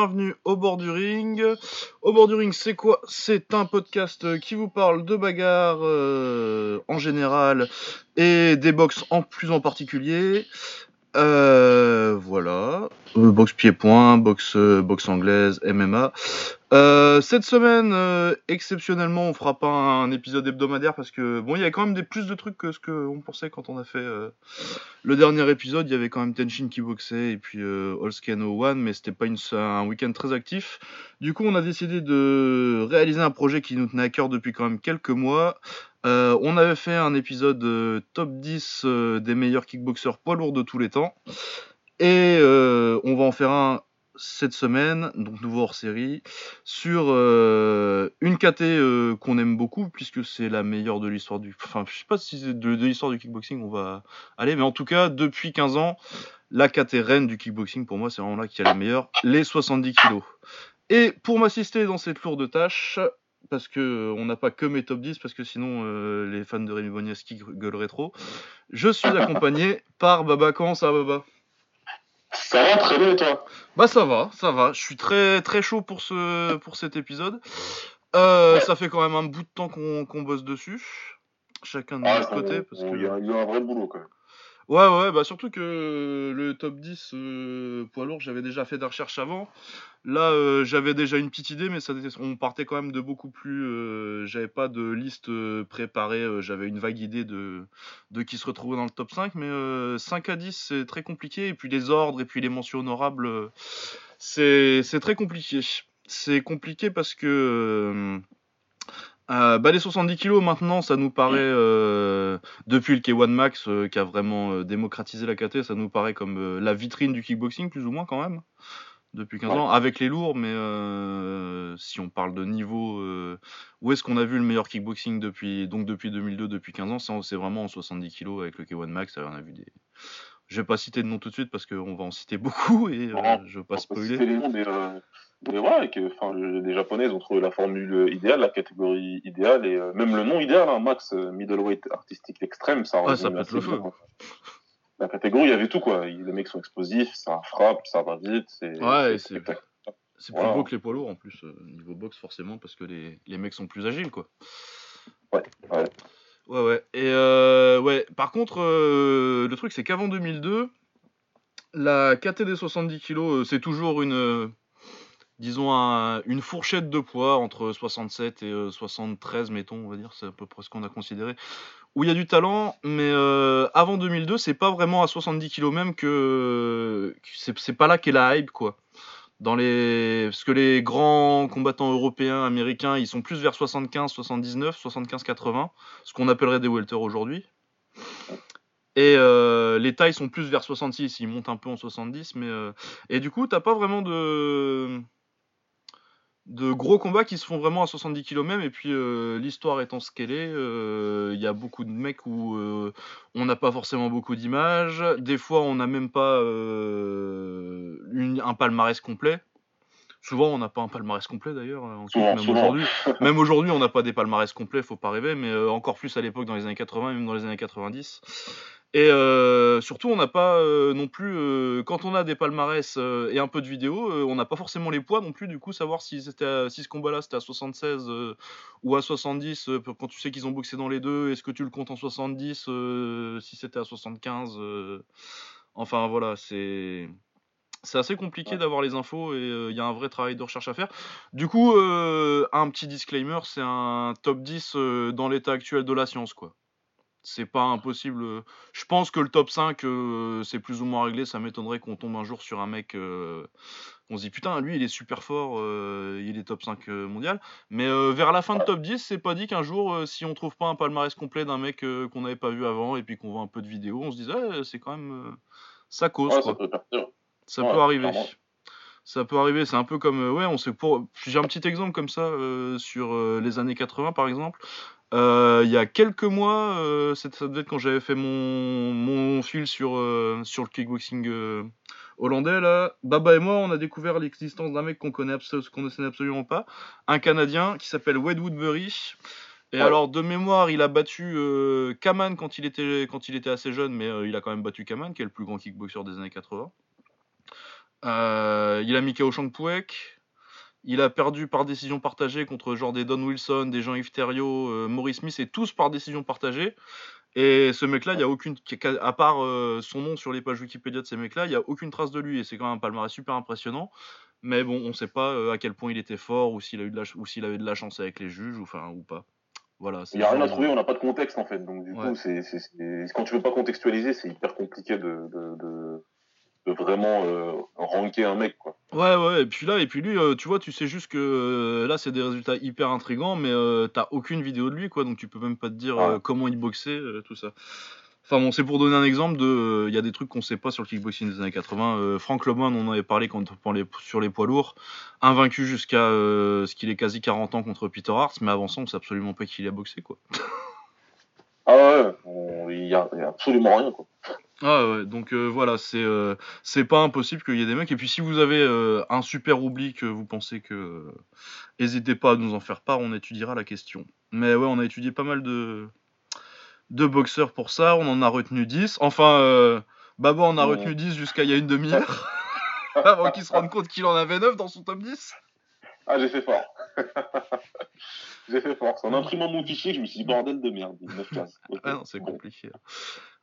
Bienvenue au bord du ring. Au bord du ring, c'est quoi? C'est un podcast qui vous parle de bagarre euh, en général et des box en plus en particulier. Euh, voilà. Euh, boxe pied-point, boxe, boxe anglaise, MMA. Euh, cette semaine, euh, exceptionnellement, on fera pas un épisode hebdomadaire parce que bon, il y a quand même des plus de trucs que ce qu'on pensait quand on a fait euh, le dernier épisode. Il y avait quand même Tenshin qui boxait et puis euh, Olskeno One, mais c'était pas un week-end très actif. Du coup, on a décidé de réaliser un projet qui nous tenait à cœur depuis quand même quelques mois. Euh, on avait fait un épisode top 10 euh, des meilleurs kickboxers poids lourds de tous les temps. Et on va en faire un cette semaine, donc nouveau hors série, sur euh, une KT euh, qu'on aime beaucoup, puisque c'est la meilleure de l'histoire du. Enfin, je sais pas si de, de l'histoire du kickboxing on va aller, mais en tout cas, depuis 15 ans, la KT reine du kickboxing, pour moi, c'est vraiment là qui a la meilleure, les 70 kilos. Et pour m'assister dans cette lourde tâche, parce que euh, on n'a pas que mes top 10, parce que sinon les fans de Rémi Boniaski gueuleraient trop. Je suis accompagné par Baba. Comment ça Baba? Ça va très bien et toi Bah ça va, ça va. Je suis très très chaud pour ce pour cet épisode. Euh, ça fait quand même un bout de temps qu'on bosse dessus, chacun de Ah, notre côté, parce Il y, que a il y a un vrai boulot quand même. ouais ouais bah surtout que le top 10 euh, poids lourd j'avais déjà fait des recherches avant. Là euh, j'avais déjà une petite idée, mais ça on partait quand même de beaucoup plus. euh, j'avais pas de liste euh, préparée, euh, j'avais une vague idée de de qui se retrouvait dans le top 5, mais euh, 5 à 10 c'est très compliqué et puis les ordres et puis les mentions honorables. c'est très compliqué. C'est compliqué parce que euh, bah, les 70 kilos maintenant, ça nous paraît euh, depuis le K1 Max euh, qui a vraiment démocratisé la KT, ça nous paraît comme la vitrine du kickboxing plus ou moins quand même depuis 15 Ouais. ans avec les lourds, mais euh, si on parle de niveau, euh, où est-ce qu'on a vu le meilleur kickboxing depuis donc depuis 2002, depuis 15 ans, c'est en- c'est vraiment en 70 kilos avec le K1 Max. Alors, on a vu des, je vais pas citer de nom tout de suite parce qu'on va en citer beaucoup et euh, Non, je veux pas spoiler. les noms, mais, euh, mais et que, le- les Japonais ont trouvé la formule idéale, la catégorie idéale, et même le nom idéal, hein, Max, middleweight artistique extrême, ça Ah, ça pète le feu. La catégorie, il y avait tout quoi. Les mecs sont explosifs, ça frappe, ça va vite, c'est Ouais, c'est c'est plus beau que les poids lourds en plus euh, niveau boxe forcément parce que les, les mecs sont plus agiles quoi. Ouais, ouais. Ouais ouais. Et euh, ouais. Par contre, euh, le truc c'est qu'avant 2002, la KT des 70 kilos, euh, c'est toujours une, disons un- une fourchette de poids entre 67 et euh, 73 mettons, on va dire, c'est à peu près ce qu'on a considéré. Où il y a du talent, mais euh, avant 2002, c'est pas vraiment à 70 kilos même que, c'est pas là qu'est la hype quoi. Dans les... Parce que les grands combattants européens, américains, ils sont plus vers 75, 79, 75, 80, ce qu'on appellerait des welter aujourd'hui. Et euh, les tailles sont plus vers 66, ils montent un peu en 70, mais... euh, Et du coup, t'as pas vraiment de de gros combats qui se font vraiment à 70 kg même et puis euh, l'histoire étant ce qu'elle est euh, il y a beaucoup de mecs où euh, on n'a pas forcément beaucoup d'images. Des fois on n'a même pas une- un palmarès complet. Souvent on n'a pas un palmarès complet d'ailleurs même aujourd'hui. Même aujourd'hui on n'a pas des palmarès complets faut pas rêver mais encore plus à l'époque dans les années 80 et même dans les années 90 et euh, surtout, on n'a pas euh, non plus, euh, quand on a des palmarès et un peu de vidéos, euh, on n'a pas forcément les poids non plus, du coup, savoir si, à- si ce combat-là c'était à 76 euh, ou à 70, euh, quand tu sais qu'ils ont boxé dans les deux, est-ce que tu le comptes en 70, euh, si c'était à 75, euh, enfin voilà, c'est. C'est assez compliqué d'avoir les infos et euh, il y a un vrai travail de recherche à faire. Du coup, euh, un petit disclaimer, c'est un top 10 euh, dans l'état actuel de la science, quoi. C'est pas impossible. Je pense que le top 5, euh, c'est plus ou moins réglé. Ça m'étonnerait qu'on tombe un jour sur un mec. euh, on se dit putain, lui il est super fort, euh, il est top 5 euh, mondial. Mais vers la fin de top 10, c'est pas dit qu'un jour, si on trouve pas un palmarès complet d'un mec qu'on n'avait pas vu avant et puis qu'on voit un peu de vidéos, on se dise ah, c'est quand même. ça cause Ouais, quoi. ça peut partir. Ça Ouais, peut arriver. clairement. Ça peut arriver, c'est un peu comme. ouais, on sait pour. J'ai un petit exemple comme ça sur les années 80 par exemple. Euh, Il y a quelques mois, euh, ça devait être quand j'avais fait mon, mon fil sur, euh, sur le kickboxing hollandais là. Baba et moi, on a découvert l'existence d'un mec qu'on connaît ne connaissait absolument pas, un Canadien qui s'appelle Wade Woodbury. Et Ouais. alors de mémoire, il a battu Kaman quand il était quand il était assez jeune, mais il a quand même battu Kaman, qui est le plus grand kickboxer des années 80. Euh, il a mis KO Shang. Il a perdu par décision partagée contre genre des Don Wilson, des Jean-Yves Thériault, euh, Maurice Smith, et tous par décision partagée. Et ce mec-là, il y a aucune, à part euh, son nom sur les pages Wikipédia de ces mecs-là, il y a aucune trace de lui. Et c'est quand même un palmarès super impressionnant. Mais bon, on ne sait pas euh, à quel point il était fort ou s'il a eu de la, ou s'il avait de la chance avec les juges ou enfin ou pas. Voilà. Il n'y a rien à trouver, on n'a pas de contexte en fait. Donc du coup, c'est, quand tu veux pas contextualiser, c'est hyper compliqué de, de de vraiment euh, ranker un mec quoi. Ouais ouais et puis là et puis lui euh, tu vois tu sais juste que euh, là c'est des résultats hyper intrigants mais t'as aucune vidéo de lui quoi donc tu peux même pas te dire comment il boxait tout ça. Enfin bon c'est pour donner un exemple de il y a des trucs qu'on sait pas sur le kickboxing des années 80. Frank Lomond on en avait parlé quand on les, sur les poids lourds invaincu jusqu'à ce qu'il ait quasi 40 ans contre Peter Hart mais avant ça on sait absolument pas qu'il a boxé quoi. ah ouais il y, a absolument rien quoi. Ah ouais, donc euh, voilà, c'est euh, c'est pas impossible qu'il y ait des mecs. Et puis si vous avez euh, un super oubli que vous pensez que. N'hésitez pas à nous en faire part, on étudiera la question. Mais ouais, on a étudié pas mal de, de boxeurs pour ça, on en a retenu 10. Enfin, Baba en a retenu 10 jusqu'à il y a une demi-heure. avant qu'il se rende compte qu'il en avait 9 dans son top 10. Ah, j'ai fait fort. j'ai fait fort. En imprimant mon fichier, je me suis dit bordel de merde. 9 cases. Ah non, c'est compliqué.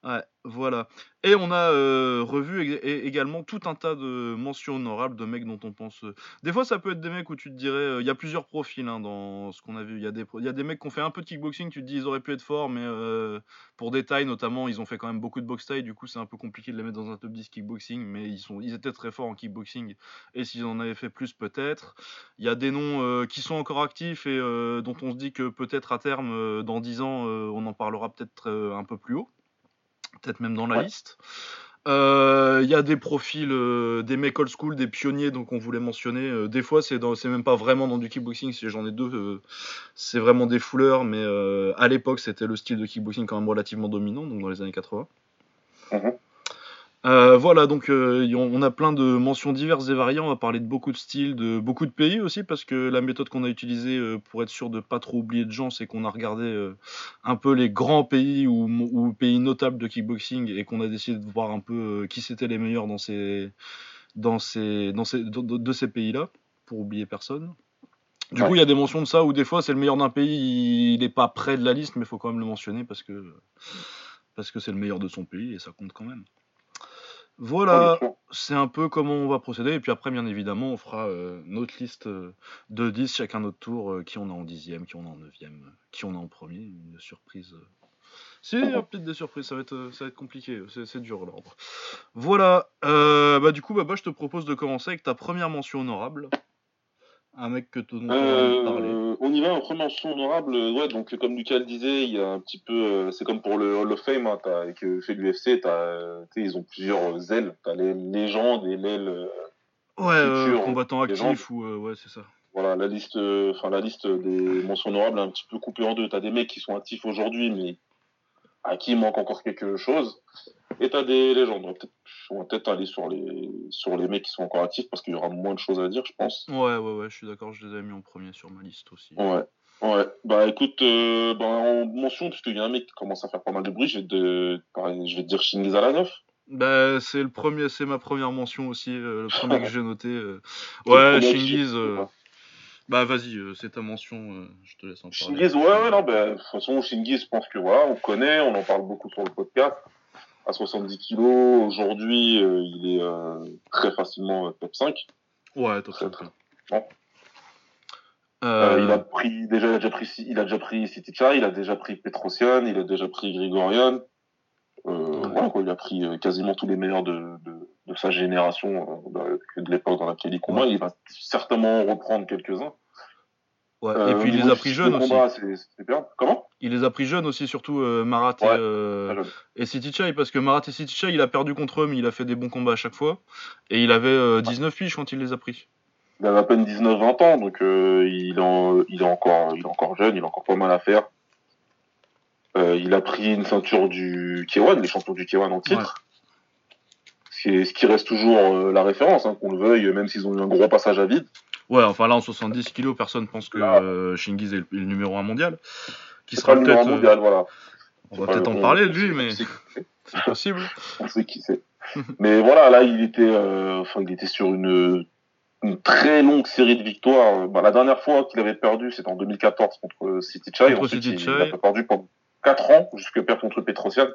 Ouais, voilà. Et on a euh, revu également tout un tas de mentions honorables de mecs dont on pense. Euh, des fois, ça peut être des mecs où tu te dirais, euh, il y a plusieurs profils hein, dans ce qu'on a vu. Il y, a des, y a des mecs qui ont fait un peu de kickboxing, tu te dis ils auraient pu être forts, mais pour des tailles notamment, ils ont fait quand même beaucoup de box taille. Du coup, c'est un peu compliqué de les mettre dans un top 10 kickboxing, mais ils, sont, ils étaient très forts en kickboxing. Et s'ils en avaient fait plus, peut-être. Il y a des noms qui sont encore actifs et dont on se dit que peut-être à terme, dans 10 ans, on en parlera peut-être un peu plus haut peut-être même dans la liste. Euh, il y a des profils, euh, des mecs old school, des pionniers, donc on voulait mentionner. Euh, des fois, c'est, c'est même pas vraiment dans du kickboxing, si j'en ai deux, c'est vraiment des fouleurs, mais à l'époque, c'était le style de kickboxing quand même relativement dominant, donc dans les années 80. Euh, voilà, donc euh, on a plein de mentions diverses et variées. On va parler de beaucoup de styles, de beaucoup de pays aussi, parce que la méthode qu'on a utilisée euh, pour être sûr de pas trop oublier de gens, c'est qu'on a regardé un peu les grands pays ou, pays notables de kickboxing et qu'on a décidé de voir un peu qui c'était les meilleurs dans ces, de, ces pays-là, pour oublier personne. Du coup, il y a des mentions de ça où des fois c'est le meilleur d'un pays, il n'est pas près de la liste, mais il faut quand même le mentionner parce que c'est le meilleur de son pays et ça compte quand même. Voilà, c'est un peu comment on va procéder. Et puis après, bien évidemment, on fera euh, notre liste euh, de 10, chacun notre tour, euh, qui on a en dixième, qui on a en neuvième, qui on a en premier. Une surprise. Si, a peut-être des surprises, ça va être, ça va être compliqué, c'est dur l'ordre. Voilà, bah, du coup, bah, je te propose de commencer avec ta première mention honorable un mec que tout le monde parler. On y va, en première mention honorable. Ouais, donc comme Lucas le disait, il y a un petit peu, euh, c'est comme pour le Hall of Fame, hein, avec euh, fait l'UFC, ils ont plusieurs ailes. T'as les légendes et l'aile. Euh, ouais, combattants actifs ou ouais, c'est ça. Voilà, la liste, enfin la liste des mentions honorables est un petit peu coupée en deux. T'as des mecs qui sont actifs aujourd'hui, mais à qui il manque encore quelque chose. Et t'as des légendes. On va peut-être aller sur les, sur les mecs qui sont encore actifs parce qu'il y aura moins de choses à dire, je pense. Ouais, ouais, ouais, je suis d'accord, je les ai mis en premier sur ma liste aussi. Ouais. Ouais, bah écoute, euh, bah, on mentionne, parce qu'il y a un mec qui commence à faire pas mal de bruit, je vais te, je vais te dire Shingiz Alanov. Bah, c'est le premier, c'est ma première mention aussi, euh, le premier que j'ai noté. Euh. Ouais, Shingiz. Bah vas-y, c'est ta mention, je te laisse en parler. Shingiz, ouais, ouais, non, bah, de toute façon, Shingiz, je pense que voilà, on connaît, on en parle beaucoup sur le podcast à 70 kilos. Aujourd'hui, euh, il est euh, très facilement euh, top 5. Ouais, top 5. il a pris déjà, il a déjà pris, il a déjà pris il a déjà pris Petrosian, il a déjà pris Grigorian. il a pris quasiment tous les meilleurs de, de, sa génération de, l'époque dans laquelle il combat. Il va certainement reprendre quelques-uns. Ouais. et puis il les a pris jeunes aussi. Comment? Il les a pris jeunes aussi, surtout euh, Marat et, euh, City Chai, parce que Marat et City Chai, il a perdu contre eux, mais il a fait des bons combats à chaque fois. Et il avait 19 euh, piges quand il les a pris. Il avait à peine 19-20 ans, donc il, en, il, est encore, il est encore jeune, il a encore pas mal à faire. il a pris une ceinture du K1, les champions du K1 en titre. Ce, qui reste toujours la référence, hein, qu'on le veuille, même s'ils ont eu un gros passage à vide. Ouais, enfin là en 70 kilos, personne pense que euh, Shingiz est le, numéro 1 mondial. Qui sera peut-être. mondial, voilà. On va peut-être en parler de lui, mais c'est possible. On sait qui c'est. Mais voilà, là, il était, euh, enfin, il était sur une, une très longue série de victoires. Bah, la dernière fois qu'il avait perdu, c'était en 2014 contre City Chai. Contre Ensuite, City il, Chai. il a perdu pendant 4 ans jusqu'à perdre contre Petrosian.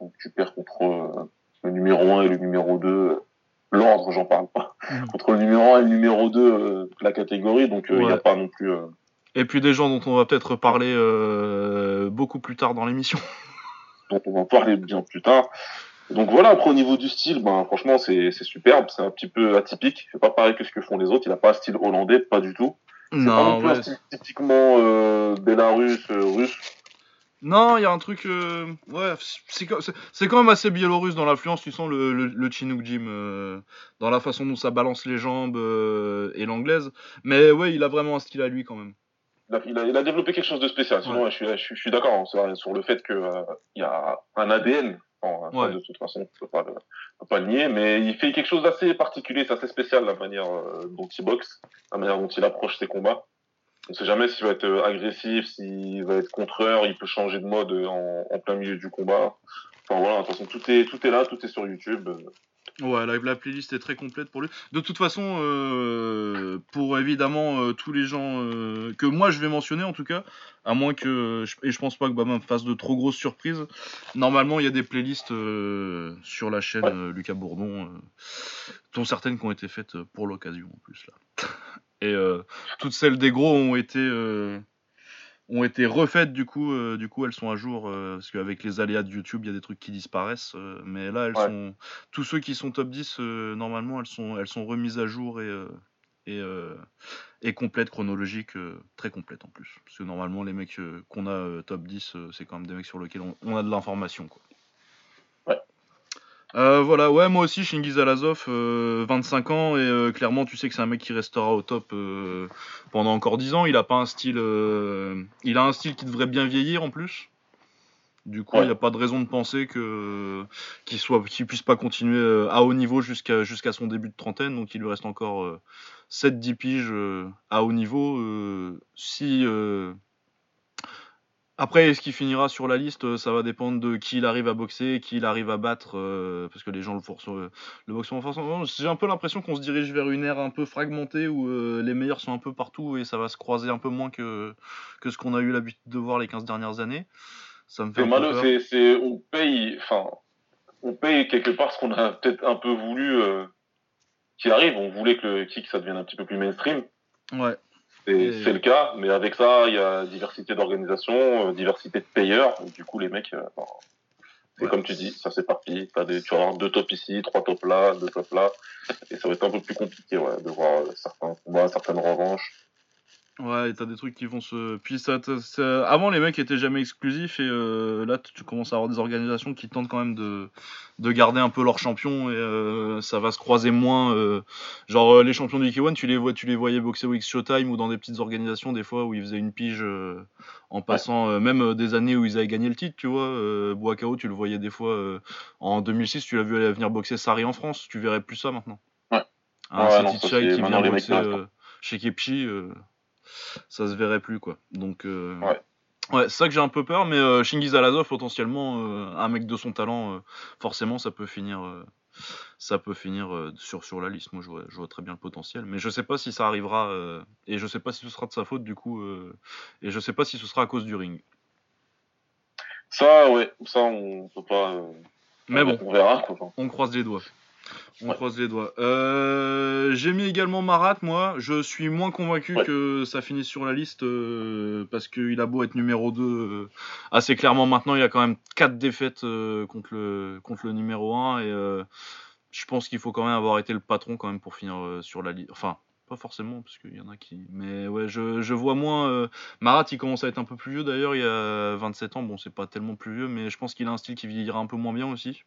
Donc, tu perds contre euh, le numéro 1 et le numéro 2. L'ordre, j'en parle pas. Mhm. Contre le numéro 1 et le numéro 2 euh, la catégorie. Donc, euh, il n'y a pas non plus. euh, Et puis des gens dont on va peut-être parler euh, beaucoup plus tard dans l'émission. dont on va en parler bien plus tard. Donc voilà, après au niveau du style, ben franchement c'est superbe, c'est un petit peu atypique, c'est pas pareil que ce que font les autres, il a pas un style hollandais, pas du tout. C'est pas non plus un style typiquement euh, bélarus, euh, russe. Non, il y a un truc. euh, ouais, c'est quand- même assez biélorusse dans l'influence, tu sens le, le, le Chinook Gym, euh, dans la façon dont ça balance les jambes euh, et l'anglaise. Mais ouais, il a vraiment un style à lui quand même. Il a, il a, il a développé quelque chose de spécial. Sinon, Ouais. je suis, je suis, je suis d'accord hein, sur, le fait que euh, il y a un ADN. Enfin, Ouais. De toute façon, on peut on peut pas le nier, mais il fait quelque chose d'assez particulier, c'est assez spécial la manière dont il boxe, la manière dont il approche ses combats. On sait jamais s'il va être euh, agressif, s'il va être contreur, il peut changer de mode euh, en, en plein milieu du combat. Enfin voilà, de toute façon, tout est, tout est là, tout est sur YouTube. Ouais, la, la playlist est très complète pour lui. De toute façon, euh, pour évidemment euh, tous les gens euh, que moi je vais mentionner en tout cas, à moins que et je pense pas que Bama me fasse de trop grosses surprises. Normalement, il y a des playlists euh, sur la chaîne Ouais. euh, Lucas Bourdon, euh, dont certaines qui ont été faites euh, pour l'occasion en plus là. Et euh, toutes celles des gros ont été euh, ont été refaites du coup, euh, du coup elles sont à jour euh, parce qu'avec les aléas de YouTube, il y a des trucs qui disparaissent, euh, mais là elles Ouais. sont tous ceux qui sont top 10 euh, normalement elles sont elles sont remises à jour et et, et complètes chronologiques très complètes en plus parce que normalement les mecs qu'on a top 10 euh, c'est quand même des mecs sur lesquels on, on a de l'information quoi. Euh, voilà, ouais, moi aussi, Shingiz Alazov, euh, 25 ans, et euh, clairement, tu sais que c'est un mec qui restera au top euh, pendant encore 10 ans. Il a pas un style. euh, il a un style qui devrait bien vieillir en plus. Du coup, il Ouais. n'y a pas de raison de penser que qu'il soit, qu'il puisse pas continuer euh, à haut niveau jusqu'à jusqu'à son début de trentaine. Donc, il lui reste encore euh, 7-10 piges euh, à haut niveau. euh, si euh, après, est-ce qu'il finira sur la liste? Ça va dépendre de qui il arrive à boxer, qui il arrive à battre, euh, parce que les gens le forcent, euh, le boxent en force. J'ai un peu l'impression qu'on se dirige vers une ère un peu fragmentée où euh, les meilleurs sont un peu partout et ça va se croiser un peu moins que, que ce qu'on a eu l'habitude de voir les 15 dernières années. Ça me fait c'est, c'est, on paye, enfin, on paye quelque part ce qu'on a peut-être un peu voulu euh, qu'il arrive. On voulait que le kick ça devienne un petit peu plus mainstream. Ouais. C'est, le cas, mais avec ça, il y a diversité d'organisation, euh, diversité de payeurs. Du coup, les mecs, euh, c'est Ouais. comme tu dis, ça s'éparpille. T'as des, tu vas avoir deux tops ici, trois tops là, deux tops là, et ça va être un peu plus compliqué, ouais, de voir euh, certains combats, certaines revanches. Ouais, t'as des trucs qui vont se. Puis ça, te- ça- avant, les mecs étaient jamais exclusifs et euh, là, tu commences à avoir des organisations qui tentent quand même de, de garder un peu leurs champions et euh, ça va se croiser moins. euh, genre les champions du K1, tu les vois, tu les voyais boxer au X Showtime ou dans des petites organisations des fois où ils faisaient une pige en passant même des années où ils avaient gagné le titre, tu vois. Boakao, tu le voyais des fois en 2006, tu l'as vu aller venir boxer Sari en France, tu verrais plus ça maintenant. Ouais. Ouais, non, ça, Chai c'est- qui vient boxer chez Kepchi. Ça se verrait plus quoi. Donc euh, Ouais. ouais, c'est ça que j'ai un peu peur, mais euh, Shingiz Alazov potentiellement euh, un mec de son talent, euh, forcément ça peut finir, ça peut finir sur sur la liste. Moi je vois, je vois très bien le potentiel, mais je sais pas si ça arrivera et je sais pas si ce sera de sa faute du coup et je sais pas si ce sera à cause du ring. Ça, ouais, ça, on peut pas. Mais bon, on verra. Quoi. Enfin, on croise les doigts. On Ouais. croise les doigts. Euh, j'ai mis également Marat, moi. Je suis moins convaincu Ouais. que ça finisse sur la liste euh, parce qu'il a beau être numéro 2 euh, assez clairement maintenant. Il y a quand même 4 défaites euh, contre, le, contre le numéro 1 et euh, je pense qu'il faut quand même avoir été le patron quand même pour finir euh, sur la liste. Enfin, pas forcément parce qu'il y en a qui. Mais ouais, je, je vois moins. euh, Marat, il commence à être un peu plus vieux d'ailleurs. Il y a 27 ans. Bon, c'est pas tellement plus vieux, mais je pense qu'il a un style qui vieillira un peu moins bien aussi.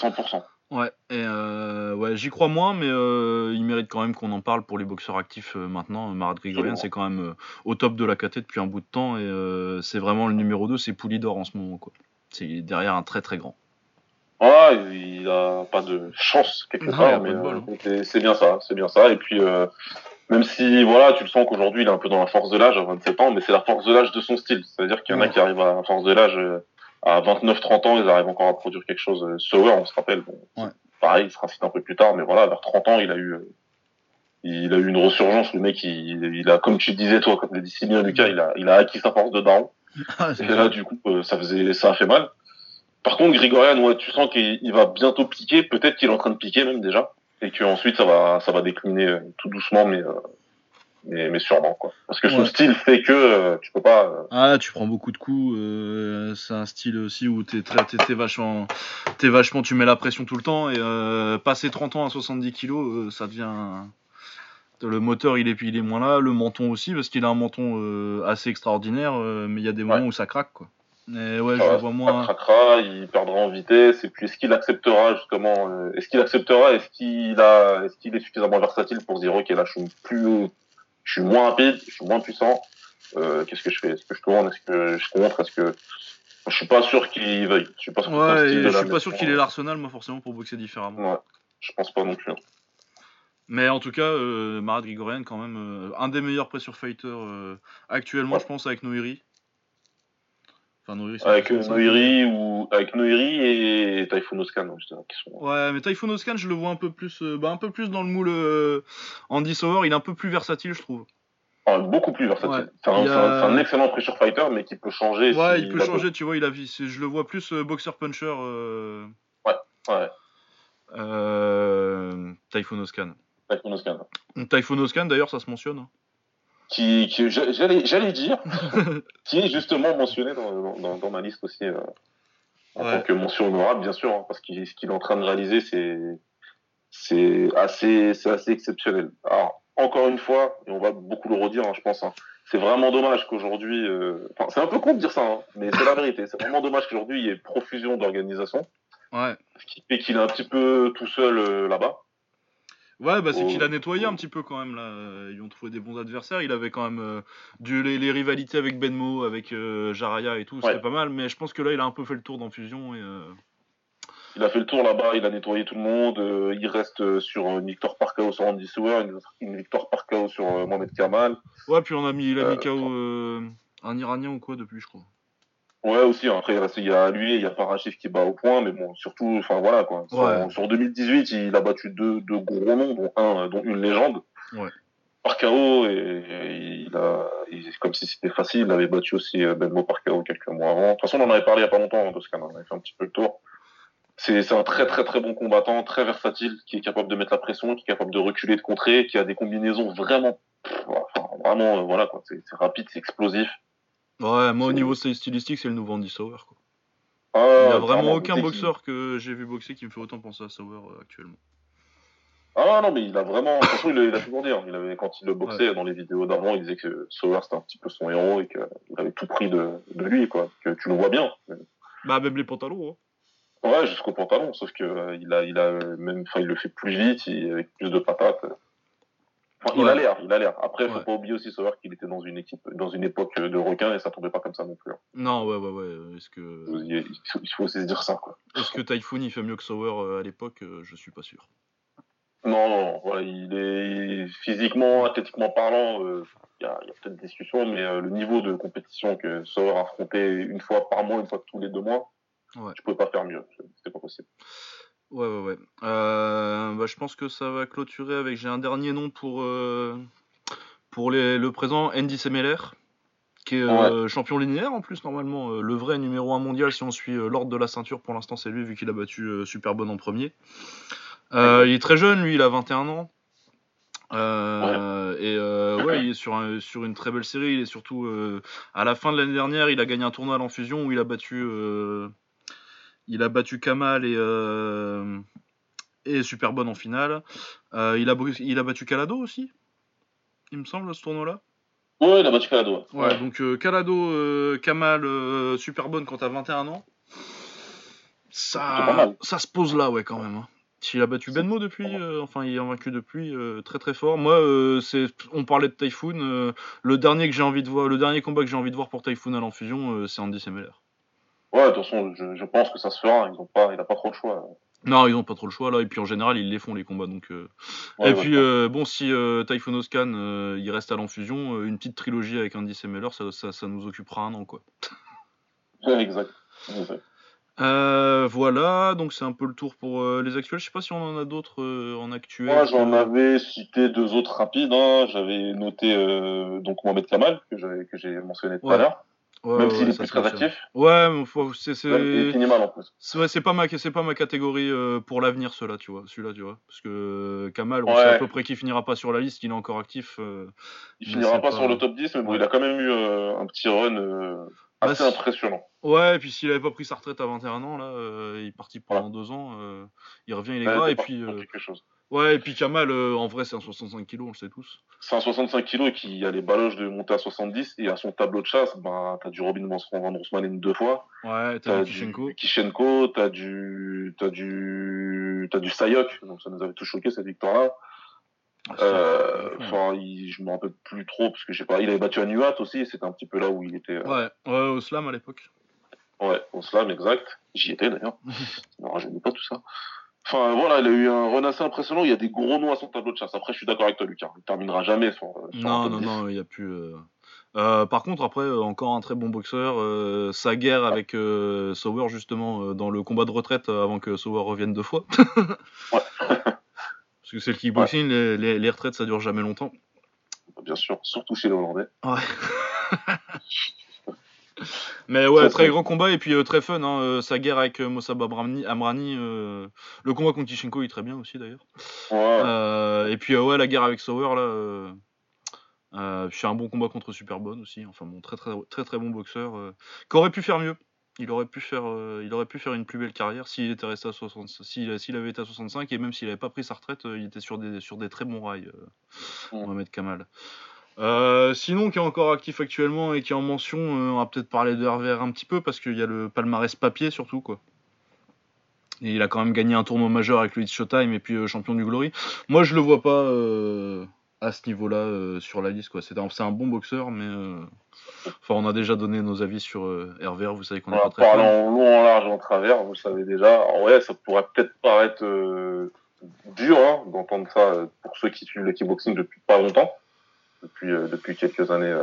100%. Ouais, et euh, ouais, j'y crois moins, mais euh, il mérite quand même qu'on en parle pour les boxeurs actifs euh, maintenant. Marat Grigorian, c'est quand même au top de la KT depuis un bout de temps, et c'est vraiment le numéro 2, c'est Poulidor en ce moment. quoi. C'est derrière un très très grand. Ouais, il a pas de chance quelque Non, il a part, mais hein. c'est- bien ça, c'est bien ça. Et puis, même si, voilà, tu le sens qu'aujourd'hui, il est un peu dans la force de l'âge à 27 ans, mais c'est la force de l'âge de son style. C'est-à-dire qu'il y en a qui arrivent à la force de l'âge à 29-30 ans, ils arrivent encore à produire quelque chose. Sauer, on se rappelle, bon, pareil, il sera cité un peu plus tard, mais voilà, vers 30 ans, il a eu, il a eu une resurgence. Le mec, il, il a, comme tu disais toi, comme le dit bien Lucas, il a, il a acquis sa force de daron. Ah, et là, du coup, ça faisait, ça a fait mal. Par contre, Grigorian, ouais, tu sens qu'il va bientôt piquer. Peut-être qu'il est en train de piquer même déjà, et qu'ensuite ça va, ça va décliner tout doucement, mais mais, sûrement quoi. Parce que son style fait que euh, tu peux pas. Euh, ah, tu prends beaucoup de coups. Euh, c'est un style aussi où t'es très, t'es, vachement, t'es vachement, tu mets la pression tout le temps et passer 30 ans à 70 kilos, ça devient. Le moteur il est, il est moins là, le menton aussi parce qu'il a un menton assez extraordinaire, mais il y a des moments où ça craque quoi. Mais ouais, je vois moins. Il craquera, il perdra en vitesse, et puis est-ce qu'il acceptera justement, est-ce qu'il acceptera, est-ce qu'il a, est-ce qu'il est suffisamment versatile pour se dire ok là je suis plus je suis moins rapide, je suis moins puissant. Euh, qu'est-ce que je fais? Est-ce que je tourne? Est-ce que je contre? Est-ce que je suis pas sûr qu'il veuille. Je suis pas sûr. Ouais, je suis pas sûr qu'il ait l'arsenal, moi forcément pour boxer différemment. Ouais, je pense pas non plus. Hein. Mais en tout cas, euh, Marat Grigorian quand même euh, un des meilleurs pressure fighters euh, actuellement, je pense avec Noiri avec Noiri ou avec Noiri et Typhoon Oscan justement, qui sont... Ouais, mais Typhoon Oscan, je le vois un peu plus, euh, bah, un peu plus dans le moule euh, Andy Sauer. Il est un peu plus versatile, je trouve. Ah, beaucoup plus versatile. c'est un, excellent pressure fighter, mais qui peut changer. Ouais, il peut changer. Tu vois, il a, je le vois plus euh, boxer puncher. Ouais, ouais. Typhoon Oscan. Typhoon Oscan. Typhoon Oscan, d'ailleurs, ça se mentionne. Qui, qui j'allais, j'allais dire, qui est justement mentionné dans, dans, dans ma liste aussi, euh, en tant que mention honorable, bien sûr, hein, parce que ce qu'il est en train de réaliser, c'est, c'est assez, c'est assez exceptionnel. Alors, encore une fois, et on va beaucoup le redire, hein, je pense, hein, c'est vraiment dommage qu'aujourd'hui, euh, enfin, c'est un peu con de dire ça, hein, mais c'est la vérité. C'est vraiment dommage qu'aujourd'hui il y ait profusion d'organisation. Ouais. Ce qui fait qu'il est un petit peu tout seul euh, là-bas. Ouais, bah c'est qu'il a nettoyé un petit peu quand même là. Ils ont trouvé des bons adversaires. Il avait quand même euh, du, les, rivalités avec Benmo, avec euh, Jaraya et tout, c'était pas mal. Mais je pense que là, il a un peu fait le tour dans Fusion. Et, euh, Il a fait le tour là-bas, il a nettoyé tout le monde. il reste sur une victoire par KO sur Andy Sewer, une, victoire par KO sur Mohamed Kamal. Ouais, puis on a mis, il a mis KO un Iranien ou quoi depuis, je crois. Ouais, aussi. Après, il y a lui, il y a Parachif qui bat au point, mais bon, surtout, enfin voilà quoi. Sur, 2018, il a battu deux, deux gros noms, dont un, dont une légende. Ouais. Par KO, et, il a, comme si c'était facile, il avait battu aussi euh, Benmo par KO quelques mois avant. De toute façon, on en avait parlé il y a pas longtemps, hein, on avait fait un petit peu le tour. C'est un très très très bon combattant, très versatile, qui est capable de mettre la pression, qui est capable de reculer, de contrer, qui a des combinaisons vraiment, enfin, vraiment, euh, voilà quoi. C'est rapide, c'est explosif. Ouais, moi au niveau stylistique, c'est le nouveau Andy Sauer. Quoi. Ah, il n'y a vraiment aucun boxeur que j'ai vu boxer qui me fait autant penser à Sauer euh, actuellement. Ah non, mais il a vraiment. De toute façon, il, a toujours dit. Hein. Il avait, quand il le boxait dans les vidéos d'avant, il disait que Sauer c'était un petit peu son héros et qu'il avait tout pris de, de, lui, quoi. Que tu le vois bien. Bah, même les pantalons, hein. Ouais, jusqu'au pantalon, sauf que euh, il a, il a même, enfin, il le fait plus vite, avec plus de patates. Il a l'air, il a l'air. Après, il faut pas oublier aussi savoir qu'il était dans une équipe, dans une époque de requins et ça tombait pas comme ça non plus. Hein. Non, ouais, ouais, ouais. Est-ce que il faut, aussi se dire ça, quoi. Est-ce que Typhoon il fait mieux que Sauer euh, à l'époque euh, Je suis pas sûr. Non, non, voilà, il est physiquement, athlétiquement parlant, euh, il y a, y a peut-être des discussions, mais le niveau de compétition que Sauer affrontait une fois par mois, une fois tous les deux mois, ouais. je pouvais pas faire mieux. C'était pas possible. Ouais, ouais, ouais. Euh, bah, je pense que ça va clôturer avec. J'ai un dernier nom pour, euh, pour les, le présent, Andy Semeler, qui est euh, champion linéaire en plus, normalement. le vrai numéro 1 mondial, si on suit l'ordre de la ceinture, pour l'instant, c'est lui, vu qu'il a battu Superbonne en premier. il est très jeune, lui, il a 21 ans. Et ouais, il est sur, sur une très belle série. Il est surtout à la fin de l'année dernière, il a gagné un tournoi à l'enfusion où il a battu il a battu Kamal et, euh, et Superbonne en finale. Euh, il, a, il a battu Calado aussi, il me semble, ce tournoi-là. Ouais, il a battu Calado. Ouais, donc euh, Calado, Kamal, Superbonne quand t'as 21 ans. Ça, ça se pose là, ouais, quand même. Hein. S'il a battu Benmo depuis, enfin il est vaincu depuis, très très fort. Moi, c'est, on parlait de Typhoon. le dernier que j'ai envie de voir, le dernier combat que j'ai envie de voir pour Typhoon à l'enfusion, c'est Andy Semeler. Ouais, de toute façon, je, pense que ça se fera. Ils ont pas, il n'a pas trop le choix. Non, ils n'ont pas trop le choix là. Et puis en général, ils les font les combats. Donc, euh. et puis euh, bon, si euh, Typhoon Oscan il reste à l'enfusion, une petite trilogie avec Andy Semeller, ça, ça, ça, nous occupera un an quoi. Exact. Euh, voilà, donc c'est un peu le tour pour euh, les actuels. Je sais pas si on en a d'autres euh, en actuel. Moi, j'en avais cité deux autres rapides. Hein. J'avais noté donc Mohamed Kamal que j'ai mentionné tout à l'heure. Même s'il est plus. Ouais, mais c'est c'est Ouais, c'est pas ma c'est pas ma catégorie pour l'avenir cela, tu vois, celui-là, tu vois, parce que Kamal, on sait à peu près qu'il finira pas sur la liste, il est encore actif. il finira pas, sur le top 10, mais bon, il a quand même eu un petit run bah, assez impressionnant. Ouais, et puis s'il avait pas pris sa retraite à 21 ans, là, euh, il est parti pendant deux ans, euh, il revient, il est gras, et puis. Euh, ouais, et puis Kamal, en vrai, c'est un 65 kg, on le sait tous. C'est un 65 kg et qui a les baloches de monter à 70, et à son tableau de chasse, bah, t'as du Robin Van Roosmalen deux fois. Ouais, t'as du Kishenko. Kishenko, t'as du. T'as du. T'as du Sayok, donc ça nous avait tous choqué cette victoire-là. Euh, enfin, je me rappelle plus trop parce que je sais pas. Il avait battu Anuat aussi. C'était un petit peu là où il était. Euh, ouais, ouais, au slam à l'époque. Ouais, au slam, exact. J'y étais d'ailleurs. non, rajeunit pas tout ça. Enfin voilà, il a eu un run assez impressionnant. Il y a des gros noms à son tableau de chasse. Après, je suis d'accord avec toi, Lucas. Il terminera jamais son. non, non, non, il n'y a plus. Euh, par contre, après, encore un très bon boxeur. sa guerre avec Sauer, justement, dans le combat de retraite avant que Sauer revienne deux fois. ouais. Parce que c'est le kickboxing, les, les, retraites ça dure jamais longtemps. Bien sûr, surtout chez les Hollandais. Ouais. Mais ouais, très, grand combat et puis euh, très fun. Hein, euh, sa guerre avec euh, Mossab Amrani. le combat contre Tishenko est très bien aussi d'ailleurs. Ouais. et puis ouais, la guerre avec Sauer là. c'est un bon combat contre Superbone aussi. Enfin bon, très très très très bon boxeur. qui aurait pu faire mieux. Il aurait pu faire, euh, il aurait pu faire une plus belle carrière s'il était resté à 60, s'il, avait été à 65 et même s'il n'avait pas pris sa retraite, euh, il était sur des, sur des très bons rails, euh, Mohamed Kamal. Sinon, qui est encore actif actuellement et qui est en mention, on va peut-être parler de RVR un petit peu parce qu'il y a le palmarès papier surtout quoi. Et il a quand même gagné un tournoi majeur avec le It's Showtime et puis champion du Glory. Moi, je le vois pas à ce niveau-là sur la liste quoi. C'est un, bon boxeur, mais Enfin, on a déjà donné nos avis sur euh, RVR, vous savez qu'on est pas très Parlons long, en large, en travers, vous le savez déjà. En vrai, ça pourrait peut-être paraître euh, dur hein, d'entendre ça euh, pour ceux qui suivent le kickboxing depuis pas longtemps, depuis, euh, depuis quelques années.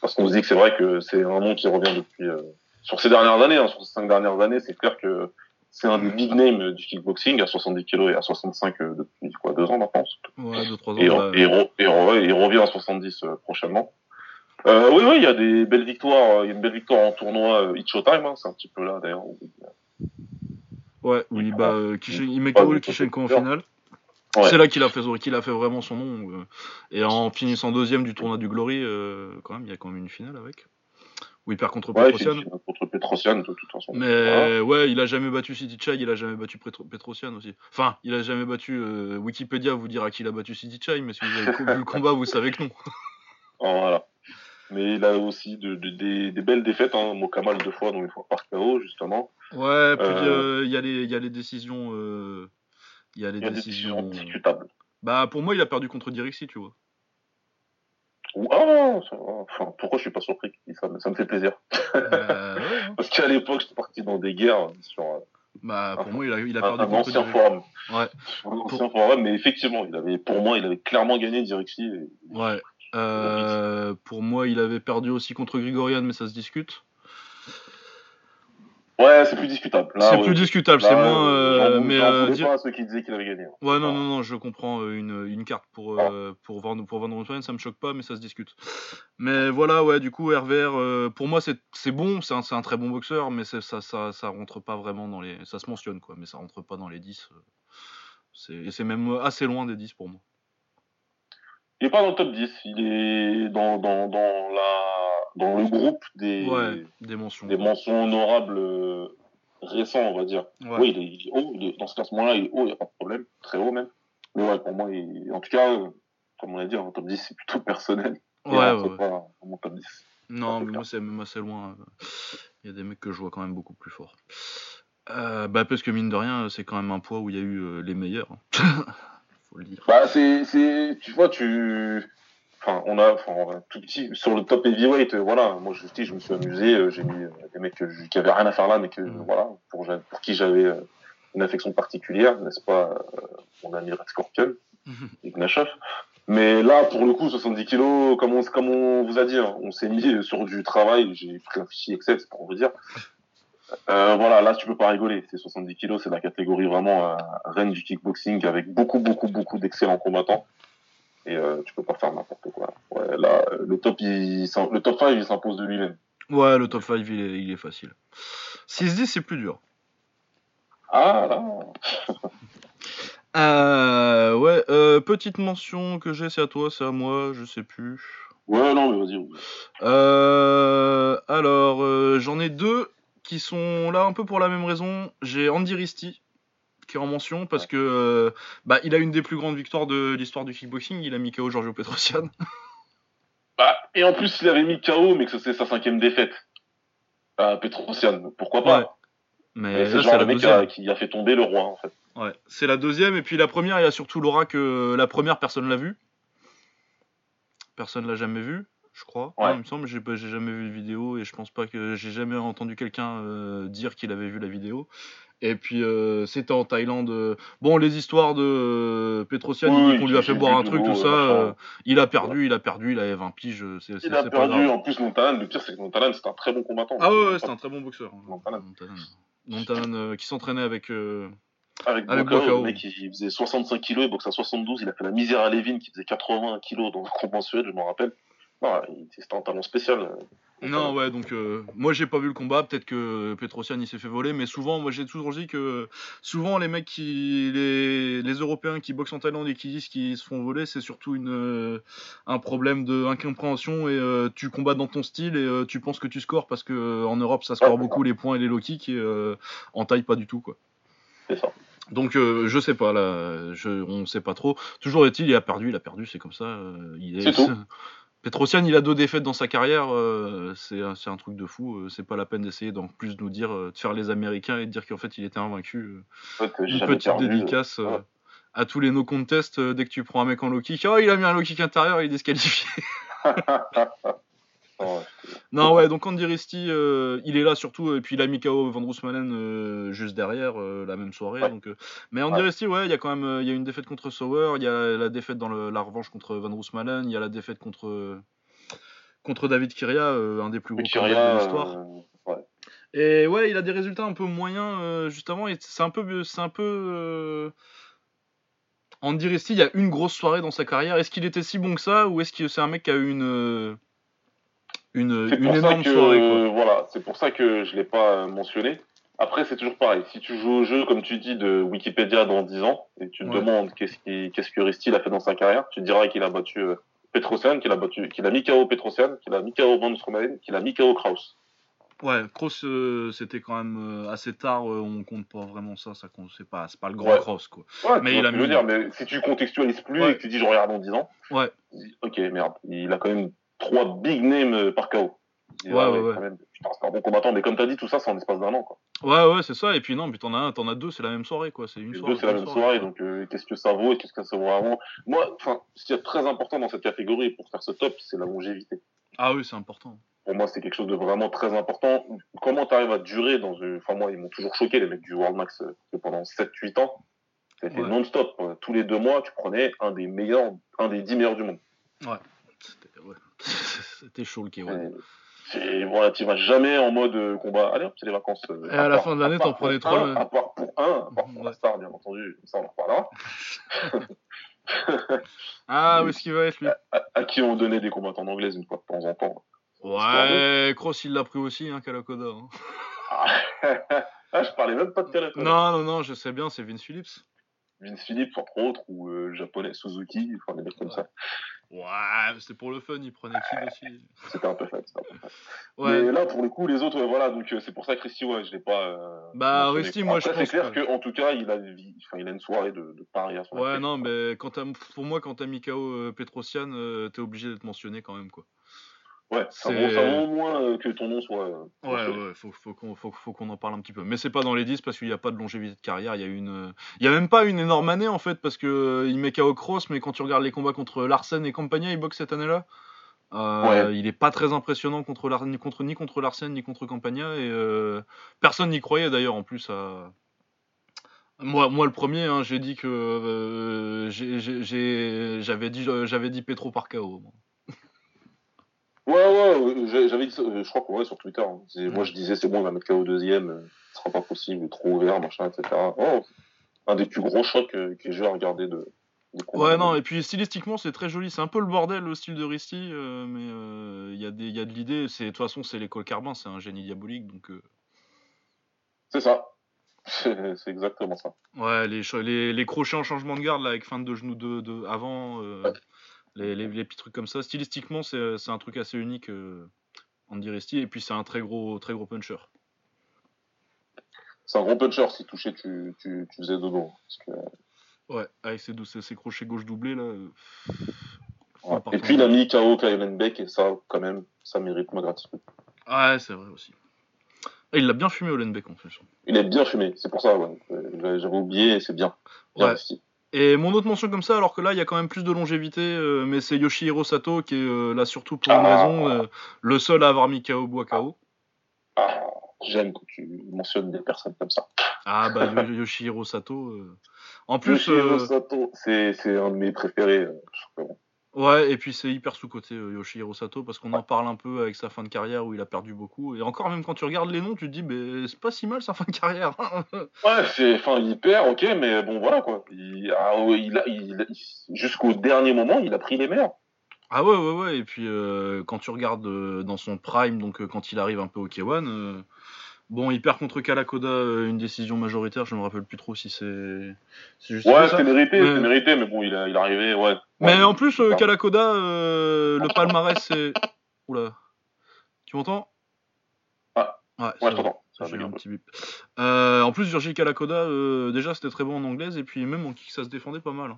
parce qu'on se dit que c'est vrai que c'est un nom qui revient depuis sur ces dernières années, hein, sur ces cinq dernières années, c'est clair que c'est un des big names du kickboxing à 70 kg et à 65 depuis quoi deux ans maintenant. Ouais, deux trois ans. Et, et, et, revient à 70 prochainement. Euh, oui, oui, il y a des belles victoires. Il y a une belle victoire en tournoi euh, Showtime, hein, c'est un petit peu là d'ailleurs. Ouais, oui, bah, euh, il met KO Kishenko en finale. C'est là qu'il a fait qu'il a fait vraiment son nom. Euh, et en finissant deuxième du tournoi du Glory, euh, quand même, il y a quand même une finale avec. Où il perd contre ouais, Petrosian. Contre Petrosian, de toute façon. Mais ouais, il a jamais battu City Chai, il a jamais battu Petrosian aussi. Enfin, il a jamais battu. Wikipédia vous dira qu'il a battu City Chai, mais si vous avez vu le combat, vous savez que non. voilà. Mais il a aussi de, des, belles défaites, hein. Mokamal deux fois, donc une fois par KO, justement. Ouais, puis euh, euh, il y, a les, y a les décisions. Il y a les décisions, discutables. Bah, pour moi, il a perdu contre Dirixi, tu vois. Ah, enfin, pourquoi je suis pas surpris ça, ça me fait plaisir. Bah. Parce qu'à l'époque, j'étais parti dans des guerres sur. Bah, pour moi, il a, il a perdu un, contre ancien forum. Ouais. Un ancien forum, mais effectivement, il avait, pour moi, il avait clairement gagné Dirixi. Ouais. Euh, pour moi, il avait perdu aussi contre Grigorian, mais ça se discute. Ouais, c'est plus discutable. C'est plus discutable, c'est moins. Euh, mais euh, pas à ceux qui disaient qu'il avait gagné. Ouais, non, non, non, je comprends euh, une, une carte pour euh, pour vendre pour vendre ça me choque pas, mais ça se discute. Mais voilà, ouais, du coup, RVR, pour moi, c'est bon, c'est un, un, très bon boxeur, mais ça, ça ça rentre pas vraiment dans les, ça se mentionne quoi, mais ça rentre pas dans les 10. C'est c'est même assez loin des 10 pour moi. Il n'est pas dans le top 10, il est dans, dans, dans, la, dans le groupe des, des, mentions. des mentions honorables euh, récents, on va dire. Oui, il est, haut, il est, dans ce classement-là, il est haut, il n'y a pas de problème, très haut même. Mais ouais, pour moi, il, en tout cas, comme on l'a dit, en top 10, c'est plutôt personnel. Ouais, ouais, pas dans mon top 10. Non, mais moi, c'est même assez loin. Il y a des mecs que je vois quand même beaucoup plus forts. Euh, bah, parce que mine de rien, c'est quand même un poids où il y a eu euh, les meilleurs. Bah, c'est, c'est, tu vois, tu, enfin, on a, enfin, tout petit, sur le top heavyweight, euh, voilà, moi, je, je me suis amusé, euh, j'ai mis euh, des mecs qui avaient rien à faire là, mais que, mm. voilà, pour, pour qui j'avais une affection particulière, n'est-ce pas, mon ami Red Scorpion, Ignashov. Mais là, pour le coup, 70 kilos, comme on, comme on vous a dit, hein, on s'est mis sur du travail, j'ai pris un fichier Excel, c'est pour vous dire. Euh, voilà, là, tu peux pas rigoler. C'est 70 kilos, c'est la catégorie vraiment euh, reine du kickboxing avec beaucoup, beaucoup, beaucoup d'excellents combattants. Et euh, tu peux pas faire n'importe quoi. Ouais, là, euh, le top, il, le top 5, il s'impose de lui-même. Ouais, le top 5, il est, il est facile. 6-10, c'est plus dur. Ah, là. Euh, ouais, euh, petite mention que j'ai, c'est à toi, c'est à moi, je sais plus. Ouais, non, mais vas-y. Euh, alors, j'en ai deux qui sont là un peu pour la même raison. J'ai Andy Risti en mention parce que euh, bah, il a une des plus grandes victoires de l'histoire du kickboxing. Il a mis KO Giorgio Petrosian. Bah, et en plus, il avait mis KO, mais que c'est sa cinquième défaite. À Petrosian. Pourquoi pas? Ouais. Mais c'est le genre mec qui deuxième. a, qui a fait tomber le roi, en fait. Ouais, c'est la deuxième. Et puis la première, il y a surtout Laura que la première, personne l'a vue. Personne l'a jamais vue, je crois. Ouais. Ouais, il me semble, j'ai j'ai jamais vu de vidéo et je pense pas que j'ai jamais entendu quelqu'un euh, dire qu'il avait vu la vidéo. Et puis euh, c'était en Thaïlande. euh, Bon, les histoires de euh, Petrosian, Oui, qu'on lui a fait boire un truc, tout ça. euh, il a perdu, il a perdu, il avait 20 piges. C'est, c'est- Il a c'est pas perdu, grave. en plus, Montanan. Le pire, c'est que Montanan, c'est un très bon combattant. Ah ouais, ouais, c'est un très bon boxeur. hein. Montanan. Montanan, euh, qui s'entraînait avec. Avec, Avec Bocao, le mec, il faisait 65 kilos, il boxe à 72, il a fait la misère à Levin qui faisait 80 kilos dans le conventuel, je m'en rappelle. Non, c'était un talent spécial. Non, ouais, donc euh, moi j'ai pas vu le combat, peut-être que Petrosian il s'est fait voler, mais souvent, moi j'ai toujours dit que souvent les mecs qui. Les, les Européens qui boxent en Thaïlande et qui disent qu'ils se font voler, c'est surtout une, euh, un problème d'incompréhension et euh, tu combats dans ton style et euh, tu penses que tu scores parce que euh, en Europe ça score beaucoup les points et les low kicks et euh, en Thaï pas du tout quoi. C'est ça. Donc euh, je sais pas là, je, on sait pas trop. Toujours est-il, il a perdu, il a perdu, c'est comme ça. euh, il est, C'est tout. Petrosian, il a deux défaites dans sa carrière, euh, c'est un- truc de fou. euh, c'est pas la peine d'essayer d'en plus nous dire, euh, de faire les Américains et de dire qu'en fait il était invaincu. Une petite perdu, dédicace ouais. à tous les no contest dès que tu prends un mec en low kick. Oh, il a mis un low kick intérieur, il est disqualifié. Non, ouais. non, ouais, donc Andy Risti, euh, il est là surtout, et puis il a mis KO Van Roosmalen euh, juste derrière euh, la même soirée. Ouais. Donc, euh, Mais Andy Ouais. Ouais, il y a quand même il y a une défaite contre Sauer, il y a la défaite dans le- la revanche contre Van Roosmalen, il y a la défaite contre, contre David Kiria, euh, un des plus gros Kyria, de l'histoire. euh, ouais. Et ouais, il a des résultats un peu moyens euh, juste avant. Et c'est un peu, c'est un peu. euh, Andy Risti, il y a une grosse soirée dans sa carrière. Est-ce qu'il était si bon que ça, ou est-ce que c'est un mec qui a eu une une, une énorme que, soirée quoi. voilà, c'est pour ça que je l'ai pas euh, mentionné. Après, c'est toujours pareil. Si tu joues au jeu, comme tu dis, de Wikipédia dans 10 ans, et tu te Ouais. demandes qu'est-ce qui, qu'est-ce que Ristil a fait dans sa carrière, tu te diras qu'il a battu euh, Petrosian, qu'il a battu, qu'il a mis KO Petrosian, qu'il a mis KO Van qu'il a mis KO Kraus. Ouais, Cross, euh, c'était quand même euh, assez tard. euh, on compte pas vraiment ça. Ça compte, c'est pas, c'est pas le grand Ouais. Cross quoi. Ouais, Mais il a mis- dire, mais si tu contextualises plus Ouais. et que tu dis je regarde dans 10 ans, Ouais. dis, ok, merde, il a quand même trois big names euh, par KO. Ouais, ah ouais, ouais. quand même, putain, c'est un bon combattant, mais comme t'as dit, tout ça, c'est en l'espace d'un an, quoi. Ouais, ouais, c'est ça. Et puis non, puis t'en as un, t'en as deux, c'est la même soirée quoi. C'est une soirée. deux, c'est la même soirée, donc euh, qu'est-ce que ça vaut et qu'est-ce que ça vaut vraiment? Moi, enfin, ce qui est très important dans cette catégorie pour faire ce top, c'est la longévité. Ah oui, c'est important. Pour moi, c'est quelque chose de vraiment très important. Comment tu arrives à durer dans une... Enfin, moi, ils m'ont toujours choqué, les mecs du World Max, euh, pendant 7-8 ans, c'était Ouais. non-stop. Euh, Tous les deux mois, tu prenais un des meilleurs, un des 10 meilleurs du monde. C'était ouais. Chaud le K1. Et- voilà, tu vas jamais en mode euh, combat. Allez, hop, c'est les vacances. euh, Et à la part- fin de l'année, t'en prenais trois, À part pour un, à part pour Ouais. la star, bien entendu. Ça, on en reparlera. Ah, où est-ce qu'il va être lui? À, à qui on donnait des combattants anglaises une fois de temps en temps. Ouais, Cross il l'a pris aussi, hein, Kalakoda. hein. ah, je parlais même pas de téléphone. Non, non, non, je sais bien, c'est Vince Phillips. Vince Phillips, entre autres, ou euh, le japonais Suzuki, enfin des mecs comme ça. Ouais, c'était pour le fun, il prenait Kid aussi. C'était un peu fun. c'était un peu fun. Ouais, Mais là, pour le coup, les autres, voilà, donc euh, c'est pour ça que Risty, ouais, je l'ai pas. euh, Bah, mentionné. Risty, moi, je Après, pense c'est clair que- que... en tout cas, il a, enfin, il a une soirée de, de paria sur la ouais, non, mais quand pour moi, quand t'as mis KO euh, Petrosian, t'es obligé d'être mentionné quand même, quoi. Ouais, c'est- au moins euh, que ton nom soit. euh, Ouais, ouais, faut, faut qu'on faut, faut qu'on en parle un petit peu. Mais c'est pas dans les 10 parce qu'il n'y a pas de longévité de carrière. Il y a une, il y a même pas une énorme année en fait parce que euh, il met KO Cross, mais quand tu regardes les combats contre Larsen et compagnie, il boxe cette année-là. Euh, Ouais. Il est pas très impressionnant contre, ni contre ni contre Larsen ni contre Campagna et euh, personne n'y croyait d'ailleurs en plus à. Moi, moi le premier, hein, j'ai dit que euh, j'avais dit euh, Petro par KO. Ouais, ouais, ouais, j'avais dit, je crois qu'on ouais, sur Twitter. Hein. Moi, je disais, c'est bon, il va mettre KO deuxième, ce sera pas possible, trop ouvert, machin, etc. Oh, un des plus gros chocs que, j'ai regardé de. Ouais, non, et puis stylistiquement, c'est très joli. C'est un peu le bordel, le style de Risty, euh, mais euh, il y, a y a de l'idée. De toute façon, c'est l'école Carbin, c'est un génie diabolique, donc. Euh. C'est ça. C'est exactement ça. Ouais, les, les, les, crochets en changement de garde, là, avec fin de genou de, de avant, les, les, petits trucs comme ça. Stylistiquement, c'est un truc assez unique, Andy Risty, et puis c'est un très gros, très gros puncher. C'est un gros puncher, si touché, tu, tu, tu faisais dodo. Ouais, avec ses, ses, crochets gauche doublés, là. Euh, et puis il a mis KO Kylan Beck, et ça, quand même, ça mérite ma gratitude. Ouais, c'est vrai aussi. Et il l'a bien fumé, Olenbeck, en plus. Il a bien fumé, c'est pour ça, ouais. Euh, j'avais oublié, c'est bien. ouais. Et mon autre mention comme ça, alors que là, il y a quand même plus de longévité, euh, mais c'est Yoshihiro Sato qui est là surtout pour une ah. raison, le seul à avoir mis KO Boakao. Ah. J'aime quand tu mentionnes des personnes comme ça. Ah bah Yoshihiro Sato. Euh. En plus, Yoshihiro euh, Sato, c'est un de mes préférés. Euh, ouais, et puis c'est hyper sous-côté Yoshihiro Sato parce qu'on en parle un peu avec sa fin de carrière où il a perdu beaucoup. Et encore, même quand tu regardes les noms, tu te dis, mais c'est pas si mal sa fin de carrière. ouais, c'est fin hyper, ok, mais bon, voilà quoi. Ah, il, Jusqu'au dernier moment, il a pris les meilleurs. Ah ouais, ouais, ouais. Et puis quand tu regardes dans son prime, donc quand il arrive un peu au K1, Bon, il perd contre Kalakoda euh, une décision majoritaire, je me rappelle plus trop si c'est juste Ouais, c'est mérité, mais... c'est mérité, mais bon, il, a, il est arrivé, ouais. Mais en plus, euh, Kalakoda, euh, le palmarès, c'est. Oula. Tu m'entends? Ah. Ouais, ouais je t'entends. un petit bip. en plus, Virgil Kalakoda, déjà, c'était très bon en anglaise, et puis même en kick, ça se défendait pas mal.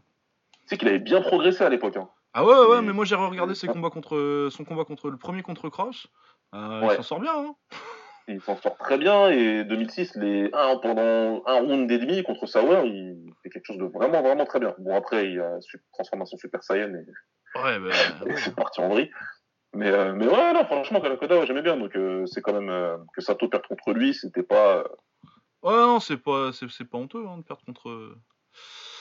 Tu sais qu'il avait bien progressé à l'époque. Hein. Ah ouais, ouais, mais moi j'ai regardé ses combats contre, son combat contre le premier contre Cross. Il s'en sort bien, hein il s'en sort très bien. Et 2006, les un, pendant un round et demi contre Sauer, il fait quelque chose de vraiment, vraiment très bien. Bon, après, il a transformation Super Saiyan et, ouais, bah, c'est parti en vrille. Mais, euh, mais ouais, non, franchement, Kalakoda, ouais, j'aimais bien. Donc, euh, c'est quand même euh, que Sato perde contre lui, c'était pas. Ouais, non, c'est pas, c'est, pas honteux hein, de perdre contre.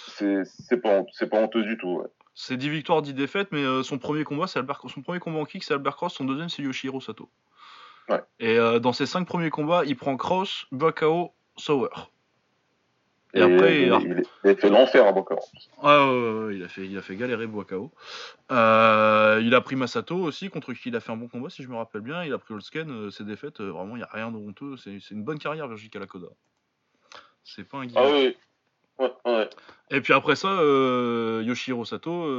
C'est, pas, c'est pas honteux du tout, ouais. C'est 10 victoires, 10 défaites, mais son premier combat, c'est Albert... son premier combat en kick, c'est Albert Cross, son deuxième, c'est Yoshihiro Sato. Et euh, dans ses cinq premiers combats, il prend Cross, Bakao, Sauer. Et, après, il, a... fait l'enfer à Bakao. Ouais, il, a fait, il a fait galérer Bakao. Euh, il a pris Masato aussi, contre qui il a fait un bon combat, si je me rappelle bien. Il a pris Olsken, euh, ses défaites, vraiment, il n'y a rien de honteux. C'est une bonne carrière, Virgil Kalakoda. C'est pas un guide. Ah oui. Ouais, ouais. Et puis après ça, Yoshihiro Sato,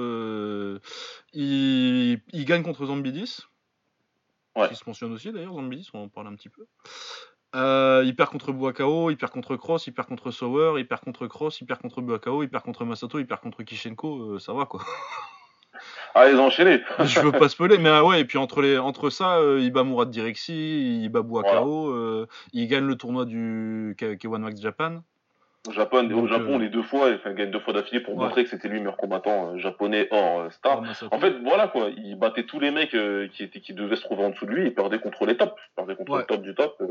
il, il, gagne contre Zambidis qui se mentionne aussi d'ailleurs dans le midi, on en parle un petit peu. Euh, il perd contre Buakao, il perd contre Cross, il perd contre Sauer, il perd contre Cross, il perd contre Buakao, il perd contre Masato, il perd contre Kishenko, euh, ça va quoi. Ah, ils ont enchaîné Je veux pas spoiler, mais ah ouais, et puis entre, les, entre ça, euh, il bat Murad Direxi, il bat Buakao, il gagne le tournoi du K1 Max Japan. Au Japon, au Japon euh, les deux fois, il gagne deux fois d'affilée pour montrer que c'était lui le meilleur combattant euh, japonais hors euh, star. en fait, voilà quoi, il battait tous les mecs qui étaient qui devaient se trouver en dessous de lui, il perdait contre les tops, il perdait contre le top du top.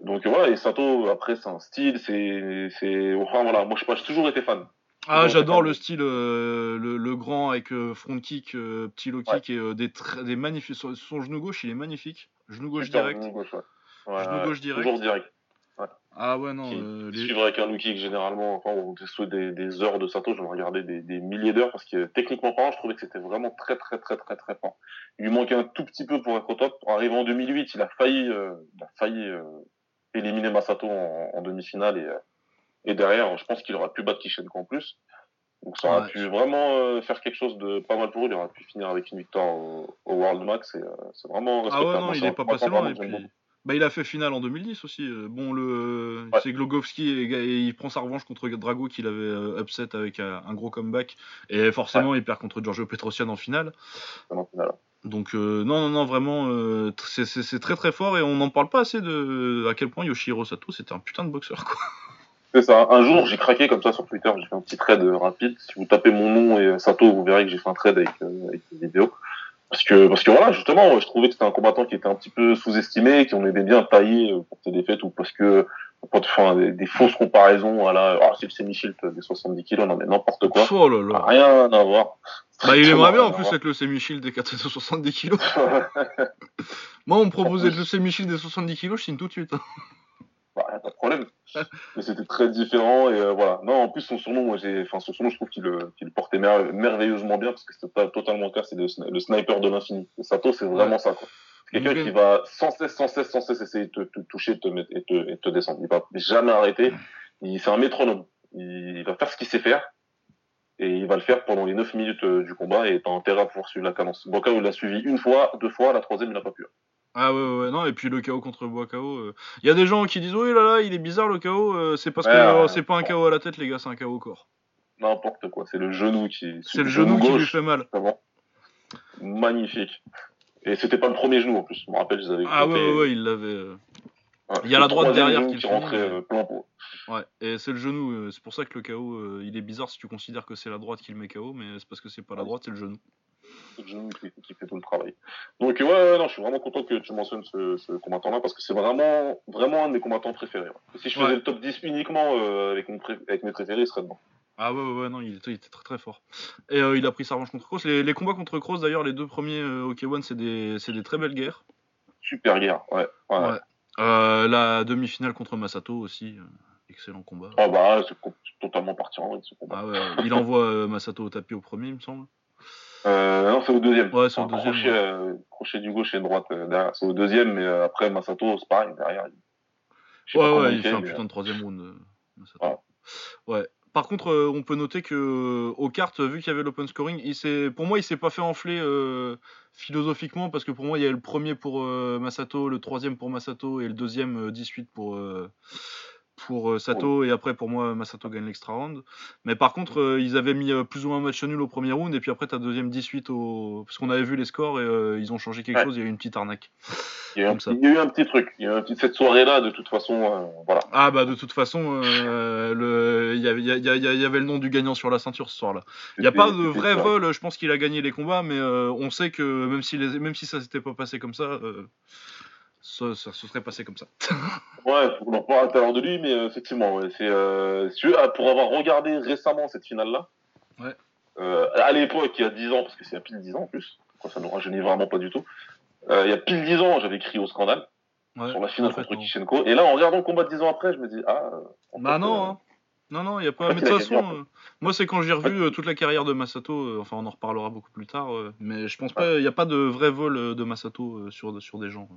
donc voilà, et Sato après c'est un style, c'est c'est enfin voilà, moi je j'ai toujours été fan. Ah, j'adore le style, le, grand avec front kick, petit low kick et des, des magnifiques. Son, genou gauche, il est magnifique. Genou gauche direct. Genou gauche, genou gauche direct. Toujours direct. Ah ouais, non. Euh, Suivre avec un généralement, enfin, on des, des heures de Sato, j'en regardais des, des milliers d'heures parce que techniquement parlant, je trouvais que c'était vraiment très, très, très, très, très fort. Il lui manquait un tout petit peu pour être au top. Arrivant en 2008, il a failli, euh, il a failli euh, éliminer Masato en, en demi-finale et, euh, et derrière, je pense qu'il aurait pu battre Kishenko en plus. Donc ça aurait pu vraiment faire quelque chose de pas mal pour lui. Il aurait pu finir avec une victoire au, au World Max. Et c'est vraiment respectable. Ah ouais, non, il est pas passé loin. Et puis... Bah, il a fait finale en 2010 aussi. Euh, bon, le c'est Glogowski et, il prend sa revanche contre Drago qu'il avait euh, upset avec euh, un gros comeback et forcément il perd contre Giorgio Petrosian en finale. Donc non non non vraiment c'est très très fort et on n'en parle pas assez de à quel point Yoshihiro Sato c'était un putain de boxeur quoi. C'est ça. Un jour j'ai craqué comme ça sur Twitter, j'ai fait un petit trade rapide. Si vous tapez mon nom et Sato, vous verrez que j'ai fait un trade avec, avec des vidéos. Parce que, parce que voilà, justement, je trouvais que c'était un combattant qui était un petit peu sous-estimé, qu'on aimait bien tailler euh, pour ses défaites ou parce que, fais des, des, fausses comparaisons, voilà, ah, c'est le semi-shield des 70 kilos, non mais n'importe quoi. Oh là là. Rien à voir. Bah, il aimerait bien en plus être le semi-shield des 470 kilos. Moi, on me proposait le semi-shield des 70 kilos, je signe tout de suite. Hein. Bah, pas de problème. Mais c'était très différent et euh, voilà. Non, en plus son surnom, moi j'ai, enfin son surnom, je trouve qu'il le, portait merveilleusement bien parce que c'était pas totalement le cas. C'est le, sniper de l'infini. Sato, c'est vraiment ça. Quoi. C'est quelqu'un qui va sans cesse, sans cesse, sans cesse essayer de te, toucher, de te mettre et te, et te descendre. Il va jamais arrêter. Il, c'est un métronome. Il, va faire ce qu'il sait faire et il va le faire pendant les 9 minutes euh, du combat et t'as intérêt à pouvoir suivre la cadence. Boka, il l'a suivi une fois, deux fois, la troisième, il n'a pas pu. Ah ouais, ouais, non, et puis le KO contre Boakao. Il euh, y a des gens qui disent Oui, là là, il est bizarre le KO, euh, c'est parce que c'est pas un KO à la tête, les gars, c'est un KO au corps. N'importe quoi, c'est le genou qui. C'est le genou, qui lui fait mal. Magnifique. Et c'était pas le premier genou en plus, je me rappelle, ils avaient. Ah ouais, ouais, il l'avait. Euh. il y a la droite derrière qui, rentrait plein pot. Ouais, et c'est le genou, c'est pour ça que le KO, il est bizarre si tu considères que c'est la droite qui le met KO, mais c'est parce que c'est pas la droite, c'est le genou qui, fait tout le travail. Donc ouais, non, je suis vraiment content que tu mentionnes ce, combattant-là parce que c'est vraiment, vraiment un de mes combattants préférés. Si je faisais le top 10 uniquement euh, avec, avec mes préférés, il serait dedans. Ah ouais, ouais, non, il était, très très fort. Et euh, il a pris sa revanche contre Cross. Les, combats contre Cross, d'ailleurs, les deux premiers euh, au K1, c'est des, des, très belles guerres. Super guerre, ouais. ouais. la demi-finale contre Masato aussi, excellent combat. Ah bah, c'est totalement parti en ce combat. Ah il envoie Masato au tapis au premier, il me semble. Euh, non, c'est au deuxième. Ouais, c'est au deuxième. Crochet, euh, crochet, du gauche et de droite euh. C'est au deuxième, mais après Masato, c'est pareil, derrière. Ouais, ouais, il fait un putain de troisième round. Ouais. Par contre, on peut noter que aux cartes, vu qu'il y avait l'open scoring, il pour moi, il s'est pas fait enfler philosophiquement parce que pour moi, il y a le premier pour Masato, le troisième pour Masato et le deuxième 18 pour pour euh, Sato et après pour moi Masato gagne l'extra round. Mais par contre euh, ils avaient mis euh, plus ou moins un match nul au premier round et puis après t'as deuxième 18 au parce qu'on avait vu les scores et ils ont changé quelque chose, il y a eu une petite arnaque. Il y a, eu un, petit truc, il y a eu cette soirée là de toute façon voilà. Ah bah de toute façon le il y avait il y, avait le nom du gagnant sur la ceinture ce soir-là. Il n'y a pas de vrai vol, je pense qu'il a gagné les combats mais on sait que même si les, même si ça s'était pas passé comme ça ça, ça, se serait passé comme ça. ouais, on en parle tout à l'heure de lui, mais euh, effectivement, ouais, c'est euh, ah, pour avoir regardé récemment cette finale-là, ouais. euh, à l'époque, il y a 10 ans, parce que c'est il y a pile 10 ans en plus, quoi, ça nous rajeunit vraiment pas du tout. Il y a pile 10 ans, j'avais crié au scandale ouais, sur la finale contre Kishenko, et là, en regardant le combat 10 ans après, je me dis, ah. Bah non, hein. Non, non, il n'y a pas. Mais de toute façon, euh, moi, c'est quand j'ai revu euh, toute la carrière de Masato, euh, enfin, on en reparlera beaucoup plus tard, mais je pense pas, il n'y a pas de vrai vol de Masato sur, sur des gens.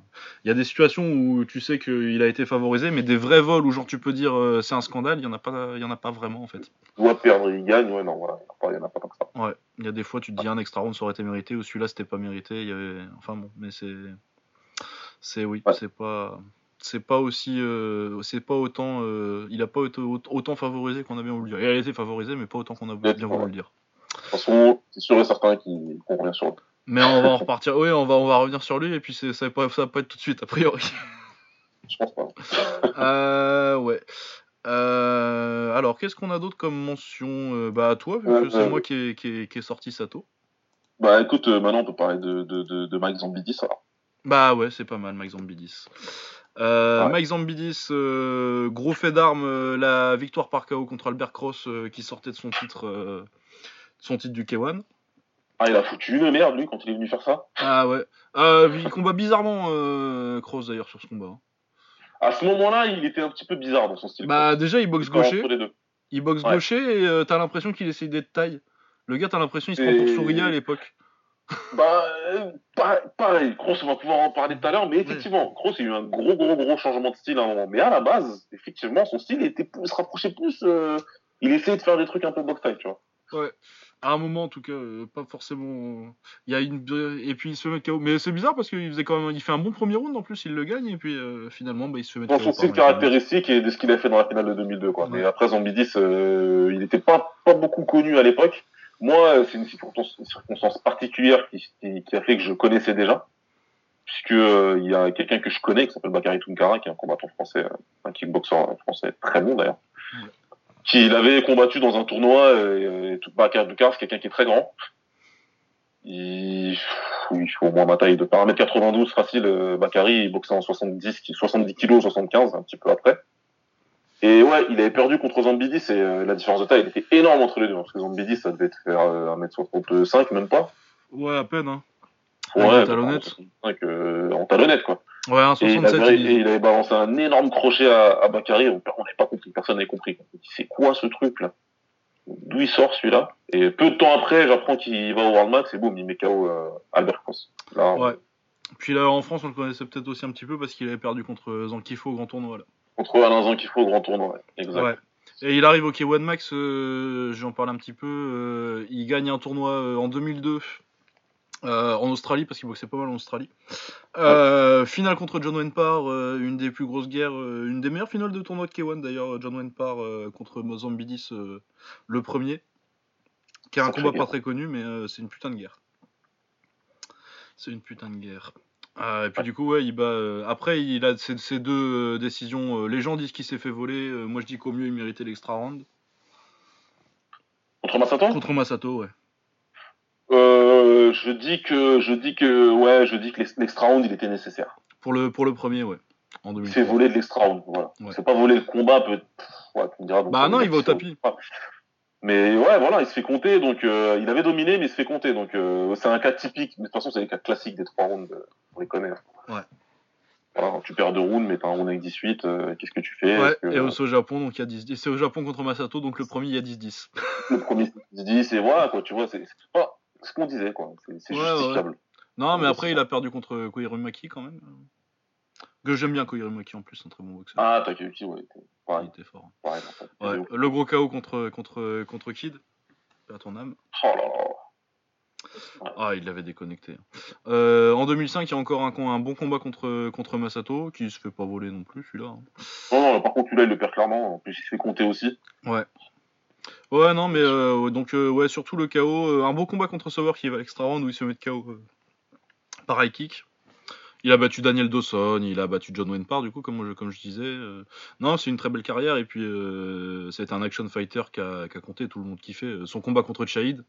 Il y a des situations où tu sais qu'il a été favorisé, mais des vrais vols où, genre, tu peux dire c'est un scandale, il n'y en, a pas, y en a pas vraiment, en fait. Doit perdre, il gagne, ouais, non, voilà, il n'y en a pas comme ça. Ouais, il y a des fois, tu te dis un extra round, ça aurait été mérité, ou celui-là, c'était pas mérité, il y avait. Enfin, bon, mais c'est. C'est, oui, c'est pas c'est pas aussi euh, c'est pas autant euh, il a pas été autant favorisé qu'on a bien voulu dire. Il a été favorisé mais pas autant qu'on a bien voulu le dire. De toute façon, c'est sûr et certain qu'il revient sur lui. Mais on va en repartir. Oui, on va on va revenir sur lui et puis ça va pas ça va pas être tout de suite a priori. Je pense pas. euh, ouais. Euh, alors, qu'est-ce qu'on a d'autre comme mention Bah, toi, vu que c'est moi qui ai, qui, qui sorti Sato. Bah, écoute, maintenant on peut parler de, de, de, de Mike Zambidis alors. Bah, ouais, c'est pas mal, Mike Zambidis. Euh, Mike Zambidis, euh, gros fait d'armes, euh, la victoire par KO contre Albert Cross qui sortait de son titre, son titre du K1. Ah, il a foutu une merde lui quand il est venu faire ça. Ah ouais. il combat bizarrement Cross d'ailleurs sur ce combat. Hein. À ce moment-là, il était un petit peu bizarre dans son style. Bah déjà, il boxe gaucher. Il boxe gaucher et t'as l'impression qu'il essaye d'être taille. Le gars, t'as l'impression qu'il se prend pour Souria à l'époque. Bah, euh, pareil, Kroos, on va pouvoir en parler tout à l'heure, mais effectivement, Kroos, il y a eu un gros, gros, gros changement de style à un moment. Mais à la base, effectivement, son style était se rapprochait plus. Euh, il essayait de faire des trucs un peu box tu vois. Ouais. À un moment, en tout cas, euh, pas forcément. Il y a une et puis il se met KO. Mais c'est bizarre parce qu'il faisait quand même, il fait un bon premier round en plus, il le gagne et puis finalement, bah, il se fait mettre Dans son style caractéristique et de ce qu'il a fait dans la finale de 2002, quoi. Mais après Zambidis, il n'était pas pas beaucoup connu à l'époque. Moi, c'est une circonstance, particulière qui, a fait que je connaissais déjà, puisque euh, il y a quelqu'un que je connais qui s'appelle Bakary Tunkara, qui est un combattant français, euh, un kickboxer français très bon d'ailleurs, qui l'avait combattu dans un tournoi. Et, Bakary Tunkara, c'est quelqu'un qui est très grand. Il, il faut au moins ma taille de par 1m92 facile. Euh, Bakary, il boxait en 70, 70 kg, 75, un petit peu après. Et ouais, il avait perdu contre Zambidis et euh, la différence de taille était énorme entre les deux. Parce que Zambidis, ça devait faire euh, 1m65, même pas. Ouais, à peine, hein. Ouais, en talonnette. euh, en talonnette, quoi. Ouais, un Et il, 67, avait, il- et il avait balancé un énorme crochet à, à Bakary. On n'avait pas compris, personne n'avait compris. On s'est dit, C'est quoi ce truc-là D'où il sort celui-là? Et peu de temps après, j'apprends qu'il va au World Max et boum, il met KO euh, Albert Cross. Là, Ouais. Puis là, en France, on le connaissait peut-être aussi un petit peu parce qu'il avait perdu contre Zankifo au grand tournoi. Là. Contre Alain Zankifo au grand tournoi. Exact. Ouais. Et il arrive au K1 Max, euh, j'en parle un petit peu. euh, il gagne un tournoi euh, en 2002 euh, en Australie parce qu'il boxait pas mal en Australie. Finale contre John Wenpar, euh, une des plus grosses guerres, une des meilleures finales de tournoi de K1 d'ailleurs. John Wenpar euh, contre Mozambidis, le premier, qui est un combat pas très connu, mais c'est une putain de guerre. C'est une putain de guerre. Euh, et puis du coup, ouais, il bat. euh, après, il a ces, ces deux euh, décisions. euh, les gens disent qu'il s'est fait voler. moi, je dis qu'au mieux, il méritait l'extra round. Contre Masato? Contre Masato, ouais. Je dis que, je dis que, ouais, je dis que l'ex- l'extra round, il était nécessaire. Pour le, pour le premier, ouais. En Il 2003. voler de l'extra round, voilà. Ouais. C'est pas voler le combat, peut ouais, tu me diras. donc, Bah non, il va au tapis. Mais ouais, voilà, il se fait compter, donc euh, il avait dominé, mais il se fait compter, donc euh, c'est un cas typique. Mais de toute façon, c'est les cas classiques des trois rounds, euh, on les connaît. hein. Ouais. Voilà, tu perds deux rounds, mais t'as un round avec 18, euh, qu'est-ce que tu fais? Ouais, que, et aussi au Japon, donc il y a 10 C'est au Japon contre Masato, donc le premier, il y a 10-10. Le premier, c'est 10, et voilà, quoi, tu vois, c'est pas ce qu'on disait, quoi. C'est Ouais, ouais. justifiable. Non, mais après, il a perdu contre Koirumaki quand même. Que j'aime bien Koirumaki en plus, un très bon boxeur. Ah, Takeuchi, ouais, il était fort. Ouais, le gros KO contre, contre, contre Kid. À ton âme. Oh là là. Ah, il l'avait déconnecté. Euh, en 2005, il y a encore un, bon combat contre, contre Masato, qui se fait pas voler non plus, celui-là. hein. Non, non, par contre, celui-là, il le perd clairement. En plus, il se fait compter aussi. Ouais. Ouais, non, mais euh, donc, euh, ouais, surtout le KO. un beau combat contre Sauer qui va à l'extra round où il se met de KO par high kick. Il a battu Daniel Dawson, il a battu John Wenpar, du coup, comme je, comme je disais. euh. Non, c'est une très belle carrière, et puis euh, c'est un action fighter qui a, qui a compté, tout le monde kiffait. Son combat contre Chaïd,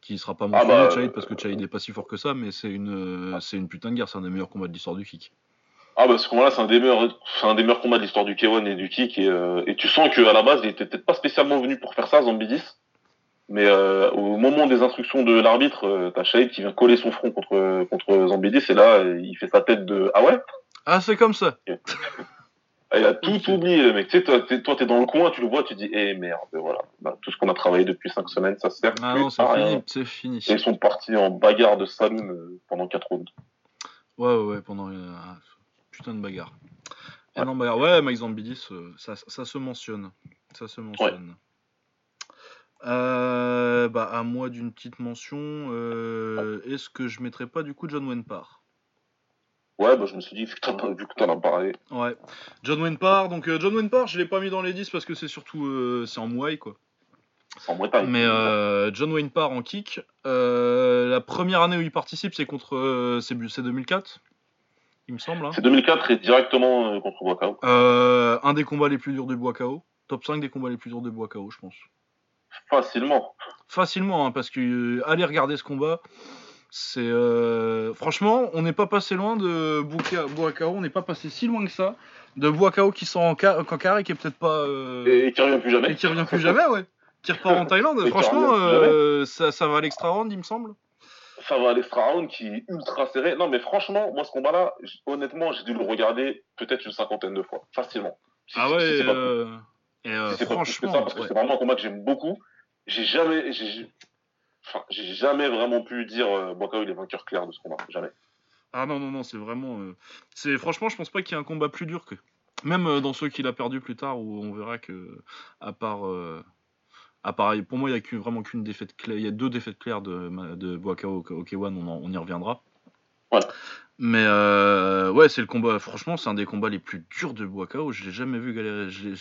qui sera pas mentionné, bah, Chaïd, euh, parce que Chaïd est pas si fort que ça, mais c'est une, euh, c'est une putain de guerre, c'est un des meilleurs combats de l'histoire du kick. Ah bah ce combat-là, c'est un des meilleurs, c'est un des meilleurs combats de l'histoire du K1 et du kick et, euh, et tu sens qu'à la base, il était peut-être pas spécialement venu pour faire ça, Zambidis. Mais euh, au moment des instructions de l'arbitre, euh, t'as Shahid qui vient coller son front contre contre Zambidis et là, euh, il fait sa tête de ah ouais, Ah, c'est comme ça Ah, il a tout oublié, le mec. Tu sais, toi, t'es, toi, t'es dans le coin, tu le vois, tu dis eh merde, voilà, Bah, tout ce qu'on a travaillé depuis cinq semaines, ça sert Ah plus non, c'est à rien. fini, c'est fini. Et ils sont partis en bagarre de saloon euh, pendant quatre rounds. Ouais, ouais, ouais, pendant une putain de bagarre. Ouais. Énorme bagarre. Ouais, Mike Zambidis, ça, ça se mentionne. Ça se mentionne. Euh, bah, à moi d'une petite mention, euh, est-ce que je mettrais pas du coup John Wenpar Ouais, bah je me suis dit vu que t'en as, parlé. Ouais. John Wenpar, donc euh, John Wenpar, je l'ai pas mis dans les 10 parce que c'est surtout c'est en Muay quoi. C'est en Bretagne. Mais John Wenpar en kick, la première année où il participe, c'est contre c'est c'est 2004, il me semble. hein. C'est 2004 et directement contre. Euh, un des combats les plus durs de Bois. Top 5 des combats les plus durs de Bois je pense. Facilement. Facilement, hein, parce que euh, allez regarder ce combat. C'est euh, franchement, on n'est pas passé loin de KO, on n'est pas passé si loin que ça de Bois KO qui sort en, ca- carré qui est peut-être pas euh, Et qui revient plus jamais. et qui revient plus jamais, ouais. Qui repart en Thaïlande. Et Franchement, euh, ça, ça va à l'extra round, il me semble. Ça va à l'extra round qui est ultra serré. Non, mais franchement, moi, ce combat-là, honnêtement, j'ai dû le regarder peut-être une cinquantaine de fois. Facilement. Si- Ah ouais. si Et euh, franchement, ça, parce que c'est vraiment un combat que j'aime beaucoup. J'ai jamais, j'ai, enfin, jamais vraiment pu dire euh, Boakao il est vainqueur clair de ce combat, jamais. Ah non, non, non, c'est vraiment. euh, C'est Franchement, je pense pas qu'il y ait un combat plus dur que. Même euh, dans ceux qu'il a perdu plus tard, où on verra que, à part. part pour moi, il y a vraiment qu'une défaite claire. Il y a deux défaites claires de, de Boakao au au K1, on, y reviendra. Voilà. Mais euh, ouais, c'est le combat. Franchement, c'est un des combats les plus durs de Boakao. Je l'ai jamais vu galérer. je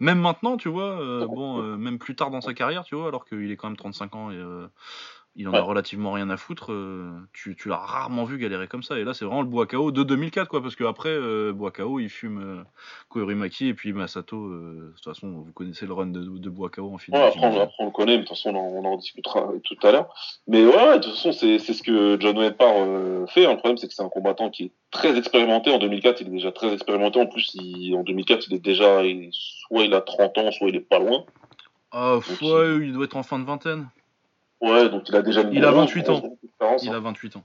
Même maintenant, tu vois, euh, bon, euh, même plus tard dans sa carrière, tu vois, alors qu'il est quand même 35 ans et. Euh, il en a relativement rien à foutre. Euh, tu, l'as rarement vu galérer comme ça. Et là, c'est vraiment le Boakao de 2004, quoi. Parce qu'après, euh, Boakao, il fume euh, et puis Masato. Euh, de toute façon, vous connaissez le run de, de Boakao en finale. Ouais, après, on, le connaît, mais de toute façon, on, en, discutera tout à l'heure. Mais ouais, de toute façon, c'est ce que John Wayne Parr fait. Hein. Le problème, c'est que c'est un combattant qui est très expérimenté. En 2004, il est déjà très expérimenté. En plus, en 2004, il est déjà. soit il a 30 ans, soit il est pas loin. Ah, ouais, il doit être en fin de vingtaine. Ouais, donc il a déjà Il a 28 ans. Il a 28 ans.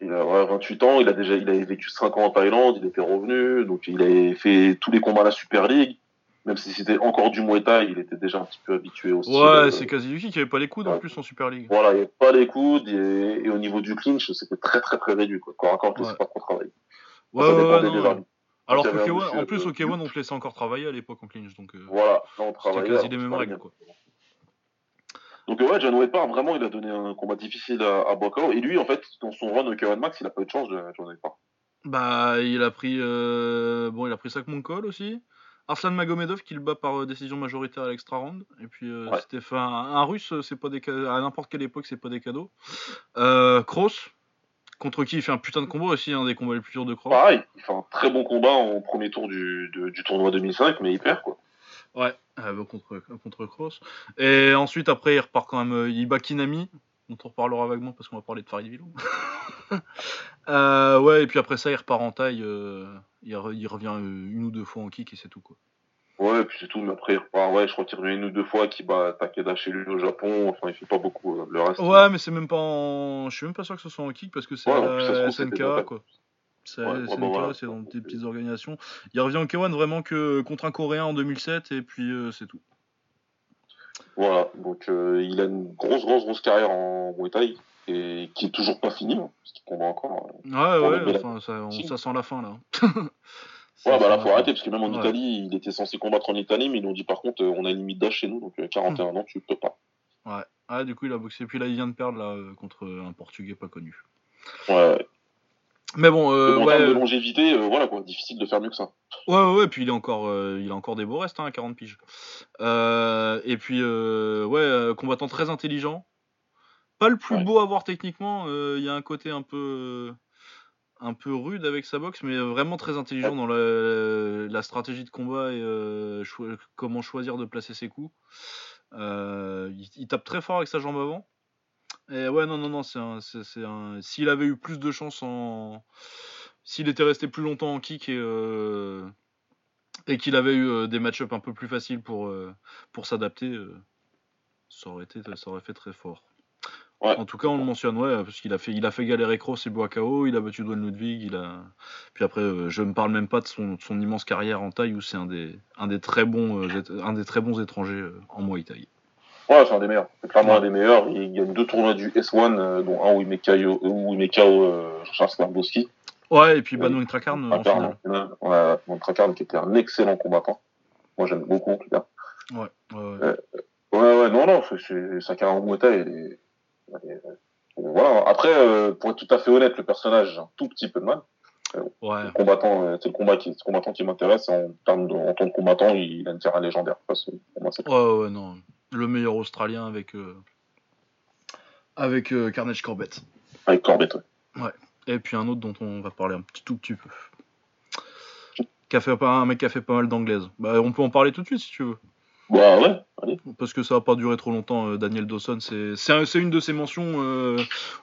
Il a 28 ans, il a déjà il avait vécu 5 ans en Thaïlande, il était revenu, donc il avait fait tous les combats à la Super League. Même si c'était encore du Muay Thai, il était déjà un petit peu habitué aussi. Ouais, euh, c'est quasi qui avait pas les coudes en plus en Super League. Voilà, il avait pas les coudes et, au niveau du clinch, c'était très très très réduit. Quoi. Corps à corps, ouais. pas trop travailler. Ouais, ouais, ouais, Alors en plus, au K1, on te laissait encore travailler à l'époque en clinch. Donc, euh, voilà, on C'était quasi les mêmes règles. Quoi. Donc ouais, John Waypar, vraiment, il a donné un combat difficile à, à Et lui, en fait, dans son run au K1 Max, il a pas eu de chance, John Waypar. Bah, il a pris euh... bon, il a pris Sakmonkol aussi. Arslan Magomedov qui le bat par euh, décision majoritaire à l'extra round. Et puis euh, c'était un, un, russe, c'est pas des à n'importe quelle époque, c'est pas des cadeaux. Euh, Kroos, contre qui il fait un putain de combat aussi, un des combats les plus durs de Kroos. Pareil, il fait un très bon combat en premier tour du, du tournoi 2005, mais il perd quoi. Ouais, euh, contre, contre Cross. Et ensuite, après, il repart quand même. Euh, il bat Kinami, dont on reparlera vaguement parce qu'on va parler de Farid Villou. euh, ouais, et puis après ça, il repart en taille. Euh, il, revient une ou deux fois en kick et c'est tout, quoi. Ouais, et puis c'est tout, mais après il repart, ouais, je crois qu'il revient une ou deux fois, qu'il bat Takeda chez lui au Japon, enfin il fait pas beaucoup le reste. Ouais, mais c'est même pas en. Je suis même pas sûr que ce soit en kick parce que c'est la SNK, quoi. C'est ouais, c'est dans des petites organisations. Il revient au K1 vraiment que contre un Coréen en 2007 et puis euh, c'est tout. Voilà, donc euh, il a une grosse, grosse, grosse carrière en Muay Thai et qui est toujours pas finie, hein, parce qu'il combat encore. Euh, ouais, ouais, enfin, ça, ça, sent la fin là. ouais, bah là, faut arrêter, parce que même en Italie, il était censé combattre en Italie, mais ils ont dit par contre, on a une limite d'âge chez nous, donc 41 ans, tu peux pas. Ouais, ah, du coup, il a boxé, puis là, il vient de perdre là, contre un Portugais pas connu. Ouais, mais bon, euh, en termes de longévité, euh, voilà quoi, difficile de faire mieux que ça. Ouais, ouais, ouais puis il est encore, euh, il a encore des beaux restes, hein, à 40 piges. Euh, et puis, ouais, combattant très intelligent. Pas le plus beau à voir techniquement. Il y a un côté un peu, un peu rude avec sa boxe, mais vraiment très intelligent dans la, la, stratégie de combat et comment choisir de placer ses coups. Il, il, tape très fort avec sa jambe avant. Et ouais, non, non, non, c'est un, c'est, un... S'il avait eu plus de chance en. S'il était resté plus longtemps en kick et, euh, et qu'il avait eu euh, des match-up un peu plus faciles pour, euh, pour s'adapter, ça, aurait été, ça aurait fait très fort. En tout cas, on le mentionne, ouais, parce qu'il a fait, il a fait galérer Cross et Boakao, il a battu Dwayne Ludwig, il a. Puis après, je ne parle même pas de son, son, immense carrière en taille où c'est un des, un des très bons, un des très bons étrangers en Muay Thai. Ouais, c'est un des meilleurs. C'est clairement un des meilleurs. Il gagne deux tournois du S1, euh, dont un où il met KO, où il met KO euh, Charles Skarbowski. Ouais, et puis Benoît Trakarn. Trakarn qui était un excellent combattant. Moi, j'aime beaucoup en tout cas. Ouais, ouais, ouais. Euh, ouais, ouais, non, non, c'est sa carrière en Muay et, voilà. Après, euh, pour être tout à fait honnête, le personnage, un tout petit peu de mal. Ouais. Le combattant, c'est le combat qui, le combattant qui m'intéresse. En termes de, en tant que combattant, il, a une carrière légendaire. ouais, ouais, non le meilleur Australien avec, euh, avec euh, Carnage Corbett. Avec Corbett, ouais. Ouais. Et puis un autre dont on va parler un petit tout petit peu. Qui a fait, un mec qui a fait pas mal d'anglaise. Bah, on peut en parler tout de suite si tu veux. Bah ouais, allez. Parce que ça va pas durer trop longtemps, euh, Daniel Dawson. C'est une de ces mentions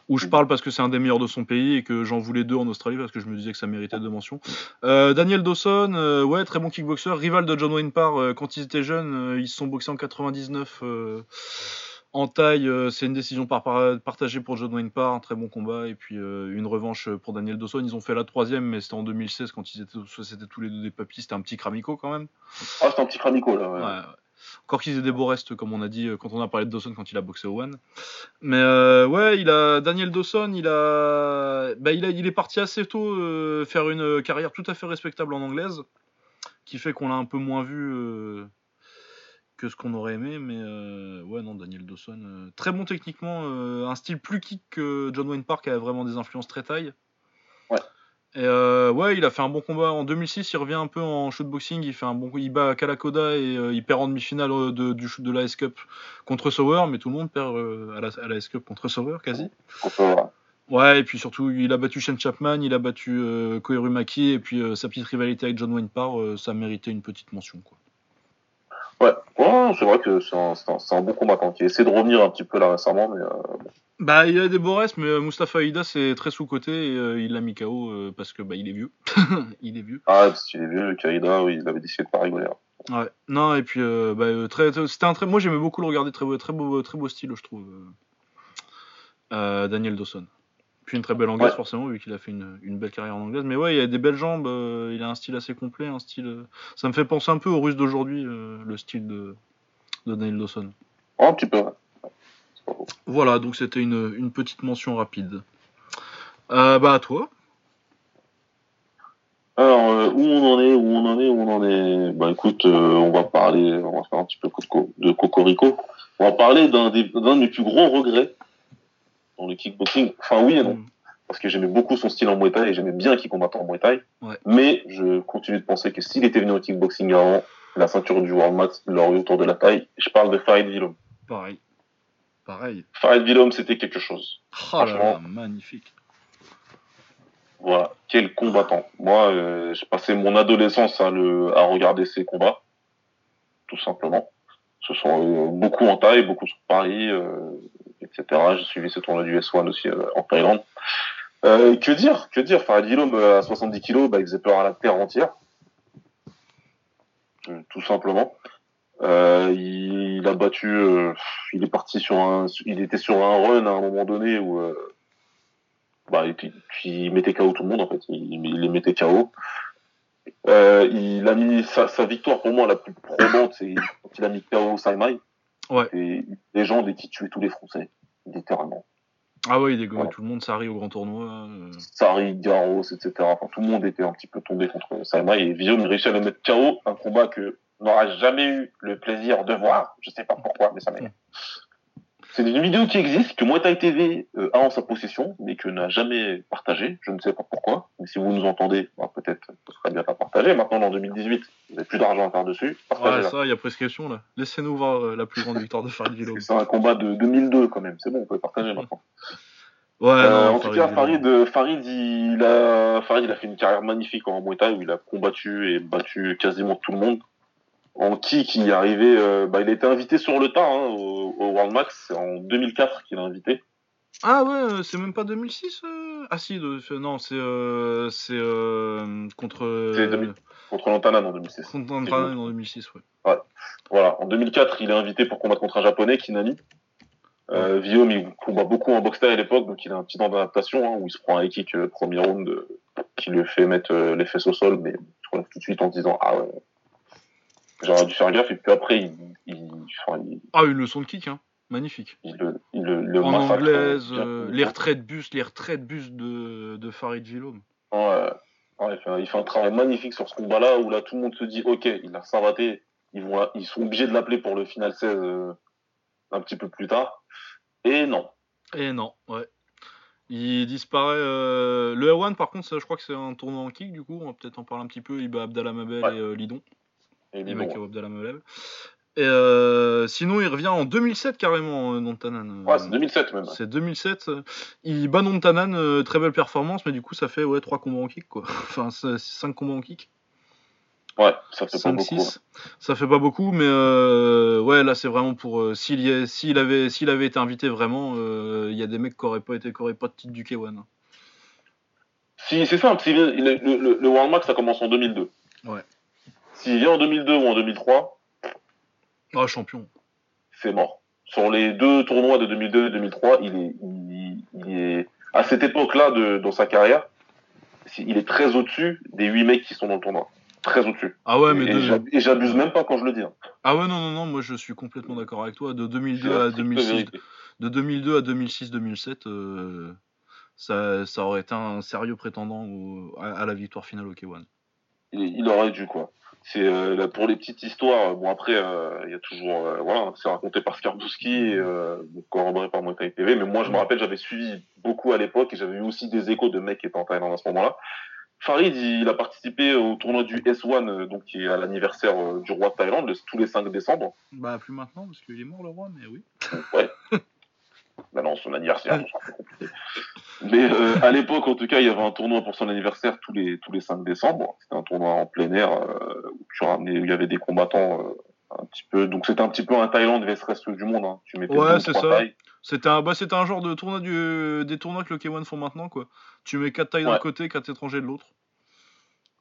où je parle parce que c'est un des meilleurs de son pays et que j'en voulais deux en Australie parce que je me disais que ça méritait deux mentions. Daniel Dawson, ouais, très bon kickboxer, rival de John Wayne Parr quand ils étaient jeunes. ils se sont boxés en 99 en taille. c'est une décision partagée pour John Wayne Parr, un très bon combat. Et puis une revanche pour Daniel Dawson. Ils ont fait la troisième, mais c'était en 2016 quand ils étaient, c'était tous les deux des papis. C'était un petit cramico quand même. Ah, c'était un petit cramico là, ouais. Aient des beaux restes, comme on a dit euh, quand on a parlé de Dawson quand il a boxé Owen. Mais euh, ouais, il a Daniel Dawson, il a, bah, il a, il est parti assez tôt euh, faire une carrière tout à fait respectable en anglaise, qui fait qu'on l'a un peu moins vu que ce qu'on aurait aimé. Mais ouais, non, Daniel Dawson, très bon techniquement, un style plus kick que John Wayne Park, qui avait vraiment des influences très taille. Et euh, ouais, il a fait un bon combat en 2006. Il revient un peu en shootboxing. Il fait un bon, il bat Kalakoda et euh, il perd en demi-finale euh, de, du, de la S-Cup contre Sauer, mais tout le monde perd à la, à la S-Cup contre Sauer quasi. Ouais, et puis surtout, il a battu Shane Chapman, il a battu euh, Koiru Maki, et puis sa petite rivalité avec John Wayne Parr, ça méritait une petite mention. Quoi. Ouais, ouais c'est vrai que c'est un, un, un bon combattant qui essaie de revenir un petit peu là récemment, mais euh, Bah, il a des beaux restes, mais euh, Mustafa Aida c'est très sous-côté et euh, il l'a mis KO euh, parce que bah, il est vieux. il est vieux. ah, parce qu'il est vieux, Kaïda, oui, il avait décidé de pas rigoler. hein. Ouais. Non, et puis euh, bah, euh, très, très- c'était un très, moi j'aimais beaucoup le regarder, très beau, très beau, très beau style, je trouve. Daniel Dawson. Puis une très belle anglaise Ouais. forcément vu qu'il a fait une, une belle carrière en anglaise. Mais ouais, il a des belles jambes, euh, il a un style assez complet, un style. euh, ça me fait penser un peu aux Russes d'aujourd'hui, euh, le style de, de Daniel Dawson. Oh, un petit peu. Voilà, donc c'était une, une petite mention rapide. Bah à toi. Alors, euh, où on en est, où on en est, où on en est? Bah écoute, euh, on va parler, on va faire un petit peu de co- de Cocorico. On va parler d'un des, d'un de mes plus gros regrets dans le kickboxing. Enfin, oui et non. Mm. Parce que j'aimais beaucoup son style en Muay Thai et j'aimais bien qu'il combatte en Muay Thai. Ouais. Mais je continue de penser que s'il était venu au kickboxing avant, la ceinture du World Max l'aurait eu autour de la taille. Je parle de Farid Vilom. Pareil. Pareil. Farid Vilom, c'était quelque chose. Oh là là, Franchement. magnifique. Voilà, quel combattant. Moi, euh, j'ai passé mon adolescence à, le, à regarder ses combats, tout simplement. Ce sont beaucoup en Thaï, beaucoup sur Paris, euh, etc. J'ai suivi ce tournoi du S1 aussi euh, en Thaïlande. Euh, que dire Que dire? Farid Vilom, euh, à 70 kilos, bah, il faisait peur à la terre entière. Tout simplement. Il, a battu, il est parti sur un, il était sur un run à un moment donné où bah, il mettait KO tout le monde en fait, il, il les mettait KO. Euh, il a mis sa, sa victoire pour moi la plus probante, c'est quand il a mis KO Saimai. Ouais. Et les gens dès qu'il tuait tous les Français, littéralement. Ah ouais, il dégommait Ouais. tout le monde, arrive au grand tournoi. euh. Sari, Garros, etc. Enfin, tout le monde était un petit peu tombé contre Saimai et Guillaume réussit à le mettre KO, un combat que n'aura jamais eu le plaisir de voir. Je sais pas pourquoi, mais ça m'énerve. C'est une vidéo qui existe, que Muay Thai TV euh, a en sa possession, mais que n'a jamais partagée. Je ne sais pas pourquoi. Mais si vous nous entendez, bah, peut-être ce serait bien la partager. Maintenant, en 2018, vous n'avez plus d'argent à faire dessus. Ouais, ça, il y a prescription là. Laissez-nous voir euh, la plus grande victoire de Farid Vilom. c'est un combat de 2002 quand même. C'est bon, on peut partager maintenant. Ouais, Euh, non, en tout cas. Farid, Farid, il a, Farid, il a fait une carrière magnifique en Muay Thai où il a combattu et battu quasiment tout le monde. En kick, il est arrivé, euh, bah, il a été invité sur le tas hein, au, au World Max. C'est en 2004 qu'il a invité. Ah ouais, euh, c'est même pas 2006 euh? Ah si, de- non, c'est euh, c'est contre C'est euh, 2000. contre Lantanan en 2006. contre Andrade en 2006, ouais. Voilà, en 2004, il est invité pour combattre contre un japonais, Kinami. Euh, Guillaume, il combat beaucoup en boxe à l'époque, donc il a un petit temps d'adaptation hein, où il se prend un kick premier round qui lui fait mettre les fesses au sol, mais il se relève tout de suite en se disant ah ouais, j'aurais dû faire gaffe. Et puis après, il, il, enfin, il, Ah, une leçon de kick, hein. Magnifique. il le, il le, le en massacre, anglaise, euh, euh, les retraites bus, les retraites bus de, de Farid Vilom. Ouais, ouais, il, fait un, il fait un travail magnifique sur ce combat-là où là tout le monde se dit ok, il a savaté, ils vont, ils sont obligés de l'appeler pour le final 16 euh, un petit peu plus tard. Et non. Et non, ouais. Il disparaît. euh, Le L1, par contre, ça, je crois que c'est un tournoi en kick, du coup. On va peut-être en parler un petit peu. Il bat Abdallah Mabel Ouais. et Lidon. Et KO Abdallah Mabel. Et euh, sinon, il revient en 2007 carrément, euh, Nontanan. ouais, c'est 2007 même. C'est 2007. euh, Il bat Nontanan, euh, très belle performance, mais du coup, ça fait ouais, 3 combats en kick, quoi. Enfin, 5 combats en kick. Ouais, ça fait pas 5, beaucoup. hein. 6. Ça fait pas beaucoup, mais euh, ouais, là, c'est vraiment pour. euh, s'il, avait, s'il avait été invité vraiment, il y a des mecs qui auraient pas, été, qui pas de titre du K1. hein. Si, c'est simple, si le, le, le World Max, ça commence en 2002. Ouais. S'il vient en 2002 ou en 2003, Ah, champion. c'est mort. Sur les deux tournois de 2002 et 2003, il est, il, il est à cette époque-là de, dans sa carrière, il est très au-dessus des huit mecs qui sont dans le tournoi. Très au-dessus. Ah ouais, mais et de- j'ab- et j'abuse même pas quand je le dis. hein. Ah ouais, non, non, non, moi je suis complètement d'accord avec toi. De C'est 2002 la à stricte 2006, vérité. de 2002 à 2006-2007, euh, ça, ça aurait été un sérieux prétendant au- à, à la victoire finale au K1. il, il aurait dû quoi. C'est euh, là, pour les petites histoires. Bon après, euh, il y a toujours euh, voilà, c'est raconté par Skarbowski, et, euh, donc corroboré par Thai TV. Mais moi, je me rappelle, j'avais suivi beaucoup à l'époque et j'avais eu aussi des échos de mecs qui étaient en Thaïlande à ce moment-là. Farid, il, a participé au tournoi du S1, donc qui est à l'anniversaire du roi de Thaïlande, tous les 5 décembre. Bah, plus maintenant, parce qu'il est mort le roi, mais oui. Ouais. bah non, son anniversaire, c'est compliqué. Mais euh, à l'époque, en tout cas, il y avait un tournoi pour son anniversaire tous les tous les 5 décembre. C'était un tournoi en plein air euh, où, il y avait des combattants euh, un petit peu. Donc c'était un petit peu un Thaïlande vs reste du monde. Hein. Tu mettais ouais, c'est ça. C'était un, bah, c'était un genre de tournoi du, des tournois que le K1 font maintenant, quoi. Tu mets 4 Thaïs d'un côté, 4 étrangers de l'autre.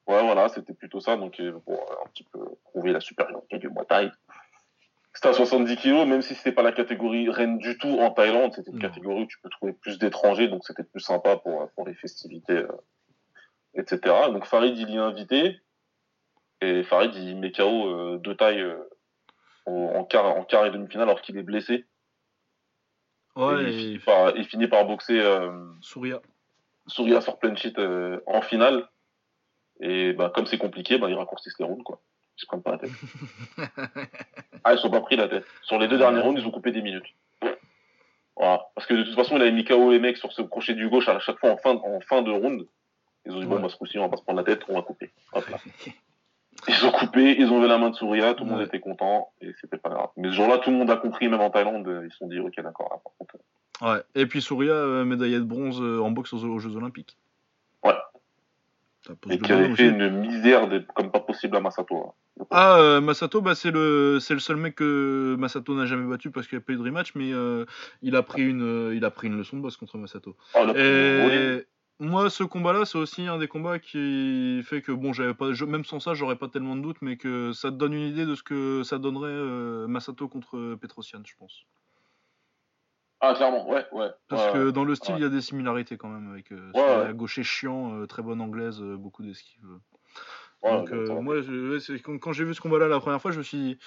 Ouais, voilà, c'était plutôt ça. Donc pour un petit peu prouver la supériorité du Muay Thai. C'était à 70 kilos, même si c'était pas la catégorie reine du tout en Thaïlande, c'était une catégorie où tu peux trouver plus d'étrangers, donc c'était plus sympa pour, pour les festivités, euh, etc. Donc Farid, il y est invité, et Farid, il met KO euh, deux tailles euh, en, quart, en quart et demi-finale alors qu'il est blessé. Ouais, et il, finit par, il, finit par, boxer Souria. Souria sur plein sheet en finale. Et bah, comme c'est compliqué, bah, il raccourcit les rounds. Quoi. Ils se prennent pas la tête. ah, ils sont pas pris la tête. Sur les deux derniers rounds, ils ont coupé des minutes. Voilà. Parce que de toute façon, il avait mis KO les mecs sur ce crochet du gauche à chaque fois en fin, en fin de round. Ils ont dit, bon, bah, ce coup-ci, on va pas se prendre la tête, on va couper. Hop là. Ils ont coupé, ils ont vu la main de Souria, tout le monde était content, et c'était pas grave. Mais ce jour-là, tout le monde a compris, même en Thaïlande, ils se sont dit, ok, d'accord, par contre. Ouais, et puis Souria, euh, médaillé de bronze euh, en boxe aux Jeux Olympiques. Ouais, et qui avait fait une misère comme pas possible à Masato. Hein. Ah, euh, Masato, bah, c'est le, seul mec que Masato n'a jamais battu parce qu'il n'y a pas eu de rematch, mais euh, il, a pris une, euh, il a pris une leçon de boss contre Masato. Ah, et moi, ce combat-là, c'est aussi un des combats qui fait que, bon, j'avais pas, même sans ça, j'aurais pas tellement de doutes, mais que ça te donne une idée de ce que ça donnerait Masato contre Petrosian, je pense. Ah, clairement, ouais, ouais. Parce que dans le style, il y a des similarités quand même avec ouais, gaucher chiant, très bonne anglaise, beaucoup Donc, moi, quand, j'ai vu ce combat-là la première fois, je me suis dit,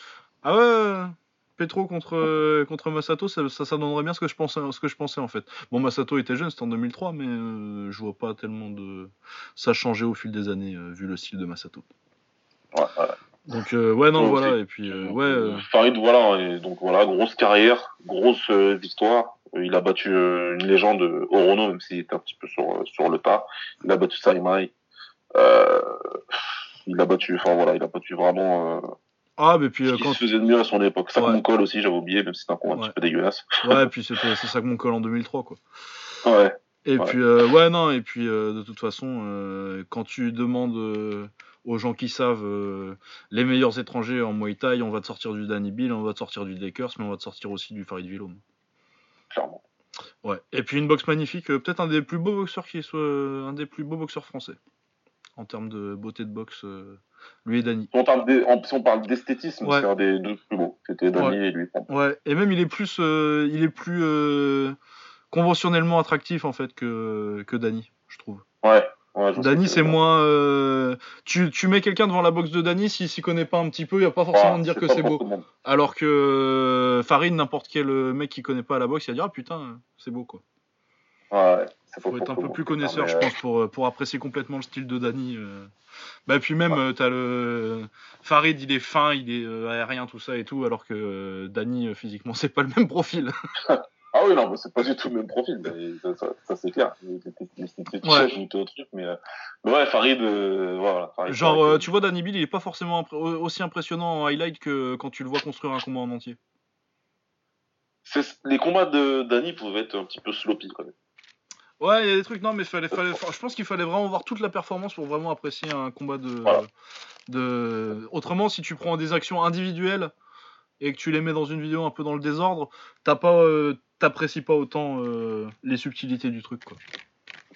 ah ouais, Petro contre, contre Masato, ça, ça, donnerait bien ce que, je pensais, ce que je pensais en fait. Bon, Masato était jeune, c'était en 2003, mais je vois pas tellement de. Ça a changé au fil des années, vu le style de Masato. Ouais, ouais. Donc euh, ouais non voilà et puis euh, ouais. Euh, Farid voilà et donc voilà grosse carrière, grosse victoire. Il a battu une légende Orono même s'il était un petit peu sur sur le tas. Il a battu Saimai. Il a battu enfin voilà il a battu vraiment. Ah, mais puis quand. Il se faisait de mieux à son époque. Ça ouais. Aussi, j'avais oublié, même si c'est un combat un petit peu dégueulasse. Ouais, et puis c'était c'est ça que mon col en 2003, quoi. Ouais. Et puis, ouais, non, et puis de toute façon, quand tu demandes aux gens qui savent euh, les meilleurs étrangers en Muay Thai, on va te sortir du Danny Bill, on va te sortir du Dekers, mais on va te sortir aussi du Farid Villom. Clairement. Ouais. Et puis une boxe magnifique, euh, peut-être un des plus beaux boxeurs qui soit euh, un des plus beaux boxeurs français en termes de beauté de boxe, lui et Danny. Si on parle d'esthétisme, c'est un des deux plus beaux. C'était Danny et lui. Ouais. Et même il est plus, il est plus conventionnellement attractif en fait que que Danny, je trouve. Ouais. Dany, c'est moins. Euh, tu, tu, mets quelqu'un devant la boxe de Dany, s'il s'y connaît pas un petit peu, il va pas forcément te dire que c'est beau. Alors que euh, Farid, n'importe quel mec qui connaît pas la boxe, il va dire Ah putain, c'est beau quoi. Ouais, faut être un peu plus connaisseur, je pense, pour, pour apprécier complètement le style de Dany. Euh. Bah, puis même, tu t'as le. Farid, il est fin, il est aérien, tout ça et tout, alors que Dany, physiquement, c'est pas le même profil. Ah oui, non, mais c'est pas du tout le même profil, ça, ça, ça c'est clair. C'était ouais. autre truc, mais, euh, mais ouais, Farid, euh, voilà. Farid, Genre, Farid, euh, tu vois, Danny Bill, il est pas forcément aussi impressionnant en highlight que quand tu le vois construire un combat en entier. Les combats de Danny pouvaient être un petit peu sloppy quand même. Ouais, il y a des trucs, non, mais fallait, fallait, je pense qu'il fallait vraiment voir toute la performance pour vraiment apprécier un combat de. de... Autrement, si tu prends des actions individuelles et que tu les mets dans une vidéo un peu dans le désordre, t'as pas, euh, t'apprécies pas autant euh, les subtilités du truc, quoi.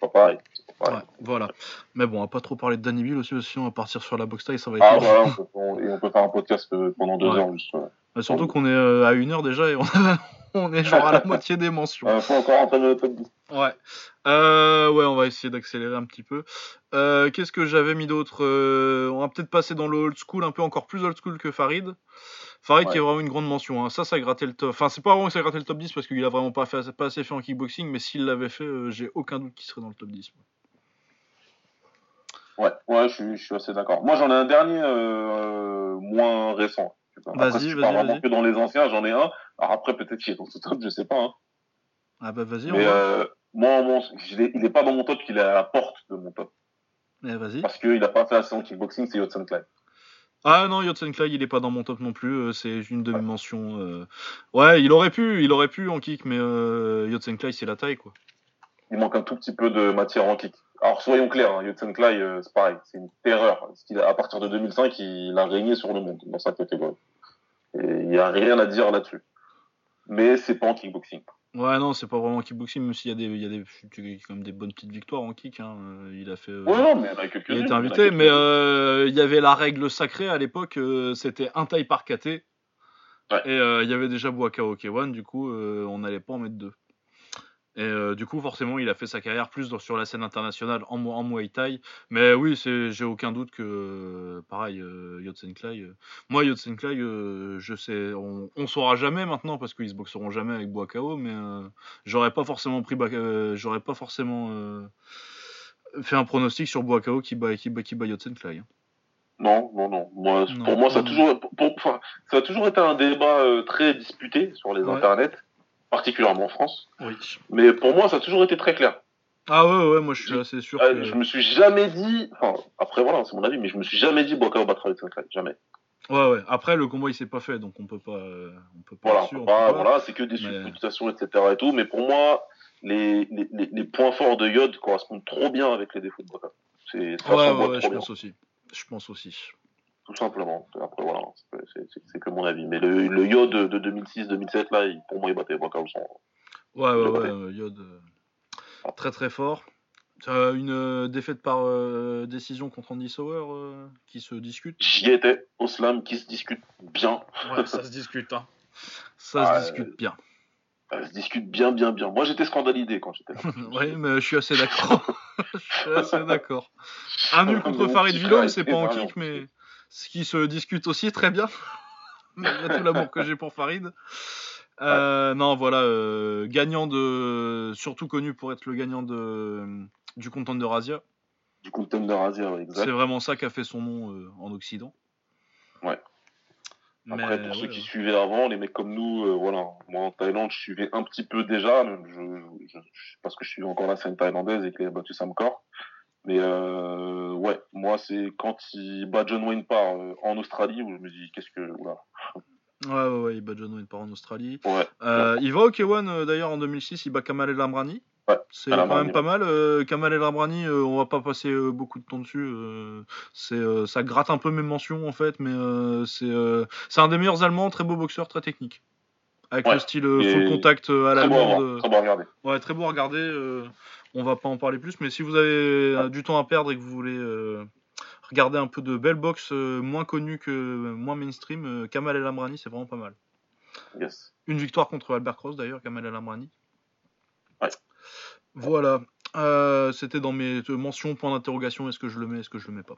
Pas pareil. Ouais, voilà. Mais bon, on va pas trop parler de Danny Bill aussi, sinon on va partir sur la boxe taille, ça va être. Ah, voilà, on peut, on, peut faire un podcast euh, pendant deux heures juste. Bah, surtout qu'on est à une heure déjà et on, on est genre à la moitié des mentions. Il faut encore entrer dans le top 10. Ouais. Euh, ouais, on va essayer d'accélérer un petit peu. Euh, Qu'est-ce que j'avais mis d'autre On va peut-être passer dans le old school, un peu encore plus old school que Farid. Farid qui est vraiment une grande mention. Hein. Ça, ça a gratté le top. Enfin, c'est pas vraiment que ça a gratté le top 10 parce qu'il a vraiment pas, fait, pas assez fait en kickboxing, mais s'il l'avait fait, euh, j'ai aucun doute qu'il serait dans le top 10. Ouais, ouais, je suis, assez d'accord. Moi, j'en ai un dernier euh, moins récent. Vas-y, vas-y. vraiment que dans les anciens, j'en ai un. Alors après, peut-être qu'il est dans ce top, je sais pas. Hein. Ah bah vas-y. Mais euh, moi, il est pas dans mon top, il est à la porte de mon top. Mais vas-y. Parce qu'il a pas fait assez en kickboxing, c'est Hudson Klein. Ah non, Yotsenklai, il est pas dans mon top non plus. euh, c'est une demi-mention. euh. Ouais, il aurait pu, il aurait pu en kick, mais euh, Yotsenklai, c'est la taille, quoi. Il manque un tout petit peu de matière en kick. Alors soyons clairs, hein, Klein, euh, c'est pareil, c'est une terreur. Parce a- à partir de 2005, il a régné sur le monde dans sa catégorie. Et il n'y a rien à dire là-dessus. Mais c'est pas en kickboxing. Ouais, non, c'est pas vraiment kickboxing, même s'il y a des, il y a des, quand même des bonnes petites victoires en kick. Hein. euh, Il a fait. euh, Ouais, non, mais il en a quelques il a été invité, mais euh, il y avait la règle sacrée à l'époque, c'était un taille par KT. Ouais. Et il y avait déjà Buakao K1, du coup, on n'allait pas en mettre deux. Et euh, du coup, forcément, il a fait sa carrière plus dans- sur la scène internationale en, Mu- en Muay Thai. Mais oui, j'ai aucun doute que, pareil, euh, Yotsenklai. euh, moi, Yotsenklai, euh, je sais, on, on saura jamais maintenant parce qu'ils se boxeront jamais avec Buakao, mais j'aurais pas forcément pris, j'aurais pas forcément fait un pronostic sur Buakao qui bat, qui bat, qui bat Yotsenklai. hein. Non, non, non. Moi, Non. pour moi, ça a toujours, pour- ça a toujours été un débat euh, très disputé sur les Ouais. internets, particulièrement en France. Oui. Mais pour moi, ça a toujours été très clair. Ah ouais, ouais, moi je suis assez sûr Euh, que... Je me suis jamais dit, enfin, après voilà, c'est mon avis, mais je me suis jamais dit Boakao battra Hudson Klein. Jamais. Ouais, ouais. Après, le combat il s'est pas fait, donc on peut pas, on peut pas Voilà, être sûr. on peut pas. voilà, c'est que des Mais- supputations, etc. et tout. Mais pour moi, les, les, les, les points forts de Yod correspondent trop bien avec les défauts de ça Ouais, ouais, ouais, je bien. pense aussi. Je pense aussi. Tout simplement. Après, voilà, c'est, que mon avis. Mais le, le Yod de, de 2006-2007, là, il- pour moi, il battait sans. Ouais, ouais, ouais, euh, Yod. euh, très très fort. Euh, une défaite par décision contre Andy Sauer qui se discute. J'y étais, au slam, qui se discute bien. Ouais, ça se discute, hein. Ça se discute bien. Elle se discute bien, bien, bien. Moi, j'étais scandalisé quand j'étais là. oui, mais je suis assez d'accord. je suis assez d'accord. Un nul contre Farid Villon, c'est pas en kick, mais ce qui se discute aussi très bien. Malgré tout l'amour que j'ai pour Farid. Euh, Non, voilà, euh, gagnant de. Surtout connu pour être le gagnant de du Contender Asia. Du contender Asia, ouais, exact. C'est vraiment ça qui a fait son nom euh, en Occident. Ouais. Après, Mais, pour ceux qui ouais. suivaient avant, les mecs comme nous, euh, voilà. Moi, en Thaïlande, je suivais un petit peu déjà, même je, je, je- parce que je suivais encore la scène thaïlandaise et qu'il a battu Sam Corr. Mais euh, ouais, moi, c'est quand il bat John Wayne Parr euh, en Australie où je me dis, qu'est-ce que. Oula. Ouais, ouais, ouais, il bat John Wayne par en Australie. Ouais. Euh, il va au K1 euh, d'ailleurs en 2006, il bat Kamal El Amrani. Ouais, C'est quand même pas mal. Kamal El Amrani, on va pas passer beaucoup de temps dessus. c'est, ça gratte un peu mes mentions en fait, mais c'est, c'est un des meilleurs Allemands, très beau boxeur, très technique. Avec Ouais, le style full contact à Très à l'allemande. voir, très beau à regarder. Ouais, très beau à regarder. On va pas en parler plus, mais si vous avez euh, du temps à perdre et que vous voulez euh, regarder un peu de belles box euh, moins connues que moins mainstream, Kamal El Amrani, c'est vraiment pas mal. Yes. Une victoire contre Albert Cross d'ailleurs, Kamal El Amrani. Ouais. Voilà. Euh, C'était dans mes mentions, point d'interrogation, est-ce que je le mets, est-ce que je le mets pas?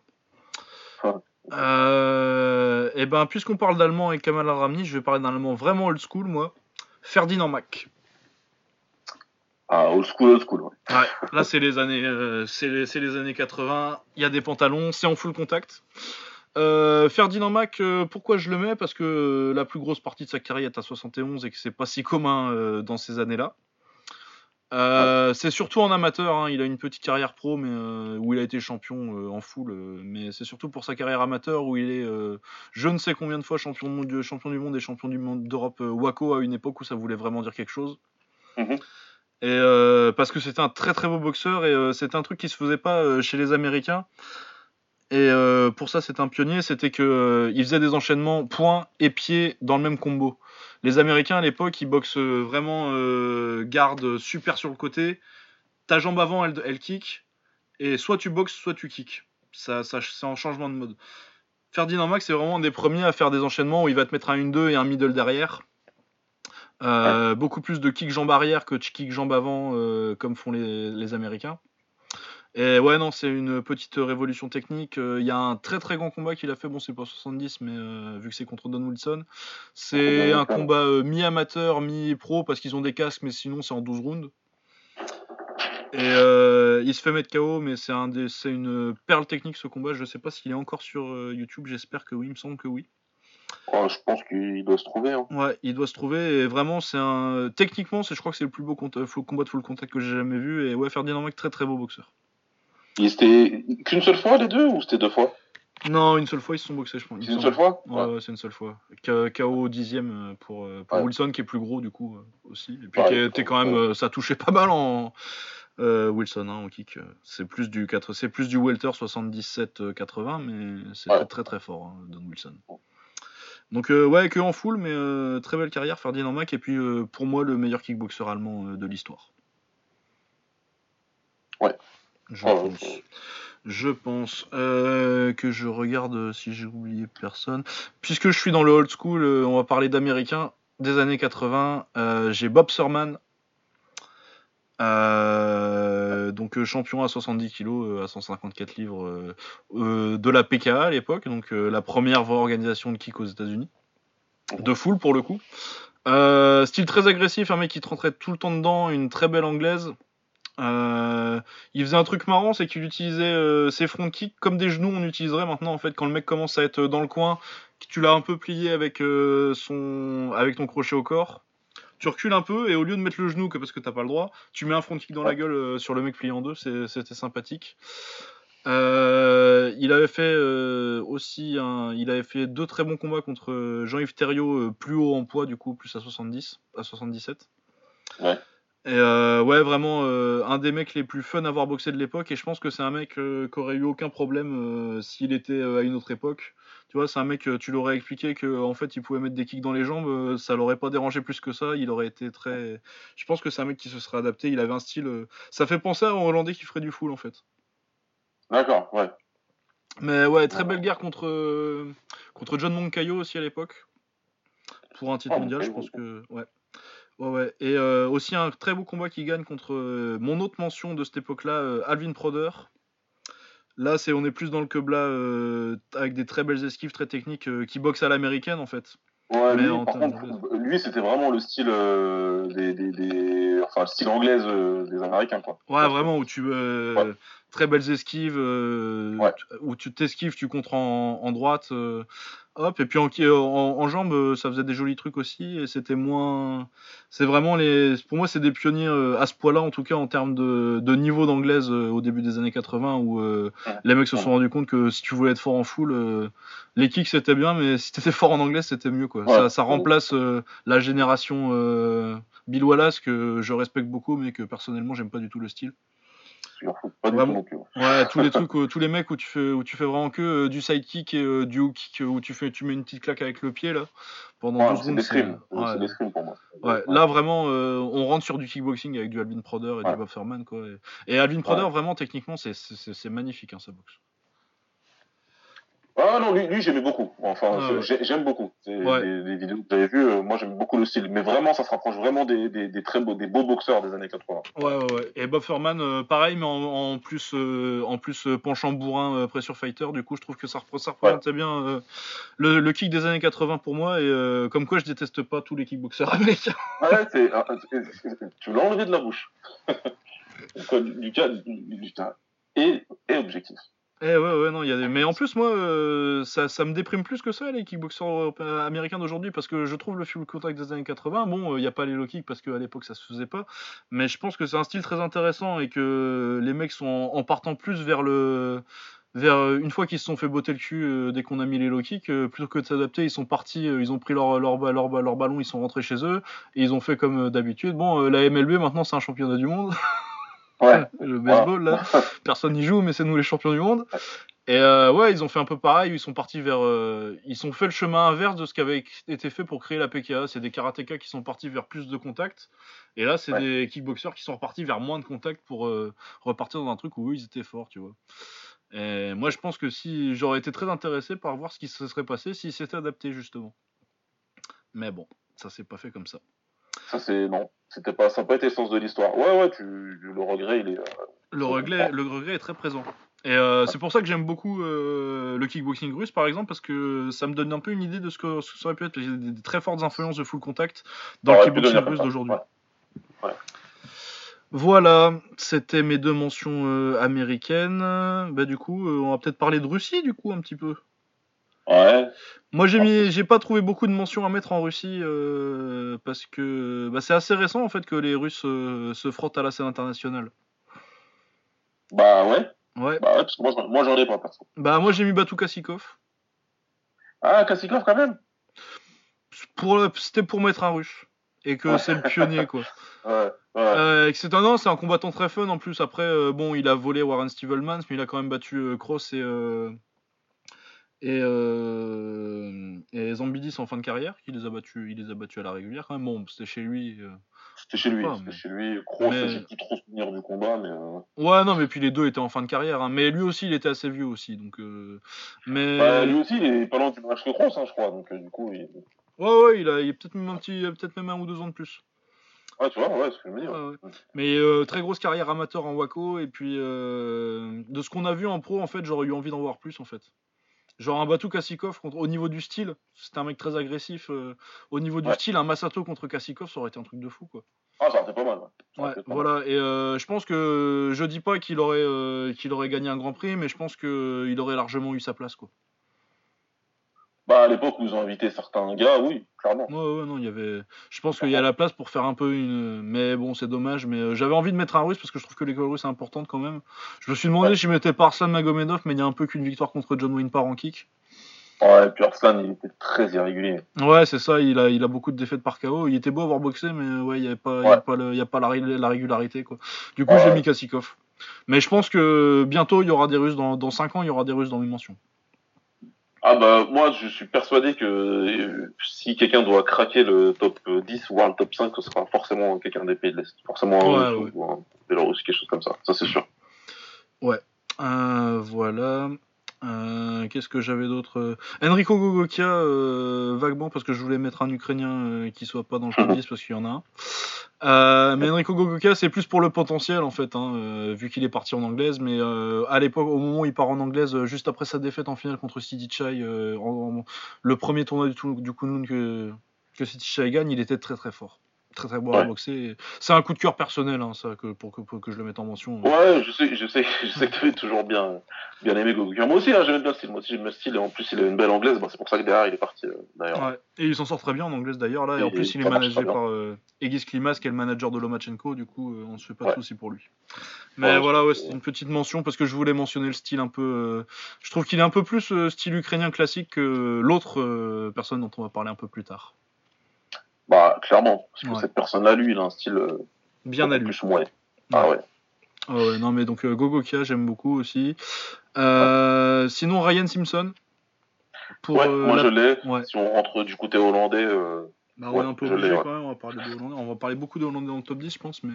Ouais. Euh, et ben, puisqu'on parle d'allemand et Kamal El Amrani, je vais parler d'un allemand vraiment old school, moi. Ferdinand Mack. Ah, old school, old school. Ouais. Ouais, là c'est les années, euh, c'est les, les années 80. Il y a des pantalons, c'est en full contact. Euh, Ferdinand Mack, euh, pourquoi je le mets? Parce que la plus grosse partie de sa carrière est à 71 et que c'est pas si commun dans ces années-là. C'est surtout en amateur. hein, Il a une petite carrière pro, mais où il a été champion en full. mais c'est surtout pour sa carrière amateur où il est, je ne sais combien de fois champion, de monde- champion du monde et champion du monde d'Europe Waco à une époque où ça voulait vraiment dire quelque chose. Mhm. Et euh, parce que c'était un très très beau boxeur et euh, c'était un truc qui se faisait pas euh, chez les Américains. Et euh, pour ça, c'était un pionnier, c'était que il faisait des enchaînements points et pieds dans le même combo. Les Américains à l'époque, ils boxent vraiment garde super sur le côté. Ta jambe avant, elle, elle kick. Et soit tu boxes, soit tu kicks. Ça, ça, c'est en changement de mode. Ferdinand Max, c'est vraiment un des premiers à faire des enchaînements où il va te mettre un 1-2 et un middle derrière. Euh, Beaucoup plus de kick jambe arrière que de kick jambe avant, euh, comme font les, les Américains. Et ouais, non, c'est une petite révolution technique. Euh, Il y a un très très grand combat qu'il a fait. Bon, c'est pas 70, mais euh, vu que c'est contre Don Wilson, c'est un combat euh, mi-amateur, mi-pro parce qu'ils ont des casques, mais sinon c'est en 12 rounds. Et euh, il se fait mettre KO, mais c'est un des- c'est une perle technique ce combat. Je sais pas s'il est encore sur euh, YouTube. J'espère que oui. Il me semble que oui. Oh, je pense qu'il doit se trouver. Hein. Ouais, il doit se trouver. Et vraiment, c'est un. Techniquement, c'est, je crois que c'est le plus beau full- combat de full contact que j'ai jamais vu. Et ouais, Ferdinand Mack, très très beau boxeur. C'était qu'une seule fois les deux ou c'était deux fois? Non, une seule fois ils se sont boxés, je pense. C'est une seule fois? Ouais, c'est une seule fois. KO au dixième pour, euh, pour Wilson qui est plus gros du coup euh, aussi. Et puis quand même, euh, ça touchait pas mal en Wilson hein, au kick. C'est plus du 4, c'est plus du welter 77-80, mais c'est très très fort hein, Don Wilson. Donc ouais, que en full, mais très belle carrière Ferdinand Mac et puis pour moi le meilleur kickboxer allemand de l'histoire. Ouais. Je pense. Je pense euh, que je regarde si j'ai oublié personne. Puisque je suis dans le old school, euh, on va parler d'américains des années 80. Euh, j'ai Bob Surman. donc champion à 70 kg, à 154 livres de la PKA à l'époque, donc la première vraie organisation de kick aux États-Unis. De full pour le coup. style très agressif, un mec qui te rentrait tout le temps dedans, une très belle anglaise. Euh, il faisait un truc marrant, c'est qu'il utilisait euh, ses front kicks comme des genoux on utiliserait maintenant en fait quand le mec commence à être dans le coin, tu l'as un peu plié euh, avec ton crochet au corps. Tu recules un peu et au lieu de mettre le genou que parce que t'as pas le droit, tu mets un front kick dans la gueule sur le mec plié en deux, c'était sympathique. il avait fait aussi un, il avait fait deux très bons combats contre Jean-Yves Thériault plus haut en poids du coup plus à 70 à 77. Ouais. Et euh, ouais, vraiment euh, un des mecs les plus fun à avoir boxé de l'époque. Et je pense que c'est un mec euh, qui aurait eu aucun problème s'il était à une autre époque. Tu vois, c'est un mec, tu l'aurais expliqué que en fait il pouvait mettre des kicks dans les jambes, ça l'aurait pas dérangé plus que ça. Il aurait été très. Je pense que c'est un mec qui se serait adapté. Il avait un style. Ça fait penser à un Hollandais qui ferait du full en fait. D'accord, ouais. Mais ouais, très belle guerre contre contre John Moncayo aussi à l'époque pour un titre ah, mondial. Je pense que ouais. Ouais, ouais. Et euh, aussi un très beau combat qui gagne contre euh, mon autre mention de cette époque-là, euh, Alvin Proder. Là, c'est on est plus dans le quebla avec des très belles esquives, très techniques, qui boxe à l'américaine en fait. Ouais, lui, par contre, lui, c'était vraiment le style des, des, des, enfin, le style anglaise des Américains, quoi. Ouais, vraiment où tu très belles esquives, où tu t'esquives, tu contres en, en droite. Hop, et puis en, en, jambes, euh, ça faisait des jolis trucs aussi, et c'était moins. C'est vraiment les. Pour moi, c'est des pionniers euh, à ce point-là, en tout cas en termes de, de niveau d'anglaise euh, au début des années 80, où les mecs se sont rendus compte que si tu voulais être fort en full, les kicks c'était bien, mais si t'étais fort en anglais, c'était mieux, quoi. Ça, ça, remplace la génération Bill Wallace, que je respecte beaucoup, mais que personnellement, j'aime pas du tout le style. Ouais, tous les trucs, euh, tous les mecs où tu fais, où tu fais vraiment que euh, du sidekick et euh, du hook kick, où tu fais, tu mets une petite claque avec le pied là pendant deux secondes. C'est des pour moi. Ouais, là vraiment, on rentre sur du kickboxing avec du Alvin Proder et du Bob Furman quoi. Et, Alvin Proder vraiment techniquement c'est magnifique hein, sa boxe. Ah non, lui, lui j'aimais beaucoup. Enfin, ah, j'aime beaucoup. Les, vidéos que vous avez vues, euh, moi j'aime beaucoup le style. Mais vraiment, ça se rapproche vraiment des, des, très beaux, des beaux boxeurs des années 80. Ouais, ouais, ouais. Et Bob Furman, euh, pareil, mais en, plus, euh, en plus penchant bourrin, pressure fighter. Du coup, je trouve que ça, ça représente bien le, le, kick des années 80 pour moi. Et comme quoi, je déteste pas tous les kickboxers américains. ouais, c'est, tu l'as enlevé de la bouche. Lucas, Lucas et, et objectif. Eh ouais, ouais, non, il y a. Mais en plus, moi, euh, ça, ça, me déprime plus que ça, les kickboxers américains d'aujourd'hui, parce que je trouve le full contact des années 80, bon, euh, il n'y a pas les low kicks parce qu'à l'époque ça se faisait pas, mais je pense que c'est un style très intéressant et que les mecs sont en, partant plus vers le. Vers, euh, une fois qu'ils se sont fait botter le cul dès qu'on a mis les low kicks, plutôt que de s'adapter, ils sont partis, ils ont pris leur, leur, leur, leur, ballon, ils sont rentrés chez eux, et ils ont fait comme d'habitude. Bon, la MLB maintenant c'est un championnat du monde. Ouais. le baseball, là. Personne n'y joue, mais c'est nous les champions du monde. Et euh, ouais, ils ont fait un peu pareil. Ils sont partis vers. Euh, ils ont fait le chemin inverse de ce qui avait été fait pour créer la PKA. C'est des karatékas qui sont partis vers plus de contact. Et là, c'est des kickboxers qui sont repartis vers moins de contact pour euh, repartir dans un truc où eux, ils étaient forts, tu vois. Et moi, je pense que si j'aurais été très intéressé par voir ce qui se serait passé s'ils s'étaient adaptés, justement. Mais bon, ça s'est pas fait comme ça. Ça, c'est. Non. C'était pas, ça n'a pas été le sens de l'histoire. Ouais, ouais, tu, le regret, il est. Euh, le, regret, le regret est très présent. Et euh, c'est pour ça que j'aime beaucoup euh, le kickboxing russe, par exemple, parce que ça me donne un peu une idée de ce que, ça aurait pu être. Il y a des, très fortes influences de full contact dans le kickboxing russe d'aujourd'hui. Voilà, c'était mes deux mentions américaines. Bah, du coup, on va peut-être parler de Russie, du coup, un petit peu. Ouais. Moi, j'ai mis, j'ai pas trouvé beaucoup de mentions à mettre en Russie euh, parce que bah, c'est assez récent en fait que les Russes euh, se frottent à la scène internationale. Bah ouais. Ouais. Bah ouais, parce que moi, j'en- moi j'en ai pas, perso. Bah, moi, j'ai mis Batu Kassikov. Ah, Kassikov quand même Pour, c'était pour mettre un russe. Et que Ouais. c'est le pionnier, quoi. Ouais, ouais. Euh, et que c'est un, c'est un combattant très fun en plus. Après, euh, bon, il a volé Warren Stevelmans, mais il a quand même battu euh, Cross et, euh, et, euh, et Zambidis en fin de carrière. Il les a battus, il les a battus à la régulière quand même. Bon, c'était chez lui. euh. C'était chez lui, c'était mais- chez lui. Kroos, Mais- j'ai plus trop souvenir du combat, mais... euh, Ouais, non, mais puis les deux étaient en fin de carrière. hein. Mais lui aussi, il était assez vieux aussi. Donc, mais Bah, lui aussi, il est pas loin du match que Kroos, hein, je crois, donc du coup, il... ouais, ouais, il a, il a peut-être même un petit, peut-être même un ou deux ans de plus. Ouais, tu vois, ouais, c'est ce que je ouais. ouais. Mais euh, très grosse carrière amateur en Waco et puis euh, de ce qu'on a vu en pro en fait j'aurais eu envie d'en voir plus en fait. Genre un Batu Kassikov contre au niveau du style, c'était un mec très agressif. euh, au niveau du Ouais. style, un Masato contre Kassikov ça aurait été un truc de fou quoi. Ah, ça aurait été pas mal, ouais. Ouais, voilà. Et euh, je pense que je dis pas qu'il aurait euh, qu'il aurait gagné un Grand Prix, mais je pense que il aurait largement eu sa place quoi. Bah, à l'époque où ils ont invité certains gars, oui, clairement. Ouais, ouais, non, il y avait. Je pense qu'il y a la place pour faire un peu une. Mais bon, c'est dommage. Mais euh, j'avais envie de mettre un russe parce que je trouve que l'école russe est importante quand même. Je me suis demandé Ouais. si je mettais pas Arslan Magomedov, mais il y a un peu qu'une victoire contre John Wayne par en kick. Ouais, et puis Arslan, il était très irrégulier. Ouais, c'est ça. Il a, il a beaucoup de défaites par KO. Il était beau avoir boxé, mais euh, ouais, il y avait pas, il y a Ouais. pas, le- y a pas la, ré- la régularité quoi. Du coup, Ouais. j'ai mis Kassikov. Mais je pense que bientôt il y aura des Russes dans, dans 5 ans, il y aura des Russes dans mes mentions. Ah bah moi je suis persuadé que euh, si quelqu'un doit craquer le top euh, 10 voire le top 5, ce sera forcément quelqu'un des pays de l'Est. Forcément un Ouais, ou un Bélarus, quelque chose comme ça. Ça c'est sûr. Euh, voilà. Euh, Qu'est-ce que j'avais d'autre Euh, Enrico Gogokia, euh, vaguement, parce que je voulais mettre un Ukrainien qui soit pas dans le top 10 parce qu'il y en a un. Mais Enrico Gogokia, c'est plus pour le potentiel en fait, hein, vu qu'il est parti en anglaise. Mais à l'époque, au moment où il part en anglaise, juste après sa défaite en finale contre Sidi Chai, en- en- le premier tournoi du, du Kunlun que, que Sidi Chai gagne, il était très très fort. Très très bon à boxer. C'est un coup de cœur personnel, hein, ça, que, pour, que, pour que je le mette en mention. Ouais, je sais, je sais, je sais que tu avais toujours bien, bien aimé Gogokia. Moi aussi, hein, j'aime bien le style. Moi aussi, j'aime le style. Et en plus, il a une belle anglaise. C'est pour ça que derrière, il est parti. euh, d'ailleurs. Ouais. Et il s'en sort très bien en anglaise d'ailleurs là. Et, Et en plus, il est managé par euh, Egis Klimas, qui est le manager de Lomachenko. Du coup, euh, on se fait pas de soucis pour lui. Mais voilà, ouais, c'est- une petite mention parce que je voulais mentionner le style un peu. euh, je trouve qu'il est un peu plus style ukrainien classique que l'autre personne dont on va parler un peu plus tard. Bah, clairement. Parce que Ouais. cette personne-là, lui, il a un style euh, Bien à lui. plus moyen. Ah ouais. Ah ouais, non mais donc euh, Gogokia, j'aime beaucoup aussi. Euh, Sinon Ryan Simpson. Pour, ouais, euh, moi la- je l'ai. Ouais. Si on rentre du côté hollandais, euh, Bah, on est un peu je obligé quand même, on va parler des Hollandais. On va parler beaucoup des Hollandais dans le top 10, je pense, mais.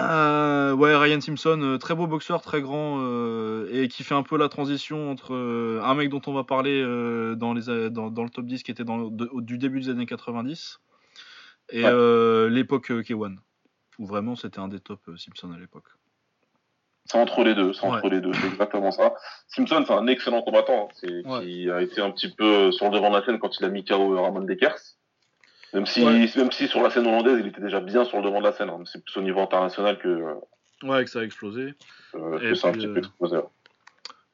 Euh, ouais, Ryan Simpson, euh, très beau boxeur, très grand, euh, et qui fait un peu la transition entre euh, un mec dont on va parler dans, les, a- dans, dans le top 10 qui était dans, de- du début des années 90, et Ouais. l'époque euh, K1, où vraiment c'était un des top euh, Simpson à l'époque. c'est entre les deux. C'est entre les deux. C'est exactement ça. Simpson, c'est un excellent combattant. hein. Ouais. qui a été un petit peu sur le devant de la scène quand il a mis KO Ramon Dekers. Même si, Ouais. même si sur la scène hollandaise, il était déjà bien sur le devant de la scène. hein. C'est plus au niveau international que, euh, Ouais, que ça a explosé. euh, Et que c'est un petit euh, peu explosé. ouais.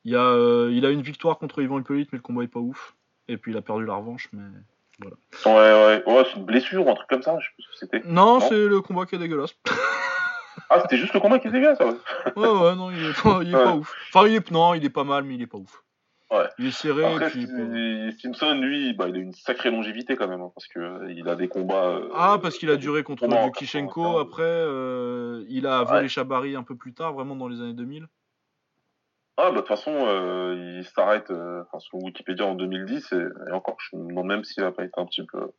Il, y a, euh, il a une victoire contre Ivan Hippolyte, mais le combat est pas ouf. Et puis il a perdu la revanche, mais. Ouais, ouais, ouais, c'est une blessure ou un truc comme ça. Je sais plus ce que c'était. Non, Non. c'est le combat qui est dégueulasse. Ah, c'était juste le combat qui était bien, ça. Ouais. Ouais, ouais, non, il est pas, il est Ouais. pas ouf. Enfin, il est, non, il est pas mal, mais il est pas ouf. Ouais. Il est serré, Après, puis. Simpson, lui, bah, il a une sacrée longévité quand même, hein, parce que euh, il a des combats. euh, Ah, parce qu'il a duré contre Lukashenko. 95. Après, euh, il a Ouais. volé Chabari un peu plus tard, vraiment dans les années 2000. Ah, bah, de toute façon, il s'arrête enfin, sur Wikipédia en 2010, et, et encore, je me demande même s'il a pas été un petit peu.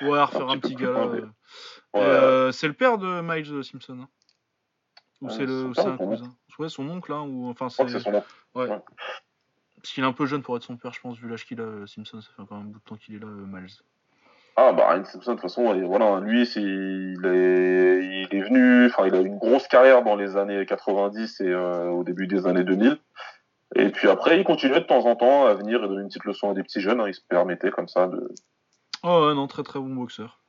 Ouais, à refaire Un petit petit mais-. Ouais, c'est le père de Miles Simpson. hein. Ou c'est le, c'est un cousin. Ouais, son oncle, hein, ou enfin c'est. c'est son nom. Ouais. Parce qu'il est un peu jeune pour être son père, je pense, vu l'âge qu'il a. euh, Simpson, ça fait quand même un bout de temps qu'il est là, euh, Miles. Ah, bah, Ryan Simpson, de toute façon, et voilà, lui, c'est, il est, il est venu, enfin, il a eu une grosse carrière dans les années 90 et euh, au début des années 2000. Et puis après, il continuait de temps en temps à venir et donner une petite leçon à des petits jeunes. hein. il se permettait comme ça de Oh ouais, non, très très bon boxeur.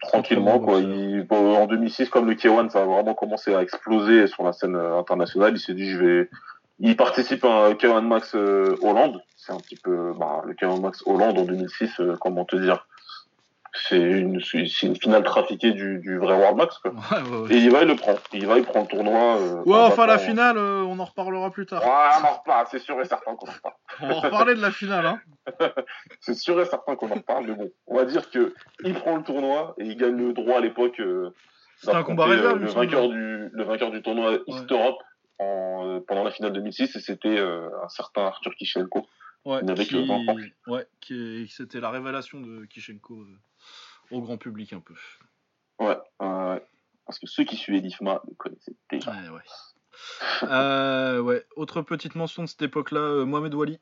tranquillement bon quoi. boxeur. Il- bon, en 2006, comme le K1, ça a vraiment commencé à exploser sur la scène internationale. Il s'est dit, je vais. Il participe à un K1 Max euh, Hollande. C'est un petit peu bah, le K1 Max Hollande en 2006. euh, comment te dire c'est une, une finale trafiquée du, du vrai World Max. Quoi. Et il va, il le prend. Il va, il prend le tournoi. Euh, ouais, enfin, la finale, euh, on en reparlera plus tard. Ouais, on en reparle, c'est sûr et certain qu'on en reparle. on va reparler de la finale, hein. c'est sûr et certain qu'on en reparle, mais bon, on va dire que il prend le tournoi et il gagne le droit à l'époque. Euh, C'était un combat réserve, le, vainqueur du, le vainqueur du tournoi East Europe en, pendant la finale 2006 et c'était un certain Arthur Kishenko. Ouais, qui... ouais qui, c'était la révélation de Kishenko au grand public un peu. Ouais, parce que ceux qui suivaient l'IFMA le connaissaient déjà. Ouais, ouais. Euh, ouais. Autre petite mention de cette époque-là, euh, Mohamed Wali.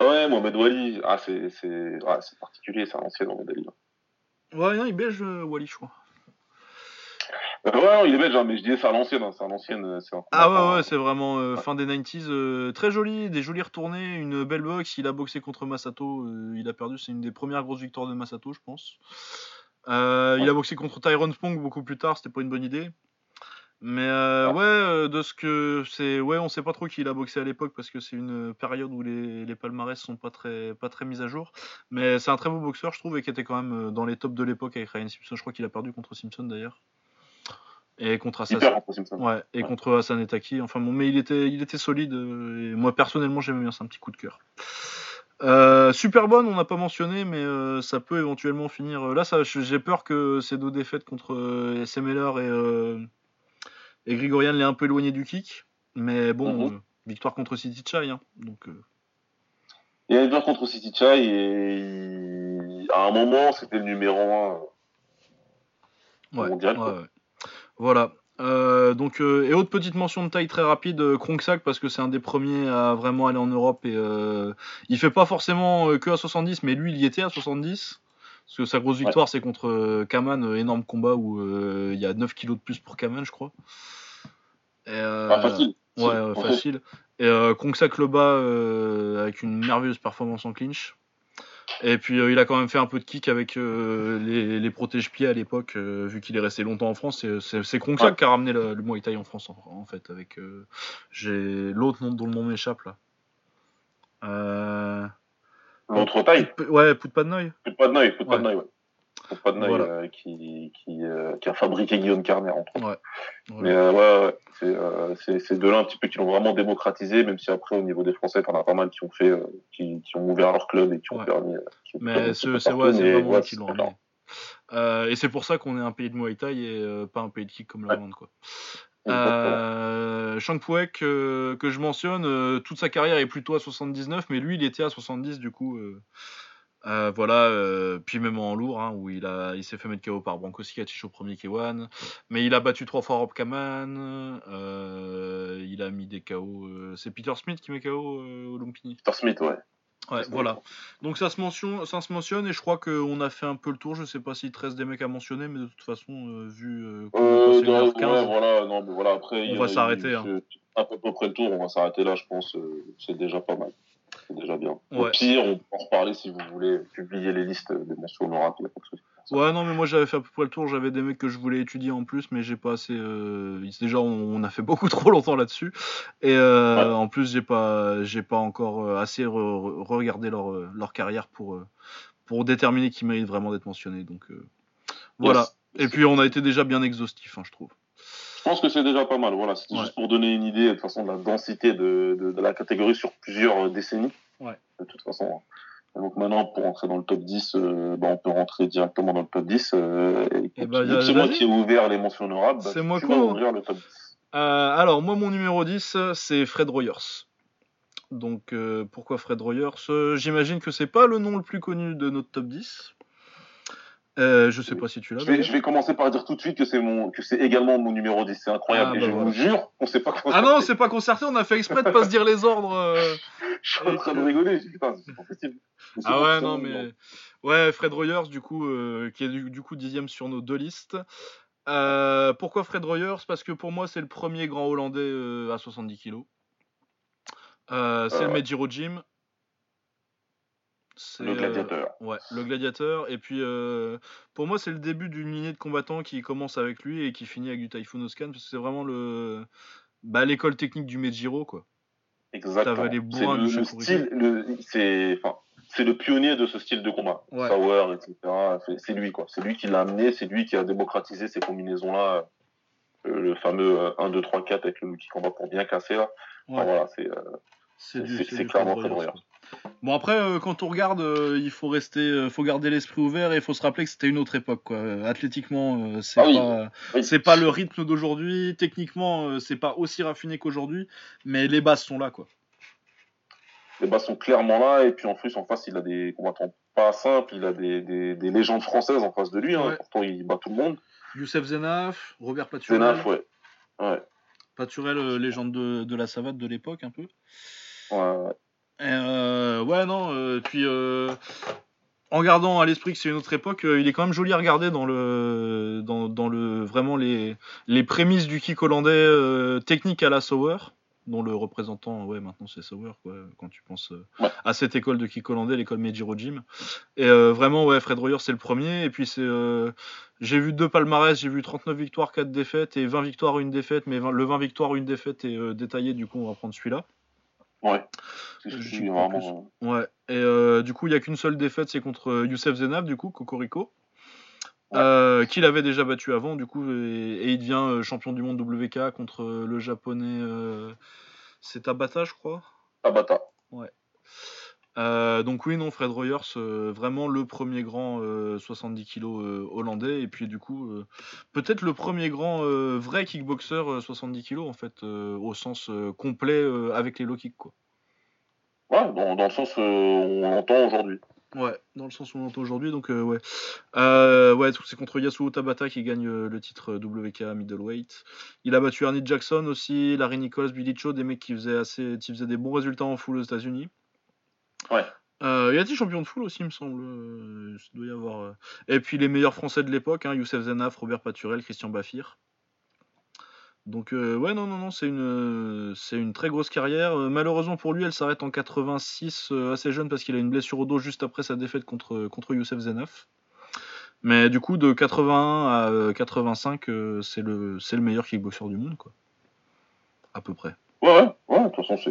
Ouais, Mohamed Wali, ah, c'est, c'est, particulier, c'est un ancien Mohamed Wali. Ouais, non, il belge, euh, Wally, je crois. Ouais, il est belge, hein, mais je disais c'est à l'ancienne, hein, c'est à l'ancienne. ah ouais, ouais, c'est vraiment fin des 90s, très joli, des jolies retournées, une belle boxe. Il a boxé contre Masato, il a perdu, c'est une des premières grosses victoires de Masato, je pense. Euh, il a boxé contre Tyrone Spong beaucoup plus tard, c'était pas une bonne idée. Mais euh, ouais, euh, de ce que c'est, ouais, on sait pas trop qui il a boxé à l'époque parce que c'est une période où les, les, palmarès sont pas très, pas très mis à jour. Mais c'est un très beau boxeur, je trouve, et qui était quand même dans les tops de l'époque avec Ryan Simpson. Je crois qu'il a perdu contre Simpson d'ailleurs. Et contre Hassan. Ouais, et contre Hassan Etaki. Enfin bon, mais il était, il était solide. Et moi personnellement, j'aimais bien, c'est un petit coup de cœur. Euh, super bonne, on n'a pas mentionné, mais euh, ça peut éventuellement finir. Euh, là, j'ai peur que ces deux défaites contre SMLR et, et Grigorian l'aient un peu éloigné du kick. Mais bon, mhm. victoire contre City Chai. Hein, donc, Il y a une victoire contre City Chai et à un moment, c'était le numéro 1 mondial. Voilà. Euh, donc, euh, et autre petite mention de taille très rapide, euh, Kronksak, parce que c'est un des premiers à vraiment aller en Europe. Et il fait pas forcément que à 70, mais lui, il y était à 70. Parce que sa grosse victoire, c'est contre Kaman, énorme combat où il y a 9 kilos de plus pour Kaman, je crois. Ah, facile. Ouais, facile. Et Kronksak le bat avec une merveilleuse performance en clinch. Et puis euh, il a quand même fait un peu de kick avec euh, les, les protège-pieds à l'époque, euh, vu qu'il est resté longtemps en France. C'est Kronczak qui a ramené le, le, Muay Thai en France, en, fait. Avec j'ai l'autre nom dont le nom m'échappe là. L'autre taille Ouais, Poutpadnoy. Poutpadnoy, Poutpadnoy, ouais euh, qui, qui, euh, qui, a fabriqué Guillaume Carner, entre autres. Ouais. Mais euh, ouais, c'est c'est deux-là un petit peu qui l'ont vraiment démocratisé, même si après, au niveau des Français, t'en as pas mal qui ont fait, qui, qui, ont ouvert leur club et qui ont permis. mais c'est vraiment qui l'ont et c'est pour ça qu'on est un pays de Muay Thai et pas un pays de kick comme le monde. Quoi. Euh, Shang Puek, que je mentionne, toute sa carrière est plutôt à 79, mais lui il était à 70 du coup. Euh, voilà, euh, puis même en lourd, hein, où il, a, il s'est fait mettre KO par Branko Sikatic au premier K1, mais il a battu trois fois Rob Kaman, euh, il a mis des KO. c'est Peter Smith qui met KO au Lumpini Peter Smith, ouais. Ouais, voilà. Donc ça se, mentionne, ça se mentionne et je crois qu'on a fait un peu le tour. Je sais pas s'il te reste des mecs à mentionner, mais de toute façon, vu qu'on voilà, non, mais voilà, après, on va s'arrêter. Hein. À peu près le tour, on va s'arrêter là, je pense. c'est déjà pas mal c'est déjà bien. Au pire, on peut en reparler si vous voulez publier les listes des mentions honorables. Ouais, non, mais moi j'avais fait à peu près le tour. J'avais des mecs que je voulais étudier en plus, mais j'ai pas assez. Euh... Déjà, on, a fait beaucoup trop longtemps là-dessus. Et euh, en plus, j'ai pas, j'ai pas encore euh, assez regardé leur, leur carrière pour, pour déterminer qui mérite vraiment d'être mentionné. Donc voilà. Et puis, on a été déjà bien exhaustif, hein, je trouve. Je pense que c'est déjà pas mal. Voilà, c'était juste pour donner une idée de toute façon de la densité de, de, la catégorie sur plusieurs euh, décennies. Ouais. De toute façon. Donc maintenant, pour rentrer dans le top 10, euh, bah, on peut rentrer directement dans le top 10. Euh, et, bah, c'est moi qui ai ouvert les mentions honorables. Bah, c'est moi qui vais ouvrir le top 10. Euh, alors, moi, mon numéro 10, c'est Fred Royers. Donc, pourquoi Fred Royers J'imagine que c'est pas le nom le plus connu de notre top 10. Euh, je sais pas si tu l'as. Je, vais commencer par dire tout de suite que c'est mon, que c'est également mon numéro 10. C'est incroyable. Ah, bah je vous jure, on s'est pas concerté. Ah non, c'est pas concerté. On a fait exprès de pas se dire les ordres. Euh, je suis en train de rigoler. Putain, c'est pas possible. Ah ouais, non, mais ouais, Fred Royers, du coup, euh, qui est du, coup dixième sur nos deux listes. pourquoi Fred Royers Parce que pour moi, c'est le premier grand Hollandais à 70 kilos. c'est le Medjiro Gym. Le gladiateur. Euh, ouais, le gladiateur. Et puis, euh, pour moi, c'est le début d'une lignée de combattants qui commence avec lui et qui finit avec du Typhoon Oscan, parce que c'est vraiment le bah, l'école technique du Mejiro, quoi. Exactement. les le, style, c'est, enfin, c'est le pionnier de ce style de combat. Ouais. Sauer, etc. C'est- lui, quoi. C'est lui qui l'a amené, c'est lui qui a démocratisé ces combinaisons-là. Euh, le fameux euh, 1, 2, 3, 4 avec le qui combat pour bien casser, là. Enfin, voilà, c'est. C'est clairement quoi. Bon après euh, quand on regarde euh, il faut rester euh, faut garder l'esprit ouvert et il faut se rappeler que c'était une autre époque quoi. Athlétiquement c'est Ah pas oui. c'est pas le rythme d'aujourd'hui, techniquement c'est pas aussi raffiné qu'aujourd'hui mais les bases sont là quoi. Les bases sont clairement là, et puis en plus, en face, il a des combattants pas simples, il a des, des, des légendes françaises en face de lui. Hein. Ouais. Pourtant, il bat tout le monde. Youssef Zenaf, Robert Paturel. Zenaf, ouais. Ouais. Paturel légende de, de la savate de l'époque un peu. ouais, euh, ouais, non, euh, puis euh, en gardant à l'esprit que c'est une autre époque, il est quand même joli à regarder dans le, dans, dans le vraiment les, les prémices du kick hollandais technique à la Sauer, dont le représentant, ouais, maintenant c'est Sauer, quoi, quand tu penses euh, Ouais. à cette école de kick hollandais, l'école Mejiro Gym. Et euh, vraiment, ouais, Fred Royer, c'est le premier, et puis c'est. euh, j'ai vu deux palmarès, j'ai vu 39 victoires, 4 défaites, et 20 victoires, une défaite, mais 20 le 20 victoires, une défaite est détaillé, du coup, on va prendre celui-là. Ouais. C'est Je celui, sais pas vraiment. Ouais, et euh, du coup, il n'y a qu'une seule défaite, c'est contre euh, Youssef Zenab, du coup, Cocorico, Ouais. euh, qu'il avait déjà battu avant, du coup, et, et il devient euh, champion du monde WK contre euh, le japonais, euh, c'est Tabata, je crois. Tabata. Euh, donc oui, non, Fred Royers, euh, vraiment le premier grand euh, 70 kg euh, hollandais, et puis du coup, peut-être le premier grand vrai kickboxer euh, 70 kg, en fait, au sens complet avec les low kicks, quoi. Ouais, dans, dans le sens où on l'entend aujourd'hui. Ouais, dans le sens où on entend aujourd'hui, donc ouais. Ouais, c'est contre Yasuo Tabata qui gagne le titre WK middleweight. Il a battu Ernie Jackson aussi, Larry Nichols, Billy Cho, des mecs qui faisaient assez, qui faisaient des bons résultats en full aux États-Unis. Ouais. Euh, il a été champion de full aussi, il me semble. Euh, ça doit y avoir. euh. Et puis les meilleurs Français de l'époque, hein, Youssef Zenaf, Robert Paturel, Christian Baffir. Donc ouais, non, non, non, c'est une, une très grosse carrière. Malheureusement pour lui, elle s'arrête en 86, euh, assez jeune parce qu'il a une blessure au dos juste après sa défaite contre, contre Youssef Zenaf. Mais du coup, de 81 à euh, 85, euh, c'est le, c'est le meilleur kickboxer du monde, quoi. À peu près. Ouais, ouais, de toute façon,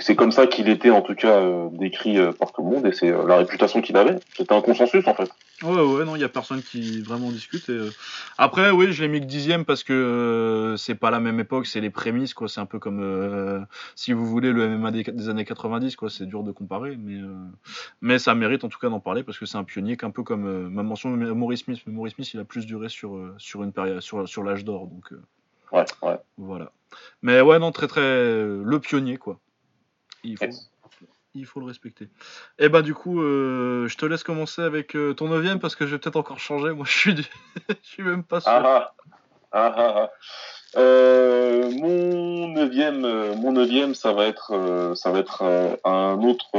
c'est- comme ça qu'il était en tout cas euh, décrit euh, par tout le monde et c'est euh, la réputation qu'il avait. C'était un consensus en fait. Ouais, ouais, non, il y a personne qui vraiment discute. et, euh, Après, oui, je l'ai mis que dixième parce que euh, c'est pas la même époque, c'est les prémices, quoi. C'est un peu comme, euh, si vous voulez, le MMA des, années 90, quoi. C'est dur de comparer, mais, mais ça mérite en tout cas d'en parler parce que c'est un pionnier, qu'un peu comme ma mention Maurice Smith. Mais Maurice Smith, il a plus duré sur, sur une période, sur, sur l'âge d'or, donc Ouais, ouais. voilà. Mais ouais, non, très très le pionnier, quoi. Il faut, Yes. il faut le respecter. Et bah du coup, euh, je te laisse commencer avec euh, ton neuvième parce que je vais peut-être encore changer. Moi, je suis, du- je suis même pas sûr. Ah ah. Ah ah ah. Euh, mon neuvième, euh, mon neuvième, ça va être, ça va être un autre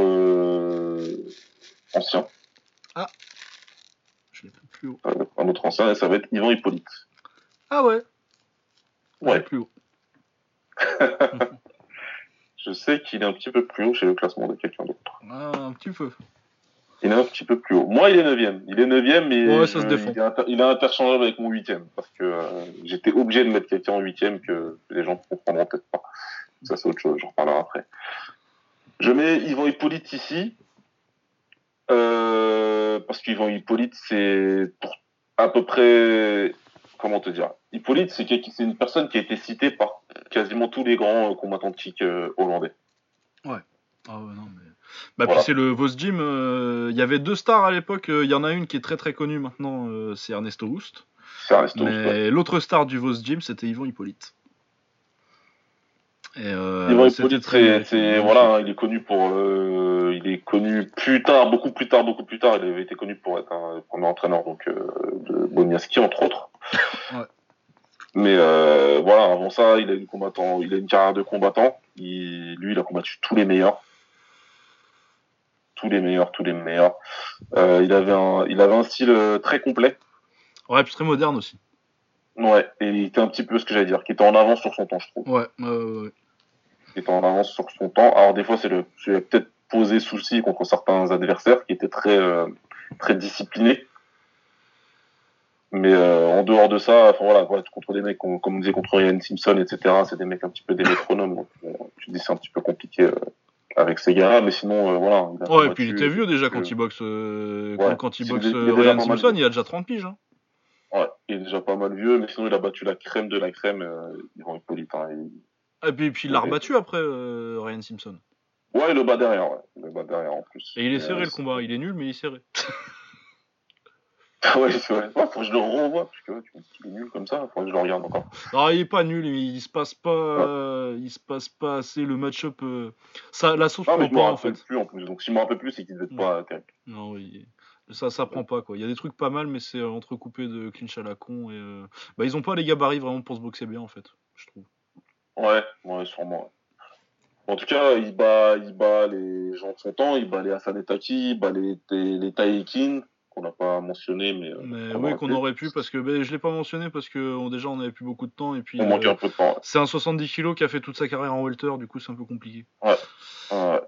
ancien, Je l'ai plus haut. un autre ancien, et ça va être Ivan Hippolyte. Ah ouais. Ouais. plus haut. Je sais qu'il est un petit peu plus haut chez le classement de quelqu'un d'autre. Ah, un petit peu. Il est un petit peu plus haut. Moi, il est neuvième. Il est neuvième, mais Ouais, ça se je- défend. il, est inter- il est interchangeable avec mon huitième parce que euh, j'étais obligé de mettre quelqu'un en huitième que les gens ne comprendront peut-être pas. Ça, c'est autre chose. J'en reparlerai après. Je mets Yvan Hippolyte ici euh, parce qu'Yvan Hippolyte, c'est pour à peu près comment te dire. Hippolyte, c'est une personne qui a été citée par quasiment tous les grands euh, combattants de kick euh, hollandais. Ah ouais, non, mais. Bah, Voilà. puis c'est le Vos Gym. euh, Il y avait deux stars à l'époque. euh, Il y en a une qui est très très connue maintenant, euh, c'est Ernesto Houst. Resto. Mais l'autre star du Vos Gym, c'était Yvan Hippolyte. Et euh, Hippolyte, très- c'est, voilà, hein, il est connu pour, euh, il est connu plus tard, beaucoup plus tard, beaucoup plus tard. Il avait été connu pour être un premier entraîneur donc euh, de Boniaski entre autres. Ouais. Mais euh, voilà, avant ça, il a une combattant, il a une carrière de combattant. Il, lui, il a combattu tous les meilleurs, tous les meilleurs, tous les meilleurs. Euh, il avait un, il avait un style euh, très complet. Ouais, puis très moderne aussi. Ouais, et il était un petit peu ce que j'allais dire, qui était en avance sur son temps, je trouve. Ouais, ouais, ouais, était en avance sur son temps. Alors des fois, c'est le, peut-être posé souci contre certains adversaires qui étaient très, euh, très disciplinés. Mais euh, en dehors de ça, enfin voilà, voilà, contre des mecs comme, comme on disait contre Ryan Simpson, etc. C'est des mecs un petit peu des métronomes. Donc, tu te dis c'est un petit peu compliqué euh, avec ses gars, mais sinon, voilà. ouais, et puis il était vieux déjà quand il boxe, quand, il boxe Ryan Simpson, il a déjà 30 piges. Hein. Ouais, il est déjà pas mal vieux, mais sinon il a battu la crème de la crème, Ivan Hippolyte. Hein, Et puis, puis il l'a rebattu après, Ryan Simpson. Ouais, il le bat derrière, ouais. Il le bat derrière en plus. Et il est serré le combat, il est nul, mais il est serré. ouais, c'est vrai. Ouais, faut que je le revoie, parce que tu il est nul comme ça, faut que je le regarde encore. Non, il est pas nul, il se passe pas, euh, il se passe pas assez le match-up. Euh, ça, la sauce prend pas en fait. Plus, en plus. Donc si je me rappelle plus, c'est qu'il devait être pas terrible. Non, oui. Ça, ça prend pas quoi. Il y a des trucs pas mal, mais c'est entrecoupé de clinch à la con. Et euh, bah, ils ont pas les gabarits vraiment pour se boxer bien en fait, je trouve. Ouais, ouais, sûrement. En tout cas, il bat, il bat les gens de son temps, il bat les Asanetaki, il bat les, les, les qu'on n'a pas mentionné, mais. Euh, mais oui, qu'on aurait pu, parce que ben, je l'ai pas mentionné, parce que déjà on avait plus beaucoup de temps, et puis. On manquait euh, un peu de temps. C'est un 70 kg qui a fait toute sa carrière en welter, du coup c'est un peu compliqué. Ouais. ouais.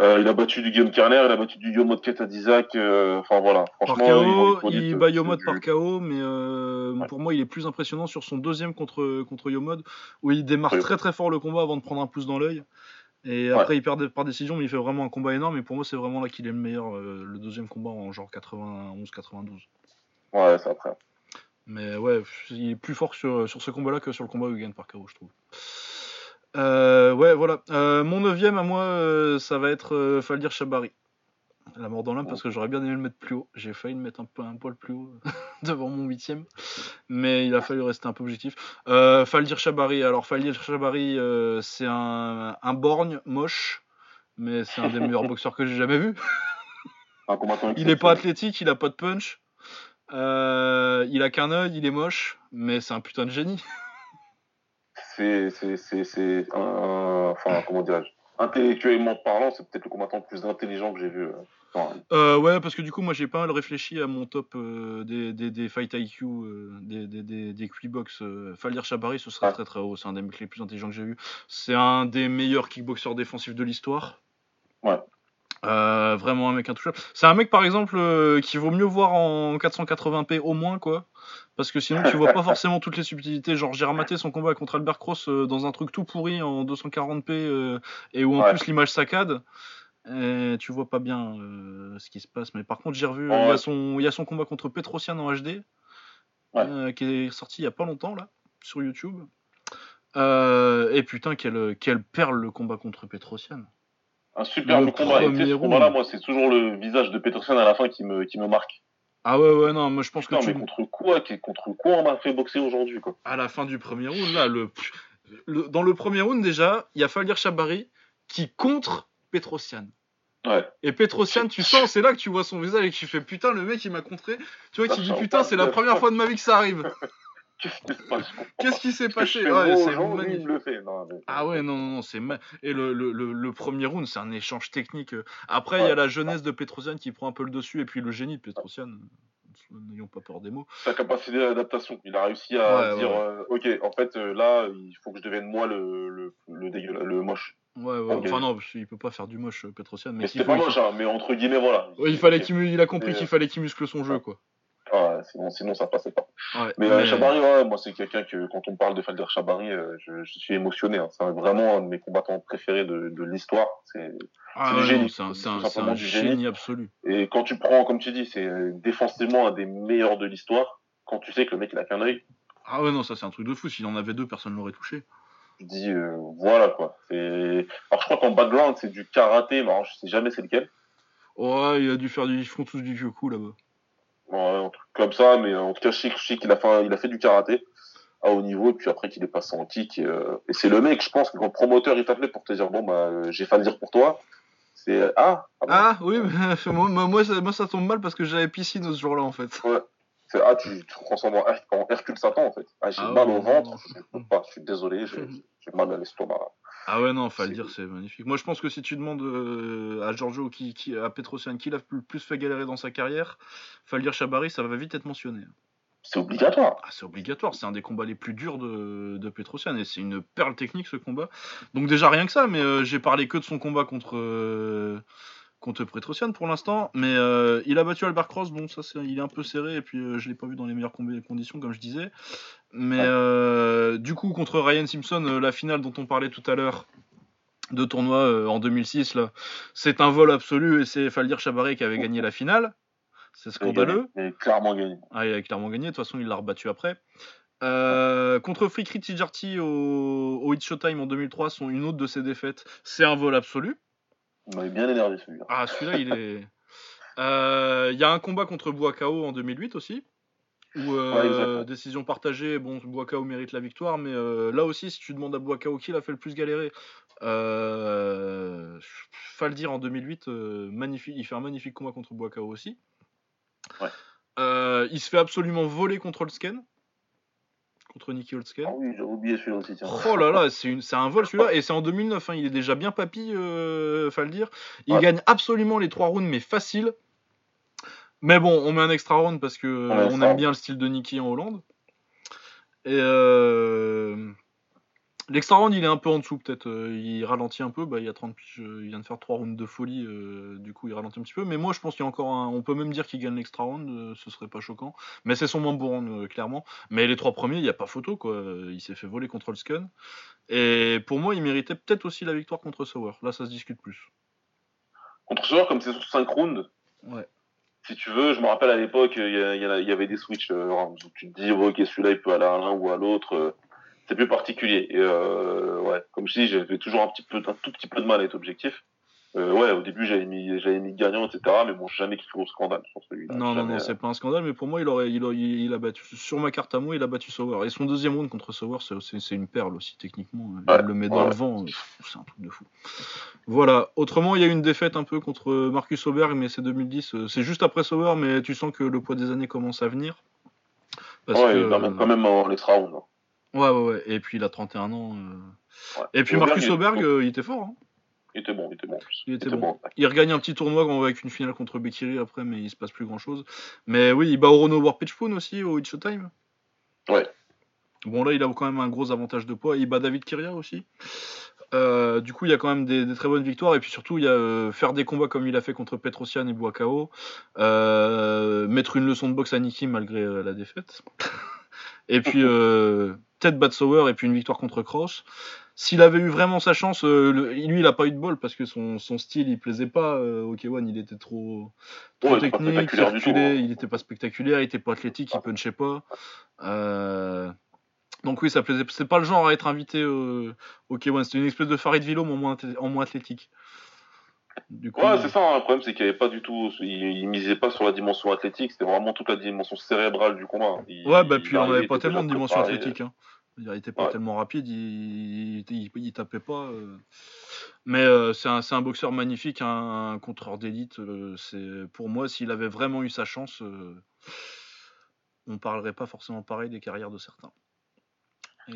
Euh, il a battu du Guillaume Kerner, il a battu du Yomot Ketadizak. Euh, enfin voilà, franchement. il, bat Yomod par KO, mais euh, pour moi, il est plus impressionnant sur son deuxième contre, contre Yomod, où il démarre très très fort le combat avant de prendre un pouce dans l'œil. Et après, il perd par décision, mais il fait vraiment un combat énorme. Et pour moi, c'est vraiment là qu'il est le meilleur, le deuxième combat en genre 91-92. Ouais, c'est après. Mais ouais, il est plus fort sur, sur ce combat-là que sur le combat où il gagne par KO, je trouve. Euh, ouais, voilà. Euh, mon neuvième à moi, euh, ça va être Faldir Chabari. La mort dans l'âme, parce que j'aurais bien aimé le mettre plus haut. J'ai failli le mettre un, peu, un poil plus haut devant mon huitième. Mais il a fallu rester un peu objectif. Faldir Chabari. Alors, Faldir Chabari, c'est un, un borgne moche. Mais c'est un des meilleurs boxeurs que j'ai jamais vu. il est pas athlétique, il a pas de punch. il a qu'un œil, il est moche. Mais c'est un putain de génie. C'est un. Enfin, comment dirais-je? Intellectuellement parlant, c'est peut-être le combattant le plus intelligent que j'ai vu. Euh, euh, ouais, parce que du coup, moi j'ai pas mal réfléchi à mon top euh, des, des, des, Fight IQ, des, des, des, des Quickbox. Faldir Chabari, ce serait très très haut. C'est un des mecs les plus intelligents que j'ai vu. C'est un des meilleurs kickboxers défensifs de l'histoire. Ouais. Vraiment un mec intouchable. C'est un mec par exemple qui vaut mieux voir en 480p au moins quoi parce que sinon tu vois pas forcément toutes les subtilités. Genre j'ai ramaté son combat contre Albert Cross euh, dans un truc tout pourri en 240p euh, et où en plus l'image saccade. Et tu vois pas bien euh, ce qui se passe. Mais par contre j'ai revu, il y, a son, y a son combat contre Petrosian en HD qui est sorti il y a pas longtemps là sur YouTube. et putain quelle, quelle perle le combat contre Petrosian. Un super combat. Et ce combat-là, moi, c'est toujours le visage de Petrosian à la fin qui me, qui me marque. Ah ouais, ouais, non, moi je pense que. tu... mais contre quoi, contre quoi on m'a fait boxer aujourd'hui, quoi? À la fin du premier round, là, le, dans le premier round, déjà, il y a Falir Chabari qui contre Petrosian. Ouais. Et Petrosian, tu sens, c'est là que tu vois son visage et que tu fais putain, le mec il m'a contré. Tu vois, qui dit putain, c'est la première fois de ma vie que ça arrive. Qu'est-ce qui s'est passé ouais, c'est Ah ouais, non, non, non, c'est Et le, le, le, premier round, c'est un échange technique. Après, il y a la jeunesse de Petrosian qui prend un peu le dessus, et puis le génie de Petrosian. N'ayons pas peur des mots. Sa capacité d'adaptation. Il a réussi à dire euh, Ok, en fait, euh, là, il faut que je devienne moi le, le, le, le moche. Ouais, ouais. Enfin, non, il peut pas faire du moche, Petrosian. Mais, c'était pas moche, hein, mais entre guillemets, voilà. il, fallait qu'il il a compris qu'il fallait qu'il muscle son jeu, quoi sinon, sinon ça passait pas. mais, euh, Chabari, ouais, moi c'est quelqu'un que quand on parle de Felder Chabari, euh, je, je, suis émotionné. Hein. C'est vraiment un de mes combattants préférés de, de l'histoire. C'est ah, du génie. C'est un, un, un génie absolu. Et quand tu prends, comme tu dis, c'est euh, défensivement un des meilleurs de l'histoire. Quand tu sais que le mec il a qu'un œil. Ah ouais non ça c'est un truc de fou. S'il en avait deux, personne l'aurait touché. Je dis voilà quoi. Alors je crois qu'en background c'est du karaté, mais alors, je sais jamais c'est lequel. Ouais, il a dû faire du, ils font tous du vieux coup là-bas un truc comme ça, mais en tout cas, je sais, qu'il a fait, il a fait du karaté à haut niveau, et puis après qu'il est passé en kick. Et, euh, c'est le mec, je pense, que quand le promoteur il t'appelait pour te dire, bon, bah, euh, j'ai le dire pour toi, c'est euh, ah, ah, ah oui, moi, moi, ça, moi, ça tombe mal parce que j'avais piscine ce jour-là en fait. Ouais. C'est ah, tu te transformes en, Hercule Satan en fait. Ah, j'ai ah mal au ventre, je, pas, je suis désolé, j'ai mal à l'estomac. Ah ouais, non, faut le dire, c'est magnifique. Moi, je pense que si tu demandes à Giorgio, qui, qui, à Petrosian, qui l'a le plus fait galérer dans sa carrière, faut le dire Chabari, ça va vite être mentionné. C'est obligatoire. Ah, c'est obligatoire. C'est un des combats les plus durs de, de Petrosian et c'est une perle technique ce combat. Donc déjà rien que ça, mais j'ai parlé que de son combat contre contre Petrosian pour l'instant, mais euh, il a battu Albert Cross, bon ça c'est, il est un peu serré et puis euh, je l'ai pas vu dans les meilleures conditions comme je disais, mais euh, du coup contre Ryan Simpson, la finale dont on parlait tout à l'heure, de tournoi euh, en 2006 là. C'est un vol absolu et c'est Faldir Chabaré qui avait gagné la finale. C'est scandaleux. Il a clairement gagné. Ah, il a clairement gagné. De toute façon, il l'a rebattu après. Euh, contre Frikri Tijarti au, au Showtime en 2003, sont une autre de ses défaites. C'est un vol absolu. Il m'avait bien énervé celui-là. Ah, celui-là, il est. Euh, Il y a un combat contre Boakao en 2008 aussi. Où euh, Ouais, décision partagée, bon, Boakao mérite la victoire, mais euh, là aussi, si tu demandes à Boakao qui l'a fait le plus galérer, euh, Faldir en 2008, euh, magnifique, il fait un magnifique combat contre Boakao aussi. Ouais. Il se fait absolument voler contre Holsken, contre Nicky Holsken. Ah oui, j'ai oublié celui-là aussi. Tiens. Oh là là, c'est une- c'est un vol celui-là, et c'est en 2009, hein, il est déjà bien papy, euh, faut le dire. Il Ouais. gagne absolument les trois rounds, mais facile. Mais bon, on met un extra round parce que on aime bien le style de Nicky en Hollande. Et euh, l'extra round, il est un peu en dessous peut-être. euh, Il ralentit un peu, bah, il y a 30 piges, il vient de faire trois rounds de folie, euh, du coup il ralentit un petit peu. Mais moi je pense qu'il y a encore un... On peut même dire qu'il gagne l'extra round, euh, ce serait pas choquant. Mais c'est son moins beau round, euh, clairement. Mais les trois premiers, il n'y a pas photo, quoi. Il s'est fait voler contre le Skun. Et pour moi, il méritait peut-être aussi la victoire contre Sauer. Là, ça se discute plus. Contre joueur, comme c'est sur 5 rounds, Ouais. si tu veux, je me rappelle à l'époque, il y, avait des switches où tu te dis, oh, ok, celui-là, il peut aller à l'un ou à l'autre. C'est plus particulier. Et euh, ouais, comme je dis, j'avais toujours un petit peu, un tout petit peu de mal à être objectif. Euh, ouais, au début, j'avais mis, j'avais mis gagnant, etc. Mais bon, jamais crié au scandale sur celui-là. Non, non, non, c'est pas un scandale, mais pour moi, il, aurait, il, aurait- il, il a battu. Sur ma carte à moi, il a battu Sauer. Et son deuxième round contre Sauer, c'est- une perle aussi, techniquement. Il Ouais, le met dans ouais. le vent. C'est un truc de fou. Voilà. Autrement, il y a eu une défaite un peu contre Marcus Auberg, mais c'est 2010. euh, C'est juste après Sauer, mais tu sens que le poids des années commence à venir. Parce ouais, que, même, quand même en extra round. hein. Ouais, ouais, ouais. Et puis, il a 31 ans. euh. Ouais. Et puis, Auberg, Marcus il- Auberg, euh, il était fort. hein. Il était bon, il était bon. en plus. Il était bon. ouais. Il regagne un petit tournoi avec une finale contre Bekiri après, mais il se passe plus grand chose. Mais oui, il bat Orono Warpitchpoon aussi au Hit Showtime. Ouais. Bon, là, il a quand même un gros avantage de poids. Il bat David Kiria aussi. Euh, du coup, il y a quand même des, des très bonnes victoires. Et puis surtout, il y a euh, faire des combats comme il a fait contre Petrosian et Boakao. Euh, mettre une leçon de boxe à Niki malgré euh, la défaite. et puis, peut-être battre Sauer et puis une victoire contre Cross. S'il avait eu vraiment sa chance, euh, le- lui, il a pas eu de bol parce que son, son style, il plaisait pas. Euh, au K1, il était trop, Ouais, il technique, tout, circulé, hein. il était pas spectaculaire, il était pas athlétique, il punchait pas. Euh, donc oui, ça plaisait. C'est pas le genre à être invité euh, au K1. C'était une espèce de Farid Villom en moins, en moins athlétique. Du coup, Ouais, c'est ça. hein. Le problème, c'est qu'il n'y avait pas du tout. Il, il misait pas sur la dimension athlétique. C'était vraiment toute la dimension cérébrale du combat. Il- Ouais, bah puis on arrivait, avait pas tellement de dimension préparé. athlétique. Hein. Il était pas Ouais. tellement rapide, il, il, tapait pas. euh. Mais euh, c'est un, boxeur magnifique, un, un contreur d'élite. euh, c'est pour moi, s'il avait vraiment eu sa chance, on parlerait pas forcément pareil des carrières de certains.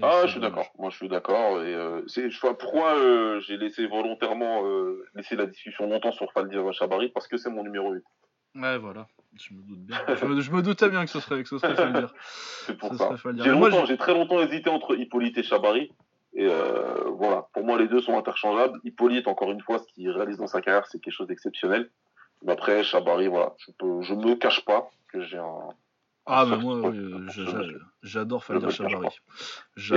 Ah, je suis d'accord. Moi, je suis d'accord. Et euh, c'est, je vois pourquoi euh, j'ai laissé volontairement euh, laisser la discussion longtemps sur Faldir Chabari parce que c'est mon numéro 8. Ouais, voilà. Je me doute bien. Je me, je me doutais bien que ce serait, que ce serait Faldir. C'est pour ça. J'ai Mais moi, longtemps, j'ai- j'ai très longtemps hésité entre Hippolyte et Chabari. Et voilà, pour moi, les deux sont interchangeables. Hippolyte, encore une fois, ce qu'il réalise dans sa carrière, c'est quelque chose d'exceptionnel. Mais après, Chabari, voilà, je peux, je me cache pas que j'ai un. Ah, mais moi, j'adore cache Chabari.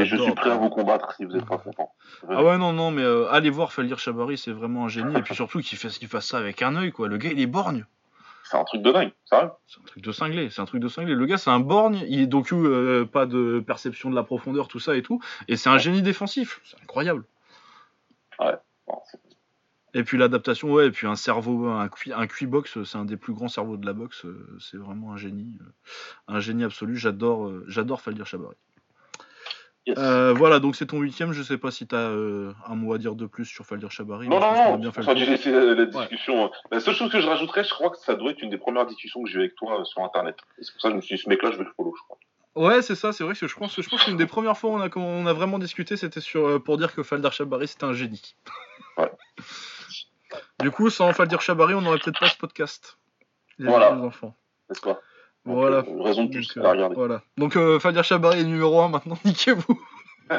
Et je suis prêt à vous combattre si vous n'êtes pas content. Ah ouais, non, non, mais euh, allez voir Faldir Chabari, c'est vraiment un génie. Et puis surtout qu'il fasse, qu'il fasse ça avec un œil, quoi. Le gars, il est borgne. C'est un truc de dingue, ça C'est un truc de cinglé, c'est un truc de cinglé. Le gars, c'est un borgne, il est donc euh, pas de perception de la profondeur, tout ça et tout. Et c'est un génie défensif, c'est incroyable. Bon, c'est- Et puis l'adaptation, ouais, et puis un cerveau, un un QI box, c'est un des plus grands cerveaux de la boxe. euh, C'est vraiment un génie, euh, un génie absolu. J'adore, euh, j'adore Faldir Chabari. yes. Euh, voilà, donc c'est ton huitième. Je sais pas si t'as euh, un mot à dire de plus sur Faldir Chabari. Non, non, non, bien dû laisser la, la discussion. La seule chose que je rajouterais, je crois que ça doit être une des premières discussions que j'ai eu avec toi euh, sur Internet. Et c'est pour ça que je me suis dit, ce mec-là, je vais le follow, je crois. Ouais, c'est ça, c'est vrai que je pense, je pense qu'une des premières fois où on a, on a vraiment discuté, c'était sur pour dire que Faldir Chabari c'était un génie. Ouais. Du coup, sans Faldir Chabari, on n'aurait peut-être pas ce podcast. Les, Voilà. les enfants. N'est-ce pas? Donc, Voilà. euh, raison de plus Donc, euh, à regarder. voilà. Donc euh, Faldir Chabari est numéro 1 maintenant, niquez-vous.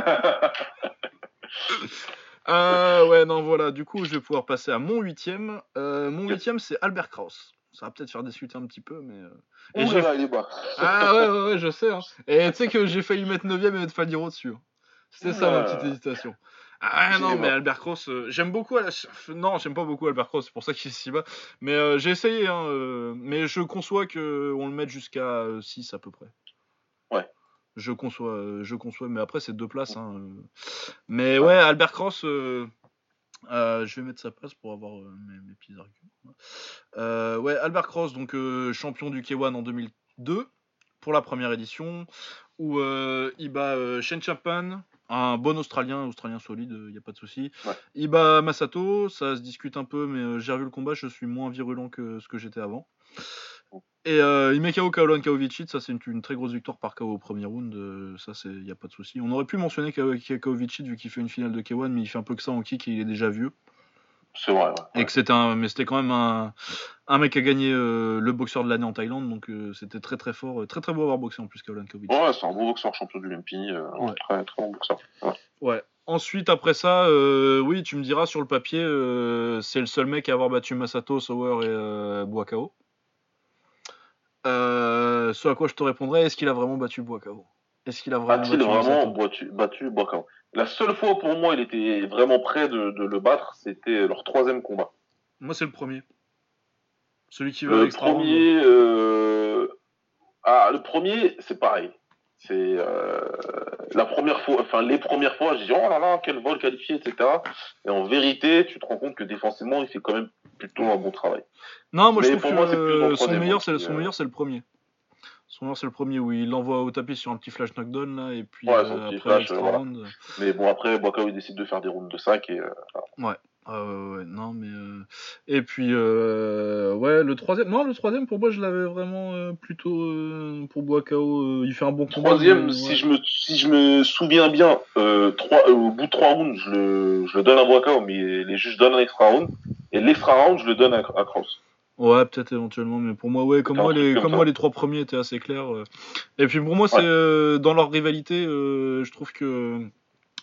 Euh, ouais, non, voilà, du coup, je vais pouvoir passer à mon huitième. Euh, mon huitième, c'est Albert Kraus. Ça va peut-être faire discuter un petit peu, mais... euh, Et Ouh là là, il est bas. Ah ouais, ouais, ouais, je sais. hein. Et tu sais que j'ai failli mettre 9ème et mettre Faldiro dessus. hein. C'était ça ma petite hésitation. Ah non, J'ai- mais Albert Cross, euh, j'aime beaucoup. Al- Non, j'aime pas beaucoup Albert Cross, c'est pour ça qu'il est si bas. Mais euh, j'ai essayé, hein, euh, mais je conçois que on le mette jusqu'à 6 à peu près. Ouais. Je conçois, je conçois, mais après c'est deux places. hein. Mais ouais, Albert Cross, je vais mettre sa place pour avoir mes, mes petits arguments. Euh, ouais, Albert Cross, donc champion du K1 en 2002 pour la première édition, où il bat Shen Chapman, un bon Australien, Australien solide, il n'y a pas de souci. Ouais. Bat Masato, ça se discute un peu, mais euh, j'ai revu le combat, je suis moins virulent que ce que j'étais avant. Et euh, il met KO Kaolan ça c'est une, une très grosse victoire par KO au premier round, euh, ça c'est il n'y a pas de souci. On aurait pu mentionner Ka- Ka- Kaovichit vu qu'il fait une finale de K1, mais il fait un peu que ça en kick et il est déjà vieux. C'est vrai, ouais. Et que c'était un, mais c'était quand même un, un mec qui a gagné euh, le boxeur de l'année en Thaïlande, donc euh, c'était très très fort, euh, très très beau à avoir boxé en plus Kaolan Kaovichit. Ouais, c'est un bon boxeur champion du MP. euh, Ouais. Très, très bon boxeur. Ouais. Ouais. Ensuite, après ça, oui, tu me diras sur le papier, c'est le seul mec à avoir battu Masato, Sauer et. Euh, ce à quoi je te répondrai, est-ce qu'il a vraiment battu Buakao? Est-ce qu'il a vraiment A-t-il battu vraiment Masato? battu, battu Boakao La seule fois pour moi il était vraiment prêt de, de le battre, c'était leur troisième combat. Moi, c'est le premier. Celui qui va Le premier, euh... ah, le premier, c'est pareil. C'est euh, la première fois, enfin les premières fois, j'ai dit oh là là, quel vol qualifié, etc. Et en vérité, tu te rends compte que défensivement, il fait quand même plutôt un bon travail. Non, moi je trouve pour moi, que c'est euh, son meilleur, c'est round son euh, meilleur, c'est le premier. Son meilleur, c'est le premier où il l'envoie au tapis sur un petit flash knockdown là, et puis Ouais, euh, après flash, euh, voilà. round. Mais bon, après, Boakao, il décide de faire des rounds de 5 et euh, ouais, ouais, ouais, non mais euh, et puis euh, ouais le troisième non le troisième pour moi je l'avais vraiment plutôt pour Boakao il fait un bon combat Troisième, mais, si, ouais. je me, si je me souviens bien, trois, au bout de trois rounds, je le, je le donne à Boakao, mais les juges donnent un extra round. Et l'extra round, je le donne à, à Kraus. Ouais peut-être éventuellement mais pour moi ouais comme moi les comme comme ça. moi les trois premiers étaient assez clairs euh. et puis pour moi c'est euh, dans leur rivalité euh, je trouve que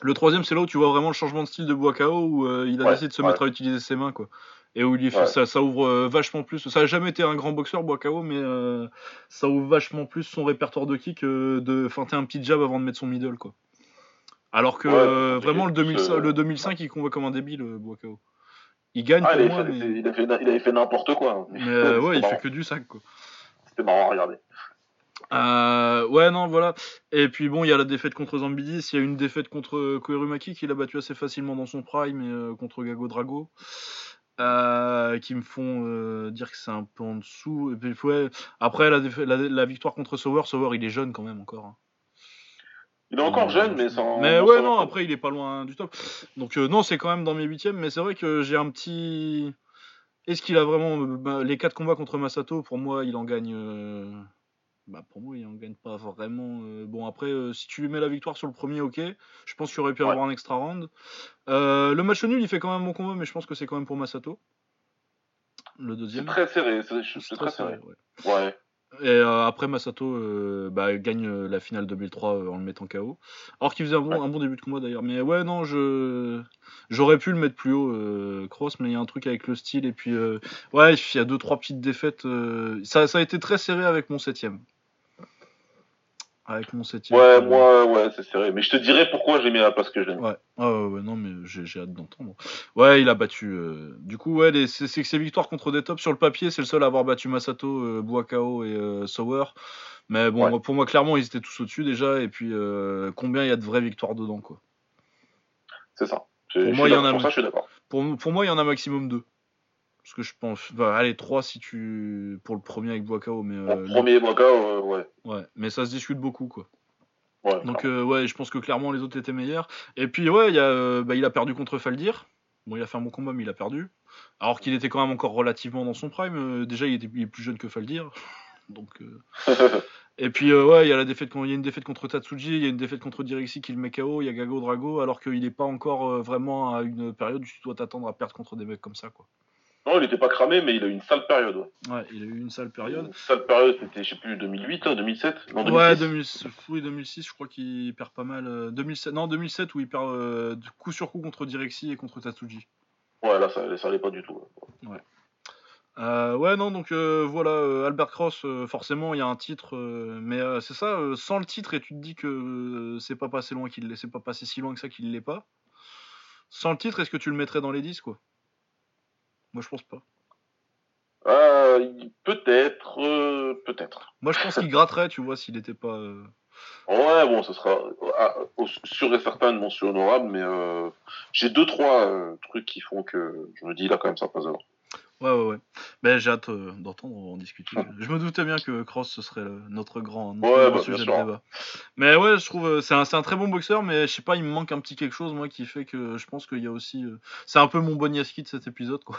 le troisième c'est là où tu vois vraiment le changement de style de Boakao où euh, il a Ouais, décidé de se ouais. mettre à utiliser ses mains quoi et où il fait, Ouais. ça, ça ouvre vachement plus. Ça a jamais été un grand boxeur, Boakao, mais ça ouvre vachement plus son répertoire de kick de feinter un petit jab avant de mettre son middle, quoi. Alors que vraiment le, plus, 2005, euh, le 2005, il combat comme un débile, Boakao. Il gagne Ah, pour avait, moi, fait, mais, il, avait fait, il avait fait n'importe quoi. mais, euh, ouais, il marrant. fait que du sac, quoi. C'était marrant à regarder. Euh, ouais, non, voilà. Et puis bon, il y a la défaite contre Zambidis, il y a une défaite contre Koirumaki qu'il a battu assez facilement dans son prime, et euh, contre Gago Drago. Euh, qui me font euh, dire que c'est un peu en dessous. Et puis, ouais, après la, la, la victoire contre Sauer, Sauer il est jeune quand même encore. hein. Il est encore jeune, mais sans. Mais ouais, non, après il est pas loin du top. Donc euh, non, c'est quand même dans mes huitièmes, mais c'est vrai que j'ai un petit. Est-ce qu'il a vraiment bah, les quatre combats contre Masato Pour moi, il en gagne. euh, Bah pour moi, il en gagne pas vraiment. euh, Bon après, si tu lui mets la victoire sur le premier, ok. Je pense qu'il aurait pu Ouais. avoir un extra round. Le match nul, il fait quand même bon combat, mais je pense que c'est quand même pour Masato. Le C'est deuxième. très serré. C'est c'est C'est très serré. ouais. Ouais. Et euh, après Masato euh, bah, gagne euh, la finale 2003 euh, en le mettant KO. Alors qu'il faisait un bon, Ouais. un bon début de combat d'ailleurs. Mais ouais non je j'aurais pu le mettre plus haut Cross, mais il y a un truc avec le style et puis ouais il y a deux trois petites défaites. ça, ça a été très serré avec mon septième. Avec mon septième. Ouais, euh, moi, ouais, c'est serré. Mais je te dirai pourquoi j'ai mis la place que je l'ai mis. Ouais, ah ouais, ouais, non, mais j'ai j'ai hâte d'entendre. Ouais, il a battu. euh, Du coup, ouais, les- c'est que ses victoires contre des tops sur le papier, c'est le seul à avoir battu Masato, euh, Buakao et euh, Sauer. Mais bon, Ouais. moi, pour moi, clairement, ils étaient tous au-dessus déjà. Et puis, euh, combien il y a de vraies victoires dedans, quoi. C'est ça. Pour moi, il y en a. Pour ça, je suis. Pour, pour moi, il y en a maximum deux. Parce que je pense. Bah, allez, trois si tu. Pour le premier avec Buakao, mais. Mon euh, premier Boakao, euh, ouais. Ouais, mais ça se discute beaucoup, quoi. ouais Donc euh, ouais, je pense que clairement les autres étaient meilleurs. Et puis ouais, il, y a, bah, il a perdu contre Faldir. Bon, il a fait un bon combat, mais il a perdu. Alors qu'il était quand même encore relativement dans son prime. Déjà, il, était, il est plus jeune que Faldir. Donc, Et puis euh, ouais, il y a la défaite, con- il y a une défaite contre Tatsuji, il y a une défaite contre Direxi qui le met KO, il y a Gago Drago, alors qu'il n'est pas encore euh, vraiment à une période où tu dois t'attendre à perdre contre des mecs comme ça, quoi. Non, il était pas cramé, mais il a eu une sale période. Ouais. Ouais, il a eu une sale période. Une sale période, c'était, je sais plus, 2008, hein, 2007 Non, 2006 Ouais, 2006, oui, 2006, je crois qu'il perd pas mal. euh, 2007, non, 2007 où il perd euh, coup sur coup contre Direxi et contre Tatsuji. Ouais, là, ça, ça allait pas du tout. ouais. Euh, ouais, non, donc euh, voilà, euh, Albert Cross, euh, forcément, il y a un titre, euh, mais euh, c'est ça, euh, sans le titre, et tu te dis que euh, c'est pas passé loin qu'il l'est, c'est pas passé si loin que ça qu'il l'est pas. Sans le titre, est-ce que tu le mettrais dans les 10 quoi? Moi, je pense pas. Euh, peut-être, euh, peut-être. Moi, je pense qu'il gratterait, tu vois, s'il n'était pas. Euh, ouais, bon, ce sera ah, sûr et certain une mention honorable, mais j'ai deux trois trucs qui font que je me dis là quand même ça passe alors. Ouais, ouais, ouais. Ben, j'ai hâte d'entendre en discuter. je me doutais bien que Cross ce serait notre grand, bah, sujet de débat. Mais ouais, je trouve c'est un, un, très bon boxeur, mais je sais pas, il me manque un petit quelque chose moi qui fait que je pense qu'il y a aussi. c'est un peu mon Boniaski de cet épisode quoi.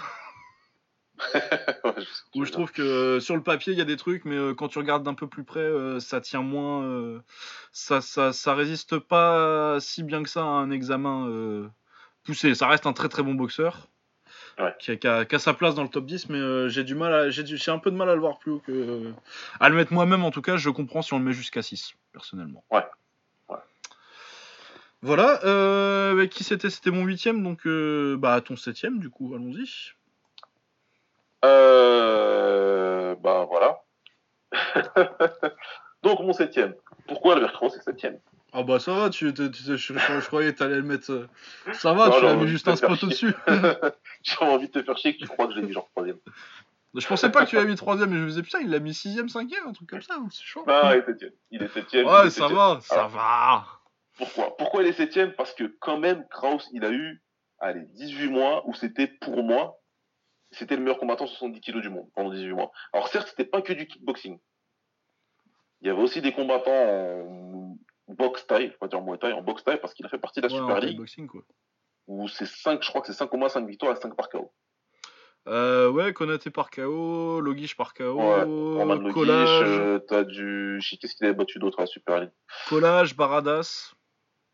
Où je trouve que euh, sur le papier il y a des trucs, mais euh, quand tu regardes d'un peu plus près, euh, ça tient moins, ça, ça, ça, résiste pas si bien que ça à un examen poussé. Ça reste un très très bon boxeur. Qui, a, qui, a, sa place dans le top 10, mais j'ai du mal, j'ai un peu de mal à le voir plus haut que à le mettre moi-même. En tout cas, je comprends si on le met jusqu'à 6 personnellement. Ouais. Voilà, euh, qui c'était? C'était mon huitième, donc bah ton septième du coup, allons-y. Euh, bah voilà. Donc mon septième. Pourquoi le mercredi c'est septième? Ah bah ça va, tu, tu, tu je, croyais que t'allais le mettre. Euh, ça va, tu l'as mis juste un spot au-dessus. J'ai envie de te faire chier que tu crois que je l'ai mis genre troisième. Je pensais pas que tu l'as mis troisième, mais je me disais putain, il l'a mis sixième, cinquième, un truc comme ça, c'est chaud. Ah, il est septième. Il est septième. Ouais, ça va, ça va. Pourquoi? Pourquoi il est septième? Parce que quand même, Kraus, il a eu, allez, 18 mois où c'était pour moi c'était le meilleur combattant 70 kg du monde pendant 18 mois. Alors certes, c'était pas que du kickboxing. Il y avait aussi des combattants en boxe taille, pas dire muay thai, en boxe taille parce qu'il a fait partie de la Super League. Boxing, quoi. Où c'est 5, je crois que c'est 5 combats, 5 victoires et 5 par KO. Euh, ouais, Konaté par KO, Logish par KO, ouais, Collage. Euh, t'as du. Qu'est-ce qu'il avait battu d'autre à la Super League? Collage, Baradas.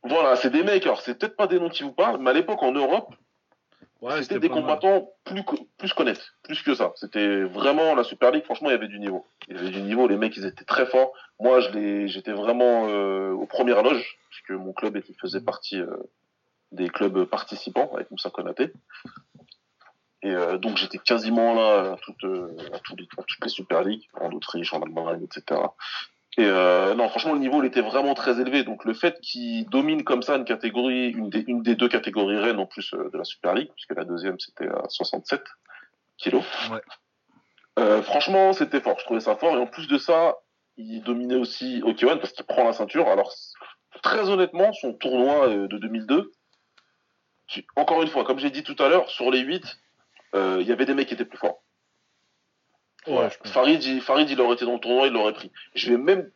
Voilà, c'est des mecs, alors c'est peut-être pas des noms qui vous parlent, mais à l'époque en Europe, c'était des combattants plus, plus connaître, plus que ça. C'était vraiment la Super League, franchement, il y avait du niveau. Il y avait du niveau, les mecs, ils étaient très forts. Moi, j'étais vraiment euh, aux premières loges, puisque mon club était, faisait partie euh, des clubs participants avec Moussa Konaté. Et euh, donc, j'étais quasiment là à, toutes, à, toutes les Super League, en Autriche, en Allemagne, etc. Et euh, non, franchement, le niveau il était vraiment très élevé. Donc le fait qu'il domine comme ça une catégorie, une des, une des deux catégories reines en plus euh, de la Super League, puisque la deuxième c'était à 67 kilos. Ouais. Euh, franchement, c'était fort. Je trouvais ça fort. Et en plus de ça, il dominait aussi Okiwan parce qu'il prend la ceinture. Alors très honnêtement, son tournoi euh, de 2002, encore une fois, comme j'ai dit tout à l'heure, sur les 8, euh, il y avait des mecs qui étaient plus forts. Farid, il, Farid, il aurait été dans le tournoi, il l'aurait pris. Je vais même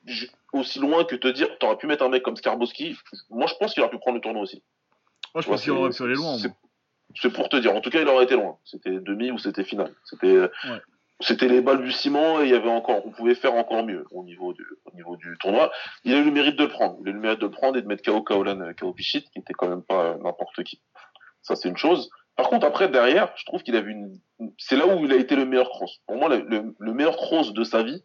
aussi loin que te dire, t'aurais pu mettre un mec comme Skarbowski. Moi, je pense qu'il aurait pu prendre le tournoi aussi. Moi, je pense qu'il aurait pu aller loin. C'est pour te dire. En tout cas, il aurait été loin. C'était demi ou c'était final. C'était. C'était les balbutiements et il y avait encore, on pouvait faire encore mieux au niveau du, au niveau du tournoi. Il a eu le mérite de le prendre. Il a eu le mérite de le prendre et de mettre KO Kaolan, KO Pichit, qui était quand même pas n'importe qui. Ça, c'est une chose. Par contre, après, derrière, je trouve qu'il avait une. C'est là où il a été le meilleur cross. Pour moi, le, meilleur cross de sa vie,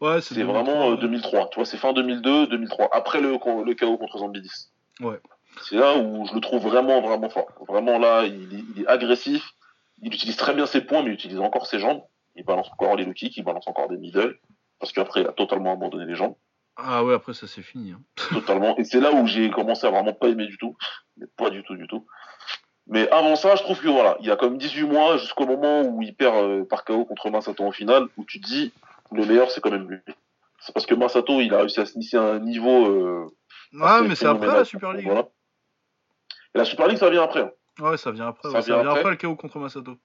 ouais, c'est vraiment 2003. Euh, tu vois, c'est fin 2002, 2003. Après le, le KO contre Zambidis. Ouais. C'est là où je le trouve vraiment, vraiment fort. Vraiment là, il, est agressif. Il utilise très bien ses points, mais il utilise encore ses jambes. Il balance encore les low kicks, il balance encore des middle. Parce qu'après, il a totalement abandonné les jambes. Ah ouais, après ça c'est fini. Hein. Totalement. Et c'est là où j'ai commencé à vraiment pas aimer du tout. Mais pas du tout, du tout. Mais avant ça, je trouve que voilà, il y a comme 18 mois jusqu'au moment où il perd euh, par KO contre Masato en finale, où tu te dis le meilleur c'est quand même lui. C'est parce que Masato il a réussi à s'initier à un niveau. Euh, ouais, mais c'est après la Super League. Voilà. Et la Super League ça vient après. Hein. Ouais, ça vient après. Ça, vient, après. le KO contre Masato.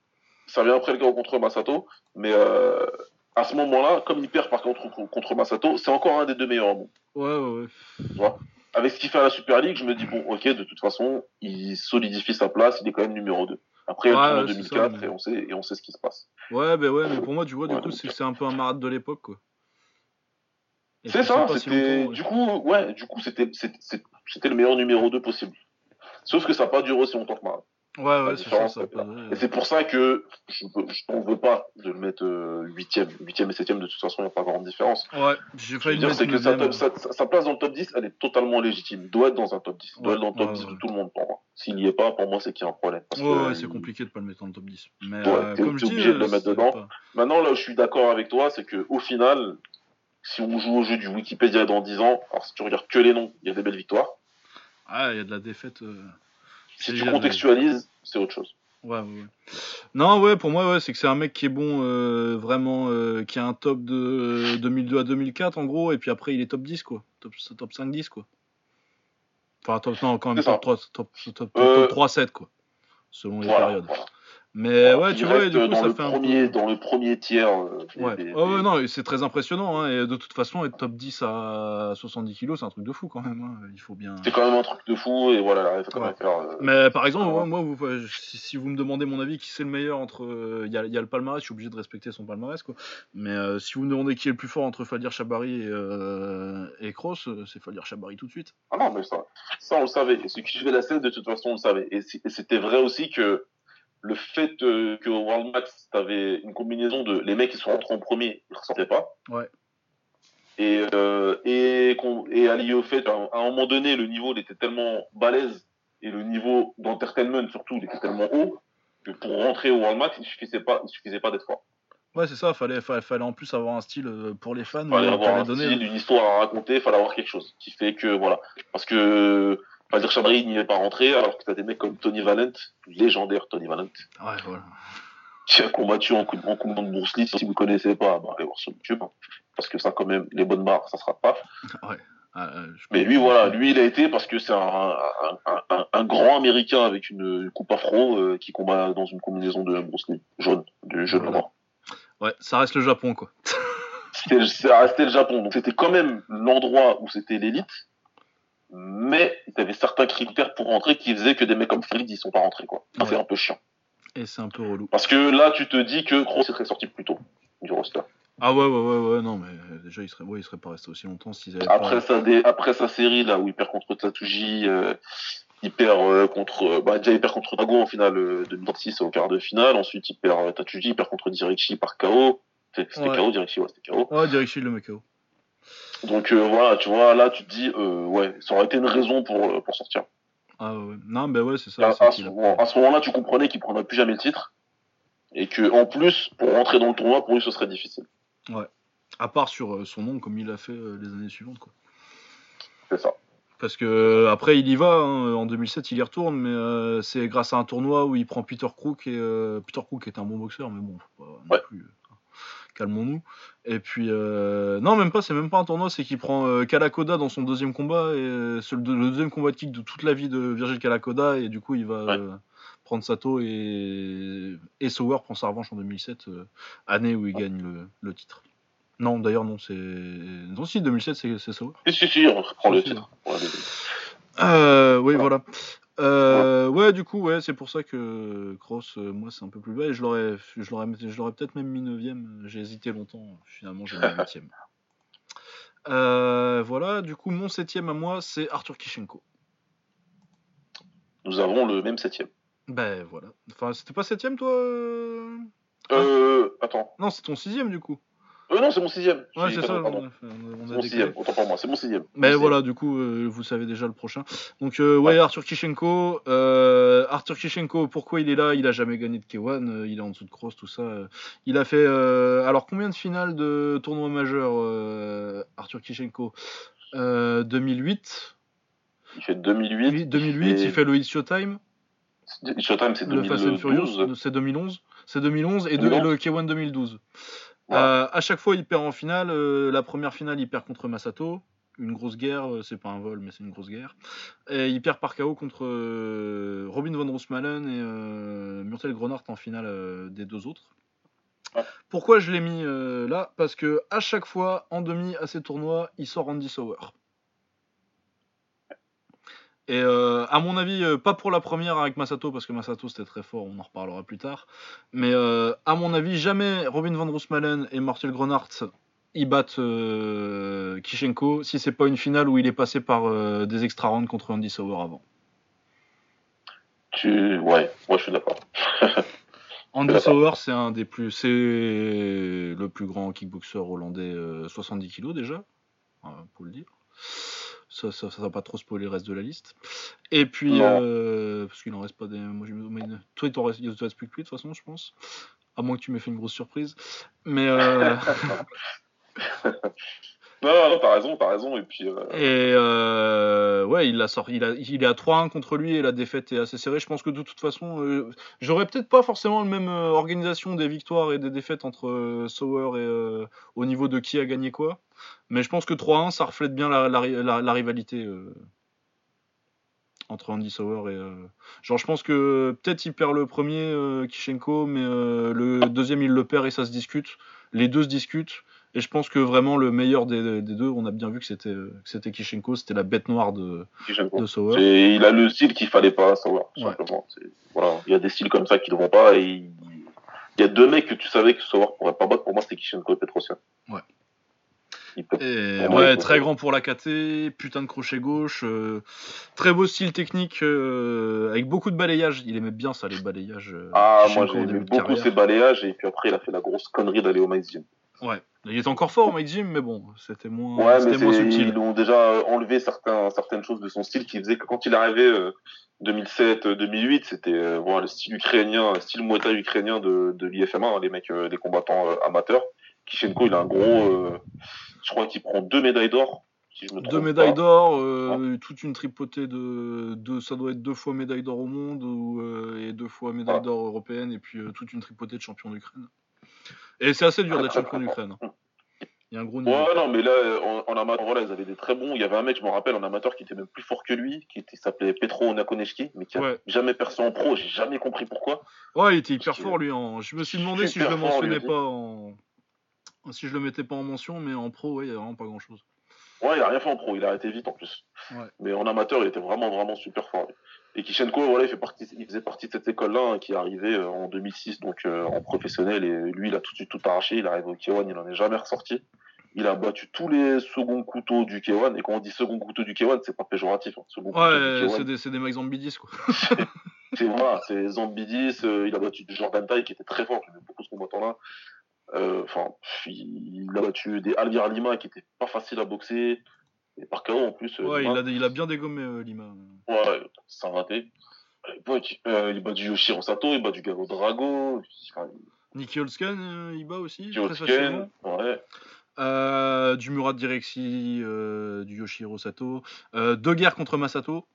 Ça vient après le KO contre Masato, mais euh, à ce moment-là, comme il perd par contre contre Masato, c'est encore un des deux meilleurs au Ouais, ouais, ouais. Tu vois? Avec ce qu'il fait à la Super League, je me dis, bon, ok, de toute façon, il solidifie sa place, il est quand même numéro 2. Après, il en 2004 et, on sait, et on sait ce qui se passe. Ouais, ben ouais, mais pour moi, tu vois, du coup, c'est un peu un marade de l'époque, quoi. C'est ça, c'était. Du coup, ouais, du coup, c'était le meilleur numéro 2 possible. Sauf que ça n'a pas duré aussi longtemps que Marade. Ouais, ouais, c'est ça. ça et c'est pour ça que je, t'en veux pas de le mettre 8ème. Euh, 8ème et 7ème, de toute façon, il n'y a pas grande différence. Ouais, j'ai failli dire, c'est que sa, sa, place dans le top 10, elle est totalement légitime. Il doit être dans un top 10. Il doit être dans le top 10 de tout le monde pour moi. S'il n'y est pas, pour moi, c'est qu'il y a un problème. ouais, ouais, c'est compliqué de pas le mettre dans le top 10. Mais euh, comme je dis, obligé de le mettre dedans. Maintenant, là où je suis d'accord avec toi, c'est qu'au final, si on joue au jeu du Wikipédia dans 10 ans, alors si tu regardes que les noms, il y a des belles victoires. Ah, il y a de la défaite. Euh, Si tu contextualises, c'est autre chose. Ouais, ouais. Non, ouais, pour moi, ouais, c'est que c'est un mec qui est bon, euh, vraiment, euh, qui a un top de 2002 à 2004, en gros, et puis après, il est top 10, quoi. Top, top 5-10, quoi. Enfin, top, non, quand même, top 3, top, top, top, 3, 7, quoi. Selon les périodes. Mais ouais, tu vois, du coup, ça fait un Dans le premier tiers. Euh, ouais. Oh, ouais, non, c'est très impressionnant. Hein, et de toute façon, être top 10 à 70 kilos, c'est un truc de fou quand même. Hein, il faut bien. C'est quand même un truc de fou, et voilà, il faut quand même faire. Euh, Mais par exemple, moi, vous, si, vous me demandez mon avis, qui c'est le meilleur entre. Euh, il y, a, y, a, le palmarès, je suis obligé de respecter son palmarès, quoi. Mais si vous me demandez qui est le plus fort entre Fadir Chabari et, et Kroos, c'est Fadir Chabari tout de suite. Ah non, mais ça, ça on le savait. Et ce qui fait la scène, de toute façon, on le savait. Et c'était vrai aussi que le fait euh, que World Max, tu avais une combinaison de les mecs qui sont rentrés en premier, ils ne ressortaient pas. Ouais. Et, euh, et, et allié au fait, à un moment donné, le niveau il était tellement balèze et le niveau d'entertainment surtout, il était tellement haut que pour rentrer au World Max, il suffisait pas, il suffisait pas d'être fort. Ouais, c'est ça, fallait, fallait, fallait, en plus avoir un style euh, pour les fans. Fallait avoir un style, une histoire à raconter, fallait avoir quelque chose qui fait que, voilà. Parce que Pas dire Chabri n'y est pas rentré, alors que tu as des mecs comme Tony Valent, légendaire Tony Valent. Ouais, voilà. Qui a combattu en, coup de combat de Bruce Lee. Si vous connaissez pas, bah, allez voir sur YouTube. Hein. Parce que ça, quand même, les bonnes barres, ça sera pas. Ouais. Ah, euh, mais lui, voilà, lui, il a été parce que c'est un, un, un, un, grand américain avec une coupe afro euh, qui combat dans une combinaison de Bruce Lee, jaune, de jaune voilà. noir. Ouais, ça reste le Japon, quoi. ça restait le Japon. Donc c'était quand même l'endroit où c'était l'élite, mais il y avait certains critères pour rentrer qui faisaient que des mecs comme Fried, ils sont pas rentrés, quoi. Ouais. C'est un peu chiant. Et c'est un peu relou. Parce que là, tu te dis que Kroos serait sorti plus tôt du roster. Ah ouais, ouais, ouais, ouais, non, mais déjà, il serait, ouais, il serait pas resté aussi longtemps s'ils avaient après pas... Sa dé... Après sa série, là, où il perd contre Tatuji, euh, il perd euh, contre... Bah, déjà, il perd contre Dago en finale euh, 2006 au quart de finale. Ensuite, il perd euh, Tatuji, il perd contre Direcchi par KO. C'était ouais. KO, Direcchi, ouais, c'était KO. Ouais, Direcchi, le met KO. Donc euh, voilà, tu vois, là tu te dis, euh, ouais, ça aurait été une raison pour, euh, pour sortir. Ah ouais, non, ben ouais, c'est ça. À, à, ce, moment, à ce moment-là, tu comprenais qu'il prendrait plus jamais le titre. Et que en plus, pour rentrer dans le tournoi, pour lui, ce serait difficile. Ouais. À part sur euh, son nom, comme il a fait les années suivantes, quoi. C'est ça. Parce que après, il y va. Hein, en 2007, il y retourne, mais euh, c'est grâce à un tournoi où il prend Peter Crook et Peter Crook est un bon boxeur, mais bon, faut pas ouais. plus calmons-nous. Et puis, euh, non, même pas, c'est même pas un tournoi, c'est qu'il prend euh, Kalakoda dans son deuxième combat, et c'est le, le, deuxième combat de kick de toute la vie de Virgil Kalakoda, et du coup, il va ouais. euh, prendre Sato, et, et Sauer prend sa revanche en 2007, euh, année où il ouais. gagne le, le, titre. Non, d'ailleurs, non, c'est. Non, si, 2007, c'est Sauer. Si, si, si, on reprend le titre. Euh, oui, voilà. Euh, ouais, du coup, ouais, c'est pour ça que Cross, euh, moi, c'est un peu plus bas et je l'aurais, je l'aurais, je l'aurais peut-être même mis 9ème. J'ai hésité longtemps. Finalement, j'ai mis 8ème. Euh, voilà, du coup, mon 7ème à moi, c'est Arthur Kishenko. Nous avons le même 7ème. Ben voilà. Enfin, c'était pas 7ème, toi Euh? Attends. Non, c'est ton 6ème, du coup. Euh, non, c'est mon sixième. Ouais, c'est ça. On, on mon sixième, autant pour moi, c'est mon sixième. Mais voilà, du coup, euh, vous savez déjà le prochain. Donc, euh, ouais, ouais, Arthur Kishenko. Euh, Arthur Kishenko, pourquoi il est là? Il a jamais gagné de K1, euh, il est en dessous de cross, tout ça. Il a fait. euh, alors, combien de finales de tournois majeurs, euh, Arthur Kishenko 2008. Il fait 2008. 2008, il fait, il fait le It's Showtime. Showtime, c'est 2012. Le Fast and Furious, c'est 2011. C'est 2011 et, de, et le K1 2012. Euh, à chaque fois, il perd en finale. Euh, la première finale, il perd contre Masato. Une grosse guerre, euh, c'est pas un vol, mais c'est une grosse guerre. Et il perd par KO contre euh, Robin von Roosmalen et euh, Murtel Gronart en finale euh, des deux autres. Ouais. Pourquoi je l'ai mis là? Parce que à chaque fois, en demi à ces tournois, il sort Andy Sauer. Et euh, à mon avis, euh, pas pour la première avec Masato, parce que Masato c'était très fort, on en reparlera plus tard. Mais euh, à mon avis, jamais Robin van Roosmalen et Martel Grenart ils battent Kishenko si c'est pas une finale où il est passé par des extra rounds contre Andy Sauer avant. Tu... Ouais, moi je suis d'accord. Andy Sauer, c'est un des plus. C'est le plus grand kickboxer hollandais, 70 kg déjà, pour le dire ça, ça, ça va pas trop spoiler le reste de la liste. Et puis, euh, parce qu'il en reste pas des. Moi, mais, toi, il t'en reste, il te reste plus que lui de toute façon, je pense. À moins que tu m'aies fait une grosse surprise. Mais. Euh... Non, non, raison, t'as raison. Et puis. euh, Et euh, ouais, il, a sorti, il, il est à 3-1 contre lui et la défaite est assez serrée. Je pense que de toute façon, euh, j'aurais peut-être pas forcément la même organisation des victoires et des défaites entre Sauer et au niveau de qui a gagné quoi. Mais je pense que 3-1, ça reflète bien la, la ri- la- la rivalité entre Andy Sauer et. Genre, je pense que peut-être il perd le premier, euh, Kishenko, mais le deuxième il le perd et ça se discute. Les deux se discutent. Et je pense que vraiment le meilleur des, des deux, on a bien vu que c'était c'était Kishenko, c'était la bête noire de, de Sauer. Il a le style qu'il fallait pas savoir, tout Ouais. simplement. Voilà. Il y a des styles comme ça qui ne vont pas. Et il... il y a deux mecs que tu savais que Sauer pourrait pas battre. Pour moi, c'était Kishenko et Petrosian. Ouais. Et très grand pour la KT, putain de crochet gauche, euh, très beau style technique, euh, avec beaucoup de balayage. Il aimait bien ça, les balayages. euh, Ah, moi, Kishenko j'ai au aimé début de beaucoup ses balayages. Et puis après, il a fait la grosse connerie d'aller au Gym. Ouais, il était encore fort, Mike Jim, mais bon, c'était moins, Ouais, mais c'était moins subtil. ils ont déjà enlevé certains, certaines choses de son style qui faisait que quand il arrivait euh, 2007-2008, c'était euh, voilà, le style ukrainien, le style Muay Thai ukrainien de, de l'IFMA, hein, les mecs, euh, les combattants euh, amateurs. Kishenko, il a un gros, euh, je crois qu'il prend deux médailles d'or. Si je me trompe Deux médailles d'or, euh, toute une tripotée de, de, ça doit être deux fois médaille d'or au monde ou, euh, et deux fois médaille Ouais. d'or européenne et puis euh, toute une tripotée de champion d'Ukraine. Et c'est assez dur d'être champion d'Ukraine. Il y a un gros niveau. Ouais, non, mais là, en, en amateur, voilà, ils avaient des très bons. Il y avait un mec, je me rappelle, en amateur qui était même plus fort que lui, qui s'appelait Petro Nakonechki, mais qui a jamais percé en pro. J'ai jamais compris pourquoi. Ouais, il était hyper fort lui. En... Je me suis demandé si je le mentionnais pas en, si je le mettais pas en mention, mais en pro, ouais, il y a vraiment pas grand chose. Ouais, il a rien fait en pro, il a arrêté vite en plus. Ouais. Mais en amateur, il était vraiment, vraiment super fort. Et Kishenko, voilà, il, fait partie, il faisait partie de cette école-là hein, qui est arrivée euh, en 2006, donc euh, en professionnel. Et lui, il a tout de suite tout arraché. Il arrive au K1, il en est jamais ressorti. Il a battu tous les seconds couteaux du K1. Et quand on dit second couteau du K1, c'est pas péjoratif. hein. Second Ouais, du c'est K1, des, c'est des mecs zambidis quoi. c'est voilà, c'est Zambidis. euh, il a battu Jordan Tai qui était très fort. J'aimais beaucoup ce combattant-là. Euh, Enfin, il, a battu des Alvira Lima qui étaient pas faciles à boxer. Et par KO en plus. euh, Ouais, Lima. il a, il a bien dégommé euh, Lima. Ouais, sans rater. Il bat, il bat du Yoshiro Sato, il bat du Garo Drago, Nicky Holsken, il bat aussi, très Kyosken, facilement. ouais. Euh, du Murat Direxi, euh, du Yoshiro Sato. Euh, deux guerres contre Masato,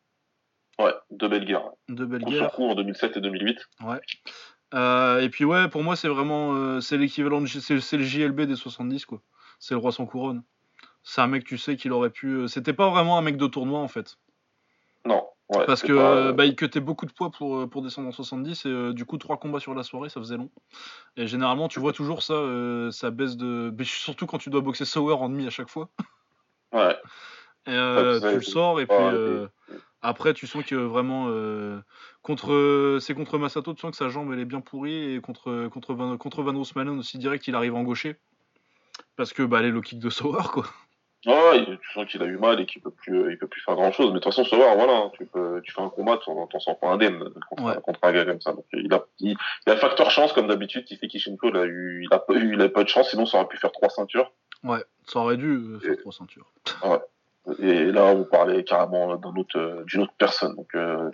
Ouais, deux belles guerres. deux belles guerres. coup en 2007 et 2008. Euh, et puis ouais, pour moi c'est vraiment euh, c'est l'équivalent de c'est le JLB des 70 quoi. C'est le roi sans couronne. C'est un mec tu sais qu'il aurait pu euh, c'était pas vraiment un mec de tournoi en fait. Non, ouais. Parce que pas, bah, il cutait beaucoup de poids pour, pour descendre en 70 et du coup trois combats sur la soirée ça faisait long. Et généralement tu vois toujours ça, ça baisse de. mais surtout quand tu dois boxer Sauer en demi à chaque fois. Ouais, Et, Ouais, tu le sors et puis après tu sens que vraiment euh, contre c'est contre Masato tu sens que sa jambe elle est bien pourrie et contre contre Van, contre Van Roosmalen aussi direct il arrive en gaucher parce que bah les low kick de Sauer quoi. ouais, il- tu sens qu'il a eu mal et qu'il peut plus, euh, il peut plus faire grand chose. Mais de toute façon, savoir, voilà, hein, tu, peux, tu fais un combat, tu t'en sors pas indemne contre, Ouais. contre un gars comme ça. Donc, il a, il, il a le facteur chance, comme d'habitude, qui fait Kishenko, il a eu, il a pas eu, il a pas eu de chance, sinon ça aurait pu faire trois ceintures. Ouais, ça aurait dû euh, faire Et- trois ceintures. Et là, on parlait carrément d'un autre, euh, d'une autre personne. Donc, euh,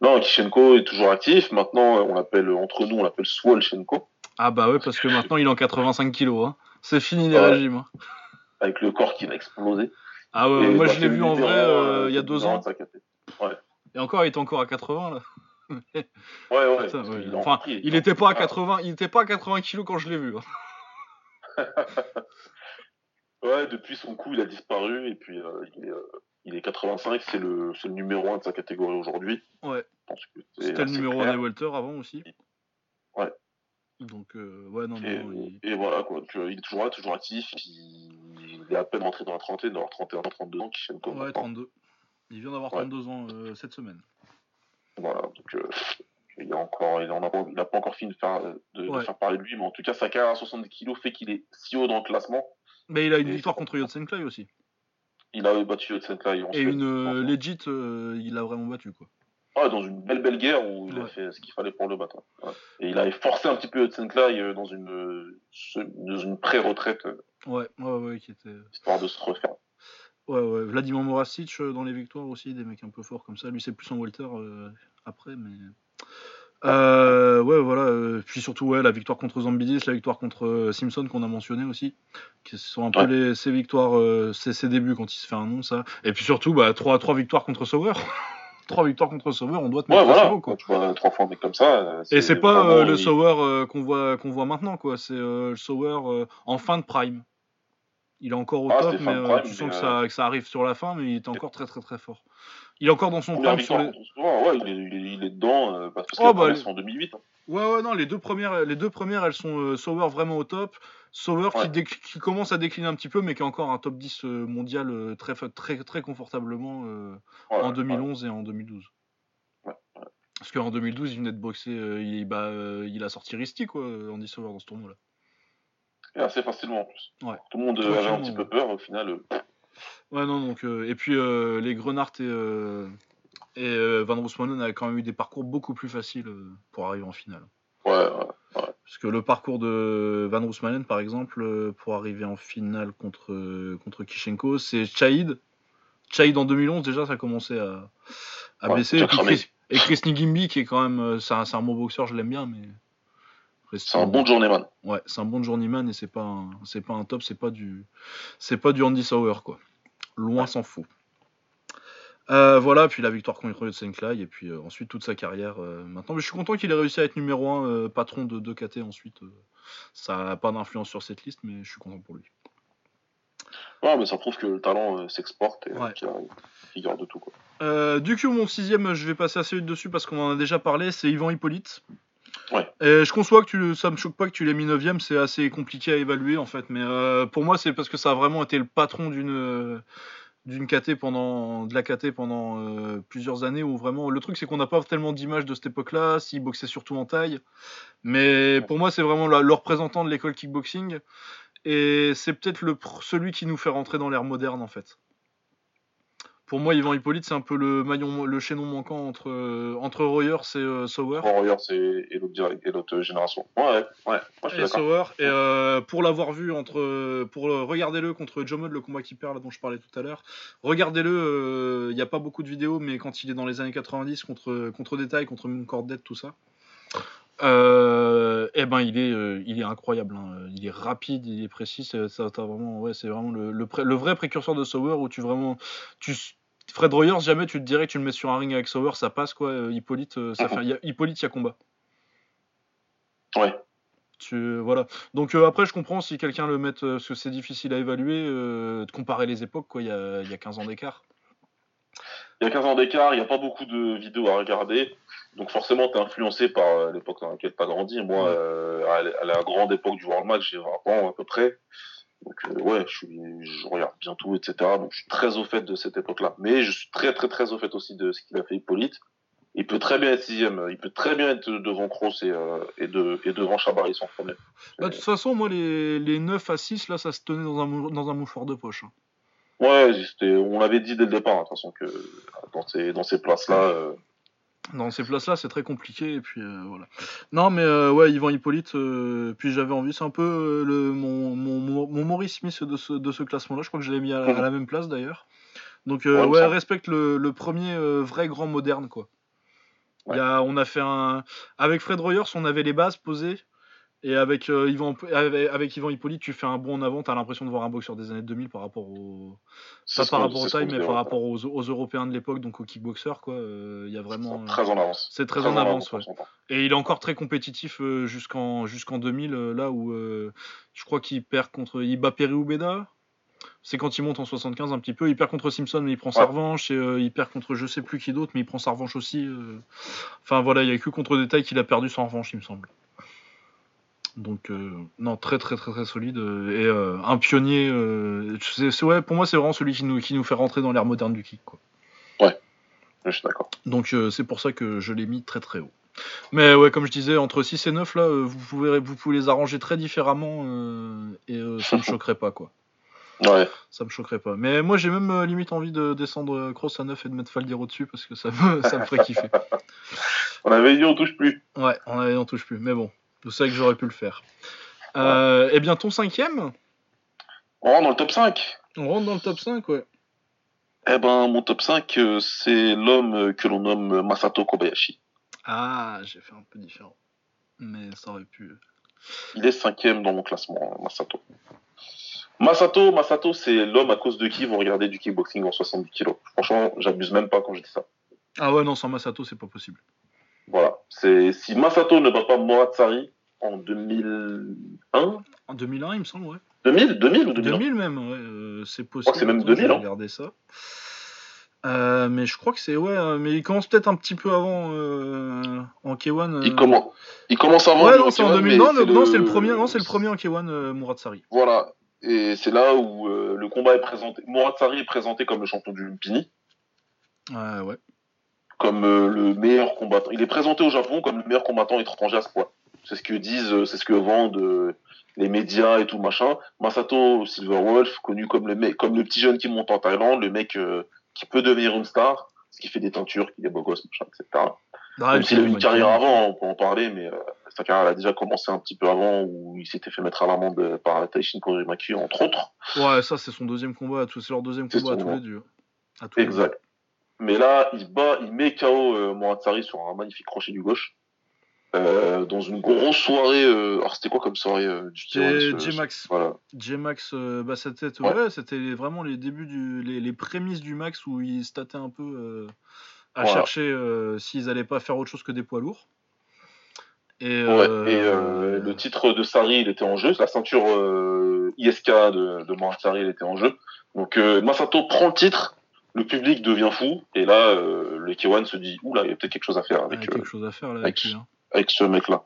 non, Kishenko est toujours actif. Maintenant, on l'appelle, entre nous, on l'appelle Swolchenko, Ah bah ouais parce que maintenant il est en 85 kilos hein. C'est fini les Ouais. régimes. hein. avec le corps qui va exploser. Ah ouais, Et moi bah, je l'ai vu en vrai euh, il y a deux ans et encore il était encore à 80 là. Ouais, ouais. A Enfin, il était pas à 80, il était pas à 80 kilos quand je l'ai vu. hein. Ouais, depuis son coup, il a disparu et puis euh, il, est, euh, il est 85, c'est le, c'est le numéro 1 de sa catégorie aujourd'hui. Ouais. C'était le numéro 1 clair. des welter avant aussi. Ouais. Donc euh, ouais non Et, non. il- et voilà, quoi. Donc, euh, il est toujours là, toujours actif. Il, il est à peine rentré dans la trentaine, dans 31 32 ans, Kishenko. Ouais, maintenant. 32. Il vient d'avoir Ouais. 32 ans euh, cette semaine. Voilà, donc euh, il, a encore, il, en a, pas- il a pas encore fini de faire, euh, de, de faire parler de lui, mais en tout cas, sa carrière à 70 kilos fait qu'il est si haut dans le classement. Mais il a une Et- victoire contre Yotsenklai aussi. Il a battu Yotsenklai en Et une euh, legit, euh, il l'a vraiment battu quoi. Ah, dans une belle belle guerre où il a fait ce qu'il fallait pour le battre. Ouais. Et il avait forcé un petit peu Yotsenklai euh, dans une, dans une pré-retraite, euh, Ouais, ouais, ouais, qui était. histoire de se refaire. Ouais, ouais. Vladimir Morasic euh, dans les victoires aussi, des mecs un peu forts comme ça. Lui, c'est plus en welter euh, après, mais. Euh, ouais, voilà. euh, puis surtout, ouais, la victoire contre Zambidis, la victoire contre euh, Simpson qu'on a mentionné aussi, qui sont un peu Ouais. les, ses victoires, euh, ses, ses débuts quand il se fait un nom, ça. Et puis surtout, bah, trois, trois victoires contre Sauer. trois victoires contre Sauer, on doit te Ouais, mettre voilà. assez haut, quoi. Quand tu vois trois fois un mec comme ça. euh, Et c'est pas euh, le Sauer qu'on voit, qu'on voit maintenant, quoi. C'est le Sauer en fin de prime. Il est encore au Ah, top, mais euh, prime, tu sens mais, que, ça, que ça arrive sur la fin, mais il est encore très très très fort. Il est encore dans son prime sur les. ouais, il est, il est- il est dedans, euh, parce que Oh, bah, les- en 2008. hein. Ouais, ouais, non, les deux premières, les deux premières elles sont euh, Sauer vraiment au top. Sauer qui, commence à décliner un petit peu, mais qui est encore un top 10 euh, mondial euh, très, très, très confortablement euh, Ouais, en ouais. 2011 et en 2012. Ouais, Parce qu'en 2012, il venait de boxer, euh, il, bah, euh, il a sorti Risty, quoi, Andy Sauer dans ce tournoi-là. Et assez facilement en plus. Ouais. Tout le monde avait un petit peu peur, au final. euh, Ouais, non, donc. euh, et puis, euh, les Grenard et, et Van Roosmalen avaient quand même eu des parcours beaucoup plus faciles pour arriver en finale. Ouais, ouais. Parce que le parcours de Van Roosmalen, par exemple, pour arriver en finale contre, contre Kishenko, c'est Chaïd. Chaïd en 2011, déjà, ça commençait à, à Ouais, baisser. Et, puis. Chris, et Chris Nigimbi, qui est quand même. C'est un, un bon boxeur, je l'aime bien, mais. C'est un bon journeyman. Ouais, c'est un bon journeyman et c'est pas un, c'est pas un top, c'est pas du, c'est pas du Andy Sauer quoi. Loin s'en faut. Euh, voilà, puis la victoire contre Yotsenklai et puis euh, ensuite toute sa carrière euh, maintenant. Mais je suis content qu'il ait réussi à être numéro 1 patron de 2 KT ensuite. ça n'a pas d'influence sur cette liste, mais je suis content pour lui. Ouais, mais ça prouve que le talent s'exporte et Ouais. qu'il y a figure de tout. Quoi. Du coup, mon sixième, je vais passer assez vite dessus parce qu'on en a déjà parlé, c'est Yvan Hippolyte. Ouais. Et je conçois que tu, ça me choque pas que tu l'aies mis 9 c'est assez compliqué à évaluer en fait, mais euh, pour moi c'est parce que ça a vraiment été le patron d'une d'une KT pendant de la KT pendant euh, plusieurs années où vraiment le truc c'est qu'on n'a pas tellement d'images de cette époque-là, s'il boxait surtout en taille, mais pour moi c'est vraiment la- le représentant de l'école kickboxing et c'est peut-être le celui qui nous fait rentrer dans l'ère moderne en fait. Pour moi, Yvan Hippolyte, c'est un peu le maillon, le chaînon manquant entre, euh, entre Royers et euh, Sauer. Warriors et, et et l'autre génération. Ouais, ouais, moi je suis Et. Sauer. Et euh, pour l'avoir vu entre, pour euh, regardez-le contre John Mudd, le combat qui perd là dont je parlais tout à l'heure. Regardez-le. Il n'y a pas beaucoup de vidéos, mais quand il est dans les années 90 contre contre Détail, contre Moncordet, tout ça. Euh, eh ben il est, euh, il est incroyable. hein. Il est rapide, il est précis. C'est ça, vraiment, ouais, c'est vraiment le, le, pré- le vrai précurseur de Sauer où tu vraiment, tu, Fred Royers, jamais tu te dirais que tu le mets sur un ring avec Sauer, ça passe quoi. Euh, Hippolyte, euh, ça fait, y a, Hippolyte, il y a combat. Ouais. Tu, voilà. Donc euh, après, je comprends si quelqu'un le met, parce que c'est difficile à évaluer, euh, de comparer les époques, quoi. Il y a, il y a 15 ans d'écart. Il y a 15 ans d'écart, il n'y a pas beaucoup de vidéos à regarder. Donc forcément, tu es influencé par l'époque dans laquelle tu as grandi. Moi, Ouais. euh, à, la- à la grande époque du World Match, j'ai 20 ans à peu près. Donc euh, ouais, je, suis, je regarde bien tout, etc. Donc je suis très au fait de cette époque-là. Mais je suis très très très au fait aussi de ce qu'il a fait Hippolyte. Il peut très bien être sixième, il peut très bien être devant Kroos et, euh, et, de, et devant Chabari sans problème. Bah, de toute façon, moi, les, les 9 à 6, là, ça se tenait dans un, dans un mouchoir de poche. hein. Ouais, on l'avait dit dès le départ, hein, de toute façon, que dans ces, dans ces places-là, euh, Dans ces places-là, c'est très compliqué. Et puis euh, voilà. Non, mais euh, ouais, Yvan Hippolyte. euh, puis j'avais envie, c'est un peu le, mon, mon, mon, Maurice Smith de ce, de ce classement-là. Je crois que je l'ai mis à, la- à la même place d'ailleurs. Donc Ouais, respecte le, le premier vrai grand moderne quoi. Il Ouais. y a, on a fait un avec Fred Royers, on avait les bases posées. Et avec, euh, Yvan, avec, avec Yvan Hippolyte, tu fais un bond en avant, tu as l'impression de voir un boxeur des années 2000 par rapport au. Pas par rapport au taille, mais par rapport aux, aux Européens de l'époque, donc aux kickboxers, quoi. euh, Il y a vraiment. Très en avance. C'est très, en avance, ouais. Et il est encore très compétitif euh, jusqu'en jusqu'en 2000, euh, là où je crois qu'il perd contre. Il bat Perry Oubeda. C'est quand il monte en 75 un petit peu. Il perd contre Simpson, mais il prend sa revanche. Et euh, il perd contre je sais plus qui d'autre, mais il prend sa revanche aussi. euh. Enfin voilà, il y a que contre Détail qu'il a perdu sans revanche, il me semble. Donc euh, non, très très très très solide euh, et euh, un pionnier. euh, c'est- c'est- ouais, pour moi, c'est vraiment celui qui nous qui nous fait rentrer dans l'ère moderne du kick. Quoi. Je suis d'accord. Donc c'est pour ça que je l'ai mis très très haut. Mais ouais, comme je disais, entre 6 et 9, là, vous pouvez, vous pouvez les arranger très différemment et ça me choquerait pas, quoi. Ouais. Ça me choquerait pas. Mais moi, j'ai même limite envie de descendre Cross à 9 et de mettre Faldir au-dessus parce que ça me, ça me ferait kiffer. On avait dit on touche plus. Ouais, on n'en touche plus. Mais bon, vous savez que j'aurais pu le faire. Euh, et bien, ton cinquième On rentre dans le top 5. On rentre dans le top 5, ouais. Eh ben, mon top 5, euh, c'est l'homme que l'on nomme Masato Kobayashi. Ah, j'ai fait un peu différent. Mais ça aurait pu. Il est cinquième dans mon classement, Masato. Masato, Masato, c'est l'homme à cause de qui vont regarder du kickboxing en 70 kilos. Franchement, j'abuse même pas quand je dis ça. Ah ouais, non, sans Masato, c'est pas possible. Voilà. C'est si Masato ne bat pas Moratsari en 2001. En 2001, il me semble, ouais. 2000, 2000 ou 2000 2000 même, ouais. euh, c'est possible. c'est même Attends, je vais 2000, hein. regarder ça. Euh, mais je crois que c'est ouais, euh, mais il commence peut-être un petit peu avant euh, en K1. euh. Il, commence, il commence avant. Ouais, non, en c'est en K1, 2000. mais Non, le- non, c'est le premier, non, c'est le premier en K1, euh, Muratsari. Voilà. Et c'est là où le combat est présenté. Moratsari est présenté comme le champion du Lumpini, Ouais, ouais. Comme euh, le meilleur combattant. Il est présenté au Japon comme le meilleur combattant étranger à ce poids. C'est ce que disent, euh, c'est ce que vendent euh, les médias et tout machin. Masato Silverwolf, connu comme le mec, comme le petit jeune qui monte en Thaïlande, le mec euh, qui peut devenir une star, ce qui fait des teintures, qui est beau gosse, machin, etc. Ah, Même s'il a eu une carrière K1. avant, on peut en parler, mais euh, sa carrière elle a déjà commencé un petit peu avant, où il s'était fait mettre à l'amende par Taishin Korimaki, entre autres. Ouais, ça, c'est son deuxième combat. C'est leur deuxième combat à son tous nom. les deux. À tous les deux. Mais là, il bat, il met KO euh, Moratsari sur un magnifique crochet du gauche. Euh, dans une grosse soirée. euh, alors, c'était quoi comme soirée euh, du C'est K1, ce- J-Max. Voilà. J-Max, euh, bah, c'était Ouais. ouais, c'était vraiment les débuts, du, les, les prémices du Max où ils se tâtaient un peu à Voilà. chercher s'ils allaient pas faire autre chose que des poids lourds. Et, Ouais, et le titre de Sari, il était en jeu. La ceinture ISK de, de Moratsari, elle était en jeu. Donc Masato prend le titre, le public devient fou, et là, euh, le K1 se dit, oula, il y a peut-être quelque chose à faire avec, euh, quelque chose à faire là avec- avec lui. hein. avec ce mec-là.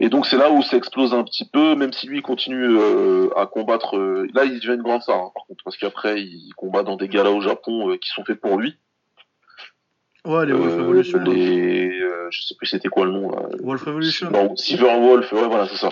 Et donc c'est là où ça explose un petit peu, même si lui continue euh, à combattre. euh, là, il devient une grande star, hein, par contre, parce qu'après, il combat dans des galas au Japon euh, qui sont faits pour lui. Ouais, les Wolf Euh, Revolution. là. les, euh, je sais plus c'était quoi le nom là. Wolf Revolution. Non, Silverwolf, ouais, voilà, c'est ça.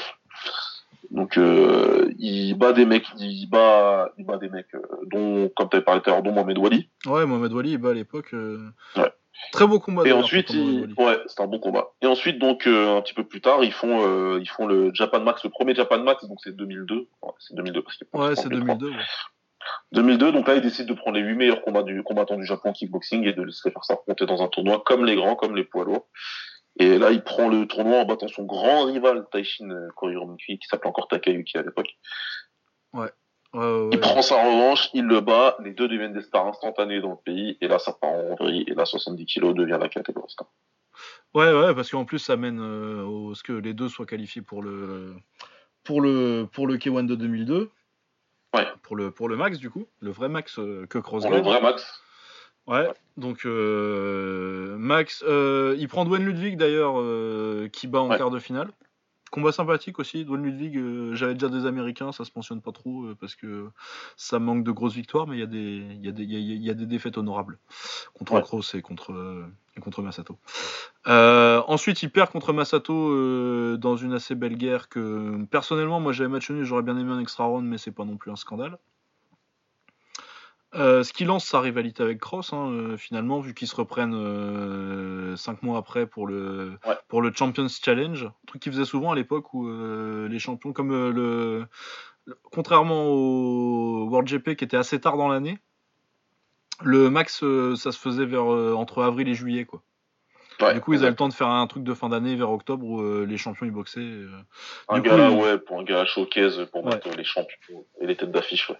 Donc, euh, il bat des mecs, il bat, il bat des mecs, euh, dont, comme tu avais parlé tout à l'heure, dont Mohamed Wali. Ouais, Mohamed Wali, bah, à l'époque. euh, Ouais. Très beau combat. Et ensuite, ouais, c'est un bon combat. Et ensuite, donc, euh, un petit peu plus tard, ils font, ils font le Japan Max, le premier Japan Max, donc c'est 2002. Ouais, c'est 2002 parce qu'il Ouais, c'est les trois. 2002. ouais. 2002, donc là, ils décident de prendre les huit meilleurs combats du, combattants du Japon en kickboxing et de les faire s'affronter dans un tournoi comme les grands, comme les poids lourds. Et là, il prend le tournoi en battant son grand rival Taishin euh, Koriromiki, qui s'appelait encore Takayuki à l'époque. Ouais, ouais, Il prend sa revanche, il le bat, les deux deviennent des stars instantanées dans le pays, et là, ça part en vrille, et là, 70 kilos devient la catégorie star. Ouais, ouais, parce qu'en plus, ça mène euh, au ce que les deux soient qualifiés pour le pour le pour le K1 de 2002. Ouais. Pour le pour le max du coup, le vrai max euh, que Cross Pour le vrai max. Ouais. Donc euh, Max, euh, il prend Dwayne Ludwig d'ailleurs, euh, qui bat en Ouais. quart de finale. Combat sympathique aussi. Dwayne Ludwig, j'avais déjà des Américains, ça se mentionne pas trop parce que ça manque de grosses victoires, mais il y a des il y a des il y a- il y a des défaites honorables contre Ouais. Cross et contre et contre Masato. Ensuite, il perd contre Masato dans une assez belle guerre que personnellement, moi j'avais match nul, j'aurais bien aimé un extra round, mais c'est pas non plus un scandale. Euh, ce qui lance sa rivalité avec Cross, hein, euh, finalement, vu qu'ils se reprennent 5 mois après pour le, Ouais. pour le Champions Challenge, un truc qu'ils faisaient souvent à l'époque où euh, les champions, comme euh, le, le- contrairement au World GP qui était assez tard dans l'année, le max euh, ça se faisait vers euh, entre avril et juillet quoi. Ouais, du coup, ils avaient le temps de faire un truc de fin d'année vers octobre où euh, les champions ils boxaient. euh. Un Du gars, coup, il- ouais, pour un gars showcase, pour Ouais. mettre les champions et les têtes d'affiche, ouais.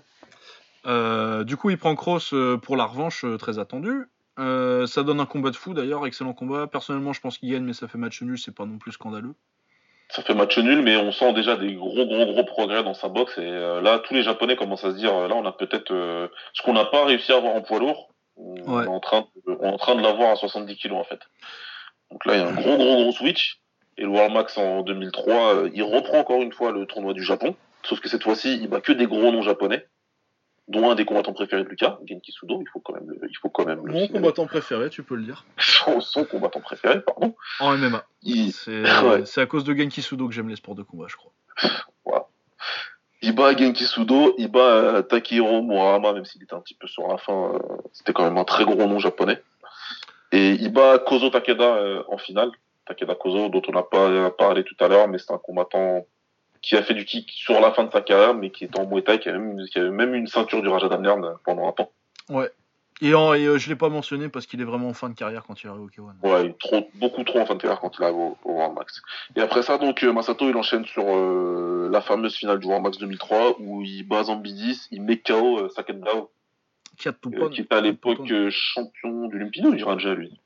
Euh, du coup, il prend Cross euh, pour la revanche euh, très attendue. Euh, ça donne un combat de fou d'ailleurs, excellent combat. Personnellement, je pense qu'il gagne, mais ça fait match nul, c'est pas non plus scandaleux. Ça fait match nul, mais on sent déjà des gros, gros, gros progrès dans sa boxe. Et euh, là, tous les Japonais commencent à se dire, là, on a peut-être ce qu'on n'a pas réussi à avoir en poids lourd. On, Ouais. est en train de, on est en train de l'avoir à 70 kilos en fait. Donc là, il y a un gros, gros, gros switch. Et le World Max en 2003, euh, il reprend encore une fois le tournoi du Japon. Sauf que cette fois-ci, il bat que des gros noms japonais, dont un des combattants préférés de Lucas, Genki Sudo. Il faut quand même, le, il faut quand même Mon combattant préféré, tu peux le dire. son, son combattant préféré, pardon. En MMA. Il, C'est Ouais. à cause de Genki Sudo que j'aime les sports de combat, je crois. Il bat Genki Sudo, il bat euh, Takehiro Murahama, même s'il était un petit peu sur la fin, euh, c'était quand même un très gros nom japonais. Et il bat Kozo Takeda euh, en finale. Takeda Kozo, dont on n'a pas parlé tout à l'heure, mais c'est un combattant qui a fait du kick sur la fin de sa carrière, mais qui est en Muay Thai, qui a même, une- qui a même une ceinture du Raja Damnern pendant un temps. Et, en, et euh, je l'ai pas mentionné parce qu'il est vraiment en fin de carrière quand il arrive au K1. Ouais, il trop, beaucoup trop en fin de carrière quand il arrive au, au World Max. Et après ça, donc euh, Masato, il enchaîne sur euh, la fameuse finale du World Max 2003 où il bat Zambidis, il met KO Sakendao, Qui qui était à l'époque champion du ou du Raja, lui.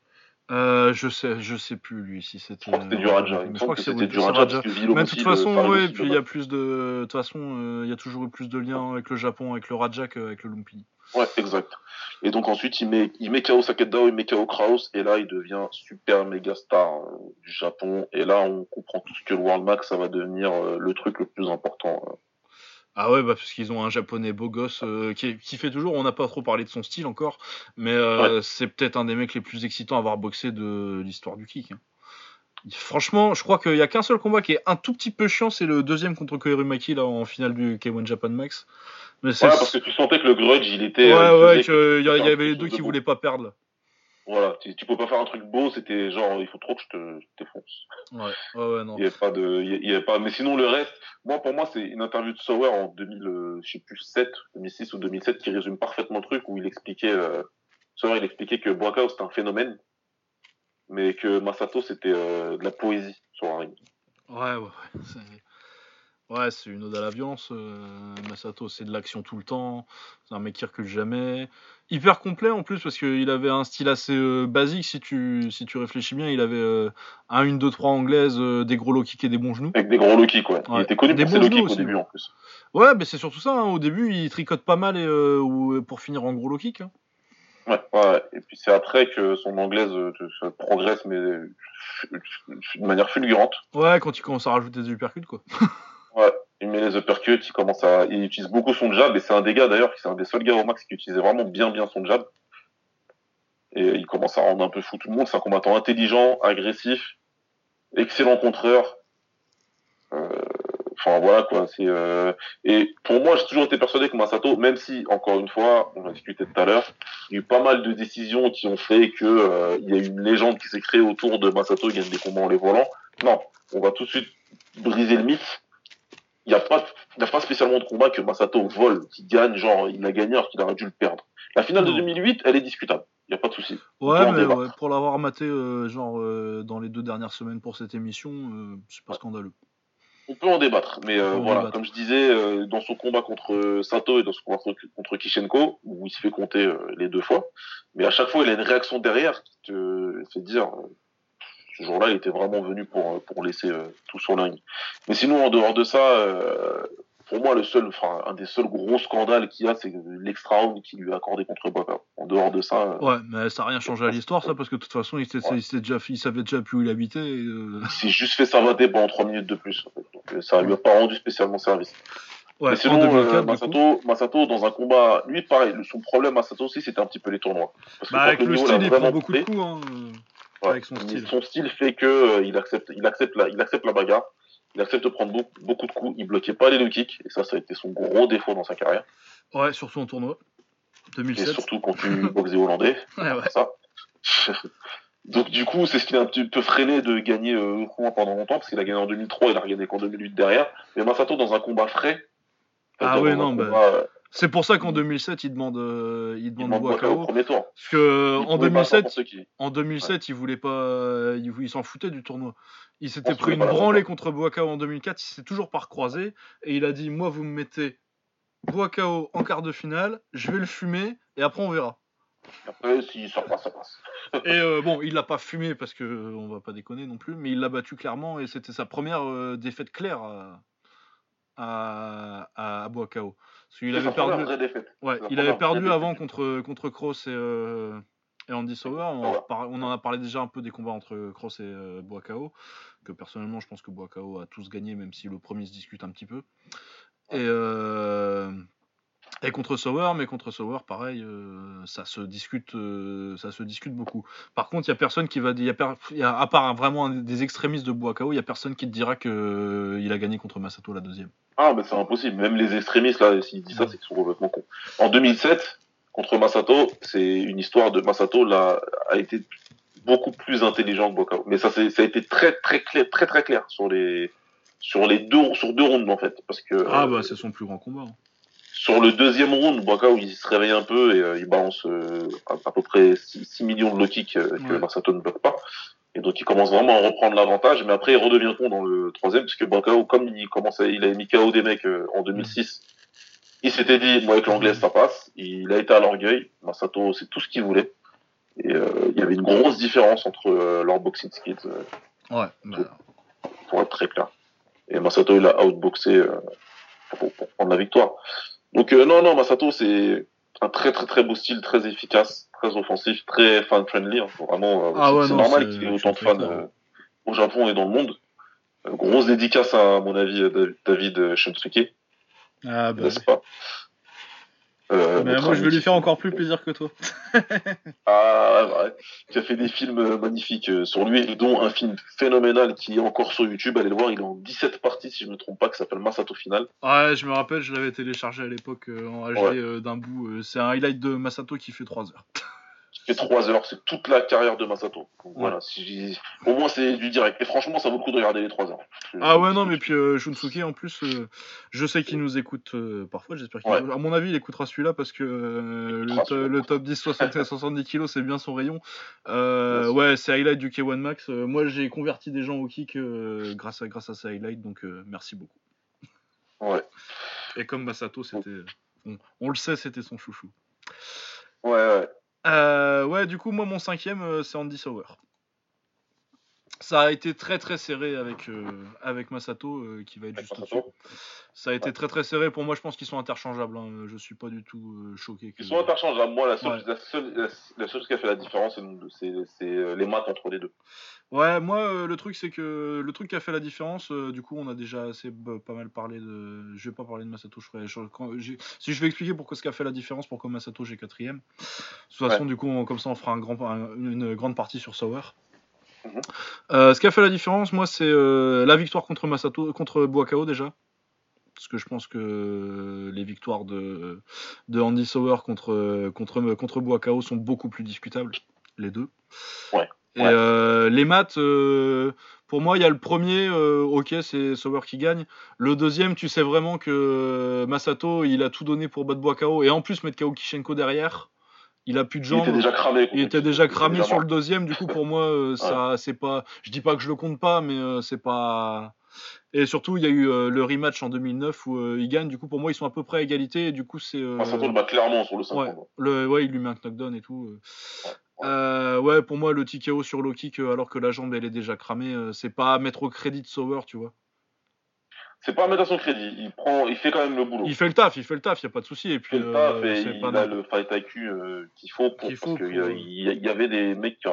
Euh, je sais, je sais plus lui si c'était. C'était du Raja. Je crois que c'était oui, du Raja Mais de toute façon, ouais, aussi, puis il y a plus de, de toute façon, euh, il y a toujours eu plus de liens avec le Japon, avec le Raja qu'avec le Lumpini. Ouais, exact. Et donc ensuite, il met, il met KO Sakendao, il met KO Kraus, et là, il devient super méga star euh, du Japon. Et là, on comprend tout ce que le World Max, ça va devenir euh, le truc le plus important. Ah ouais, bah parce qu'ils ont un japonais beau gosse euh, qui, fait toujours. On n'a pas trop parlé de son style encore, mais euh, c'est peut-être un des mecs les plus excitants à avoir boxé de l'histoire du kick. hein. Franchement, je crois qu'il y a qu'un seul combat qui est un tout petit peu chiant, c'est le deuxième contre Koirumaki là en finale du K1 Japan Max. Mais Ouais, parce que tu sentais que le grudge, il était. ouais, euh, il ouais, qu'il y, y avait les deux qui voulaient pas perdre. là. Voilà, tu, tu peux pas faire un truc beau, c'était genre, il faut trop que je te je te défonce. Ouais, ouais, ouais, non. Il y avait pas de, il y- avait pas, mais sinon le reste, moi pour moi c'est une interview de Sauer en 2000, euh, je sais plus 7, 2006 ou 2007 qui résume parfaitement le truc où il expliquait, euh, Sauer il expliquait que Boakao c'était un phénomène, mais que Masato c'était euh, de la poésie sur un ring. Ouais, ouais, ouais. Ouais, c'est une ode à la violence. euh, Masato, c'est de l'action tout le temps. C'est un mec qui recule jamais. Hyper complet en plus, parce qu'il avait un style assez euh, basique. Si tu, si tu réfléchis bien, il avait euh, un 1, 2, 3 anglaise, euh, des gros low kicks et des bons genoux. Avec des gros low kicks, ouais. Il était connu Des pour ses low kicks au début ouais. en plus. Ouais, mais c'est surtout ça. hein. Au début, il tricote pas mal et, euh, ou- pour finir en gros low kick. hein. Ouais, ouais. Et puis c'est après que son anglaise euh, se- progresse, mais euh, de manière fulgurante. Ouais, quand il commence à rajouter des uppercuts, quoi. Met les uppercuts, il commence à, il utilise beaucoup son jab, et c'est un des gars d'ailleurs, c'est un des seuls gars au max qui utilisait vraiment bien bien son jab. Et il commence à rendre un peu fou tout le monde. C'est un combattant intelligent, agressif, excellent contreur. Euh, Enfin voilà quoi. Euh, et pour moi j'ai toujours été persuadé que Masato, même si encore une fois on a discuté tout à l'heure, il y a eu pas mal de décisions qui ont fait que euh, il y a eu une légende qui s'est créée autour de Masato il gagne des combats en les volant. Non, on va tout de suite briser le mythe. Il n'y a pas, il y a pas spécialement de combat que Masato vole, qui gagne, genre il a gagné alors qu'il aurait dû le perdre. La finale de Non. 2008, elle est discutable. Il n'y a pas de souci. Ouais, mais ouais, pour l'avoir maté, euh, genre, euh, dans les deux dernières semaines pour cette émission, euh, c'est pas scandaleux. On peut en débattre, mais euh, voilà, débattre. comme je disais, dans son combat contre Sato et dans son combat contre, Kishenko, où il se fait compter les deux fois, mais à chaque fois il a une réaction derrière qui te fait dire, ce jour-là il était vraiment venu pour, euh, pour laisser euh, tout sur le ring. Mais sinon, en dehors de ça, euh, pour moi le seul, enfin un des seuls gros scandales qu'il y a, c'est l'extra round qu'il lui a accordé contre Boca. En dehors de ça, euh, Ouais, mais ça n'a rien changé à l'histoire, ça, parce que de toute façon, il, Ouais. il, déjà, il savait déjà plus où il habitait. et, euh, il s'est juste fait savater pendant trois minutes de plus. en fait. Donc, euh, ça lui a pas rendu spécialement service. Ouais, Mais sinon, en euh, 2004, du coup. Masato, Masato, dans un combat, lui, pareil, le- son problème, Masato aussi, c'était un petit peu les tournois. Parce que Bah, avec le niveau style, l'a il prend beaucoup de coups. Hein. Ouais, avec son style. Son style fait que euh, il accepte, il accepte la, il accepte la bagarre, il accepte de prendre beaucoup, beaucoup de coups, il bloquait pas les low kicks, et ça, ça a été son gros défaut dans sa carrière. Ouais, surtout en tournoi. Et 2007. surtout quand tu boxes des hollandais, Ouais, ouais. ça. Donc du coup, c'est ce qui l'a un petit peu freiné de gagner euh, pendant longtemps, parce qu'il a gagné en 2003, il a regagné qu'en 2008 derrière. Mais Masato, dans un combat frais, Ah ouais, non, bah, combat, euh, C'est pour ça qu'en 2007, il demande, euh, il il demande au Boakao. premier tour. Parce que euh, Il en pouvait battre 2007, n'importe qui. en 2007, il voulait pas, euh, il, il s'en foutait du tournoi. Il s'était pris une branlée contre Boakao en 2004. Il s'est toujours pas recroisé et il a dit, moi, vous me mettez Boakao en quart de finale, je vais le fumer et après on verra. Après, si ça passe, ça passe. Et euh, bon, il l'a pas fumé parce que euh, on va pas déconner non plus, mais il l'a battu clairement et c'était sa première défaite claire à, à, à, à Boakao. Parce qu'il C'est avait perdu. Ouais, il avait perdu avant contre, contre Cross et, euh, et Andy Sauer. On, on en a parlé déjà un peu des combats entre Cross et euh, Boakao. Que personnellement, je pense que Boakao a tous gagné, même si le premier se discute un petit peu. Et, euh, et contre Sauer, mais contre Sauer, pareil, euh, ça, se discute, euh, ça se discute beaucoup. Par contre, il y a personne qui va dire, il y a il y a- à part vraiment des extrémistes de Boakao, il y a personne qui te dira qu'il a gagné contre Masato la deuxième. Ah, mais c'est impossible. Même les extrémistes, là, s'ils disent ça, c'est qu'ils sont complètement cons. En 2007, contre Masato, c'est une histoire de Masato, là, a été beaucoup plus intelligent que Boakao. Mais ça, ça a été très, très clair, très, très clair sur les, sur les deux, sur deux rounds, en fait. Parce que, Ah euh, bah c'est son plus grand combat. hein. Sur le deuxième round, où il se réveille un peu et il balance à, peu près 6, millions de low kicks que Masato ne bloque pas. Et donc il commence vraiment à reprendre l'avantage, mais après il redevient con dans le troisième, puisque Bakao, comme il commence il a mis KO des mecs en 2006, il s'était dit, moi avec l'anglais ça passe, il a été à l'orgueil, Masato c'est tout ce qu'il voulait. Et il y avait une grosse différence entre leurs boxing skills. ouais, bah, pour être très clair. Et Masato, il a outboxé euh, pour, prendre la victoire. Donc, euh, non, non, Masato, c'est un très, très, très beau style, très efficace, très offensif, très fan-friendly. Hein. Vraiment, euh, ah c'est normal qu'il y ait autant de fans au Japon et dans le monde. grosse dédicace à, mon avis, David Shunsuke. Ah, bah. N'est-ce pas? Euh, moi, je vais lui faire encore plus plaisir que toi. ah, ouais. Tu as fait des films magnifiques euh, sur lui, dont un film phénoménal qui est encore sur YouTube. Allez le voir, il est en 17 parties, si je ne me trompe pas, qui s'appelle Masato Final. Ouais, je me rappelle, je l'avais téléchargé à l'époque euh, en HD d'un bout. C'est un highlight de Masato qui fait 3 heures. fait 3 heures, c'est toute la carrière de Masato. Voilà, si au moins c'est du direct. Et franchement, ça vaut le coup de regarder les 3 heures. Ah ouais, non, mais puis euh, Shunsuke, en plus, euh, je sais qu'il nous écoute euh, parfois, j'espère qu'il À mon avis, il écoutera celui-là parce que le, top 10 60 70 kg, c'est bien son rayon. ouais, c'est highlight du K1 Max. moi, j'ai converti des gens au kick grâce, à, grâce à ces highlights, donc merci beaucoup. Ouais. Et comme Masato, c'était. on le sait, c'était son chouchou. Ouais, ouais. Euh, ouais, du coup, moi, mon cinquième, euh, c'est Andy Sauer. Ça a été très très serré avec, euh, avec Masato qui va être juste au-dessus. Ça a été très très serré. Pour moi, je pense qu'ils sont interchangeables. Hein. Je suis pas du tout choqué. Ils sont interchangeables. Moi, la seule, la seule, qui a fait la différence, c'est les maths entre les deux. Ouais, moi, euh, le truc, c'est que le truc qui a fait la différence, euh, du coup, on a déjà assez pas mal parlé de. Je vais pas parler de Masato, je ferai. si je vais expliquer pourquoi ce qui a fait la différence, pourquoi Masato j'ai quatrième. De toute façon, du coup, comme ça, on fera un grand, une grande partie sur Sauer. Mhm. Euh, ce qui a fait la différence, moi, c'est la victoire contre Masato, contre Boakao déjà. Parce que je pense que les victoires de, de Andy Sauer contre, contre, contre Boakao sont beaucoup plus discutables, les deux. Ouais. Et euh, les maths, euh, pour moi, il y a le premier, euh, ok, c'est Sauer qui gagne. Le deuxième, tu sais vraiment que Masato, il a tout donné pour battre Boakao. Et en plus, mettre KO Kishenko derrière, il a plus de jambes. Il était déjà cramé. Il était déjà cramé sur le deuxième. Du coup, pour moi, ça, c'est pas. Je dis pas que je le compte pas, mais c'est pas. Et surtout, il y a eu le rematch en 2009 où il gagne. Du coup, pour moi, ils sont à peu près à égalité. Et du coup, c'est. Masato le bat clairement sur le 5 ouais, le, ouais, il lui met un knockdown et tout. Euh, ouais, pour moi, le TKO sur low kick, euh, alors que la jambe elle est déjà cramée, euh, c'est pas à mettre au crédit de Sauer, tu vois. C'est pas à mettre à son crédit. Il prend, il fait quand même le boulot. Il fait le taf, il fait le taf, y a pas de souci. Et puis, il, fait le taf et il a le fight IQ qu'il faut pour. il y avait des mecs qui,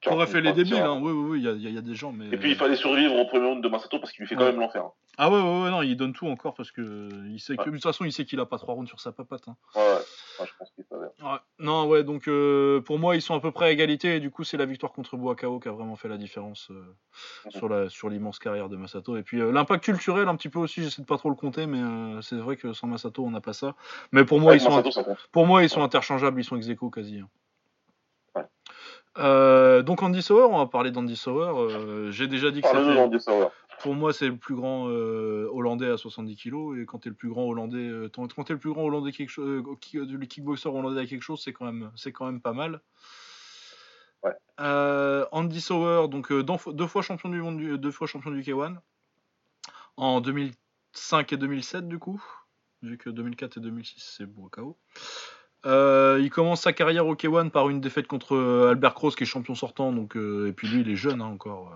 qui aurait fait les débuts, hein. oui, oui, oui, il y, y, a des gens. Mais... Et puis il fallait survivre au premier round de Masato parce qu'il lui fait quand même l'enfer. Ah ouais, ouais, ouais, non, il donne tout encore parce que il sait que de toute façon il sait qu'il a pas trois rounds sur sa papate. Hein. Ouais, ouais, je pense qu'il savait. Ouais. Non, ouais, donc euh, pour moi ils sont à peu près à égalité et du coup c'est la victoire contre Boakao qui a vraiment fait la différence euh, mhm. sur la sur l'immense carrière de Masato. Et puis euh, l'impact culturel un petit peu aussi, j'essaie de pas trop le compter, mais c'est vrai que sans Masato on n'a pas ça. Mais pour moi ils sont pour moi ils sont interchangeables, ils sont ex quasi. Hein. Euh, donc Andy Sauer, on va parler d'Andy Sauer. Euh, j'ai déjà dit que c'était. Pour moi, c'est le plus grand euh, Hollandais à 70 kg. Et quand t'es le plus grand Hollandais, quand t'es le plus grand Hollandais quelque chose, le kickboxer hollandais à quelque chose, c'est quand même, c'est quand même pas mal. Ouais. Andy Sauer, donc deux fois champion du monde, deux fois champion du K1 en 2005 et 2007 du coup, vu que 2004 et 2006 c'est KO. Euh, il commence sa carrière au K1 par une défaite contre euh, Albert Kroos qui est champion sortant, donc euh, et puis lui il est jeune hein, encore.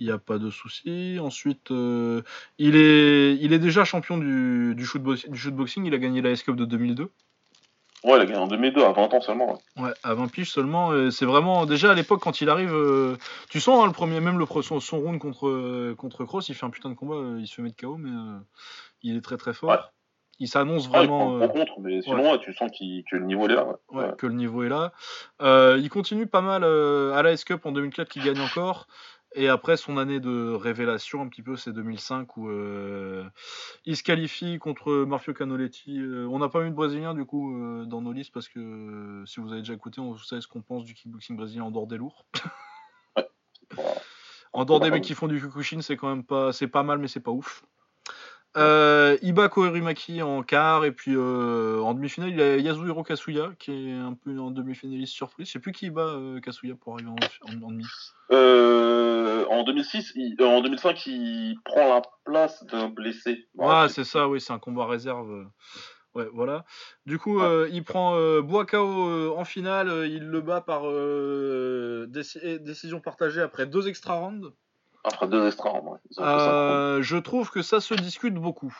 Il n'y a pas de souci. Ensuite, il, est, il est déjà champion du, du, shootboxing. Il a gagné la S-Cup de 2002. Ouais, il a gagné en 2002, à 20 ans seulement. Ouais, à 20 piges seulement. C'est vraiment. Déjà à l'époque, quand il arrive. tu sens hein, le premier, même le, son, son round contre, contre Kroos, il fait un putain de combat. il se fait mettre KO, mais il est très très fort il s'annonce vraiment. Ah, contre, mais sinon, tu sens que le niveau est là. Ouais, que le niveau est là. Euh, il continue pas mal euh, à la S-Cup en 2004, qui gagne encore. Et après son année de révélation, un petit peu, c'est 2005 où euh, il se qualifie contre Marfio Canoletti. on n'a pas eu de Brésilien du coup dans nos listes parce que si vous avez déjà écouté, on sait ce qu'on pense du kickboxing brésilien en dehors des lourds. En dehors des mecs qui font du Fukushin, c'est quand même pas, c'est pas mal, mais c'est pas ouf. Euh, Iba Koerimaki en quart, et puis euh, en demi-finale, il y a Yasuhiro Kasuya, qui est un peu en demi-finaliste surprise. Je sais plus qui bat euh, Kasuya pour arriver en, en, demi. en 2006, en 2005, il prend la place d'un blessé. Ah, c'est ça, oui, c'est un combat réserve. Ouais, voilà. Du coup, il prend Boakao en finale, il le bat par décision partagée après deux extra rounds. Après deux extra rounds, euh, Je trouve que ça se discute beaucoup.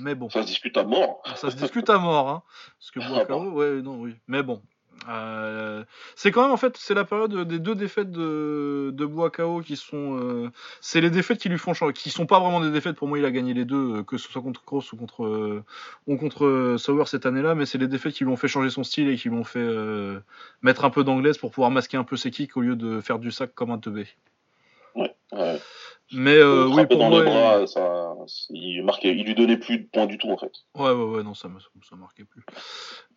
Mais bon. Ça se discute à mort. Ça se discute à mort, hein. Parce que ah Boakao, ouais, non, oui. Mais bon, euh, c'est quand même en fait c'est la période des deux défaites de, de Boakao qui sont euh, c'est les défaites qui lui font changer qui sont pas vraiment des défaites pour moi il a gagné les deux que ce soit contre Cross ou contre ou contre Sauer cette année-là mais c'est les défaites qui lui ont fait changer son style et qui lui ont fait mettre un peu d'anglaise pour pouvoir masquer un peu ses kicks au lieu de faire du sac comme un teubé. Ouais. Mais euh, oui, pour dans moi, les bras, ça, il, marquait, il lui donnait plus de points du tout en fait. Ouais, ouais, ouais, non, ça, ça marquait plus.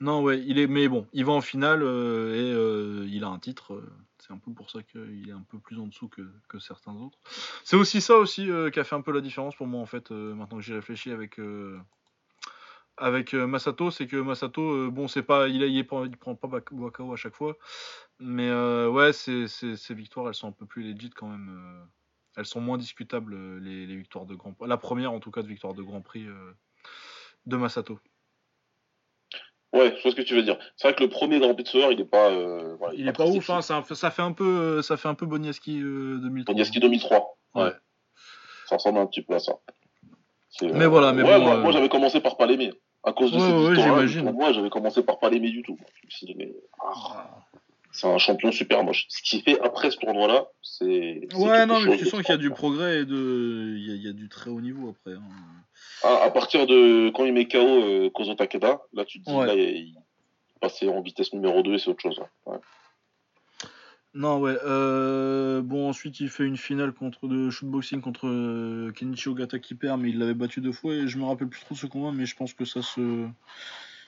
Non, ouais, il est, mais bon, il va en finale euh, et euh, il a un titre. c'est un peu pour ça qu'il est un peu plus en dessous que, que certains autres. C'est aussi ça aussi qui a fait un peu la différence pour moi en fait. maintenant que j'ai réfléchi avec avec Masato, c'est que Masato, bon, c'est pas, il, a, il, prend, il prend pas Wakao à chaque fois, mais ouais, ces victoires, elles sont un peu plus legit quand même elles sont moins discutables, euh, les, victoires de Grand Prix. La première, en tout cas, de victoire de Grand Prix euh, de Masato. Ouais, je vois ce que tu veux dire. C'est vrai que le premier Grand Prix de Sauveur, il est pas. Euh, il, est pas, ouf, hein, ça, fait un peu, ça fait un peu Boniaski 2003. Boniaski 2003. Ouais. Ça ressemble un petit peu à ça. Mais voilà, mais moi, j'avais commencé par pas l'aimer. À cause de cette victoire moi, j'avais commencé par pas l'aimer du tout. Je me suis dit, mais. Ah. C'est un champion super moche. Ce qu'il fait après ce tournoi-là, c'est. Ouais, non, mais tu sens qu'il y a du progrès et de... il, y a, du très haut niveau après. Hein. Ah, à, partir de quand il met KO euh, Kozo Takeda, là tu te dis, là, il, passait en vitesse numéro 2 et c'est autre chose. Ouais. Non, ouais. Euh, bon, ensuite, il fait une finale contre de shootboxing contre euh, Kenichi Ogata qui perd, mais il l'avait battu deux fois. Et je me rappelle plus trop ce combat, mais je pense que ça se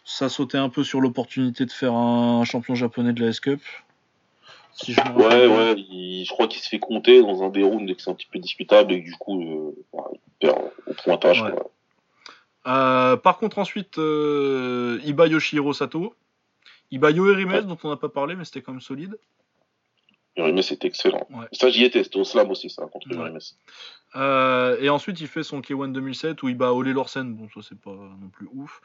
ça sautait un peu sur l'opportunité de faire un champion japonais de la S-Cup. ouais, ouais, je crois qu'il se fait compter dans un des rounds et que c'est un petit peu discutable et que du coup, euh, il perd au pointage. Euh, par contre, ensuite, euh, Iba Yoshihiro Sato. Iba Yoerimes, dont on n'a pas parlé, mais c'était quand même solide. Yoerimes c'était excellent. Ça, j'y étais, c'était au slam aussi, ça, contre ouais. Euh, et ensuite, il fait son K1 2007 où il bat Ole Lorsen. Bon, ça, c'est pas non plus ouf.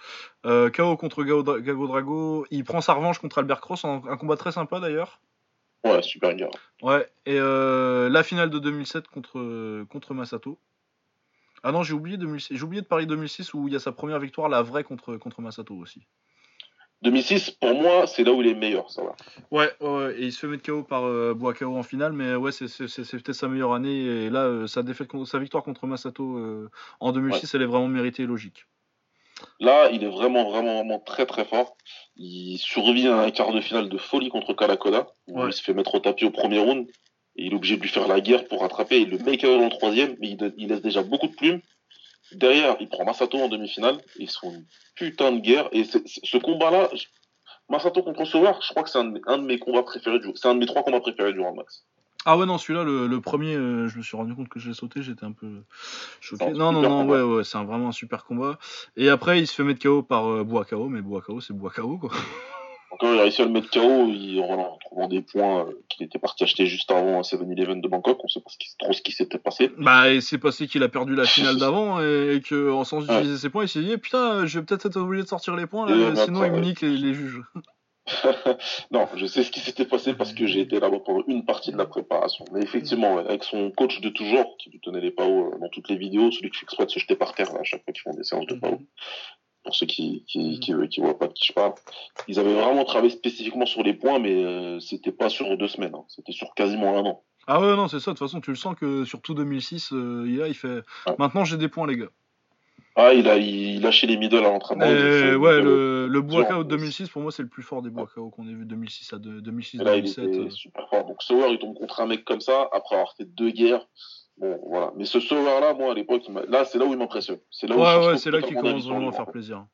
Euh, KO contre Gago Drago. Il prend sa revanche contre Albert Cross. Un, combat très sympa d'ailleurs. Ouais, super gars. Ouais, et euh, la finale de 2007 contre, contre Masato. Ah non, j'ai oublié, j'ai oublié de Paris 2006 où il y a sa première victoire, la vraie contre, contre Masato aussi. 2006, pour moi, c'est là où il est meilleur, ça va. Ouais, ouais, et il se fait mettre KO par euh, Boakao en finale, mais ouais, c'est peut-être sa meilleure année. Et là, euh, sa, défaite, sa victoire contre Masato euh, en 2006, elle est vraiment méritée et logique. Là, il est vraiment, vraiment, vraiment très, très fort. Il survit à un quart de finale de folie contre Kalakoda, où il se fait mettre au tapis au premier round. Et il est obligé de lui faire la guerre pour rattraper. Il le met KO dans le troisième, mais il, il laisse déjà beaucoup de plumes. Derrière, il prend Masato en demi-finale. Ils sont une putain de guerre. Et ce combat-là, Masato contre Sauveur, je crois que c'est un, de mes combats préférés du C'est un de mes trois combats préférés du Max. Ah ouais, non, celui-là, le, premier, euh, je me suis rendu compte que j'ai sauté, j'étais un peu choqué. Non, non, non, ouais, ouais, c'est vraiment un super combat. Et après, il se fait mettre KO par euh, Boakao, mais Boakao, c'est Boakao, quoi. Encore, il a réussi à le mettre KO en trouvant des points euh, qu'il était parti acheter juste avant à 7-Eleven de Bangkok. On sait pas trop ce qui s'était passé. Bah, il s'est passé qu'il a perdu la finale d'avant et, qu'en sans utiliser ses points, il s'est dit eh, Putain, je vais peut-être être obligé de sortir les points, sinon il me nique les, juges. non, je sais ce qui s'était passé parce que j'ai été là-bas pendant une partie de la préparation. Mais effectivement, avec son coach de toujours, qui lui tenait les PAO euh, dans toutes les vidéos, celui qui fait exprès de se jeter par terre à chaque fois qu'ils font des séances de PAO, pour ceux qui qui, qui, qui voient pas de qui je parle. Ils avaient vraiment travaillé spécifiquement sur les points, mais euh, c'était pas sur deux semaines, hein. c'était sur quasiment un an. Ah ouais, non, c'est ça, de toute façon, tu le sens que sur tout 2006, euh, il, a, il fait Maintenant j'ai des points, les gars. Ah, il a il lâché les middle à l'entraînement. Ouais, le, le Boakao de 2006, pour moi, c'est le plus fort des Boakao qu'on ait vu 2006 à 2006 là, 2007. Il était euh. super fort. Donc, Sauer, il tombe contre un mec comme ça, après avoir fait deux guerres. Bon, voilà. Mais ce Sauer-là, moi, à l'époque, là, c'est là où il m'impressionne. C'est là où ouais, ouais, c'est là qu'il commence vraiment à faire plaisir.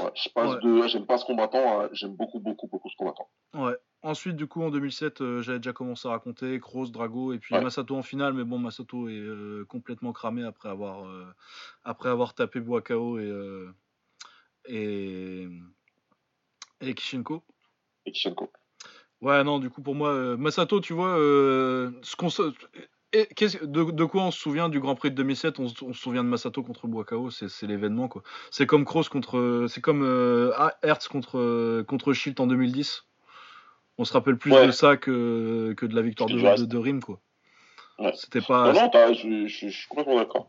Ouais, je passe de j'aime pas ce combattant j'aime beaucoup, beaucoup, beaucoup ce combattant. Ouais. ensuite, du coup, en 2007, euh, j'avais déjà commencé à raconter Kroos, Drago et puis Ouais. Masato en finale. Mais bon, Masato est euh, complètement cramé après avoir, euh, après avoir tapé Boakao et, et, et Kishenko. Et Kishenko. Ouais, non, du coup, pour moi, Masato, tu vois, ce qu'on et de, de quoi on se souvient du Grand Prix de 2007 on, se- on se souvient de Masato contre Boakao, c'est l'événement, quoi. C'est comme Kroos contre. C'est comme euh, Hertz contre, contre Schilt en 2010. On se rappelle plus Ouais. de ça que, que de la victoire de, de, de Rim, quoi. Ouais. C'était pas. non, non, t'as- je, je- je suis complètement d'accord.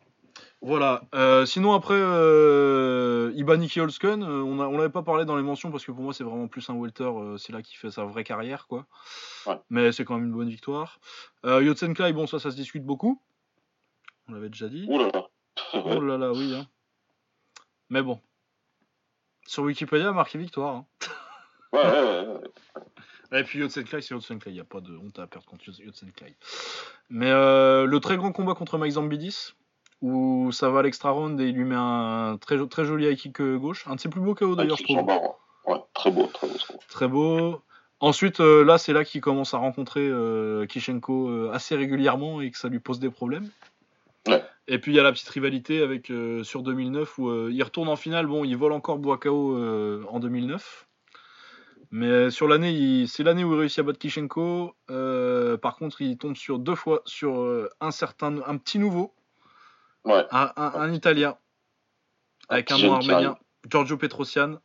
Voilà. Euh, sinon, après, euh, Ibaniki Holsken, euh, on a- on l'avait pas parlé dans les mentions parce que pour moi, c'est vraiment plus un welter. euh, c'est là qu'il fait sa vraie carrière, quoi. Ouais. Mais c'est quand même une bonne victoire. Euh, Yotsenkai, bon, ça, ça se discute beaucoup. On l'avait déjà dit. Ouh là là. Oh là là, oui. hein. Mais bon. Sur Wikipédia, marqué victoire. hein. Ouais, ouais, ouais, ouais. Et puis Yotsenkai, c'est Yotsenkai. Il n'y a pas de honte à perdre contre Yotsenkai. Mais euh, le très grand combat contre Mike Zambidis, où ça va à l'extra round et il lui met un très, très joli high kick euh, gauche. Un de ses plus beaux KO d'ailleurs, je trouve. Ouais, très beau, très beau. Très beau. Ensuite, euh, là, c'est là qu'il commence à rencontrer euh, Kishenko euh, assez régulièrement et que ça lui pose des problèmes. Ouais. Et puis il y a la petite rivalité avec sur 2009 où il retourne en finale. Bon, il vole encore Boakao en 2009. Mais sur l'année, il- c'est l'année où il réussit à battre Kishenko. Par contre, il tombe sur deux fois sur un certain, un petit nouveau, Ouais, un, un- un Italien avec un nom arménien, Giorgio Petrosian,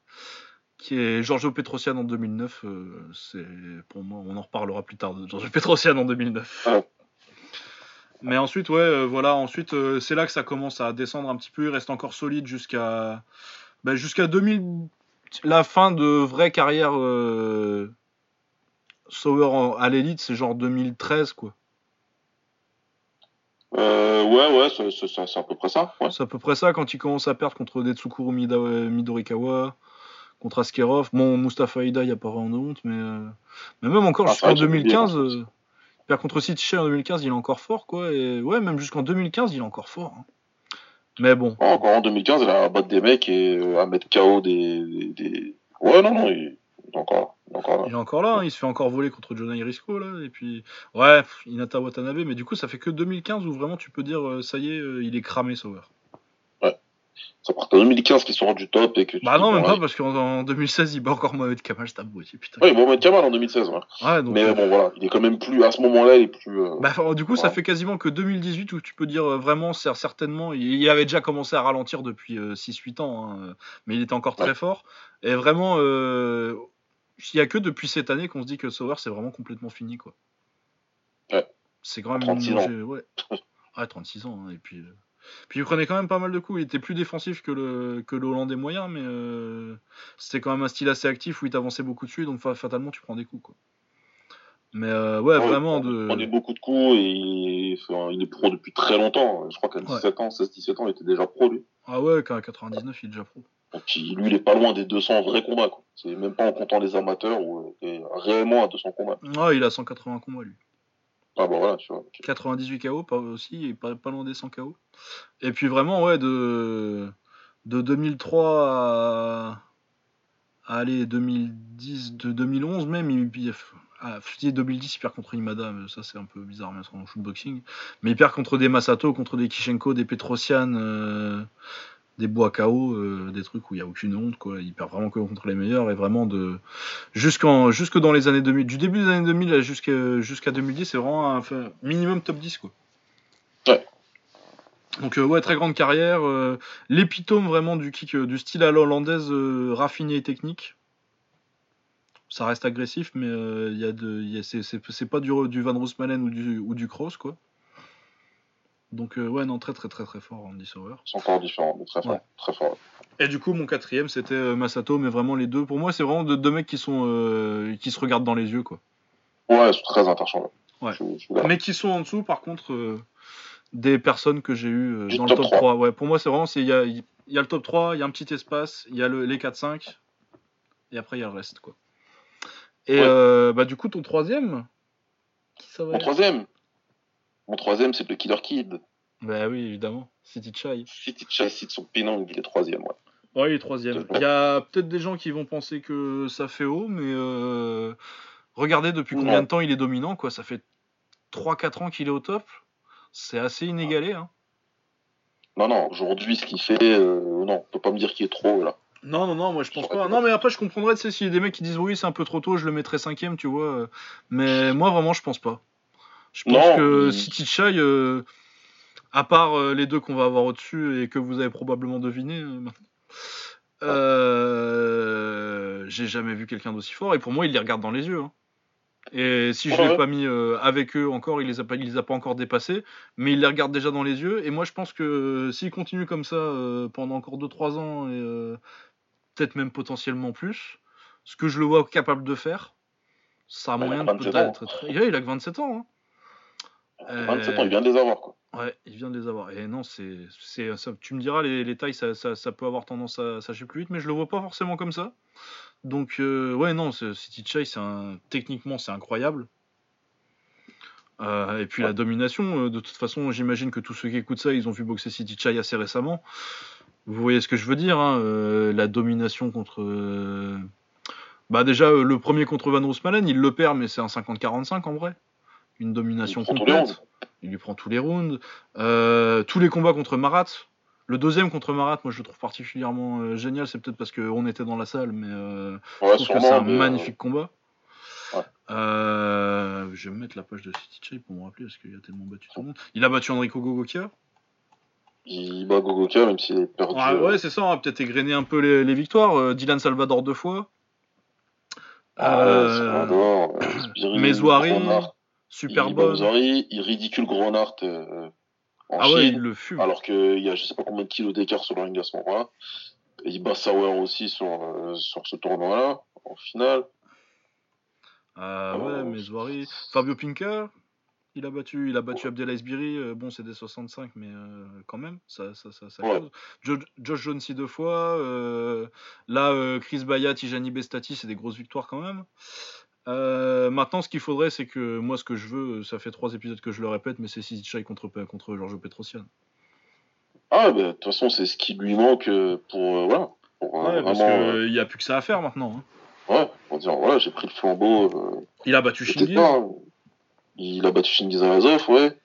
qui est Giorgio Petrosian en 2009. euh, c'est pour moi, on en reparlera plus tard de Giorgio Petrosian en 2009. Ouais. Mais ensuite, ouais, euh, voilà, ensuite, euh, c'est là que ça commence à descendre un petit peu. Il reste encore solide jusqu'à bah, jusqu'à 2000, la fin de vraie carrière Sauer à l'élite, c'est genre 2013, quoi. Euh, ouais, ouais, c'est- c'est c'est- c'est à peu près ça. Ouais. C'est à peu près ça quand il commence à perdre contre Detsukuru Midorikawa, contre Askerov. Bon, Mustafa Ida, il n'y a pas vraiment de honte, mais, euh, mais même encore Ah, jusqu'en c'est vrai, j'ai oublié, 2015, en euh, il perd contre Sitche en 2015, il est encore fort, quoi. Et ouais, même jusqu'en 2015, il est encore fort. hein. Mais bon, encore en 2015, il a à battre des mecs et à mettre KO des, des, des- Ouais, non, non, il, encore. Il est encore là. il est encore là, hein, il se fait encore voler contre Jonah Irisco, là. Et puis, ouais, pff, Hinata Watanabe, mais du coup, ça fait que 2015 où vraiment tu peux dire, euh, ça y est, euh, il est cramé, Sauer. Ça part en 2015 qu'il sort du top et que Bah non, même pas, ouais. parce qu'en en 2016, il bat encore Mohamed Kamal Stabouti, putain. Ouais, bon, mettre Kamal en 2016, ouais. Ouais, donc, Mais euh, bon, voilà, il est quand même plus, à ce moment-là, il est plus. euh, Bah, du coup, ça Ouais. fait quasiment que 2018 où tu peux dire vraiment, c'est certainement, il, il avait déjà commencé à ralentir depuis euh, 6-8 ans, hein, mais il était encore très Ouais. fort. Et vraiment, euh, il n'y a que depuis cette année qu'on se dit que Sauer, c'est vraiment complètement fini. quoi. Ouais. C'est quand même 36 ans. mangé- Ouais. ouais, 36 ans. hein, et puis, euh, puis il prenait quand même pas mal de coups. Il était plus défensif que le, que le Hollandais moyen, mais euh, c'était quand même un style assez actif où il t'avançait beaucoup dessus, donc fa- fatalement, tu prends des coups. Quoi. Mais euh, ouais, ouais, vraiment. de... On est beaucoup de coups et enfin, il est pro depuis très longtemps. Je crois qu'à 17 ans, 16-17 ans, il était déjà pro, lui. Ah ouais, qu'à 99, il est déjà pro. Lui, il est pas loin des 200 vrais combats. quoi. C'est même pas en comptant les amateurs ou euh, réellement à 200 combats. Ah, il a 180 combats, lui. Ah bah voilà, tu vois. ok. 98 KO pas aussi, et pas, pas loin des 100 KO. Et puis vraiment, ouais, de, de 2003 à, à aller 2010, de 2011 même, il, ah, je dis 2010, il perd contre Imada, mais ça c'est un peu bizarre mettre en shootboxing. Mais il perd contre des Masato, contre des Kishenko, des Petrosian, euh, des Boakao, euh, des trucs où il n'y a aucune honte, quoi. Il perd vraiment que contre les meilleurs, et vraiment de jusqu'en jusque dans les années 2000, du début des années 2000 jusqu'à jusqu'à 2010, c'est vraiment un enfin, minimum top 10, quoi. Ouais. Donc euh, ouais, très grande carrière, euh, l'épitome vraiment du kick, euh, du style à l'hollandaise euh, raffiné et technique. Ça reste agressif, mais il y a de, il y a- c'est, c'est, c'est pas du, du Van Roosmalen ou du, ou du Cross, quoi. Donc euh, ouais, non, très très très très fort Andy Sauer. C'est encore différent, mais très fort. Ouais. Très fort. Et du coup, mon quatrième, c'était euh, Masato, mais vraiment les deux. Pour moi, c'est vraiment deux, deux mecs qui sont euh, qui se regardent dans les yeux, quoi. Ouais, c'est très interchangeable. Ouais. Je, je. Mais qui sont en dessous, par contre, des personnes que j'ai eues dans le top top 3. 3. Ouais, pour moi, c'est vraiment, il y a, y a le top 3, il y a un petit espace, il y a le, les 4-5, et après, il y a le reste, quoi. Et Ouais. bah, du coup, ton troisième, qui ça va Mon être? troisième? Mon troisième, c'est le Killer Kid. Bah oui, évidemment, City Chai. City Chassis de son Pinong, il est troisième, ouais. Ouais, il est troisième. Il y a peut-être des gens qui vont penser que ça fait haut, mais euh, Regardez depuis combien de temps il est dominant, quoi. Ça fait 3-4 ans qu'il est au top. C'est assez inégalé. Hein. Non, non, aujourd'hui, ce qu'il fait, euh, non, on peut pas me dire qu'il est trop là. Non, non, non, moi je pense pas. Non, mais après, je comprendrais, tu sais, s'il y a des mecs qui disent oui, c'est un peu trop tôt, je le mettrais cinquième, tu vois. Mais moi, vraiment, je pense pas. Je pense que City Chai, euh, à part euh, les deux qu'on va avoir au-dessus et que vous avez probablement deviné, euh, j'ai jamais vu quelqu'un d'aussi fort. Et pour moi, il les regarde dans les yeux. Hein. Et si je ne l'ai pas mis avec eux encore, il les a pas, il les a pas encore dépassés, mais il les regarde déjà dans les yeux. Et moi, je pense que s'il continue comme ça pendant encore 2-3 ans et peut-être même potentiellement plus. Ce que je le vois capable de faire, ça a moyen de peut-être être. Il a que 27 ans. Hein. 27 ans, il vient de les avoir. Quoi. Ouais, il vient de les avoir. Et non, c'est, c'est, tu me diras, les, tailles, ça, ça, peut avoir tendance à s'acheter plus vite, mais je le vois pas forcément comme ça. Donc, euh, ouais, non, City Chai, c'est un... techniquement, c'est incroyable. Euh, et puis la domination, euh, de toute façon, j'imagine que tous ceux qui écoutent ça, ils ont vu boxer City Chai assez récemment. Vous voyez ce que je veux dire, hein, euh, la domination contre. Euh, bah déjà, euh, le premier contre Van Roosmalen, il le perd, mais c'est un 50-45 en vrai. Une domination complète. Il lui prend tous les rounds. tous les combats contre Marat. Le deuxième contre Marat, moi je le trouve particulièrement génial. C'est peut-être parce qu'on était dans la salle, mais je trouve que c'est un magnifique combat. je vais me mettre la page de City Chai pour me rappeler parce qu'il a tellement battu tout le monde. Il a battu Enrico Gogokia il bat Gogoka, même s'il est perdu. Ouais, ouais c'est ça, on va peut-être égrener un peu les, les victoires. Euh, Dylan Salvador deux fois. Ah, euh, Salvador, euh, super bon. il ridicule Gronart euh, en ah ouais, il le fume. Alors qu'il y a je sais pas combien de kilos d'écart sur le ring à ce moment-là. il bat Sauer aussi sur, sur ce tournoi-là, en finale. Ah ouais, Meswari. Fabio Pinka il a battu, il a battu Abdelaziz Biri. Euh, bon, c'est des 65, mais euh, quand même, ça, ça, ça, ça Josh Jones deux fois. Euh, là, Chris Bayat, Tijani Bestati, c'est des grosses victoires quand même. Maintenant, ce qu'il faudrait, c'est que moi, ce que je veux, ça fait trois épisodes que je le répète, mais c'est Chai contre, contre Giorgio Petrosian. Ah, bah, de toute façon, c'est ce qui lui manque pour. voilà. ouais, parce qu'il n'y a plus que ça à faire maintenant. Hein. Ouais, pour dire, voilà, j'ai pris le flambeau. il a battu Shingi. Il a battu Shingizazov, ouais.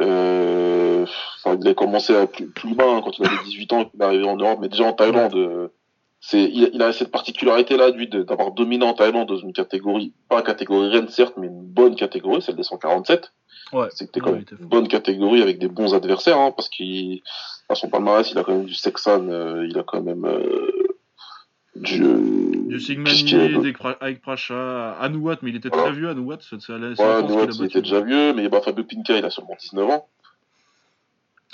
Euh, il a commencé à plus, plus bas hein, quand il avait 18 ans, il est arrivé en Europe, mais déjà en Thaïlande, euh, c'est, il, a cette particularité-là, lui, d'avoir dominé en Thaïlande dans une catégorie, pas catégorie reine, certes, mais une bonne catégorie, celle des 147. Ouais. C'était quand même une bonne catégorie avec des bons adversaires, hein, parce qu'il, à son palmarès, il a quand même du Sexan, euh, il a quand même, euh, du, du Sigmani, avec Pracha, Anouat, mais il était très vieux, Anouat. Ouais, Anouat, il, était déjà vieux, mais bah, Fabio Pinka, il a seulement 19 ans.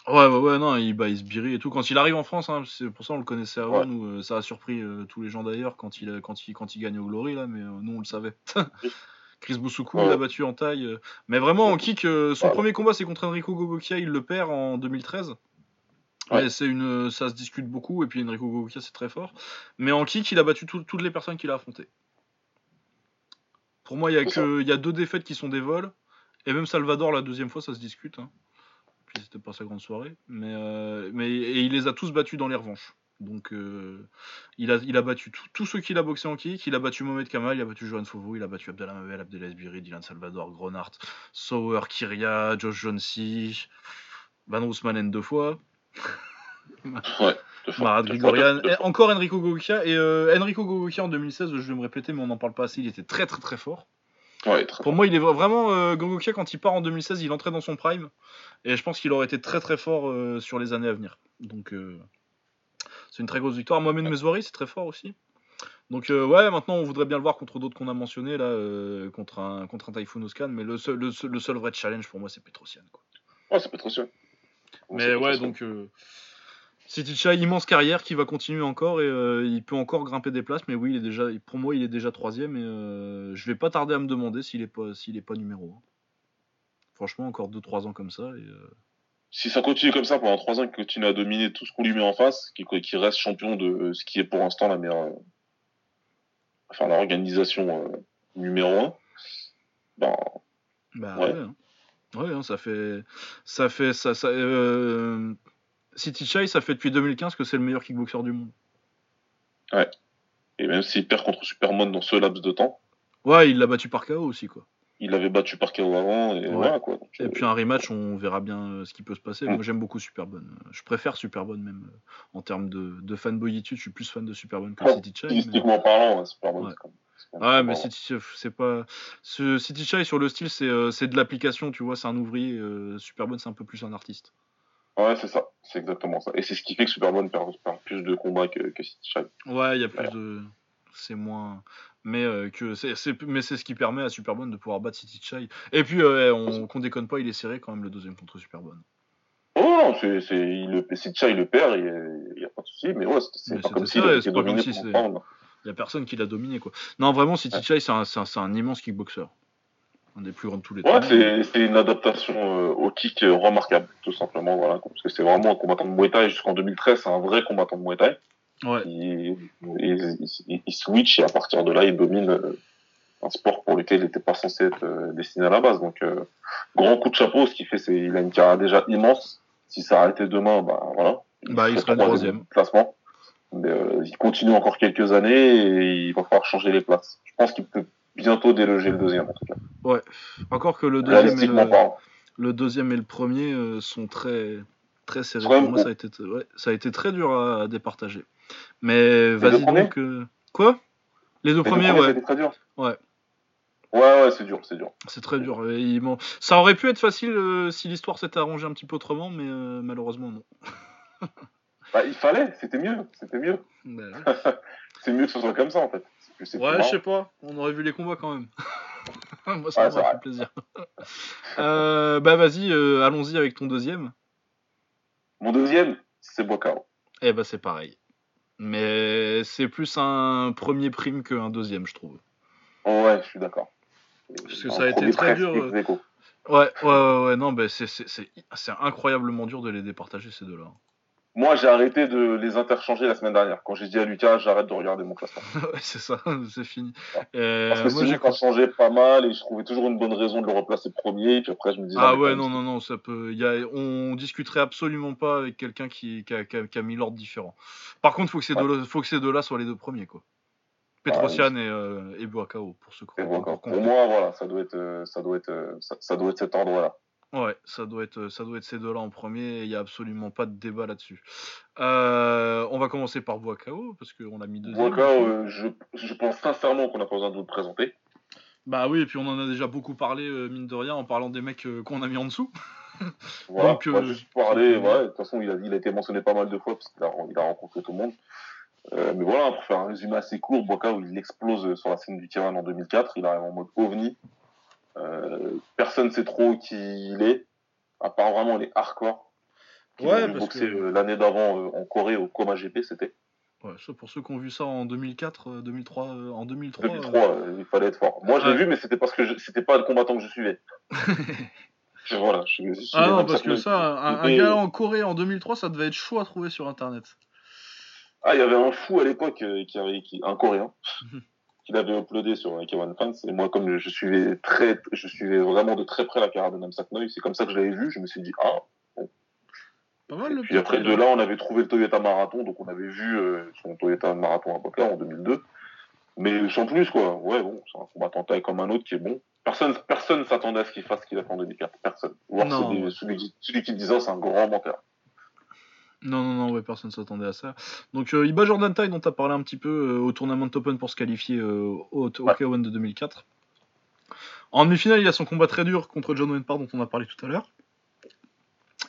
Ouais, ouais, ouais, non, il, bah, il se birit et tout. Quand il arrive en France, hein, c'est pour ça on le connaissait avant, nous, euh, ça a surpris euh, tous les gens d'ailleurs quand il, quand, il, quand il gagne au Glory, là, mais euh, nous on le savait. Chris Boussoukou, il a battu en taille. mais vraiment, en kick, son premier combat c'est contre Enrico Gogokia, il le perd en 2013 c'est une, ça se discute beaucoup, et puis Enrico Gogokia c'est très fort. Mais en kick, il a battu toutes les personnes qu'il a affrontées. Pour moi, il y, a que, il y a deux défaites qui sont des vols, et même Salvador, la deuxième fois, ça se discute. Hein. Puis c'était pas sa grande soirée. Mais, euh, mais et il les a tous battus dans les revanches. Donc euh, il, a, il a battu tous ceux qu'il a boxé en kick. Il a battu Mohamed Kamal, il a battu Johan Fovo, il a battu Abdallah Mabel, Abdelaziz Biri, Dylan Salvador, Gronart, Sauer, Kiria, Josh Jonesy, Van Roosmanen deux fois ouais. Marat Grigorian. encore Enrico Gogokia. Et euh, Enrico Gogokia en 2016, je vais me répéter, mais on n'en parle pas assez. Il était très très très fort. Pour moi, il est vraiment euh, Gogokia quand il part en 2016, il entrait dans son prime. Et je pense qu'il aurait été très très fort euh, sur les années à venir. Donc euh, c'est une très grosse victoire. Mohamed Mezouari, c'est très fort aussi. Donc ouais, maintenant on voudrait bien le voir contre d'autres qu'on a mentionnés là, contre un contre un Typhoon Oscan, mais le seul, le seul, vrai challenge pour moi c'est Petrosian quoi. Ouais, c'est Petrosian. Mais ouais, donc euh, Chai, immense carrière qui va continuer encore et euh, il peut encore grimper des places. Mais oui, il est déjà, pour moi, il est déjà troisième et euh, je vais pas tarder à me demander s'il est pas, s'il est pas numéro 1. Franchement, encore 2-3 ans comme ça. Et, Si ça continue comme ça pendant 3 ans, qu'il continue à dominer tout ce qu'on lui met en face, qu'il reste champion de ce qui est pour l'instant la meilleure, enfin l'organisation numéro 1, ben, bah ouais. Hein. Ouais, hein, ça fait. Ça fait. Ça, ça, euh, City Chai, ça fait depuis 2015 que c'est le meilleur kickboxer du monde. Ouais. Et même s'il perd contre Superman dans ce laps de temps. Ouais, il l'a battu par KO aussi, quoi. Il l'avait battu par KO avant, et Ouais. voilà, quoi. Donc, Et euh, puis un rematch, on verra bien euh, ce qui peut se passer. Mm. Moi, j'aime beaucoup Superbone. Je préfère Superbone, même euh, en termes de, de fanboyitude. Je suis plus fan de Superbone que Ouais, City Chai. mais- stylistiquement parlant, ouais, bon. Ouais. c'est mais c'est pas. Ce City Chai sur le style, c'est de l'application, tu vois. C'est un ouvrier. euh, Superbone, c'est un peu plus un artiste. Ouais, c'est ça. C'est exactement ça. Et c'est ce qui fait que Superbone perd, perd plus de combats que, que City Chai. Ouais, il y a plus de. C'est moins. Mais euh, que c'est c'est- mais c'est ce qui permet à Superbone de pouvoir battre City Chai. Et puis, euh, on qu'on déconne pas, il est serré quand même le deuxième contre Superbone. Oh non, c'est, c'est, il le, City Chai, il le perd, il n'y a pas de souci, mais ouais, c'est, Mais pas comme ça, c'est pas comme si. Il a personne qui l'a dominé, quoi. Non, vraiment, City Ouais. Chai, c'est un, c'est un- c'est un immense kickboxer. Un des plus grands de tous les Ouais, temps. c'est, c'est une adaptation euh, au kick euh, remarquable, tout simplement, voilà. Parce que c'est vraiment un combattant de Muay Thai jusqu'en 2013, c'est un vrai combattant de Muay Thai. Ouais. Il, il, il- il switch et à partir de là, il domine euh, un sport pour lequel il n'était pas censé être euh, destiné à la base. Donc, euh, grand coup de chapeau, ce qu'il fait, c'est il a une carrière déjà immense. Si ça arrêtait demain, bah voilà. Bah, il serait troisième. Classement. Mais, euh, il continue encore quelques années et il va falloir changer les places. Je pense qu'il peut bientôt déloger le deuxième, en tout cas. Encore que le deuxième, et Réalistiquement le, deuxième et le premier euh, sont très, très serrés. Pour moi, ça a, été, ouais, ça a été très dur à, à départager. Mais vas-y donc. euh, Quoi? Les deux Les deux premiers, ouais. c'était très dur. Ouais. Ouais, ouais, c'est dur, c'est dur. C'est très dur. Et ça aurait pu être facile euh, si l'histoire s'était arrangée un petit peu autrement, mais malheureusement, non. Bah, il fallait, c'était mieux, c'était mieux. Bah, ouais. C'est mieux que ce soit comme ça, en fait. C'est Ouais, je sais pas. On aurait vu les combats quand même. Moi, ça Ouais, fait plaisir. Euh, bah, vas-y, euh, allons-y avec ton deuxième. Mon deuxième, c'est Bokao. Eh bah, c'est pareil. Mais c'est plus un premier prime qu'un deuxième, je trouve. Oh, ouais, je suis d'accord. Parce que ça a été très dur, euh. Ouais, ouais, ouais, ouais, non, bah, c'est- c'est incroyablement dur de les départager, ces deux-là. Moi, j'ai arrêté de les interchanger la semaine dernière. Quand j'ai dit à Lucas, j'arrête de regarder mon classement. ouais, c'est ça, c'est fini. Ouais. Euh, Parce que moi, j'ai changeait pas mal et je trouvais toujours une bonne raison de le replacer premier. Et puis après, je me disais. Ah ouais, non, non, non, ça peut. Y a, on discuterait absolument pas avec quelqu'un qui, qui, a, qui a- qui a mis l'ordre différent. Par contre, faut que ces Ouais. deux, faut que ces deux-là soient les deux premiers, quoi. Petrosian et, euh, et Boakao, pour bon, encore Pour compris. moi, voilà, ça doit être, euh, ça doit être, euh, ça, ça doit être cet ordre-là. Ouais, ça doit être, ça doit être ces deux-là en premier. Il y a absolument pas de débat là-dessus. Euh, on va commencer par Boakao parce qu'on l'a mis deuxième. Bokao, euh, je, je pense sincèrement qu'on n'a pas besoin de vous le présenter. Bah oui, et puis on en a déjà beaucoup parlé, euh, mine de rien, en parlant des mecs euh, qu'on a mis en dessous. Voilà, Donc, on euh, juste parler. Ouais, de toute façon, il a, il a été mentionné pas mal de fois parce qu'il a, il a rencontré tout le monde. Euh, mais voilà, pour faire un résumé assez court, Bokao, il explose sur la scène du Kiran en 2004. Il arrive en mode ovni. Euh, personne sait trop qui il est, à part vraiment les hardcore. Qui Ouais, parce boxer que- euh, l'année d'avant euh, en Corée au Koma GP, c'était Ouais, ça pour ceux qui ont vu ça en 2004, euh, 2003, euh, en 2003. 2003. euh, il fallait être fort. Moi, je l'ai Ouais. vu, mais c'était parce que je- c'était pas le combattant que je suivais. Voilà, je, je suis Ah non, parce que ça, un, un gars en Corée en 2003, ça devait être chaud à trouver sur internet. Ah, il y avait un fou à l'époque qui avait, qui, un Coréen, Mhm. qui l'avait uploadé sur euh, K1 Fans. Et moi, comme je suivais très, je suivais vraiment de très près la carrière de Namsak Noy, c'est comme ça que je l'avais vu. Je me suis dit, ah. Pas mal Et le puis après, de là, on avait trouvé le Toyota Marathon, donc on avait vu euh, son Toyota Marathon à Boca en 2002. Mais sans plus, quoi. Ouais, bon, c'est un combattant taille comme un autre qui est bon. Personne, personne s'attendait à ce qu'il fasse ce qu'il a fait en 2004. Personne. Voir celui, celui, qui- celui qui disait, c'est un grand menteur. Non, non, non, ouais, personne s'attendait à ça. Donc, euh, il bat Jordan Tai, dont tu as parlé un petit peu euh, au tournament Open pour se qualifier euh, au, au Ouais. K1 de 2004. En demi-finale, il a son combat très dur contre John Wenpar, dont on a parlé tout à l'heure.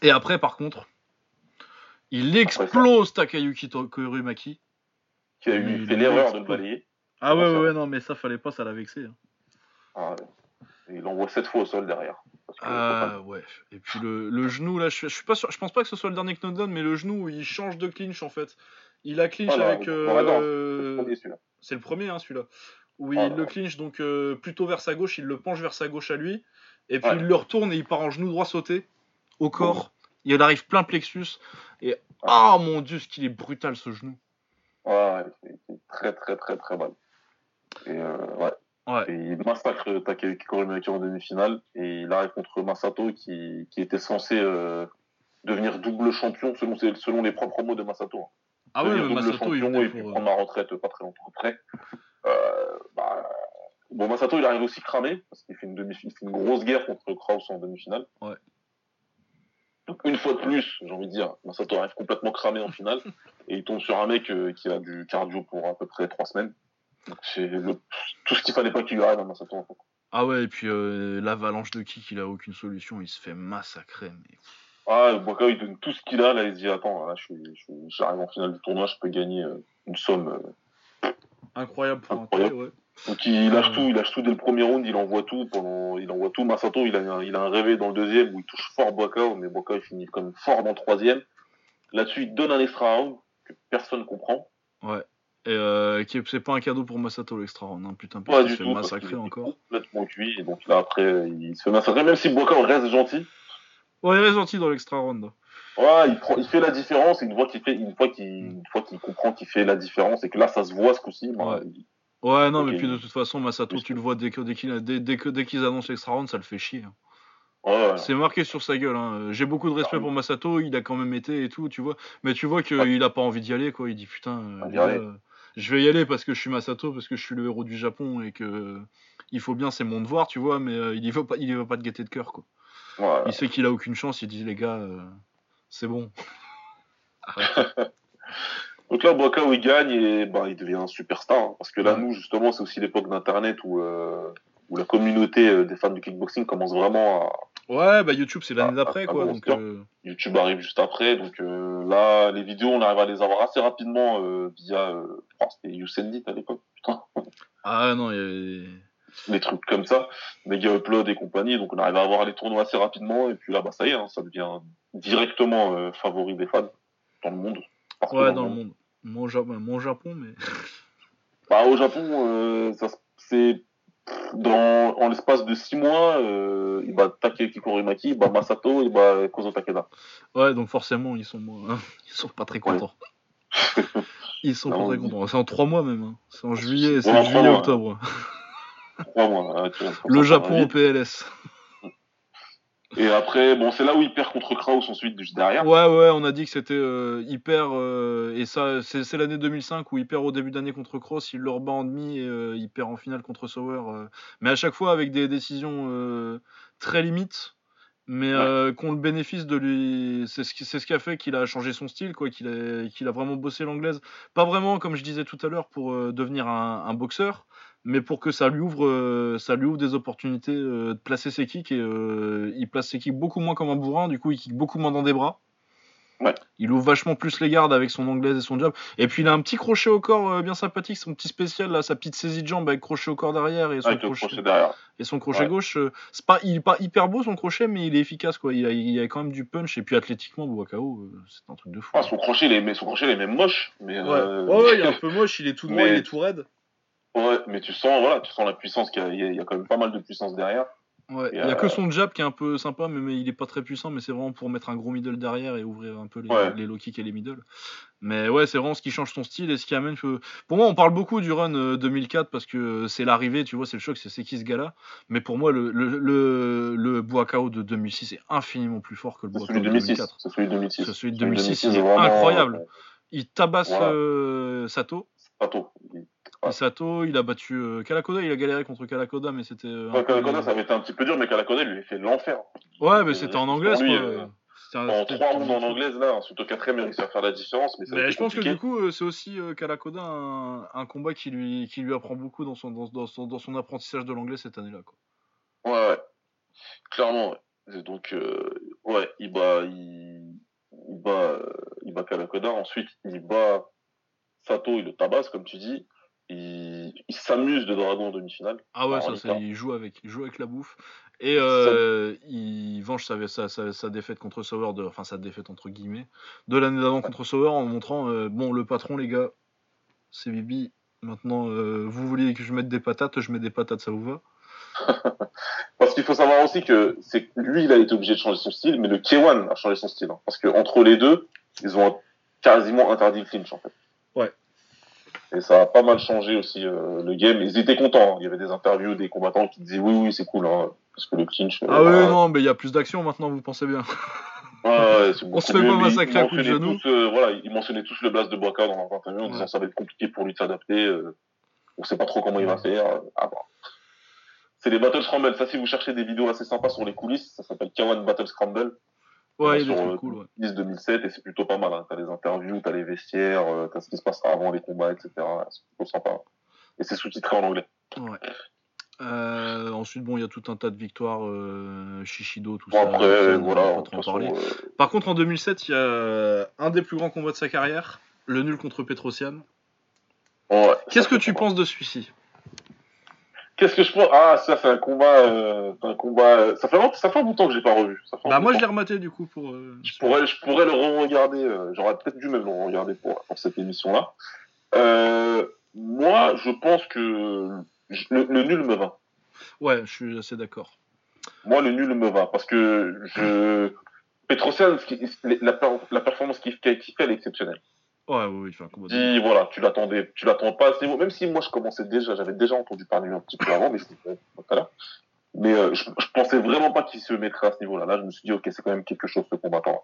Et après, par contre, il explose Takayuki Kurumaki. Qui a eu, l'erreur de le balayer. Ah ouais, ouais, ouais, non, mais ça, fallait pas, ça l'a vexé. hein. Ah, ouais. Et il envoie sept fois au sol derrière. Que- Ah ouais. Et puis le, le genou là, je, suis- je suis pas sûr, je pense pas que ce soit le dernier knockdown, mais le genou il change de clinch en fait. Il a clinch Voilà, avec. euh, c'est le premier, celui-là. C'est le premier hein, celui-là. Où il Voilà. le clinch donc euh, plutôt vers sa gauche, il le penche vers sa gauche à lui, et puis Ouais. il le retourne et il part en genou droit sauté au corps. Il arrive plein plexus et ah mon dieu ce qu'il est brutal ce genou. Ouais, c'est très très très très mal. Et euh, ouais. Ouais. Et il massacre Takayuki Kurumaki en demi-finale et il arrive contre Masato qui, qui était censé euh, devenir double champion selon, ses- selon les propres mots de Masato. hein. Ah mais double Masato il champion venait et puis pour. euh, prendre ma retraite pas très longtemps après. Euh, bah, Bon, Masato, il arrive aussi cramé, parce qu'il fait une, demi il fait une grosse guerre contre Kraus en demi-finale. Ouais. Donc, une fois de plus, j'ai envie de dire, Masato arrive complètement cramé en finale, et il tombe sur un mec euh, qui a du cardio pour à peu près trois semaines. C'est le- tout ce qu'il fallait pas qu'il arrive à Masato, en fait. Ah ouais, et puis euh, l'avalanche de kick, il a aucune solution, il se fait massacrer. Mais... Ah, Boka, il donne tout ce qu'il a, là, il se dit, attends, là, je je j'arrive en finale du tournoi, je peux gagner euh, une somme. euh. Incroyable pour Incroyable. un ouais. Donc, il lâche tout, il lâche tout dès le premier round, il envoie tout pendant, il envoie tout. Masato, il a, un- il a un réveil dans le deuxième où il touche fort Boka, mais Boka, il finit comme fort dans le troisième. Là-dessus, il donne un extra round que personne comprend. Ouais. Et euh, c'est pas un cadeau pour Masato l'extra round, hein, putain, Pas parce qu'il du se fait massacrer encore. Complètement cuit. Et donc là, après, il se fait massacrer, même si Boka reste gentil. Ouais, il est gentil dans l'extra round. Ouais, il, prend- il fait la différence. Et une fois qu'il fait, une fois qu'il, une fois qu'il comprend qu'il fait la différence et que là, ça se voit ce coup-ci, bah, Ouais. il- Ouais, non, mais puis de toute façon, Masato, Oui. tu le vois dès que dès qu'il dès, dès que dès qu'ils annoncent l'extra round, ça le fait chier. hein. ouais, ouais. C'est marqué sur sa gueule. Hein. J'ai beaucoup de respect Ah pour Masato, il a quand même été et tout, tu vois. Mais tu vois qu'il Ouais. a pas envie d'y aller, quoi. Il dit putain, je vais y aller parce que je suis Masato, parce que je suis le héros du Japon et que il faut bien, c'est mon devoir, tu vois. Mais euh, il y va pas, il y va pas de gaieté de cœur, quoi. Il sait qu'il a aucune chance. Il dit les gars, euh, c'est bon. Donc là, Boka, où il gagne et bah, il devient un superstar. hein, parce que là, Ouais. nous, justement, c'est aussi l'époque d'Internet où, euh, où la communauté euh, des fans du kickboxing commence vraiment à. Ouais, bah YouTube, c'est l'année d'après, quoi. Donc, euh, YouTube arrive juste après. Donc euh, là, les vidéos, on arrive à les avoir assez rapidement euh, via. Que c'était Yousendit à l'époque. Putain. ah non, il y a- des trucs comme ça, Mega Upload et compagnie. Donc on arrive à avoir les tournois assez rapidement. Et puis là, bah, ça y est, hein, ça devient directement favori des fans dans le monde. Ouais, dans le monde. Mon, Ja- mon Japon, mais. Bah, au Japon, ça c'est dans en l'espace de 6 mois, euh, il bat Takeki Korimaki, il bat Masato, il bat Kozo Takeda. Ouais, donc forcément, ils sont, moins- ils sont pas très contents. Ils sont pas très on- contents. C'est en trois mois même. hein. C'est en juillet, c'est Ouais, en trois juillet mois. octobre. Trois mois, hein, tu vois, Le Japon au. PLS. Et après, bon, c'est là où il perd contre Kraus ensuite juste derrière. Ouais, ouais, on a dit que c'était euh, hyper. euh, et ça, c'est l'année 2005 où il perd au début d'année contre Cross, il le rebat en demi et euh, il perd en finale contre Sauer. mais à chaque fois avec des décisions très limites. Mais qu'on le bénéfice de lui. C'est ce, qui, c'est ce qui a fait qu'il a changé son style, quoi, qu'il a, vraiment bossé l'anglaise. Pas vraiment, comme je disais tout à l'heure, pour devenir un, un boxeur, mais pour que ça lui ouvre, euh, ça lui ouvre des opportunités euh, de placer ses kicks. Et euh, il place ses kicks beaucoup moins comme un bourrin, du coup, il kick beaucoup moins dans des bras. Ouais. Il ouvre vachement plus les gardes avec son anglaise et son jab. Et puis il a un petit crochet au corps euh, bien sympathique, son petit spécial, là, sa petite saisie de jambe avec crochet au corps derrière et son crochet, crochet derrière. et son crochet Ouais. gauche. euh, c'est pas, il est pas hyper beau son crochet, mais il est efficace quoi. Il a, il a quand même du punch et puis athlétiquement, Bouakao, euh, c'est un truc de fou. Ah, son crochet, il est, mais son crochet, il est même moche. Mais, Ouais. euh, il est un peu moche, il est tout droit, Mais- il est tout raide. Ouais, mais tu sens, voilà, tu sens la puissance qu'il y y a- quand même pas mal de puissance derrière. Ouais, il y a euh, que son jab qui est un peu sympa, mais, mais il est pas très puissant, mais c'est vraiment pour mettre un gros middle derrière et ouvrir un peu les, Ouais. les low kicks et les middle. Mais ouais, c'est vraiment ce qui change son style et ce qui amène. que- Pour moi, on parle beaucoup du run euh, 2004 parce que euh, c'est l'arrivée, tu vois, c'est le choc, c'est qui ce gars-là. Mais pour moi, le, le, le, le Buakao de 2006 est infiniment plus fort que le Buakao de de 2006. 2004. C'est celui de 2006. C'est celui de Celui 2006, il est incroyable. euh, Il tabasse Voilà. euh, Sato. Tôt. Et Sato, il a battu euh, Kalakoda, il a galéré contre Kalakoda, mais c'était. euh, peu- Kalakoda, ça avait été un petit peu dur, mais Kalakoda, il lui a fait l'enfer. Ouais, mais c'était en anglaise, lui, quoi. euh, un- En trois rounds en anglaise, là, ensuite au quatrième, il à faire la différence. Mais, ça Mais je pense que du coup, c'est aussi Kalakoda un, un combat qui lui, qui lui apprend beaucoup dans son, dans, dans son, dans son apprentissage de l'anglais cette année-là. Quoi. Ouais, ouais. Clairement, ouais. Donc, ouais, il bat, il, il bat, il bat Kalakoda. Ensuite, il bat Sato, il le tabasse, comme tu dis. Il, il s'amuse de Dragon en demi-finale. Ah ouais, ça, c'est- part. il joue avec, il joue avec la bouffe. Et euh, il venge sa, sa, sa, sa défaite contre Sauer, de, enfin sa défaite entre guillemets, de l'année d'avant contre Sauer en montrant, euh, bon, le patron, les gars, c'est Bibi. Maintenant, euh, vous vouliez que je mette des patates, je mets des patates, ça vous va? Parce qu'il faut savoir aussi que c'est lui, il a été obligé de changer son style, mais le K1 a changé son style. hein. parce que entre les deux, ils ont quasiment interdit le clinch, en fait. Ouais. Et ça a pas mal changé aussi euh, le game. Ils étaient contents. hein. Il y avait des interviews des combattants qui disaient oui, oui, c'est cool, hein, parce que le clinch. euh, Ah ouais, voilà. non, mais il y a plus d'action maintenant, vous pensez bien. Ouais, On se fait mieux, pas massacrer à coups de genoux. tous, euh, voilà, ils mentionnaient tous le blast de Boaka dans leur interview en Ouais. disant ça va être compliqué pour lui de s'adapter. euh, on sait pas trop comment il va faire. euh. C'est les Battle Scramble. Ça, si vous cherchez des vidéos assez sympas sur les coulisses, ça s'appelle K1 Battle Scramble. Ouais, il sur est euh, cool, ouais. 2007 et c'est plutôt pas mal. Hein. T'as les interviews, t'as les vestiaires, euh, t'as ce qui se passe avant les combats, etc. C'est plutôt sympa. Et c'est sous-titré en anglais. ouais. Euh, ensuite, bon, il y a tout un tas de victoires, euh, Shishido, tout Bon, ça. après, ça, on va voilà, pas trop en parler. euh, Par contre, en 2007, il y a un des plus grands combats de sa carrière, le nul contre Petrosian. ouais, Qu'est-ce que tu penses de celui-ci? Qu'est-ce que je pense Ah, ça, c'est un combat. Euh, un combat. euh, Ça fait, longtemps- ça fait un bout de temps que j'ai pas revu. Ça fait Bah, moi, je l'ai rematé du coup pour. euh, Je pourrais, je pourrais le re-regarder. euh, J'aurais peut-être dû même le regarder pour, pour cette émission-là. Euh, moi, je pense que le, le nul me va. Ouais, je suis assez d'accord. Moi, le nul me va parce que je. Petrosian, la, la performance qu'il fait, elle est exceptionnelle. Ouais, fait un combat de. Dis, voilà, tu l'attendais, tu l'attends pas assez même si moi je commençais déjà, j'avais déjà entendu parler un petit peu avant, mais je voilà. Mais euh, je, je pensais vraiment pas qu'il se mettrait à ce niveau-là. Là, je me suis dit, ok, c'est quand même quelque chose ce combattant.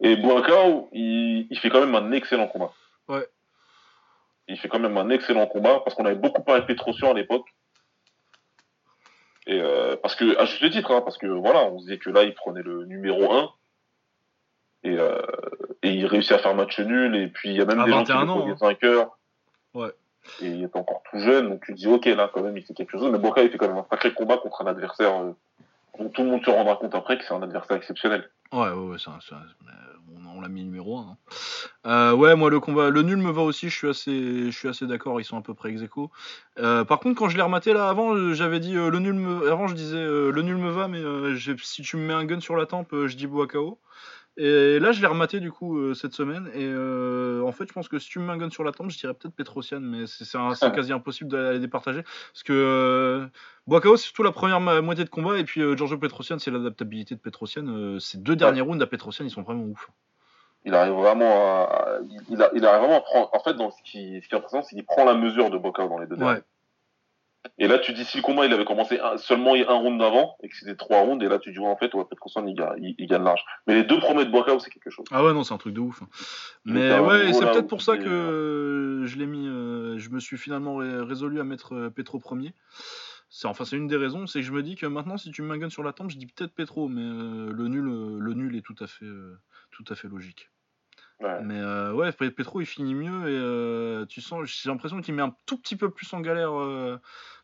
Et Boakao, il, il fait quand même un excellent combat. Ouais. Il fait quand même un excellent combat parce qu'on avait beaucoup parlé de Petrosian à l'époque. Et euh, parce que, à juste titre, hein, parce que voilà, on se disait que là, il prenait le numéro 1. Et, euh, et il réussit à faire match nul. Et puis, il y a même À des gens qui 21 le ans, prenaient hein. vainqueur. Ouais. Et il est encore tout jeune, donc tu te dis, ok, là, quand même, il fait quelque chose. Mais Boka, il fait quand même un sacré combat contre un adversaire euh, dont tout le monde se rendra compte après que c'est un adversaire exceptionnel. Ouais, ouais, ouais, ça, on, on l'a mis numéro 1. Euh, ouais, moi, le combat, le nul me va aussi, je suis assez, je suis assez d'accord, ils sont à peu près ex aequo. Euh, par contre, quand je l'ai rematé là avant, j'avais dit euh, le nul me. Avant, je disais le nul me va, mais si tu me mets un gun sur la tempe, je dis Boakao. Et là, je l'ai rematé du coup euh, cette semaine. Et euh, en fait, je pense que si tu me mets un gun sur la tempe, je dirais peut-être Petrosian, mais c'est c'est quasi impossible d'aller départager. Parce que euh, Boakao, c'est surtout la première moitié de combat. Et puis euh, Giorgio Petrosian, c'est l'adaptabilité de Petrosian. Euh, ces deux derniers rounds à Petrosian, ils sont vraiment ouf. Il arrive vraiment à, il, il a- il arrive vraiment à prendre, en fait, dans ce qui, ce qui est impressionnant, c'est qu'il prend la mesure de Boka dans les deux Ouais. Et là, tu dis, si le combat, il avait commencé un- seulement un round d'avant, et que c'était trois rounds, et là, tu dis, ouais, en fait, ouais, Petrosian, il, gagne- il, il gagne large. Mais les deux premiers de Boka, c'est quelque chose. Ah ouais, non, c'est un truc de ouf. hein. Il Mais ouais, c'est peut-être pour ça que euh, je l'ai mis. euh, je me suis finalement ré- résolu à mettre euh, Petro premier. C'est enfin c'est une des raisons, c'est que je me dis que maintenant si tu me gun sur la tempe, je dis peut-être Petro, mais euh, le nul, euh, le nul est tout à fait, tout à fait logique. Ouais. Mais euh, ouais, Pe- Petro il finit mieux et euh, tu sens, j'ai l'impression qu'il met un tout petit peu plus en galère euh,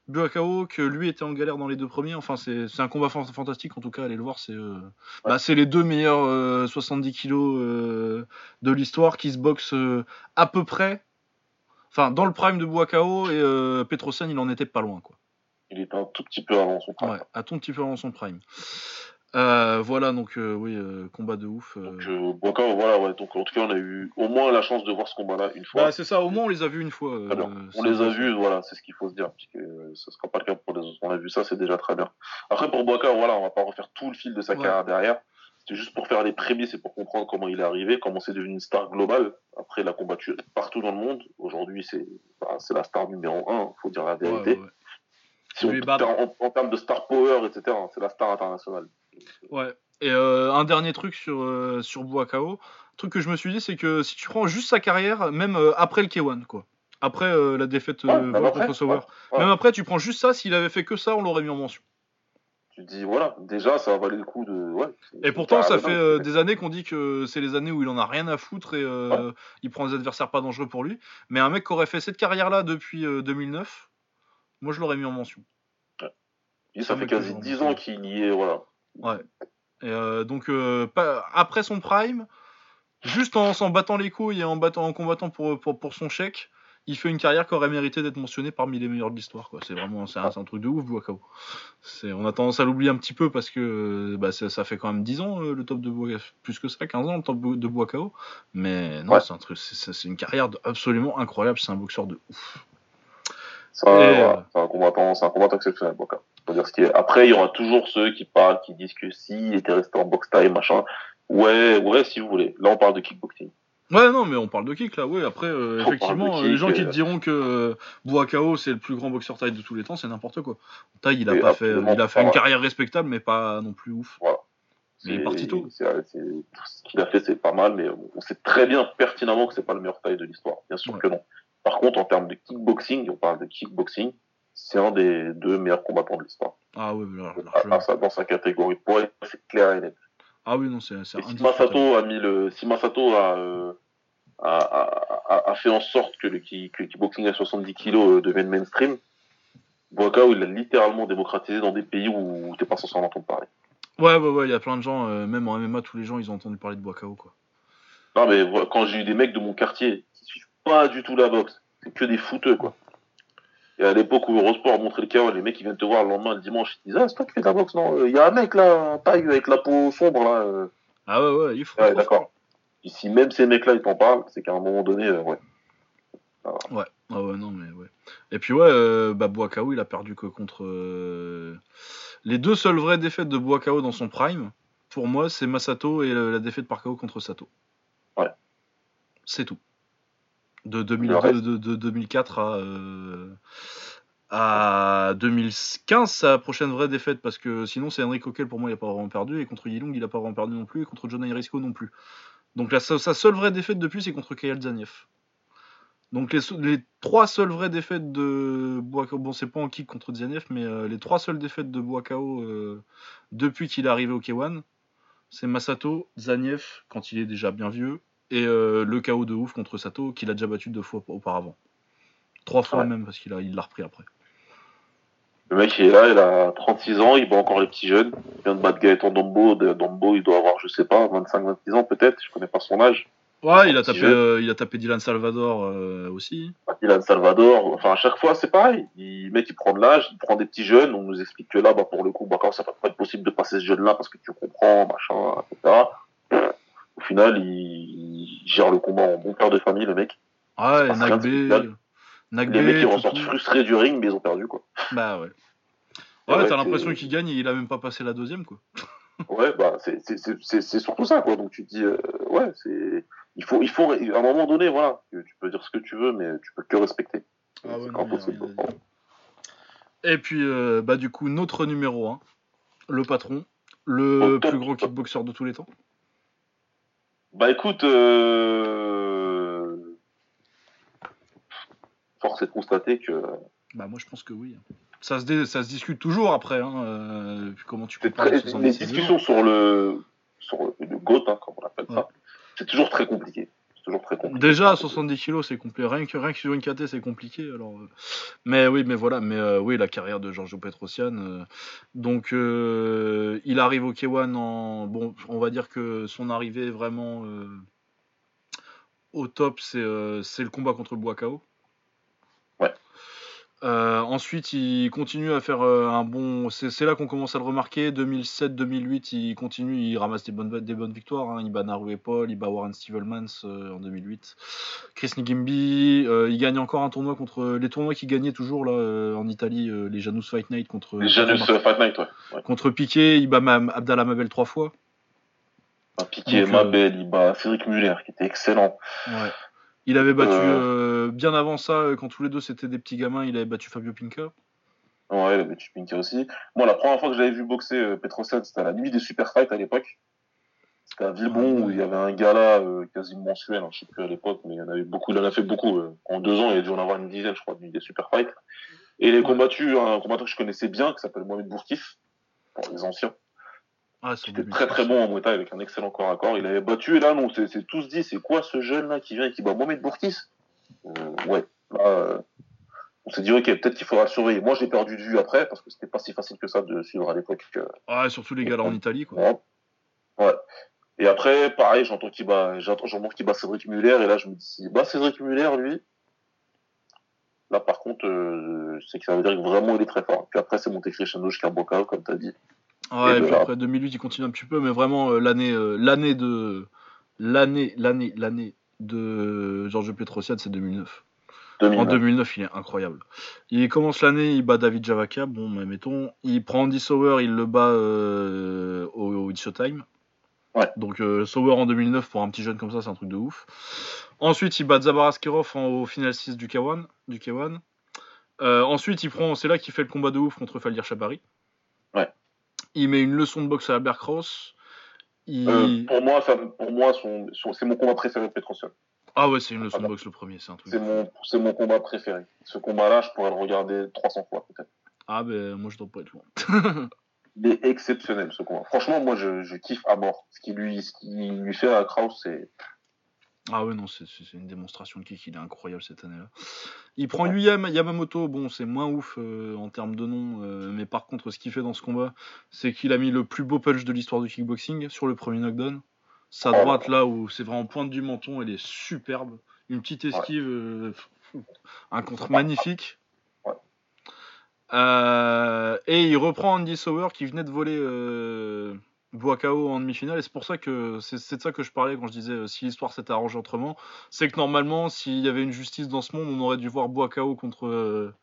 Buakao que lui était en galère dans les deux premiers. Enfin c'est un combat fan- fantastique en tout cas, allez le voir, c'est euh, bah, c'est les deux meilleurs euh, 70 kilos euh, de l'histoire qui se boxent euh, à peu près. Enfin, dans le prime de Buakao et euh, Petrosian, il en était pas loin, quoi. Il était un tout petit peu avant son prime. Ouais, à ton petit peu avant son prime. Euh, voilà, donc euh, oui, euh, combat de ouf. Donc, Boka, voilà, ouais. Donc, en tout cas, on a eu au moins la chance de voir ce combat-là une fois. Bah, c'est ça, au moins on les a vus une fois. Très bien. on c'est les a vus, voilà, c'est ce qu'il faut se dire, puisque euh, ce sera pas le cas pour les autres. On a vu ça, c'est déjà très bien. Après, pour Boaka, voilà, on va pas refaire tout le fil de sa Ouais. carrière derrière. C'était juste pour faire les prémices et pour comprendre comment il est arrivé, comment c'est devenu une star globale. Après, il a combattu partout dans le monde. Aujourd'hui, c'est bah, c'est la star numéro un, faut dire la vérité. ouais. Si on en, en termes de star power, etc., c'est la star internationale. Ouais. Et euh, un dernier truc sur, euh, sur Buakao, truc que je me suis dit, c'est que si tu prends juste sa carrière, même euh, après le K1, quoi. Après euh, la défaite Ouais, même Volk après, contre Sauer. ouais, ouais. Même après, tu prends juste ça, s'il avait fait que ça, on l'aurait mis en mention. Tu te dis, voilà, déjà, ça va valer le coup de. Et pourtant, ça carrément, fait des années qu'on dit que c'est les années où il en a rien à foutre et il prend des adversaires pas dangereux pour lui. Mais un mec qui aurait fait cette carrière-là depuis euh, 2009, moi je l'aurais mis en mention. Et ça un fait quasi je 10 remercie. ans qu'il y est, voilà. Et euh, donc, euh, pas, après son prime, juste en s'en battant les couilles et en, battant, en combattant pour, pour, pour son chèque, il fait une carrière qui aurait mérité d'être mentionnée parmi les meilleurs de l'histoire. C'est vraiment c'est un, truc de ouf, Buakao. On a tendance à l'oublier un petit peu parce que bah, ça, ça fait quand même 10 ans euh, le top de Buakao, plus que ça, 15 ans le top de Buakao. Mais non, Ouais. c'est un truc, c'est- une carrière absolument incroyable. C'est un boxeur de ouf. C'est un, Et, voilà, euh, c'est un combattant, c'est un combattant exceptionnel. Faut dire ce qui est. Après, il y aura toujours ceux qui parlent, qui disent que si, il était resté en box time, machin. Ouais, ouais, si vous voulez. Là, on parle de kickboxing. Ouais, non, mais on parle de kick là, ouais. Après, euh, effectivement, euh, les gens qui te diront que euh, Buakao c'est le plus grand boxeur taille de tous les temps, c'est n'importe quoi. Taille, il a pas fait, il a fait une Voilà. carrière respectable, mais pas non plus ouf. Mais il est parti tôt. c'est- c'est- tout ce qu'il a fait, c'est pas mal, mais on sait très bien pertinemment que c'est pas le meilleur taille de l'histoire. Bien sûr Ouais. que non. Par contre, en termes de kickboxing, on parle de kickboxing, c'est un des deux meilleurs combattants de l'histoire. Ah oui, dans sa catégorie. Pour elle, c'est clair et net. Ah oui, non, c'est si Masato a mis le, si Masato a, euh, a, a, a, fait en sorte que le, que le kickboxing à 70 kg euh, devienne mainstream, Boakao, il l'a littéralement démocratisé dans des pays où t'es pas censé en entendre parler. Ouais, ouais, ouais, il y a plein de gens, euh, même en MMA, tous les gens, ils ont entendu parler de Boakao, quoi. Non, mais quand j'ai eu des mecs de mon quartier pas du tout la boxe, c'est que des fouteux, quoi. Et à l'époque où Eurosport montrait le chaos, les mecs qui viennent te voir le lendemain, le dimanche, ils disent Ah, c'est toi qui fais de la boxe, non Il euh, y a un mec là, un taille avec la peau sombre là. Euh. Ah ouais, ouais, il faut. Ouais, d'accord. Si même ces mecs-là, ils t'en parlent, c'est qu'à un moment donné, euh, ouais. Ouais, ah ouais, non, mais ouais. Et puis ouais, euh, bah, Boakao, il a perdu que contre. Les deux seules vraies défaites de Boakao dans son prime, pour moi, c'est Masato et la défaite par KO contre Sato. Ouais. C'est tout de, 2004 à, euh, à 2015, sa prochaine vraie défaite, parce que sinon c'est Henry Coquel pour moi il n'a pas vraiment perdu, et contre Yilong il n'a pas vraiment perdu non plus, et contre John Irisco non plus. Donc sa seule vraie défaite depuis c'est contre Kayal Zaniev. Donc les, trois seules vraies défaites de Boakao, bon c'est pas en kick contre Zaniev, mais euh, les trois seules défaites de Boakao euh, depuis qu'il est arrivé au K1, c'est Masato, Zaniev quand il est déjà bien vieux, et euh, le chaos de ouf contre Sato qu'il a déjà battu deux fois auparavant. Trois fois même parce qu'il a, il l'a repris après. Le mec il est là, il a 36 ans, il bat encore les petits jeunes. Il vient de battre Gaëtan Dombo. Dombo, il doit avoir, je sais pas, 25-26 ans peut-être, je connais pas son âge. Ouais, il a, tapé, euh, il a tapé Dylan Salvador euh, aussi. Ah, Dylan Salvador, enfin à chaque fois c'est pareil. Il, mec il prend de l'âge, il prend des petits jeunes, on nous explique que là, bah, pour le coup, bah, quand ça va pas être possible de passer ce jeune-là parce que tu comprends, machin, etc. Au final, il, gère le combat en bon père de famille, le mec. Ouais, Nagbe. Les mecs, ils ressortent frustrés du ring, mais ils ont perdu, quoi. Bah ouais. Ouais, t'as l'impression qu'il gagne et il a même pas passé la deuxième, quoi. ouais, bah, c'est surtout ça, quoi. Donc tu te dis, euh, ouais, c'est. Il faut, il faut, à un moment donné, voilà, tu peux dire ce que tu veux, mais tu peux que respecter. Ah ouais, non, et puis, euh, bah, du coup, notre numéro 1, le patron, le plus grand kickboxer de tous les temps. Bah écoute, euh... force est de constater que. Bah moi je pense que oui. Ça se, ça se discute toujours après. Hein, euh, comment tu peux très... Les discussions sur le sur le GOAT, hein, comme on appelle ça, c'est toujours très compliqué. Déjà, 70 kilos, c'est compliqué. Rien que, rien que sur une KT, c'est compliqué. Alors, euh. Mais oui, mais voilà. Mais euh, oui, la carrière de Giorgio Petrosian. Euh, donc, il arrive au K1 en. Bon, on va dire que son arrivée vraiment au top, c'est le combat contre Boakao. Euh, ensuite, il continue à faire euh, un bon. C'est là qu'on commence à le remarquer. 2007-2008, il continue, il ramasse des bonnes, des bonnes victoires. Hein. Il bat Naru et Paul, il bat Warren Stevelmans euh, en 2008. Chris Ngimbi, il gagne encore un tournoi contre les tournois qu'il gagnait toujours là en Italie, les Janus Fight Night contre. Les Janus Fight Night, ouais. Contre Piquet, il bat Abdallah Mabel trois fois. Ah, Piquet, Mabel, il bat Cédric Muller, qui était excellent. Ouais. Il avait battu euh. Euh, bien avant ça, euh, quand tous les deux c'était des petits gamins, il avait battu Fabio Pinca. Ouais, il avait battu Pinca aussi. Moi, la première fois que j'avais vu boxer euh, c'était à la nuit des Super Fights à l'époque. C'était à Villebon où il y avait un gala quasiment mensuel, hein, je sais plus à l'époque, mais il y en avait beaucoup, il en a fait beaucoup. en deux ans, il a dû en avoir une dizaine, je crois, de nuit des Super Fights. Et il a combattu un combattant que je connaissais bien, qui s'appelle Mohamed Bourkif, pour les anciens. Ah, C'était très très bon en Muay avec un excellent corps à corps. Il avait battu et là non, c'est tous dit c'est quoi ce jeune là qui vient et qui bat Mohamed Bourkis euh, Ouais, là euh, on s'est dit ok peut-être qu'il faudra surveiller. Moi j'ai perdu de vue après parce que c'était pas si facile que ça de suivre à l'époque. Ah surtout les gars en Italie quoi. Ouais. Et après pareil j'entends qu'il bat j'entends qu'il bat Cédric Muller et là je me dis bah Cédric Muller lui? Là par contre euh, c'est que ça veut dire que vraiment il est très fort. Puis après c'est monté crescendo jusqu'à Boca comme t'as dit. Ouais, et, puis après 2008, il continue un petit peu, mais vraiment euh, l'année, euh, l'année de l'année, l'année, l'année de Georges Petrosian, c'est 2009. En 2009, il est incroyable. Il commence l'année, il bat David Javaka, bon, mais mettons. Il prend Andy Sauer, il le bat euh, au, au It's Showtime. Ouais. Donc Sauer en 2009, pour un petit jeune comme ça, c'est un truc de ouf. Ensuite, il bat Zabar Askerov au final 6 du K1. Du K1. ensuite, il prend, c'est là qu'il fait le combat de ouf contre Faldir Chabari. Ouais il met une leçon de boxe à Albert Cross. Euh, pour moi, ça, pour moi c'est mon combat préféré de Petrosian. Ah ouais, c'est une leçon de boxe le premier, c'est un truc. C'est mon, c'est mon combat préféré. Ce combat-là, je pourrais le regarder 300 fois peut-être. Ah ben moi je dois pas être loin. Il est exceptionnel ce combat. Franchement, moi je, je kiffe à mort. Ce qu'il lui, ce lui fait à Kraus, c'est. Ah ouais, non, c'est une démonstration de kick, il est incroyable cette année-là. Il prend Yuya Yamamoto, bon, c'est moins ouf euh, en termes de nom, euh, mais par contre, ce qu'il fait dans ce combat, c'est qu'il a mis le plus beau punch de l'histoire du kickboxing sur le premier knockdown. Sa droite, là où c'est vraiment pointe du menton, elle est superbe. Une petite esquive, euh, un contre magnifique. Ouais. Et il reprend Andy Sauer qui venait de voler euh, Boakao en demi-finale. Et c'est pour ça que c'est de ça que je parlais quand je disais euh, si l'histoire s'était arrangée autrement. C'est que normalement, s'il y avait une justice dans ce monde, on aurait dû voir Boakao contre, euh,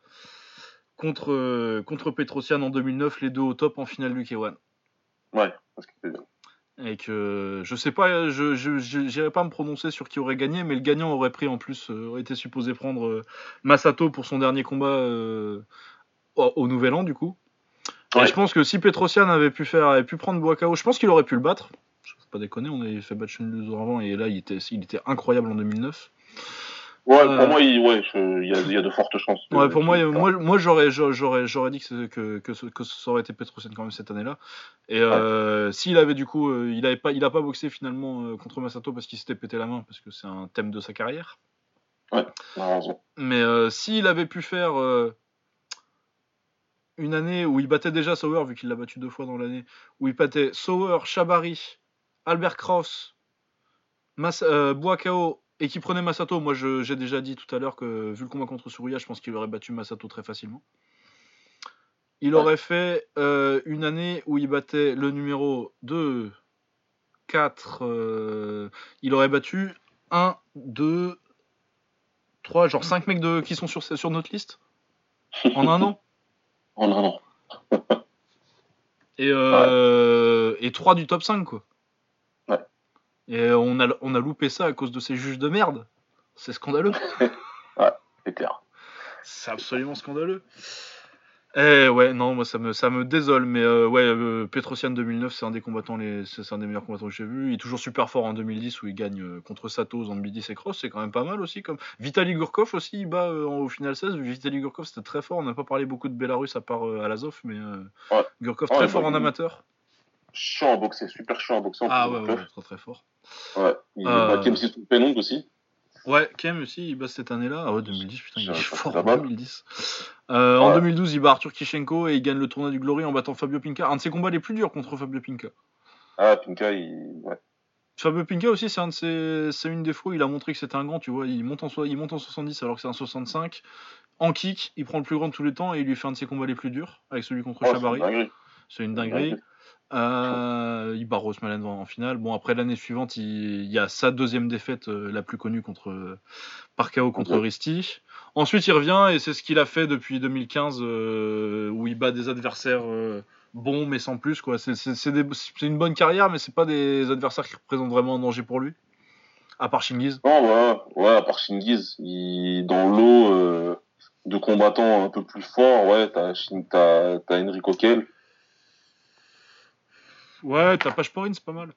contre, euh, contre Petrosian en 2009, les deux au top en finale du K1. Ouais, parce que. Et que je sais pas, je j'irai pas me prononcer sur qui aurait gagné, mais le gagnant aurait pris en plus, euh, aurait été supposé prendre Masato pour son dernier combat au, au Nouvel An du coup. Et Ouais. je pense que si Petrosian avait pu faire, avait pu prendre Boakao, je pense qu'il aurait pu le battre. Je faut pas déconner, on avait fait battre ans avant et là il était, il était incroyable en 2009. Ouais, Euh, pour moi, il, ouais, je- y, a, il y a de fortes chances. Ouais, pour moi, moi, moi j'aurais, j'aurais, j'aurais dit que, c'est- que, que, ce- que ça aurait été Petrosian quand même cette année-là. Et euh, s'il avait du coup, euh, il avait pas, il a pas boxé finalement euh, contre Masato parce qu'il s'était pété la main parce que c'est un thème de sa carrière. Raison. Mais euh, s'il avait pu faire euh, une année où il battait déjà Sauer, vu qu'il l'a battu deux fois dans l'année, où il battait Sauer, Chabari, Albert Kraus, Mas euh, Boakao et qui prenait Masato, moi je- j'ai déjà dit tout à l'heure que vu le combat contre Suruya, je pense qu'il aurait battu Masato très facilement. Il Ouais. aurait fait euh, une année où il battait le numéro 2, 4, euh, il aurait battu 1, 2, 3, genre 5 mecs de, qui sont sur, sur notre liste en un an. En un an. Et, euh, et 3 du top 5, quoi. Ouais. Et on a, on a loupé ça à cause de ces juges de merde. C'est scandaleux. C'est clair. C'est absolument scandaleux. Eh ouais, non, moi ça me, ça me désole, mais euh, ouais, euh, Petrosian 2009, c'est un des combattants, les, c'est un des meilleurs combattants que j'ai vu. Il est toujours super fort en 2010 où il gagne euh, contre Sato, Zambidis et Cross, c'est quand même pas mal aussi. Comme Vitaly Gurkov aussi, il bat euh, au final 16. Vitaly Gurkov c'était très fort, on n'a pas parlé beaucoup de Belarus à part euh, Alazov, mais euh, Ouais. Gurkov Ouais, très bah, fort en amateur. Chiant à boxer, super chiant à boxer. en Ah ouais, très très fort. ouais. Il bat Penong aussi. Ouais, Kem aussi, il bat cette année-là. Ah ouais, 2010, putain, il est fort en pas mal. 2010. Euh, En Ouais. 2012, il bat Arthur Kishenko et il gagne le tournoi du Glory en battant Fabio Pinca. Un de ses combats les plus durs contre Fabio Pinca. Ah, Pinka, il. Ouais. Fabio Pinca aussi, c'est un de ses... c'est une des fois où il a montré que c'était un grand, tu vois. Il monte, en so- il monte en 70 alors que c'est un 65. En kick, il prend le plus grand de tous les temps et il lui fait un de ses combats les plus durs avec celui contre Oh, c'est Chabari. une dinguerie. C'est une dinguerie. Euh, il bat Rosmalen en, en finale. Bon, après l'année suivante, il, il y a sa deuxième défaite, euh, la plus connue contre euh, par KO contre. Risti. Ensuite, il revient et c'est ce qu'il a fait depuis 2015, euh, où il bat des adversaires euh, bons mais sans plus. quoi. C'est c'est- c'est des- c'est une bonne carrière, mais c'est pas des adversaires qui représentent vraiment un danger pour lui. À part Shingiz. Non, ouais, ouais, à part Shingiz, il... dans l'eau euh, de combattants un peu plus forts, ouais, t'as t'as t'as Enrico Kell. Ouais, t'as Pashporin, c'est pas mal.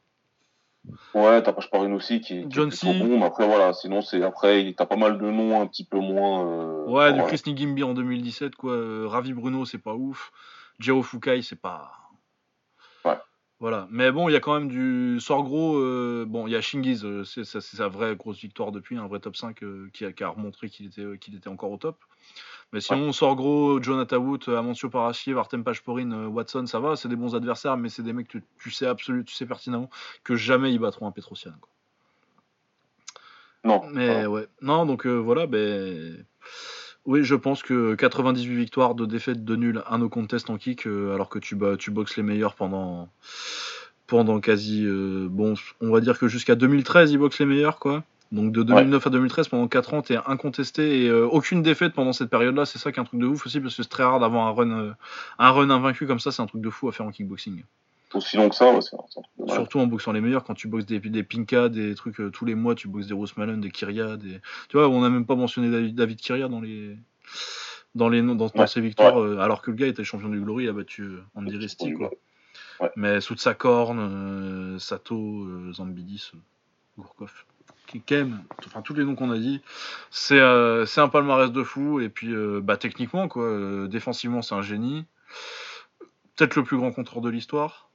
Ouais, t'as Pashparin aussi qui, qui John est plutôt bon, mais après voilà, sinon c'est après t'as pas mal de noms un petit peu moins. euh, Ouais, du voilà. Chris Nigimbi en 2017, quoi. Euh, Ravi Bruno, c'est pas ouf. Jiro Fukai, c'est pas. Ouais. Voilà. Mais bon, il y a quand même du sort gros. euh, Bon, il y a Shingiz, euh, c'est sa vraie grosse victoire depuis, un vrai top 5 euh, qui, a, qui a remontré qu'il était, qu'il était encore au top. Mais sinon, on sort gros, Jonathan Wood, Amancio Parachiev, Artem Pashporin, euh, Watson, ça va, c'est des bons adversaires, mais c'est des mecs que tu, tu sais absolument, tu sais pertinemment que jamais ils battront un Petrosian. quoi. Non. Mais ouais. Non, donc euh, voilà, ben. Oui, je pense que 98 victoires, de défaites, de nuls, un no contest en kick, euh, alors que tu, boxes les meilleurs pendant, pendant quasi. euh, bon, on va dire que jusqu'à 2013, ils boxent les meilleurs, quoi. Donc de 2009 à 2013, pendant 4 ans, t'es incontesté et euh, aucune défaite pendant cette période-là. C'est ça qui est un truc de ouf aussi, parce que c'est très rare d'avoir un run, un run invaincu comme ça. C'est un truc de fou à faire en kickboxing. Aussi long que ça, ouais. Surtout en boxant les meilleurs, quand tu boxes des, des Pinka, des trucs euh, tous les mois, tu boxes des Rose Malone, des Kiria, des. Tu vois, on n'a même pas mentionné David, David Kiria dans les. Dans, les, dans, dans Ouais, ses victoires, euh, alors que le gars était champion du Glory, il a battu euh, Andy Risti, quoi. Mais sous de sa corne, Sato, Zambidis, Gourkov. Kem, enfin tous les noms qu'on a dit, c'est euh, c'est un palmarès de fou. Et puis, euh, bah, techniquement, quoi, euh, défensivement, c'est un génie. Peut-être le plus grand contreur de l'histoire.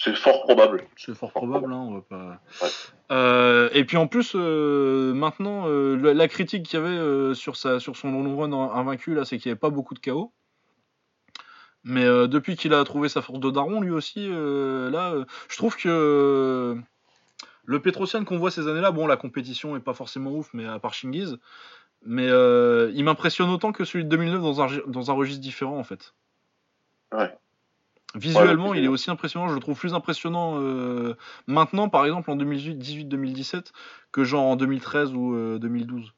C'est fort probable. C'est fort probable, hein, on va pas. Euh, et puis en plus, euh, maintenant, euh, la, critique qu'il y avait sur, sa, sur son long run invaincu, là, c'est qu'il n'y avait pas beaucoup de chaos. Mais depuis qu'il a trouvé sa force de daron, lui aussi, là, je trouve que le Petrosian qu'on voit ces années-là, bon, la compétition est pas forcément ouf, mais à part Shingiz, mais il m'impressionne autant que celui de 2009 dans un, dans un registre différent, en fait. Ouais. Visuellement, Ouais, il est aussi impressionnant. Je le trouve plus impressionnant euh, maintenant, par exemple, en 2018-2017, que genre en 2013 ou euh, 2012.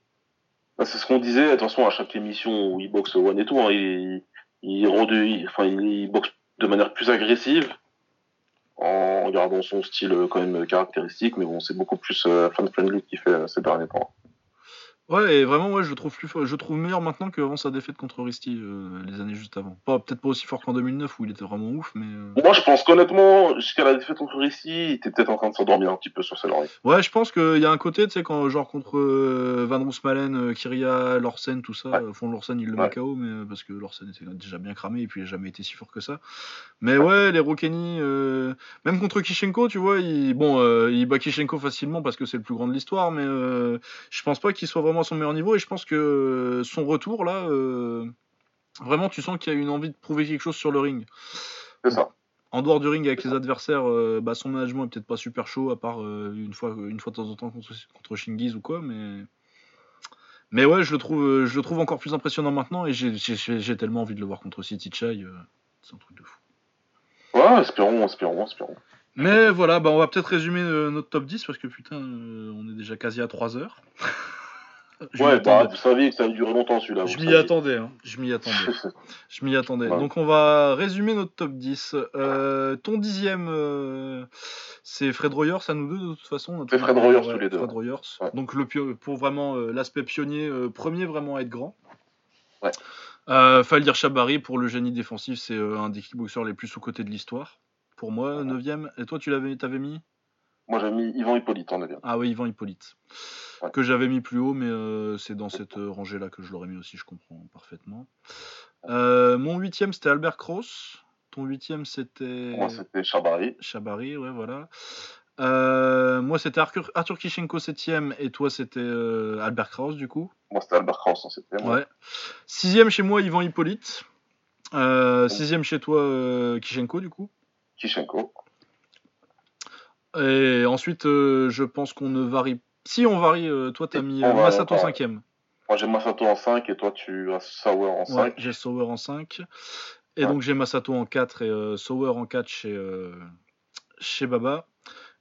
Bah, c'est ce qu'on disait, attention, à chaque émission où il boxe One et tout, hein, il, il, redu- il- enfin, il, il boxe de manière plus agressive, en gardant son style euh, quand même caractéristique, mais bon, c'est beaucoup plus euh, fan-friendly qu'il fait euh, ces derniers temps. Ouais, et vraiment, ouais, je le trouve plus, fort- je le trouve meilleur maintenant qu'avant sa défaite contre Risty euh, les années juste avant. Pas peut-être pas aussi fort qu'en 2009 où il était vraiment ouf, mais euh, Moi, je pense qu'honnêtement, jusqu'à la défaite contre Russie, il était peut-être en train de s'endormir un petit peu sur ses lauriers. ouais, je pense qu'il y a un côté, tu sais, quand genre contre euh, Van Roosmalen, euh, Kyria, Lorsen, tout ça, Ouais. euh, fond Lorsen il le Ouais. met KO, mais euh, parce que Lorsen était déjà bien cramé et puis il a jamais été si fort que ça. Mais ouais, les Rokeni, euh, même contre Kishenko, tu vois, il, bon, euh, il bat Kishenko facilement parce que c'est le plus grand de l'histoire, mais euh, je pense pas qu'il soit vraiment à son meilleur niveau et je pense que euh, son retour là, euh, vraiment, tu sens qu'il y a une envie de prouver quelque chose sur le ring. C'est ça. En dehors du ring avec les adversaires, euh, bah, son management est peut-être pas super chaud, à part euh, une, fois, une fois de temps en temps contre, contre Shingiz ou quoi, mais. Mais ouais, je le trouve, je le trouve encore plus impressionnant maintenant et j'ai- j'ai j'ai tellement envie de le voir contre City Chai. c'est un truc de fou. Ouais, espérons, espérons, espérons. Mais voilà, bah, on va peut-être résumer notre top 10 parce que putain, euh, on est déjà quasi à 3 heures. Je Ouais, bah, vous saviez que ça allait durer longtemps celui-là. Je m'y attendais, hein. je m'y attendais. Je m'y attendais. Ouais. Donc on va résumer notre top 10. Euh, ton dixième, euh, c'est Fred Royers à nous deux de toute façon. C'est Fred Royers tous les deux. Fred Royers. Ouais. Donc le pour vraiment euh, l'aspect pionnier, premier vraiment à être grand. Ouais. Faldir Chabari pour le génie défensif, c'est un des kickboxers les plus sous-cotés de l'histoire. Pour moi, neuvième. Et toi, tu l'avais, t'avais mis? Moi, j'ai mis Yvan Hippolyte en 9 Ah oui, Yvan Hippolyte. Ouais. Que j'avais mis plus haut, mais euh, c'est dans cette euh, rangée-là que je l'aurais mis aussi, je comprends parfaitement. Euh, mon huitième, c'était Albert Cross. Ton huitième, c'était Moi, c'était Chabari. Chabari, ouais, voilà. Euh, moi, c'était Arthur, Arthur Kishenko, septième, et toi, c'était euh, Albert Kraus, du coup. Moi, c'était Albert Kraus en 7 Ouais. Sixième chez moi, Yvan Hippolyte. Euh, sixième chez toi, Kishenko, du coup. Kishenko. Et ensuite, euh, je pense qu'on ne varie. Si on varie, euh, toi, t'as mis euh, Masato va- cinquième. Moi, j'ai Masato en 5 et toi, tu as Sauer en 5. Ouais, j'ai Sauer en 5. Et Ouais. donc j'ai Masato en 4 et euh, Sauer en 4 chez, euh, chez Baba.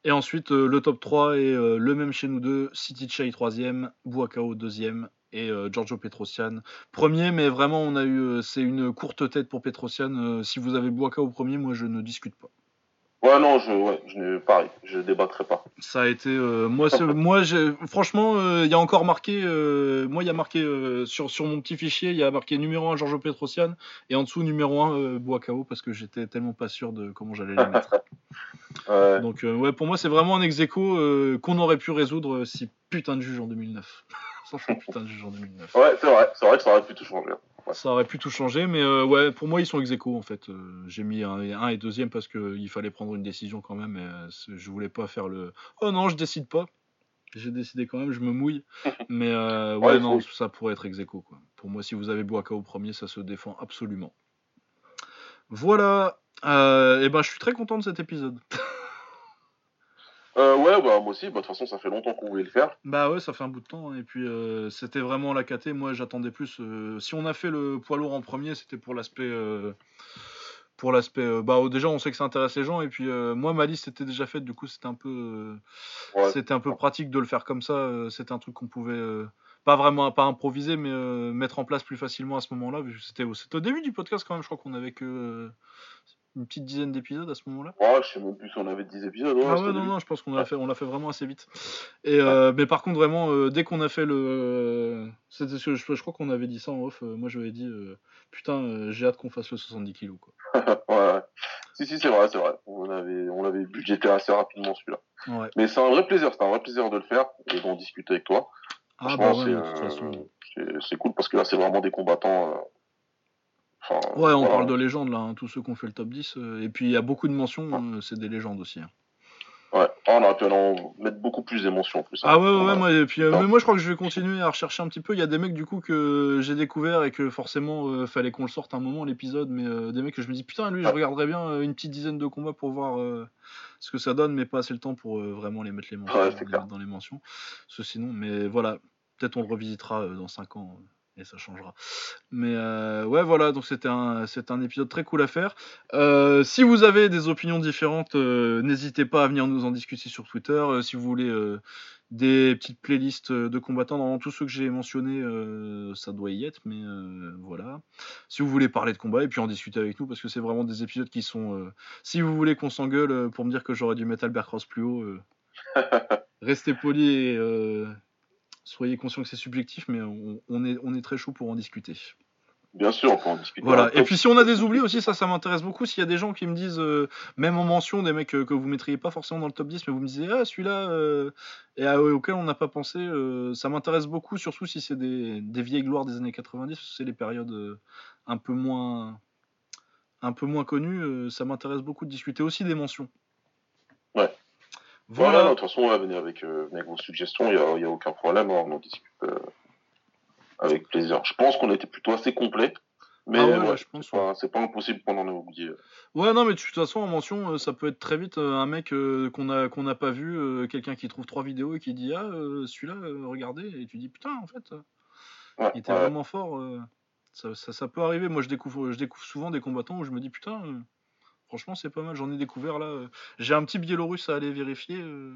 Et ensuite, euh, le top 3 est le même chez nous deux. City Chai 3ème, Buakao 2ème et Giorgio Petrosian premier. Mais vraiment, on a eu, c'est une courte tête pour Petrosian. Si vous avez Buakao premier, moi je ne discute pas. Ouais, non, je, ouais, je pareil, je débattrai pas. Ça a été, euh, moi, moi, franchement, euh, il y a encore marqué, euh, moi, il y a marqué euh, sur, sur mon petit fichier, il y a marqué numéro 1 Giorgio Petrosian et en dessous numéro 1 euh, Buakao parce que j'étais tellement pas sûr de comment j'allais les mettre. Ouais. Donc, euh, ouais, pour moi, c'est vraiment un ex euh, qu'on aurait pu résoudre euh, si putain de juge en 2009. Sans ce putain de juge en 2009. Ouais, c'est vrai, c'est vrai que ça aurait pu tout changer. Ça aurait pu tout changer, mais euh, ouais, pour moi, ils sont ex aequo, en fait. Euh, J'ai mis un, un et deuxième parce qu'il fallait prendre une décision quand même. Et, euh, je voulais pas faire le oh non, je décide pas. J'ai décidé quand même, je me mouille. Mais euh, ouais, non, ça pourrait être ex aequo, quoi. Pour moi, si vous avez Boaka au premier, ça se défend absolument. Voilà. Euh, et ben, je suis très content de cet épisode. Euh, ouais, bah, moi aussi, bah, de toute façon, ça fait longtemps qu'on voulait le faire. Bah ouais, ça fait un bout de temps. hein, Et puis, euh, c'était vraiment la KT. Moi, j'attendais plus. euh, si on a fait le poids lourd en premier, c'était pour l'aspect. pour l'aspect. bah, déjà, on sait que ça intéresse les gens. Et puis, moi, ma liste était déjà faite. Du coup, c'était un peu. Ouais. C'était un peu pratique de le faire comme ça. C'était un truc qu'on pouvait. pas vraiment pas improviser, mais mettre en place plus facilement à ce moment-là. c'était au début du podcast quand même. Je crois qu'on avait que. Une petite dizaine d'épisodes à ce moment-là. Ouais, je sais même plus si on avait 10 épisodes. Ouais, Ah ouais, non, début. non, je pense qu'on l'a Ouais. fait, on l'a fait vraiment assez vite. Et, euh, Mais par contre, vraiment, euh, dès qu'on a fait le. euh, c'était ce que je, je crois qu'on avait dit ça en off. euh, moi, j'avais dit, euh, putain, euh, j'ai hâte qu'on fasse le 70 kilos. Quoi. ouais. Si, si, c'est vrai, c'est vrai. On avait, on l'avait budgété assez rapidement celui-là. Mais c'est un vrai plaisir, c'est un vrai plaisir de le faire et d'en discuter avec toi. Ah, bah c'est cool parce que là, c'est vraiment des combattants. Ouais, on parle de légendes là, hein, tous ceux qui ont fait le top 10. Euh, et puis il y a beaucoup de mentions, euh, c'est des légendes aussi. Hein. Ouais, oh, on aurait pu en mettre beaucoup plus d'émotions en plus. Ah ouais, ouais, moi, et puis, euh, mais moi je crois que je vais continuer à rechercher un petit peu. Il y a des mecs du coup que j'ai découvert et que forcément euh, fallait qu'on le sorte un moment l'épisode, mais euh, des mecs que je me dis putain, lui je regarderais bien une petite dizaine de combats pour voir ce que ça donne, mais pas assez le temps pour vraiment les mettre les mentions, dans les mentions. Parce sinon, mais voilà, peut-être on le revisitera dans 5 ans et ça changera. Mais euh, ouais, voilà, donc c'était un épisode très cool à faire. Euh, si vous avez des opinions différentes, euh, n'hésitez pas à venir nous en discuter sur Twitter. si vous voulez des petites playlists de combattants, dans tous ceux que j'ai mentionnés, ça doit y être, mais voilà. Si vous voulez parler de combat et puis en discuter avec nous, parce que c'est vraiment des épisodes qui sont. si vous voulez qu'on s'engueule pour me dire que j'aurais dû mettre Albert Cross plus haut, restez poli et soyez conscient que c'est subjectif, mais on, est, on est très chaud pour en discuter. Bien sûr, on peut en discuter. Voilà. Et puis si on a des oublis aussi, ça, ça m'intéresse beaucoup. S'il y a des gens qui me disent, euh, même en mention, des mecs euh, que vous mettriez pas forcément dans le top 10, mais vous me disiez, ah, celui-là, euh, et auquel on n'a pas pensé, ça m'intéresse beaucoup, surtout si c'est des, des, vieilles gloires des années 90, c'est les périodes un peu moins, un peu moins connues. ça m'intéresse beaucoup de discuter aussi des mentions. Ouais. Voilà, de toute façon, on va venir avec, euh, avec vos suggestions, il n'y a, aucun problème, hein, on en discute euh, avec plaisir. Je pense qu'on était plutôt assez complet. Mais ah je pense, c'est pas, impossible qu'on en ait oublié. Ouais, non, mais de toute façon, en mention, euh, ça peut être très vite un mec qu'on a qu'on n'a pas vu, quelqu'un qui trouve trois vidéos et qui dit ah celui-là, regardez, et tu dis putain en fait, il était vraiment fort. Ça, peut arriver. Moi, je découvre je découvre souvent des combattants où je me dis putain Franchement, c'est pas mal. J'en ai découvert là. Euh, j'ai un petit biélorusse à aller vérifier. Euh,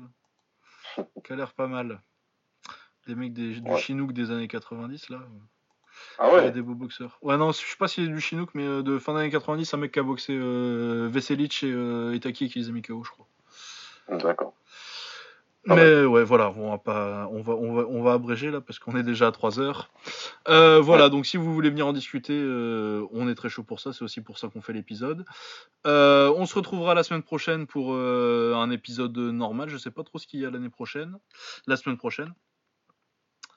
qui a l'air pas mal. Des mecs du Chinook des années 90 là. Ah ouais? Des beaux boxeurs. Ouais, non, je sais pas s'il est du Chinook, mais euh, de fin d'année 90, un mec qui a boxé Veselic et Itaki qui les a mis KO, je crois. D'accord. Mais ouais, voilà, on va pas, on va, on va, on va abréger là parce qu'on est déjà à 3 heures. Euh, voilà, donc si vous voulez venir en discuter, euh, on est très chaud pour ça. C'est aussi pour ça qu'on fait l'épisode. Euh, on se retrouvera la semaine prochaine pour un épisode normal. Je sais pas trop ce qu'il y a l'année prochaine, la semaine prochaine.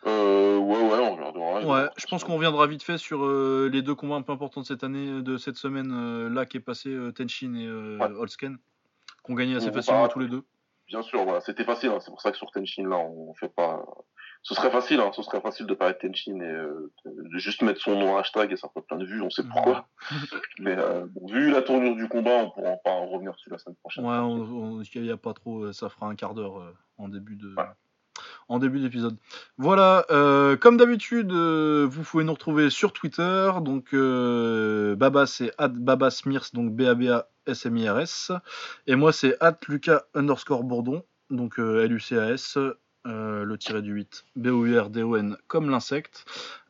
ouais, ouais, on regardera. Ouais, je pense qu'on reviendra vite fait sur les deux combats un peu importants de cette année, de cette semaine là qui est passé, Tenshin et Holsken, qu'on gagnait assez facilement tous les deux. Bien sûr, voilà, c'était facile. Hein. C'est pour ça que sur Tenshin, là, on fait pas. Ce serait facile, hein. ce serait facile de parler de Tenshin et euh, de juste mettre son nom hashtag et ça fait plein de vues, on sait pourquoi. Mais euh, vu la tournure du combat, on pourra pas en revenir dessus la semaine prochaine. Ouais, il n'y a pas trop, euh, ça fera un quart d'heure en début de. En début d'épisode. Voilà, comme d'habitude, vous pouvez nous retrouver sur Twitter. Donc, Baba, c'est Babasmirs, donc B-A-B-A-S-M-I-R-S. Et moi, c'est Lucas underscore Bourdon, donc L-U-C-A-S. Euh, le tiré du 8, B-O-U-R-D-O-N, comme l'insecte.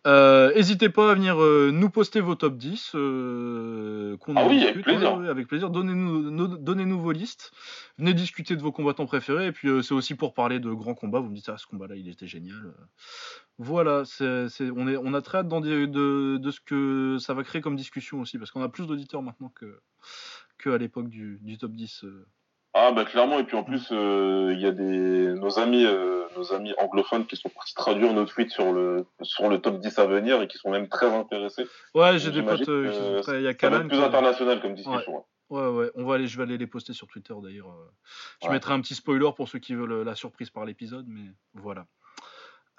Euh, n'hésitez pas à venir euh, nous poster vos top 10. qu'on ah oui, avec plaisir. avec plaisir. Donnez-nous, donnez-nous vos listes. Venez discuter de vos combattants préférés. Et puis, c'est aussi pour parler de grands combats. Vous me dites, ah, ce combat-là, il était génial. Voilà, c'est, on, est, on a très hâte de, de, ce que ça va créer comme discussion aussi. Parce qu'on a plus d'auditeurs maintenant que, que à l'époque du, du top 10. Ah bah clairement et puis en plus euh, il y a des nos amis euh, nos amis anglophones qui sont partis traduire nos tweets sur le sur le top 10 à venir et qui sont même très intéressés. Ouais, j'ai des potes euh, il y a Kalan plus international comme discussion. Ouais. ouais. on va aller je vais aller les poster sur Twitter d'ailleurs. Je mettrai un petit spoiler pour ceux qui veulent la surprise par l'épisode mais voilà.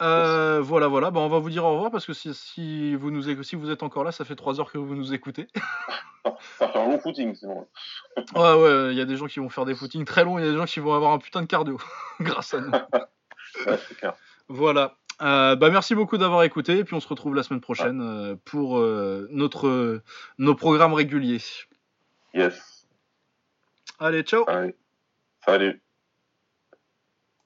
Euh, voilà, voilà. Bah, on va vous dire au revoir parce que si, si, vous nous, si vous êtes encore là, ça fait 3 heures que vous nous écoutez. ça fait un long footing sinon. ouais, ouais, il y a des gens qui vont faire des footings très longs, il y a des gens qui vont avoir un putain de cardio grâce à nous. ouais, c'est clair. Voilà. Euh, bah merci beaucoup d'avoir écouté et puis on se retrouve la semaine prochaine euh, pour notre nos programmes réguliers. Yes. Allez, ciao. Allez. Salut.